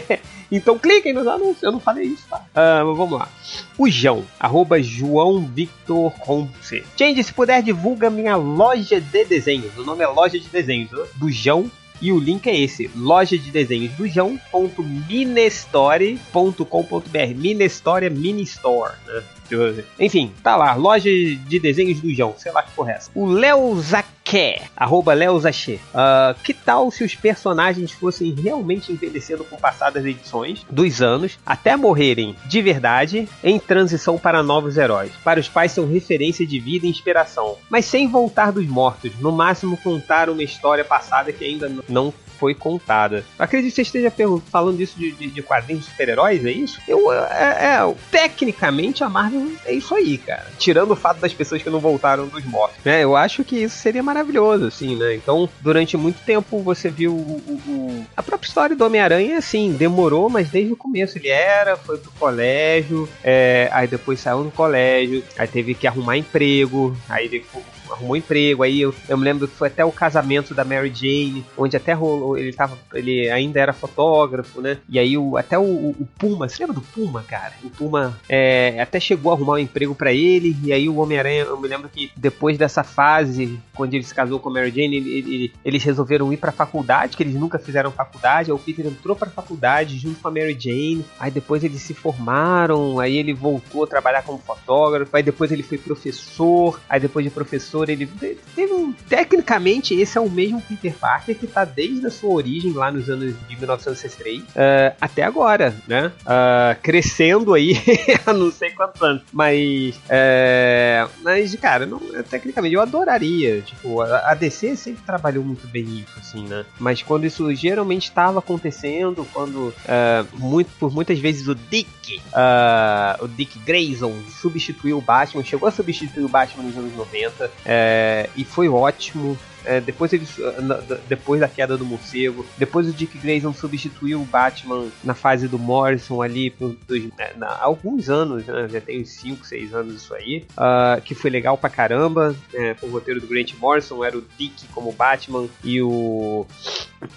então cliquem nos anúncios. Eu não falei isso, tá? Uh, vamos lá. O João, arroba João Victor Ronce. Change, se puder, divulga minha loja de desenhos. O nome é Loja de Desenhos, do João e o link é esse: loja de desenhos do João.minestore.com.br. Minestore é mini store, né? Enfim, tá lá, loja de desenhos do João, sei lá que porra é essa. O Léo Aché, arroba Leosaché. Uh, que tal se os personagens fossem realmente envelhecendo com passadas edições dos anos, até morrerem de verdade, em transição para novos heróis, para os quais são referência de vida e inspiração, mas sem voltar dos mortos, no máximo contar uma história passada que ainda não foi contada. Acredito que você esteja falando disso de, de, de quadrinhos super-heróis, é isso? Eu, é, é, tecnicamente a Marvel é isso aí, cara. Tirando o fato das pessoas que não voltaram dos mortos, né? Eu acho que isso seria maravilhoso, assim, né? Então, durante muito tempo você viu o, o, o... a própria história do Homem-Aranha, assim, demorou, mas desde o começo ele era, foi pro colégio, é, aí depois saiu do colégio, aí teve que arrumar emprego, aí depois arrumou emprego, aí eu, eu me lembro que foi até o casamento da Mary Jane, onde até rolou, ele tava, ele ainda era fotógrafo, né? E aí o, até o, o Puma, você lembra do Puma, cara? O Puma é, até chegou a arrumar um emprego para ele, e aí o Homem-Aranha, eu me lembro que depois dessa fase, quando ele se casou com a Mary Jane, ele, ele, eles resolveram ir pra faculdade, que eles nunca fizeram faculdade, aí o Peter entrou pra faculdade junto com a Mary Jane, aí depois eles se formaram, aí ele voltou a trabalhar como fotógrafo, aí depois ele foi professor, aí depois de professor ele teve um, tecnicamente esse é o mesmo Peter Parker que tá desde a sua origem lá nos anos de 1963 uh, até agora, né? Uh, crescendo aí não sei quantos anos, mas uh, mas cara, não, tecnicamente eu adoraria, tipo a, a DC sempre trabalhou muito bem isso, assim, né? Mas quando isso geralmente estava acontecendo, quando uh, muito por muitas vezes o Dick, o Dick Grayson substituiu o Batman, chegou a substituir o Batman nos anos 90. É, e foi ótimo. É, depois eles, depois da queda do morcego, depois o Dick Grayson substituiu o Batman na fase do Morrison ali por dois, é, na, alguns anos, né, já tem uns 5, 6 anos isso aí, uh, que foi legal pra caramba. É, o roteiro do Grant Morrison era o Dick como Batman e o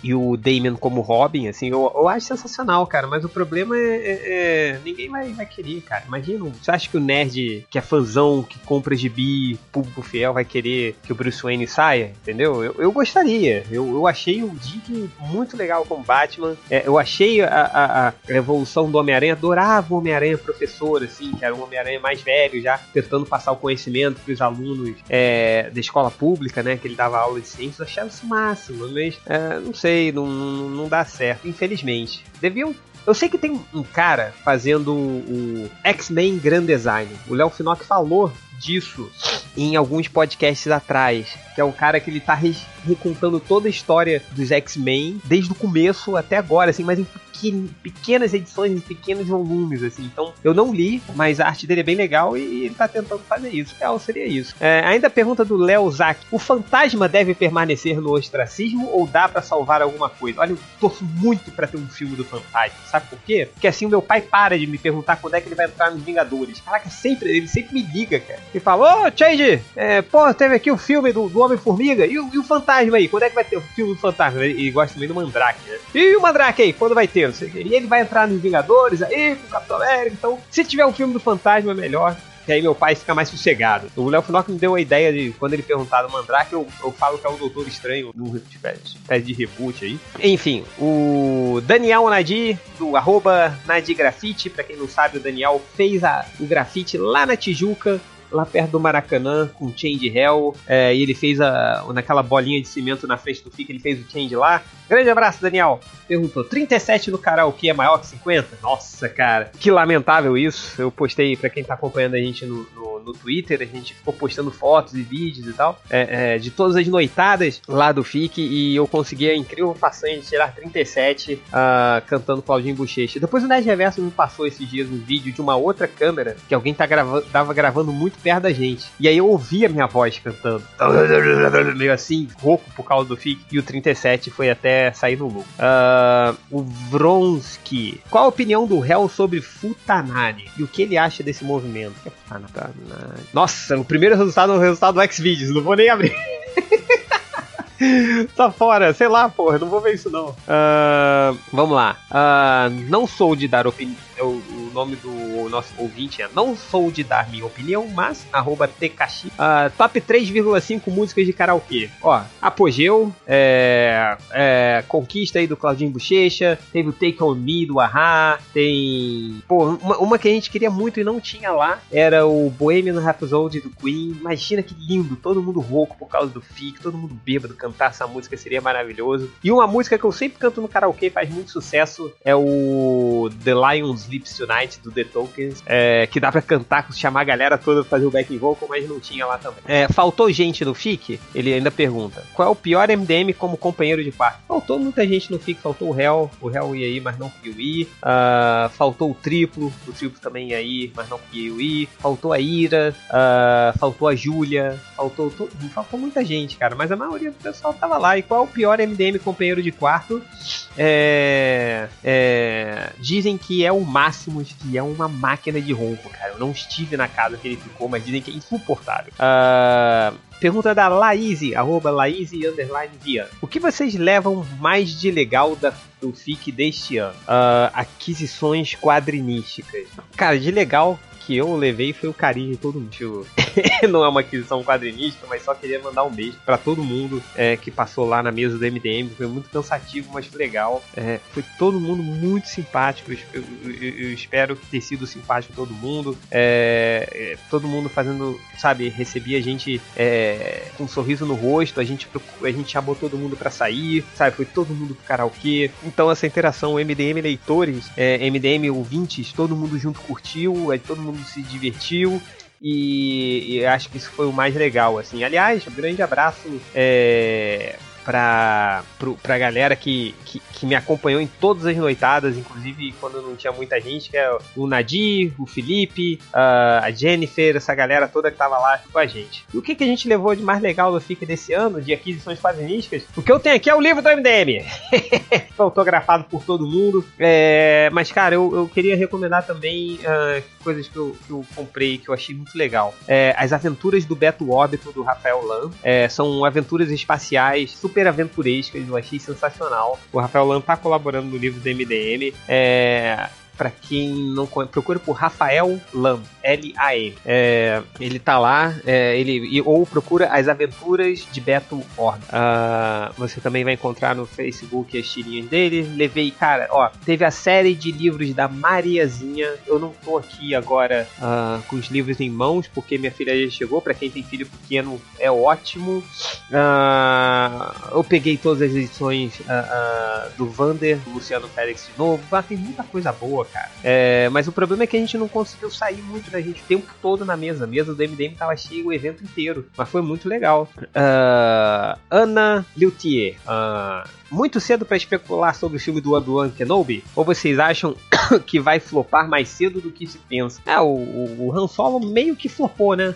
e o Damien como Robin, assim, eu, eu acho sensacional, cara, mas o problema é, é, é ninguém vai, vai querer, cara. Imagina, você acha que o nerd que é fãzão, que compra gibi, público fiel, vai querer que o Bruce Wayne saia, entendeu? Entendeu? Eu, eu gostaria. Eu, eu achei o Dick muito legal como Batman. É, eu achei a, a, a evolução do Homem-Aranha, adorava o Homem-Aranha professor, assim, que era um Homem-Aranha mais velho, já tentando passar o conhecimento para os alunos é, da escola pública, né? Que ele dava aula de ciências. Achava isso máximo, mas é, não sei, não, não, não dá certo, infelizmente. Deviam eu sei que tem um cara fazendo o X-Men Grand Design. O Léo Finock falou disso em alguns podcasts atrás, que é um cara que ele tá recontando toda a história dos X-Men desde o começo até agora, assim, mas em pequenas edições, em pequenos volumes, assim. Então, eu não li, mas a arte dele é bem legal e ele tá tentando fazer isso. Real seria isso. É, ainda a pergunta do Léo Zack: o fantasma deve permanecer no ostracismo ou dá para salvar alguma coisa? Olha, eu torço muito para ter um filme do fantasma. Sabe por quê? Porque assim o meu pai para de me perguntar quando é que ele vai entrar nos Vingadores. Caraca, sempre, ele sempre me liga, cara. E fala: Ô, Change, é, pô, teve aqui o filme do, do Homem-Formiga e, e, o fantasma aí? Quando é que vai ter o filme do fantasma? Ele, ele gosta também do Mandrake, né? E o Mandrake aí? Quando vai ter? não sei o E ele vai entrar nos Vingadores aí, com o Capitão América. Então, se tiver um filme do Fantasma, é melhor. Que aí meu pai fica mais sossegado. O Léo Finock me deu a ideia de, quando ele perguntar do Mandrake, eu, eu falo que é o Doutor Estranho no espécie de reboot aí. Enfim, o Daniel Nadir, do arroba Nadir Grafite, pra quem não sabe, o Daniel fez a, o grafite lá na Tijuca, lá perto do Maracanã com Change Hell. É, e ele fez a, naquela bolinha de cimento na frente do FIC, ele fez o Change lá. Grande abraço, Daniel. Perguntou: 37 no karaokê é maior que 50? Nossa, cara, que lamentável isso. Eu postei, para quem tá acompanhando a gente no, no, no, Twitter, a gente ficou postando fotos e vídeos e tal, é, é, de todas as noitadas lá do FIC, e eu consegui a incrível façanha de tirar 37 uh, ah, cantando Claudinho Bochecha. Depois o Nerd Reverso me passou esses dias um vídeo de uma outra câmera que alguém tá gravando, tava gravando muito perto da gente. E aí eu ouvi a minha voz cantando. Meio assim, rouco por causa do FIC, e o 37 foi até sair no lucro. Uh, o Vronsky. Qual a opinião do réu sobre Futanari? E o que ele acha desse movimento? É Futanari? Nossa, o primeiro resultado é o resultado do Xvideos. Não vou nem abrir. tá fora, sei lá, porra, não vou ver isso não. Uh, vamos lá. Uh, não sou de dar opinião. O, o nome do nosso ouvinte é não sou de dar minha opinião, mas arroba tkashi. Uh, top 3,5 músicas de karaokê. Ó, Apogeu, é, é, Conquista aí do Claudinho Bochecha, teve o Take On Me do Ahá, tem... Pô, uma, uma que a gente queria muito e não tinha lá, era o Bohemian Rhapsody do Queen. Imagina que lindo, todo mundo rouco por causa do FIC, todo mundo bêbado, cantar essa música seria maravilhoso. E uma música que eu sempre canto no karaokê, faz muito sucesso, é o The Lion Sleeps Tonight do The Tokens, é, que dá pra cantar, chamar a galera toda pra fazer o backing vocal, mas não tinha lá também. É, faltou gente no FIC? Ele ainda pergunta, qual é o pior MDM como companheiro de quarto? Faltou muita gente no FIC, faltou o Hell, o Hell ia aí, mas não conseguiu ir. Uh, faltou o Triplo, o Triplo também ia ir, mas não conseguiu ir. Faltou a Ira, uh, faltou a Júlia, faltou, faltou muita gente, cara, mas a maioria do pessoal tava lá. E qual é o pior MDM companheiro de quarto? É, é, dizem que é o máximo, que é uma máquina de ronco, cara. Eu não estive na casa que ele ficou, mas dizem que é insuportável. Uh, Pergunta da Laís, arroba Laís underline via. O que vocês levam mais de legal da, do FIC deste ano? Uh, aquisições quadrinísticas. Cara, de legal que eu levei foi o carinho de todo mundo. Não é uma aquisição quadrinística, mas só queria mandar um beijo para todo mundo é, que passou lá na mesa do MDM. Foi muito cansativo, mas legal. É, foi todo mundo muito simpático. Eu, eu, eu, espero ter sido simpático todo mundo. É, é, todo mundo fazendo, sabe, recebia a gente é, com um sorriso no rosto. A gente, a gente chamou todo mundo para sair, sabe? Foi todo mundo pro karaokê. Então essa interação MDM leitores, MDM ouvintes, todo mundo junto curtiu, aí todo mundo se divertiu. E, e, acho que isso foi o mais legal, assim. Aliás, um grande abraço é, pra, pro, pra galera que, que, que, me acompanhou em todas as noitadas, inclusive quando não tinha muita gente, que é o Nadir, o Felipe, a Jennifer, essa galera toda que tava lá com a gente. E o que, que a gente levou de mais legal do FIC desse ano, de aquisições quadrinísticas? O que eu tenho aqui é o livro do MDM. autografado por todo mundo. É, mas, cara, eu, eu queria recomendar também uh, coisas que eu, que eu comprei que eu achei muito legal. É, as aventuras do Beto Óbito, do Rafael Lan. É, são aventuras espaciais super super aventurescas, eu achei sensacional. O Rafael Lan tá colaborando no livro do MDM. É, para quem não conhece, procura por Rafael Lam, L-A-M. É, ele tá lá, é, ele, ou procura As Aventuras de Beto Orb. Uh, você também vai encontrar no Facebook as tirinhas dele. Levei, cara, ó, teve a série de livros da Mariazinha. Eu não tô aqui agora uh, com os livros em mãos, porque minha filha já chegou. Para quem tem filho pequeno, é ótimo. Uh, eu peguei todas as edições do Vander, do Luciano Félix de novo. Ah, tem muita coisa boa, cara. É, mas o problema é que a gente não conseguiu sair muito da gente o tempo todo na mesa. A mesa do MDM tava cheia o evento inteiro. Mas foi muito legal. Uh, Ana Luthier. Uh, muito cedo para especular sobre o filme do Obi-Wan Kenobi? Ou vocês acham que vai flopar mais cedo do que se pensa? É, o, o, Han Solo meio que flopou, né?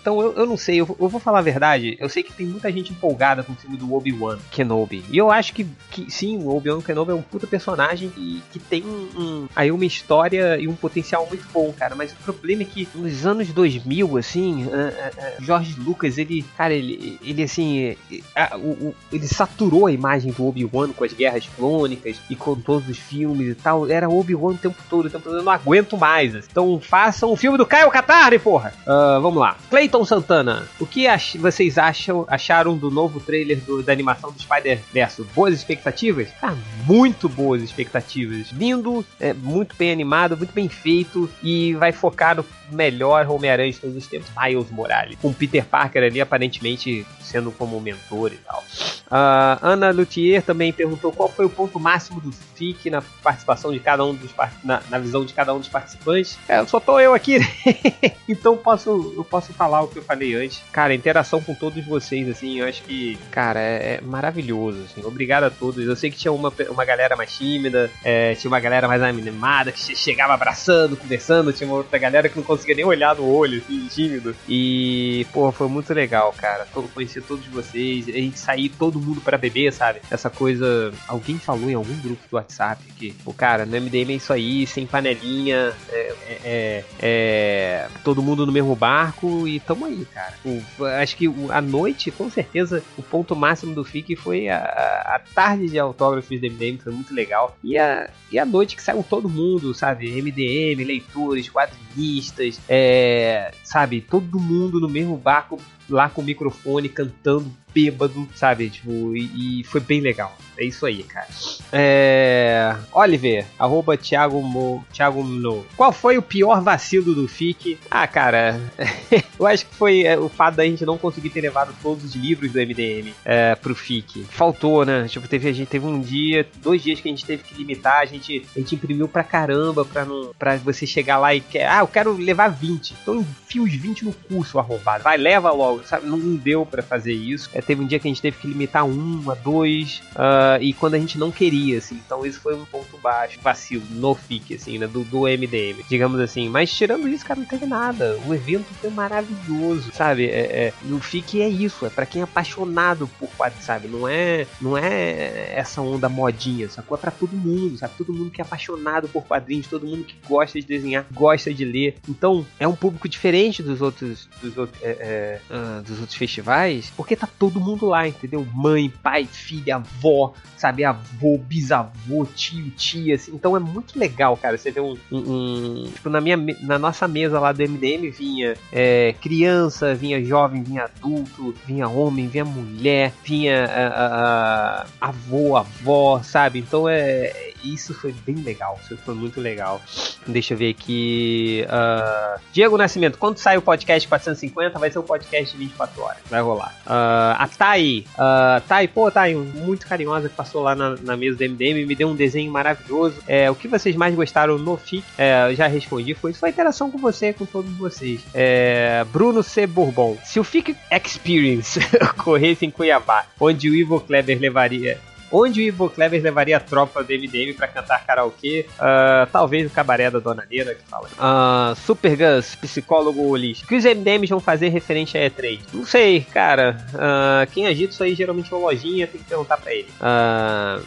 Então eu, eu não sei, eu, eu, vou falar a verdade. Eu sei que tem muita gente empolgada com o filme do Obi-Wan Kenobi. E eu acho que, que sim, o Obi-Wan Kenobi é um puta personagem e que tem um, aí uma história e um potencial muito bom, cara. Mas o problema é que nos anos 2000, assim, uh, uh, George Lucas, ele, cara, ele, ele assim, uh, ele saturou a imagem do Obi-Wan com as guerras clônicas e com todos os filmes e tal. Era Obi-Wan o tempo todo, o tempo todo. Eu não aguento mais. Então façam o filme do Caio Catarri, porra! Uh, vamos lá. Clayton Santana, o que ach vocês acham, acharam do novo trailer do, da animação do Spider-Verse? Boas expectativas? Ah, muito boas expectativas. Lindo, é, muito bem animado, muito bem feito e vai focar no melhor Homem-Aranha de todos os tempos, Miles Morales. Com Peter Parker ali aparentemente sendo como mentor e tal. Uh, Ana Luthier também perguntou qual foi o ponto máximo do FIC na participação de cada um dos na, na visão de cada um dos participantes. É, só tô eu aqui, né? então posso, eu posso falar o que eu falei antes. Cara, interação com todos vocês, assim, eu acho que, cara, é, é maravilhoso. Assim. Obrigado a todos. Eu sei que tinha uma, uma galera mais tímida, é, tinha uma galera mais animada que chegava abraçando, conversando, tinha uma outra galera que não conseguia conseguia nem olhar no olho, assim, tímido. E, pô, foi muito legal, cara. Conhecer todos vocês, a gente sair todo mundo para beber, sabe? Essa coisa. Alguém falou em algum grupo do WhatsApp que, pô, cara, no MDM é isso aí, sem panelinha, é, é, é, todo mundo no mesmo barco e tamo aí, cara. Pô, acho que a noite, com certeza, o ponto máximo do FIC foi a, a tarde de autógrafos do MDM, foi muito legal. E a, e a noite que saiu todo mundo, sabe? MDM, leitores, quadrinistas, é, sabe? Todo mundo no mesmo barco lá com o microfone cantando bêbado, sabe? Tipo, e, e, foi bem legal. É isso aí, cara. É... Oliver, arroba Thiago, Mo, Thiago No. Qual foi o pior vacilo do FIC? Ah, cara, eu acho que foi é, o fato da gente não conseguir ter levado todos os livros do MDM é, pro FIC. Faltou, né? Tipo, teve, a gente teve um dia, dois dias que a gente teve que limitar, a gente, a gente imprimiu pra caramba pra, não, pra você chegar lá e quer. Ah, eu quero levar 20. Então enfia os 20 no curso, arrombado. Vai, leva logo, sabe? Não deu pra fazer isso. É, teve um dia que a gente teve que limitar um a dois, uh, e quando a gente não queria, assim. Então isso foi um ponto baixo, vacilo, no FIC, assim, né? Do, do MDM, digamos assim. Mas tirando isso, cara, não teve nada. O evento foi maravilhoso, sabe? É, é, o FIC é isso, é para quem é apaixonado por quadrinhos, sabe? Não é, não é essa onda modinha, sacou? É pra todo mundo, sabe? Todo mundo que é apaixonado por quadrinhos, todo mundo que gosta de desenhar, gosta de ler. Então, é um público diferente dos outros, dos, é, é, uh, dos outros festivais, porque tá todo mundo lá, entendeu? Mãe, pai, filha, avó, sabe? Avô, bisavô, tio, tia, assim. Então é muito legal, cara. Você vê um. um, um tipo, na, minha, na nossa mesa lá do MDM vinha é, criança, vinha jovem, vinha adulto, vinha homem, vinha mulher, vinha a, a, a, avô, avó, sabe? Então é isso foi bem legal, isso foi muito legal. Deixa eu ver aqui. Uh, Diego Nascimento, quando sai o podcast 450, vai ser o podcast de 24 horas. Vai rolar. Uh, a Thay, uh, Thay, pô, Thay, muito carinhosa, que passou lá na, na mesa do MDM, me deu um desenho maravilhoso. É, o que vocês mais gostaram no FIC? É, eu já respondi, foi, foi a interação com você, com todos vocês. É, Bruno C. Bourbon, se o FIC Experience ocorresse em Cuiabá, onde o Ivo Kleber levaria onde o Ivo Clever levaria a tropa do MDM para cantar karaokê. Uh, talvez o cabaré da Dona Neira que fala. Uh, Super Gus, psicólogo holístico. O que os MDMs vão fazer referente a E3? Não sei, cara. Uh, quem agita isso aí geralmente é uma lojinha, tem que perguntar para ele.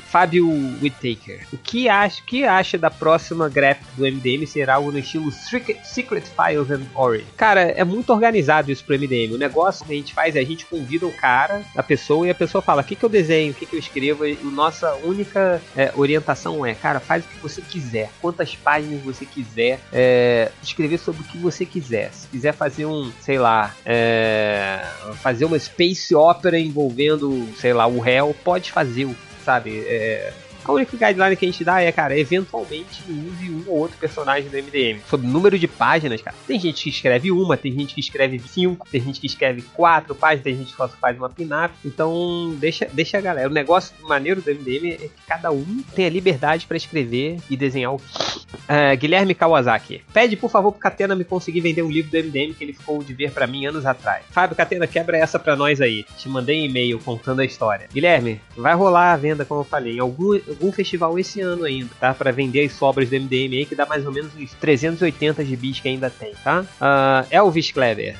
Fábio Whittaker. O que acha, que acha da próxima graphic do MDM será algo no estilo Secret Files and Ori? Cara, é muito organizado isso pro MDM. O negócio que a gente faz é a gente convida o cara, a pessoa, e a pessoa fala: o que, que eu desenho, o que, que eu escrevo nossa única é, orientação é, cara, faz o que você quiser, quantas páginas você quiser, é, escrever sobre o que você quiser. Se quiser fazer um, sei lá, é, fazer uma space opera envolvendo, sei lá, o réu, pode fazer, sabe? É, a única guideline que a gente dá é, cara, eventualmente use um ou outro personagem do MDM. Sobre número de páginas, cara. Tem gente que escreve uma, tem gente que escreve cinco, tem gente que escreve quatro páginas, tem gente que só faz uma pin-up. Então, deixa, deixa a galera. O negócio maneiro do MDM é que cada um tem a liberdade para escrever e desenhar o. Uh, Guilherme Kawasaki. Pede, por favor, pro Catena me conseguir vender um livro do MDM que ele ficou de ver para mim anos atrás. Fábio Catena, quebra essa pra nós aí. Te mandei um e-mail contando a história. Guilherme, vai rolar a venda, como eu falei, em algum, algum festival esse ano ainda, tá? Para vender as sobras do MDM aí, que dá mais ou menos uns 380 gibis que ainda tem, tá? Uh, Elvis Kleber.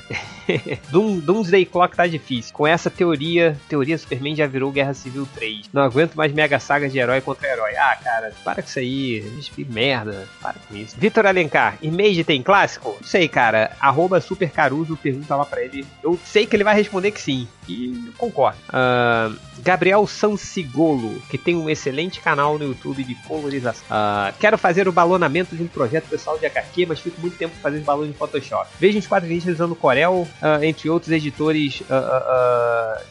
Doom, Doomsday Clock tá difícil. Com essa teoria, teoria Superman já virou Guerra Civil 3. Não aguento mais mega saga de herói contra herói. Ah, cara, para com isso aí. Que merda. Para com isso. Vitor Alencar, Image tem clássico? Não sei, cara. Arroba Super Caruso pergunta lá pra ele. Eu sei que ele vai responder que sim. E concordo. Uh, Gabriel Sansigolo, que tem um excelente canal no YouTube de colorização. Uh, quero fazer o balonamento de um projeto pessoal de HQ, mas fico muito tempo fazendo balões em Photoshop. Vejo uns quadrinhos usando Corel, uh, entre outros editores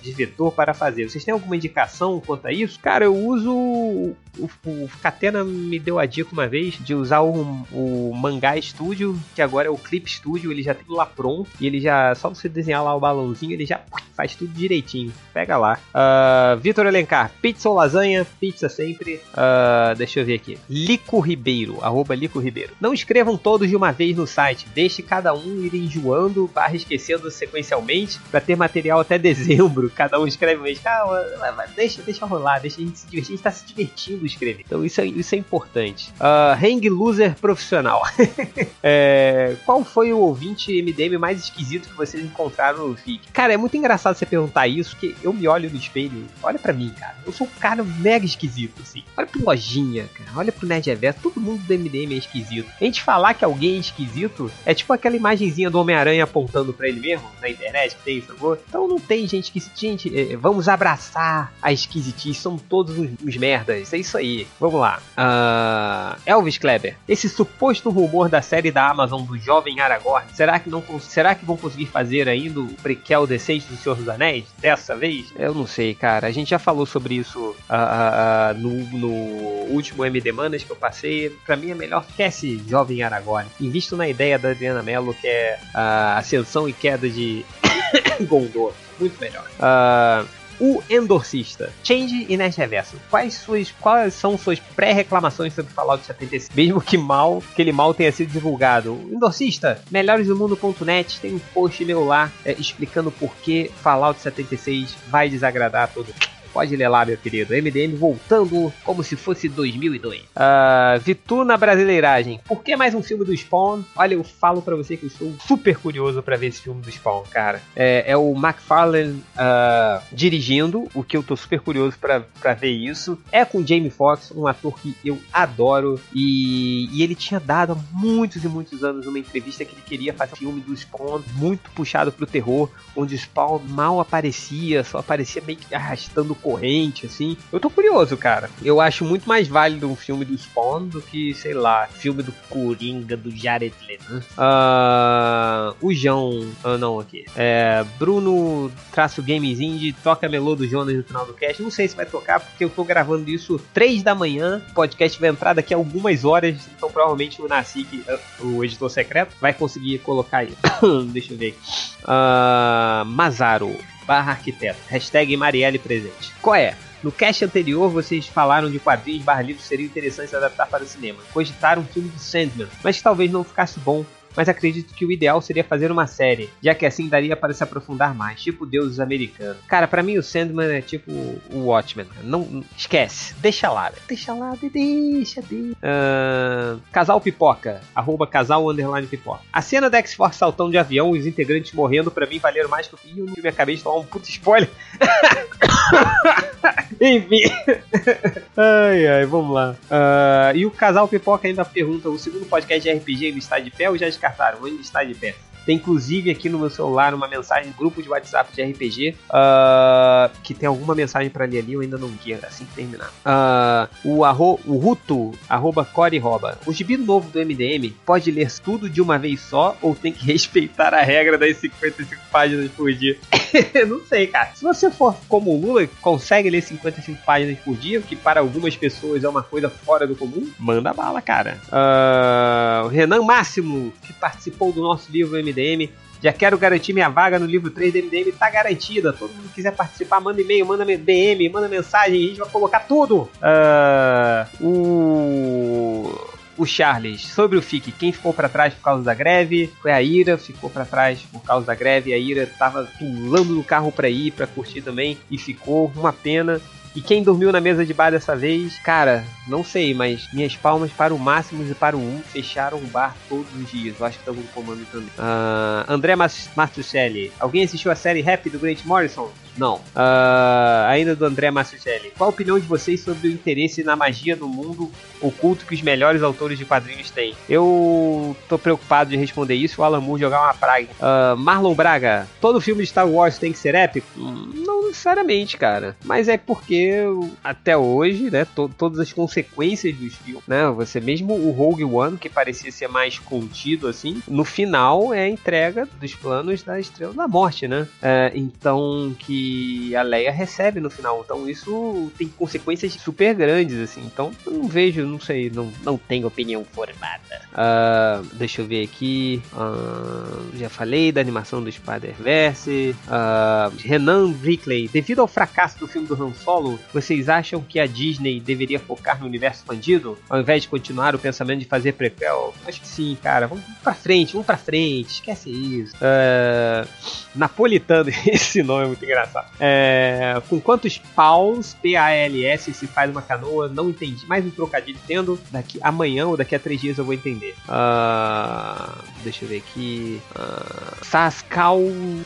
de vetor para fazer. Vocês têm alguma indicação quanto a isso? Cara, eu uso. O, o Catena me deu a dica uma vez de usar o, o Mangá Studio, que agora é o Clip Studio. Ele já tem lá pronto e ele já. Só você desenhar lá o balãozinho, ele já faz tudo direitinho. Pega lá. Uh, Vitor Elencar, pizza ou lasanha? Pizza sempre. Uh, deixa eu ver aqui. Lico Ribeiro, arroba Lico Ribeiro. Não escrevam todos de uma vez no site. Deixe cada um ir enjoando, barra esquecendo sequencialmente, para ter material até dezembro. Cada um escreve um mês. Calma, deixa, deixa rolar, deixa a gente se divertir. A gente tá se divertindo escrever. Então isso é, isso é importante. Uh, hang Loser Profissional. é, qual foi o ouvinte MDM mais esquisito que vocês encontraram no FIC? Cara, é muito engraçado você perguntar isso, que eu me olho no espelho. Olha para mim, cara. Eu sou um cara mega esquisito, assim. Olha pro Lojinha, cara. Olha pro Nerd Reverso. Todo mundo do MDM é esquisito. A gente falar que alguém é esquisito é tipo aquela imagenzinha do Homem-Aranha apontando para ele mesmo na internet que tem. Então não tem gente que. Gente, é, vamos abraçar a esquisitice. Somos todos uns merdas. É isso aí. Vamos lá. Uh, Elvis Kleber. Esse suposto rumor da série da Amazon do jovem Aragorn, será que, não, será que vão conseguir fazer ainda o prequel decente do Senhor dos Anéis? Dessa vez? Eu não sei, cara. A gente já falou sobre isso uh, uh, no, no, último MD Manas que eu passei. Pra mim é melhor que esse jovem Aragorn. Invisto na ideia da Adriana Mello, que é a ascensão e queda de Gondor. Muito melhor. Uh, o Endorcista. Change e Nerd Reverso. Quais, suas, quais são suas pré-reclamações sobre Fallout 76? Mesmo que mal, aquele mal tenha sido divulgado. O Endorcista, melhoresdomundo.net, tem um post meu lá é, explicando por que Fallout 76 vai desagradar a todo mundo. Pode ler lá, meu querido. MDM voltando como se fosse 2002. Uh, ah, Vituna Brasileiragem. Por que mais um filme do Spawn? Olha, eu falo para você que eu estou super curioso para ver esse filme do Spawn, cara. É, é o McFarlane uh, dirigindo, o que eu tô super curioso para ver isso. É com Jamie Foxx, um ator que eu adoro. E, e ele tinha dado há muitos e muitos anos uma entrevista que ele queria fazer um filme do Spawn muito puxado pro terror, onde o Spawn mal aparecia, só aparecia meio que arrastando corrente, assim. Eu tô curioso, cara. Eu acho muito mais válido um filme do Spawn do que, sei lá, filme do Coringa, do Jared Leto. Uh, o João. Ah, não, aqui. É, Bruno traço Games Indie, toca melô do Jonas no final do cast. Não sei se vai tocar, porque eu tô gravando isso 3 da manhã. O podcast vai entrar daqui a algumas horas, então provavelmente o Nasik, o editor secreto, vai conseguir colocar aí. Deixa eu ver aqui. Uh, Mazaro barra arquiteto. Hashtag Marielle presente. Qual é? No cast anterior, vocês falaram de quadrinhos barra livros seriam interessantes adaptar para o cinema. Cogitaram um filme de Sandman, mas talvez não ficasse bom mas acredito que o ideal seria fazer uma série, já que assim daria para se aprofundar mais, tipo deuses americanos. Cara, para mim o Sandman é tipo o Watchmen. Não esquece, deixa lá, deixa lá, deixa, deixa. Uh, casal pipoca, arroba casal underline pipoca. A cena da X-Force saltão de avião e os integrantes morrendo para mim valeram mais que o filme. Eu me acabei de tomar um puto spoiler. Enfim. ai, ai, vamos lá. Uh, e o casal pipoca ainda pergunta: o segundo podcast de RPG ele está de pé ou já descartaram? Ainda está de pé. Tem inclusive aqui no meu celular uma mensagem grupo de WhatsApp de RPG uh, ah, que tem alguma mensagem para ler ali, eu ainda não vi assim que terminar. Uh, o, arro, o Ruto, arroba Core. O gibi novo do MDM pode ler tudo de uma vez só ou tem que respeitar a regra das 55 páginas por dia? não sei, cara. Se você for como o Lula, consegue ler 55 páginas por dia, que para algumas pessoas é uma coisa fora do comum, manda bala, cara. Uh, Renan Máximo, que participou do nosso livro MDM MDM. Já quero garantir minha vaga no livro 3 do MDM, tá garantida. Todo mundo que quiser participar, manda e-mail, manda DM, manda mensagem, a gente vai colocar tudo. Uh, o o Charles, sobre o FIC, quem ficou para trás por causa da greve foi a Ira, ficou para trás por causa da greve. A Ira tava pulando no carro para ir, para curtir também, e ficou uma pena. E quem dormiu na mesa de bar dessa vez, cara, não sei, mas minhas palmas para o Máximos e para o Um fecharam o bar todos os dias. Eu acho que estamos no comando também. Uh, André Martuccelli. Alguém assistiu a série Rap do Grant Morrison? Não. Uh, ainda do André Martuccelli. Qual a opinião de vocês sobre o interesse na magia no mundo oculto que os melhores autores de quadrinhos têm? Eu tô preocupado de responder isso. O Alan Moore jogar uma praga. Uh, Marlon Braga. Todo filme de Star Wars tem que ser épico? Hum, não necessariamente, cara. Mas é porque até hoje, né, to todas as consequências dos filmes, né? Você mesmo o Rogue One, que parecia ser mais contido, assim, no final é a entrega dos planos da Estrela da Morte, né? É, então, que a Leia recebe no final. Então, isso tem consequências super grandes, assim. Então, não vejo, não sei, não, não tenho opinião formada. Uh, deixa eu ver aqui. Uh, já falei da animação do Spider-Verse. Uh, Renan Brickley. Devido ao fracasso do filme do Han Solo, vocês acham que a Disney deveria focar no universo expandido? Ao invés de continuar o pensamento de fazer prequel? Acho que sim, cara. Vamos pra frente, vamos pra frente. Esquece isso. Uh, napolitano, esse nome é muito engraçado. É, com quantos paus, P-A-L-S, se faz uma canoa? Não entendi. Mais um trocadilho tendo. Daqui amanhã ou daqui a três dias eu vou entender. Uh, deixa eu ver aqui. Uh, Saskal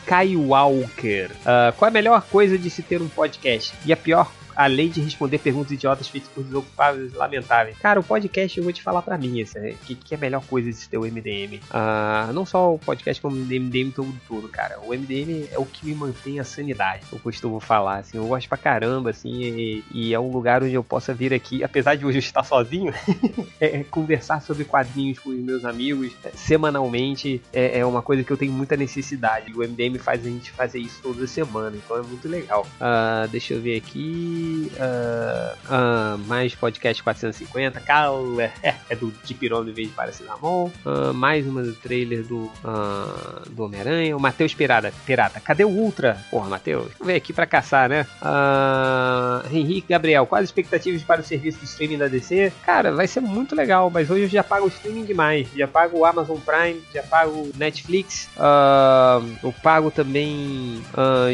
Kaiwalker. Uh, qual é a melhor coisa de se ter um podcast? E a pior além de responder perguntas idiotas feitas por desocupados lamentáveis. Cara, o podcast eu vou te falar para mim, esse, é, que, que é a melhor coisa de ter o MDM. Uh, não só o podcast, como o MDM todo, todo, cara. O MDM é o que me mantém a sanidade, eu costumo falar, assim. Eu gosto pra caramba, assim, e, e é um lugar onde eu possa vir aqui, apesar de hoje eu estar sozinho, é, conversar sobre quadrinhos com os meus amigos é, semanalmente é, é, uma coisa que eu tenho muita necessidade. O MDM faz a gente fazer isso toda semana, então é muito legal. Uh, deixa eu ver aqui uh, uh, mais podcast 450, Cal, é, é do Tipirão em vez de Paracinamol, uh, mais uma do trailer do, do Homem-Aranha, o Matheus Pirata, Pirata, cadê o Ultra? Porra, Matheus, veio aqui pra caçar, né? Henrique Gabriel, quais as expectativas para o serviço de streaming da DC? Cara, vai ser muito legal, mas hoje eu já pago o streaming demais, já pago o Amazon Prime, já pago o Netflix, eu pago também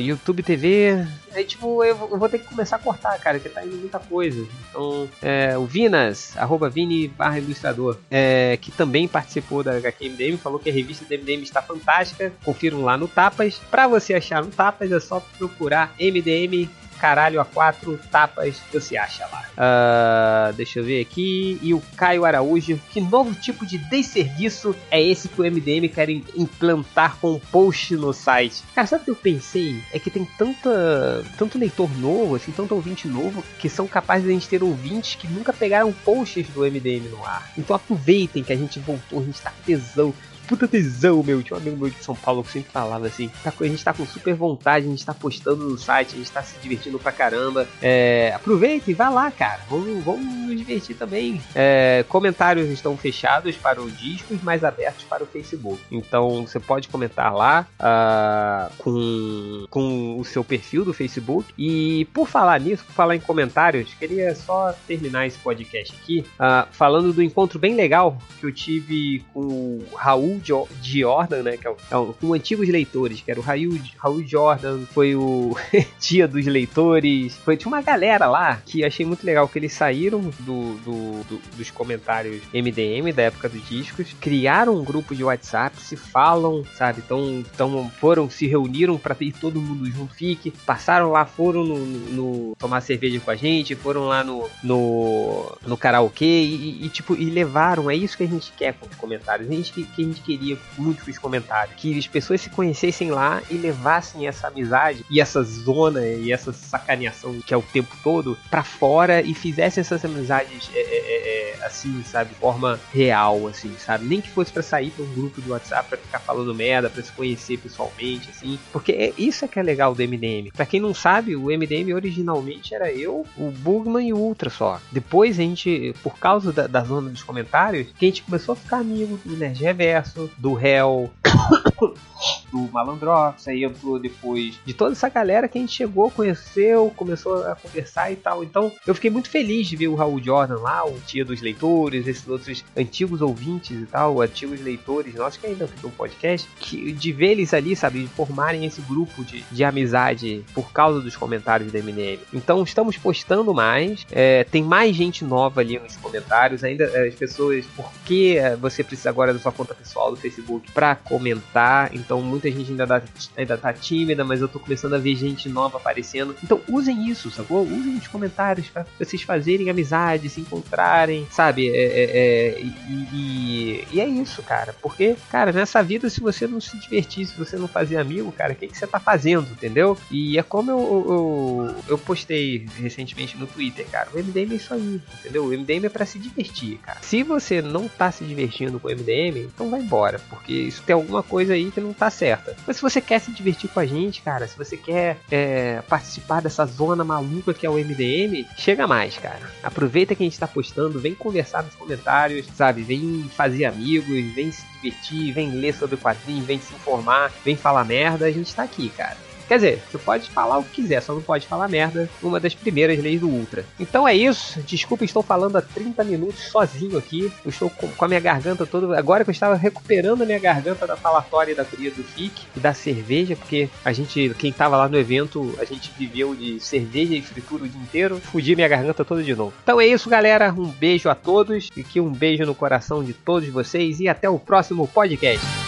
YouTube TV, aí tipo, eu vou ter que começar a cortar cara, que tá indo muita coisa. Então, é, o Vinas, arroba Vini barra ilustrador, é, que também participou da HQMDM, falou que a revista do MDM está fantástica. Confiram lá no Tapas. Para você achar no Tapas, é só procurar MDM caralho a quatro tapas você acha lá. Uh, deixa eu ver aqui. E o Caio Araújo. Que novo tipo de desserviço é esse que o MDM quer implantar com um post no site? Cara, sabe o que eu pensei? É que tem tanta, tanto leitor novo, assim, tanto ouvinte novo, que são capazes de a gente ter ouvintes que nunca pegaram posts do MDM no ar. Então aproveitem que a gente voltou, a gente tá tesão puta tesão, meu. Tinha um amigo meu de São Paulo que sempre falava assim: tá, a gente tá com super vontade, a gente tá postando no site, a gente tá se divertindo pra caramba. É, aproveita e vá lá, cara. Vamos, vamos nos divertir também. É, comentários estão fechados para os discos, mas abertos para o Facebook. Então você pode comentar lá uh, com, com o seu perfil do Facebook. E por falar nisso, por falar em comentários, queria só terminar esse podcast aqui uh, falando do encontro bem legal que eu tive com o Raul Raul Jordan, né? Que é, é um, um antigos leitores, que era o Raul, Raul Jordan, foi o Dia dos Leitores. Foi, tinha uma galera lá que achei muito legal que eles saíram do, do, do, dos comentários MDM da época dos discos, criaram um grupo de WhatsApp, se falam, sabe? Então, então foram, se reuniram para ter todo mundo junto, fique, passaram lá, foram no, no, tomar cerveja com a gente, foram lá no, no, no karaokê e, e, tipo, e levaram, é isso que a gente quer com os comentários, a gente, que, que a gente queria muito nos comentários. Que as pessoas se conhecessem lá e levassem essa amizade e essa zona e essa sacaneação que é o tempo todo para fora e fizessem essas amizades é, é, é, é, assim, sabe, de forma real, assim, sabe? Nem que fosse para sair para um grupo de WhatsApp para ficar falando merda, para se conhecer pessoalmente, assim. Porque é, isso é que é legal do MDM. Para quem não sabe, o MDM originalmente era eu, o Bugman e o Ultra só. Depois a gente, por causa da, da zona dos comentários, que a gente começou a ficar amigo do Energia Verso do réu, do Malandrox, aí entrou depois de toda essa galera que a gente chegou, conheceu, começou a conversar e tal. Então eu fiquei muito feliz de ver o Raul Jordan lá, o Tia dos Leitores, esses outros antigos ouvintes e tal, antigos leitores nossos que ainda ficam um podcast, que, de ver eles ali, sabe, de formarem esse grupo de, de amizade por causa dos comentários da MNM. Então estamos postando mais, é, tem mais gente nova ali nos comentários, ainda as pessoas, por que você precisa agora da sua conta pessoal do Facebook para comentar? Então muita gente ainda, dá, ainda tá tímida, mas eu tô começando a ver gente nova aparecendo. Então usem isso, sacou? Usem os comentários para vocês fazerem amizade, se encontrarem, sabe? É, é, é, e, e, e, é isso, cara. Porque, cara, nessa vida, se você não se divertir, se você não fazer amigo, cara, o que, que você tá fazendo, entendeu? E é como eu, eu, eu postei recentemente no Twitter, cara. O MDM é isso aí, entendeu? O MDM é para se divertir, cara. Se você não tá se divertindo com o MDM, então vai embora, porque isso tem alguma coisa aí que não tá certa. Mas se você quer se divertir com a gente, cara, se você quer é, participar dessa zona maluca que é o MDM, chega mais, cara. Aproveita que a gente tá postando, vem conversar nos comentários, sabe? Vem fazer amigos, vem se divertir, vem ler sobre quadrinhos, vem se informar, vem falar merda, a gente tá aqui, cara. Quer dizer, você pode falar o que quiser, só não pode falar merda. Uma das primeiras leis do Ultra. Então é isso. Desculpa, estou falando há 30 minutos sozinho aqui. Eu estou com, a minha garganta toda. Agora que eu estava recuperando a minha garganta da falatória e da fria do FIC e da cerveja, porque a gente, quem estava lá no evento, a gente viveu de cerveja e fritura o dia inteiro. Fudi minha garganta toda de novo. Então é isso, galera. Um beijo a todos. E que um beijo no coração de todos vocês. E até o próximo podcast.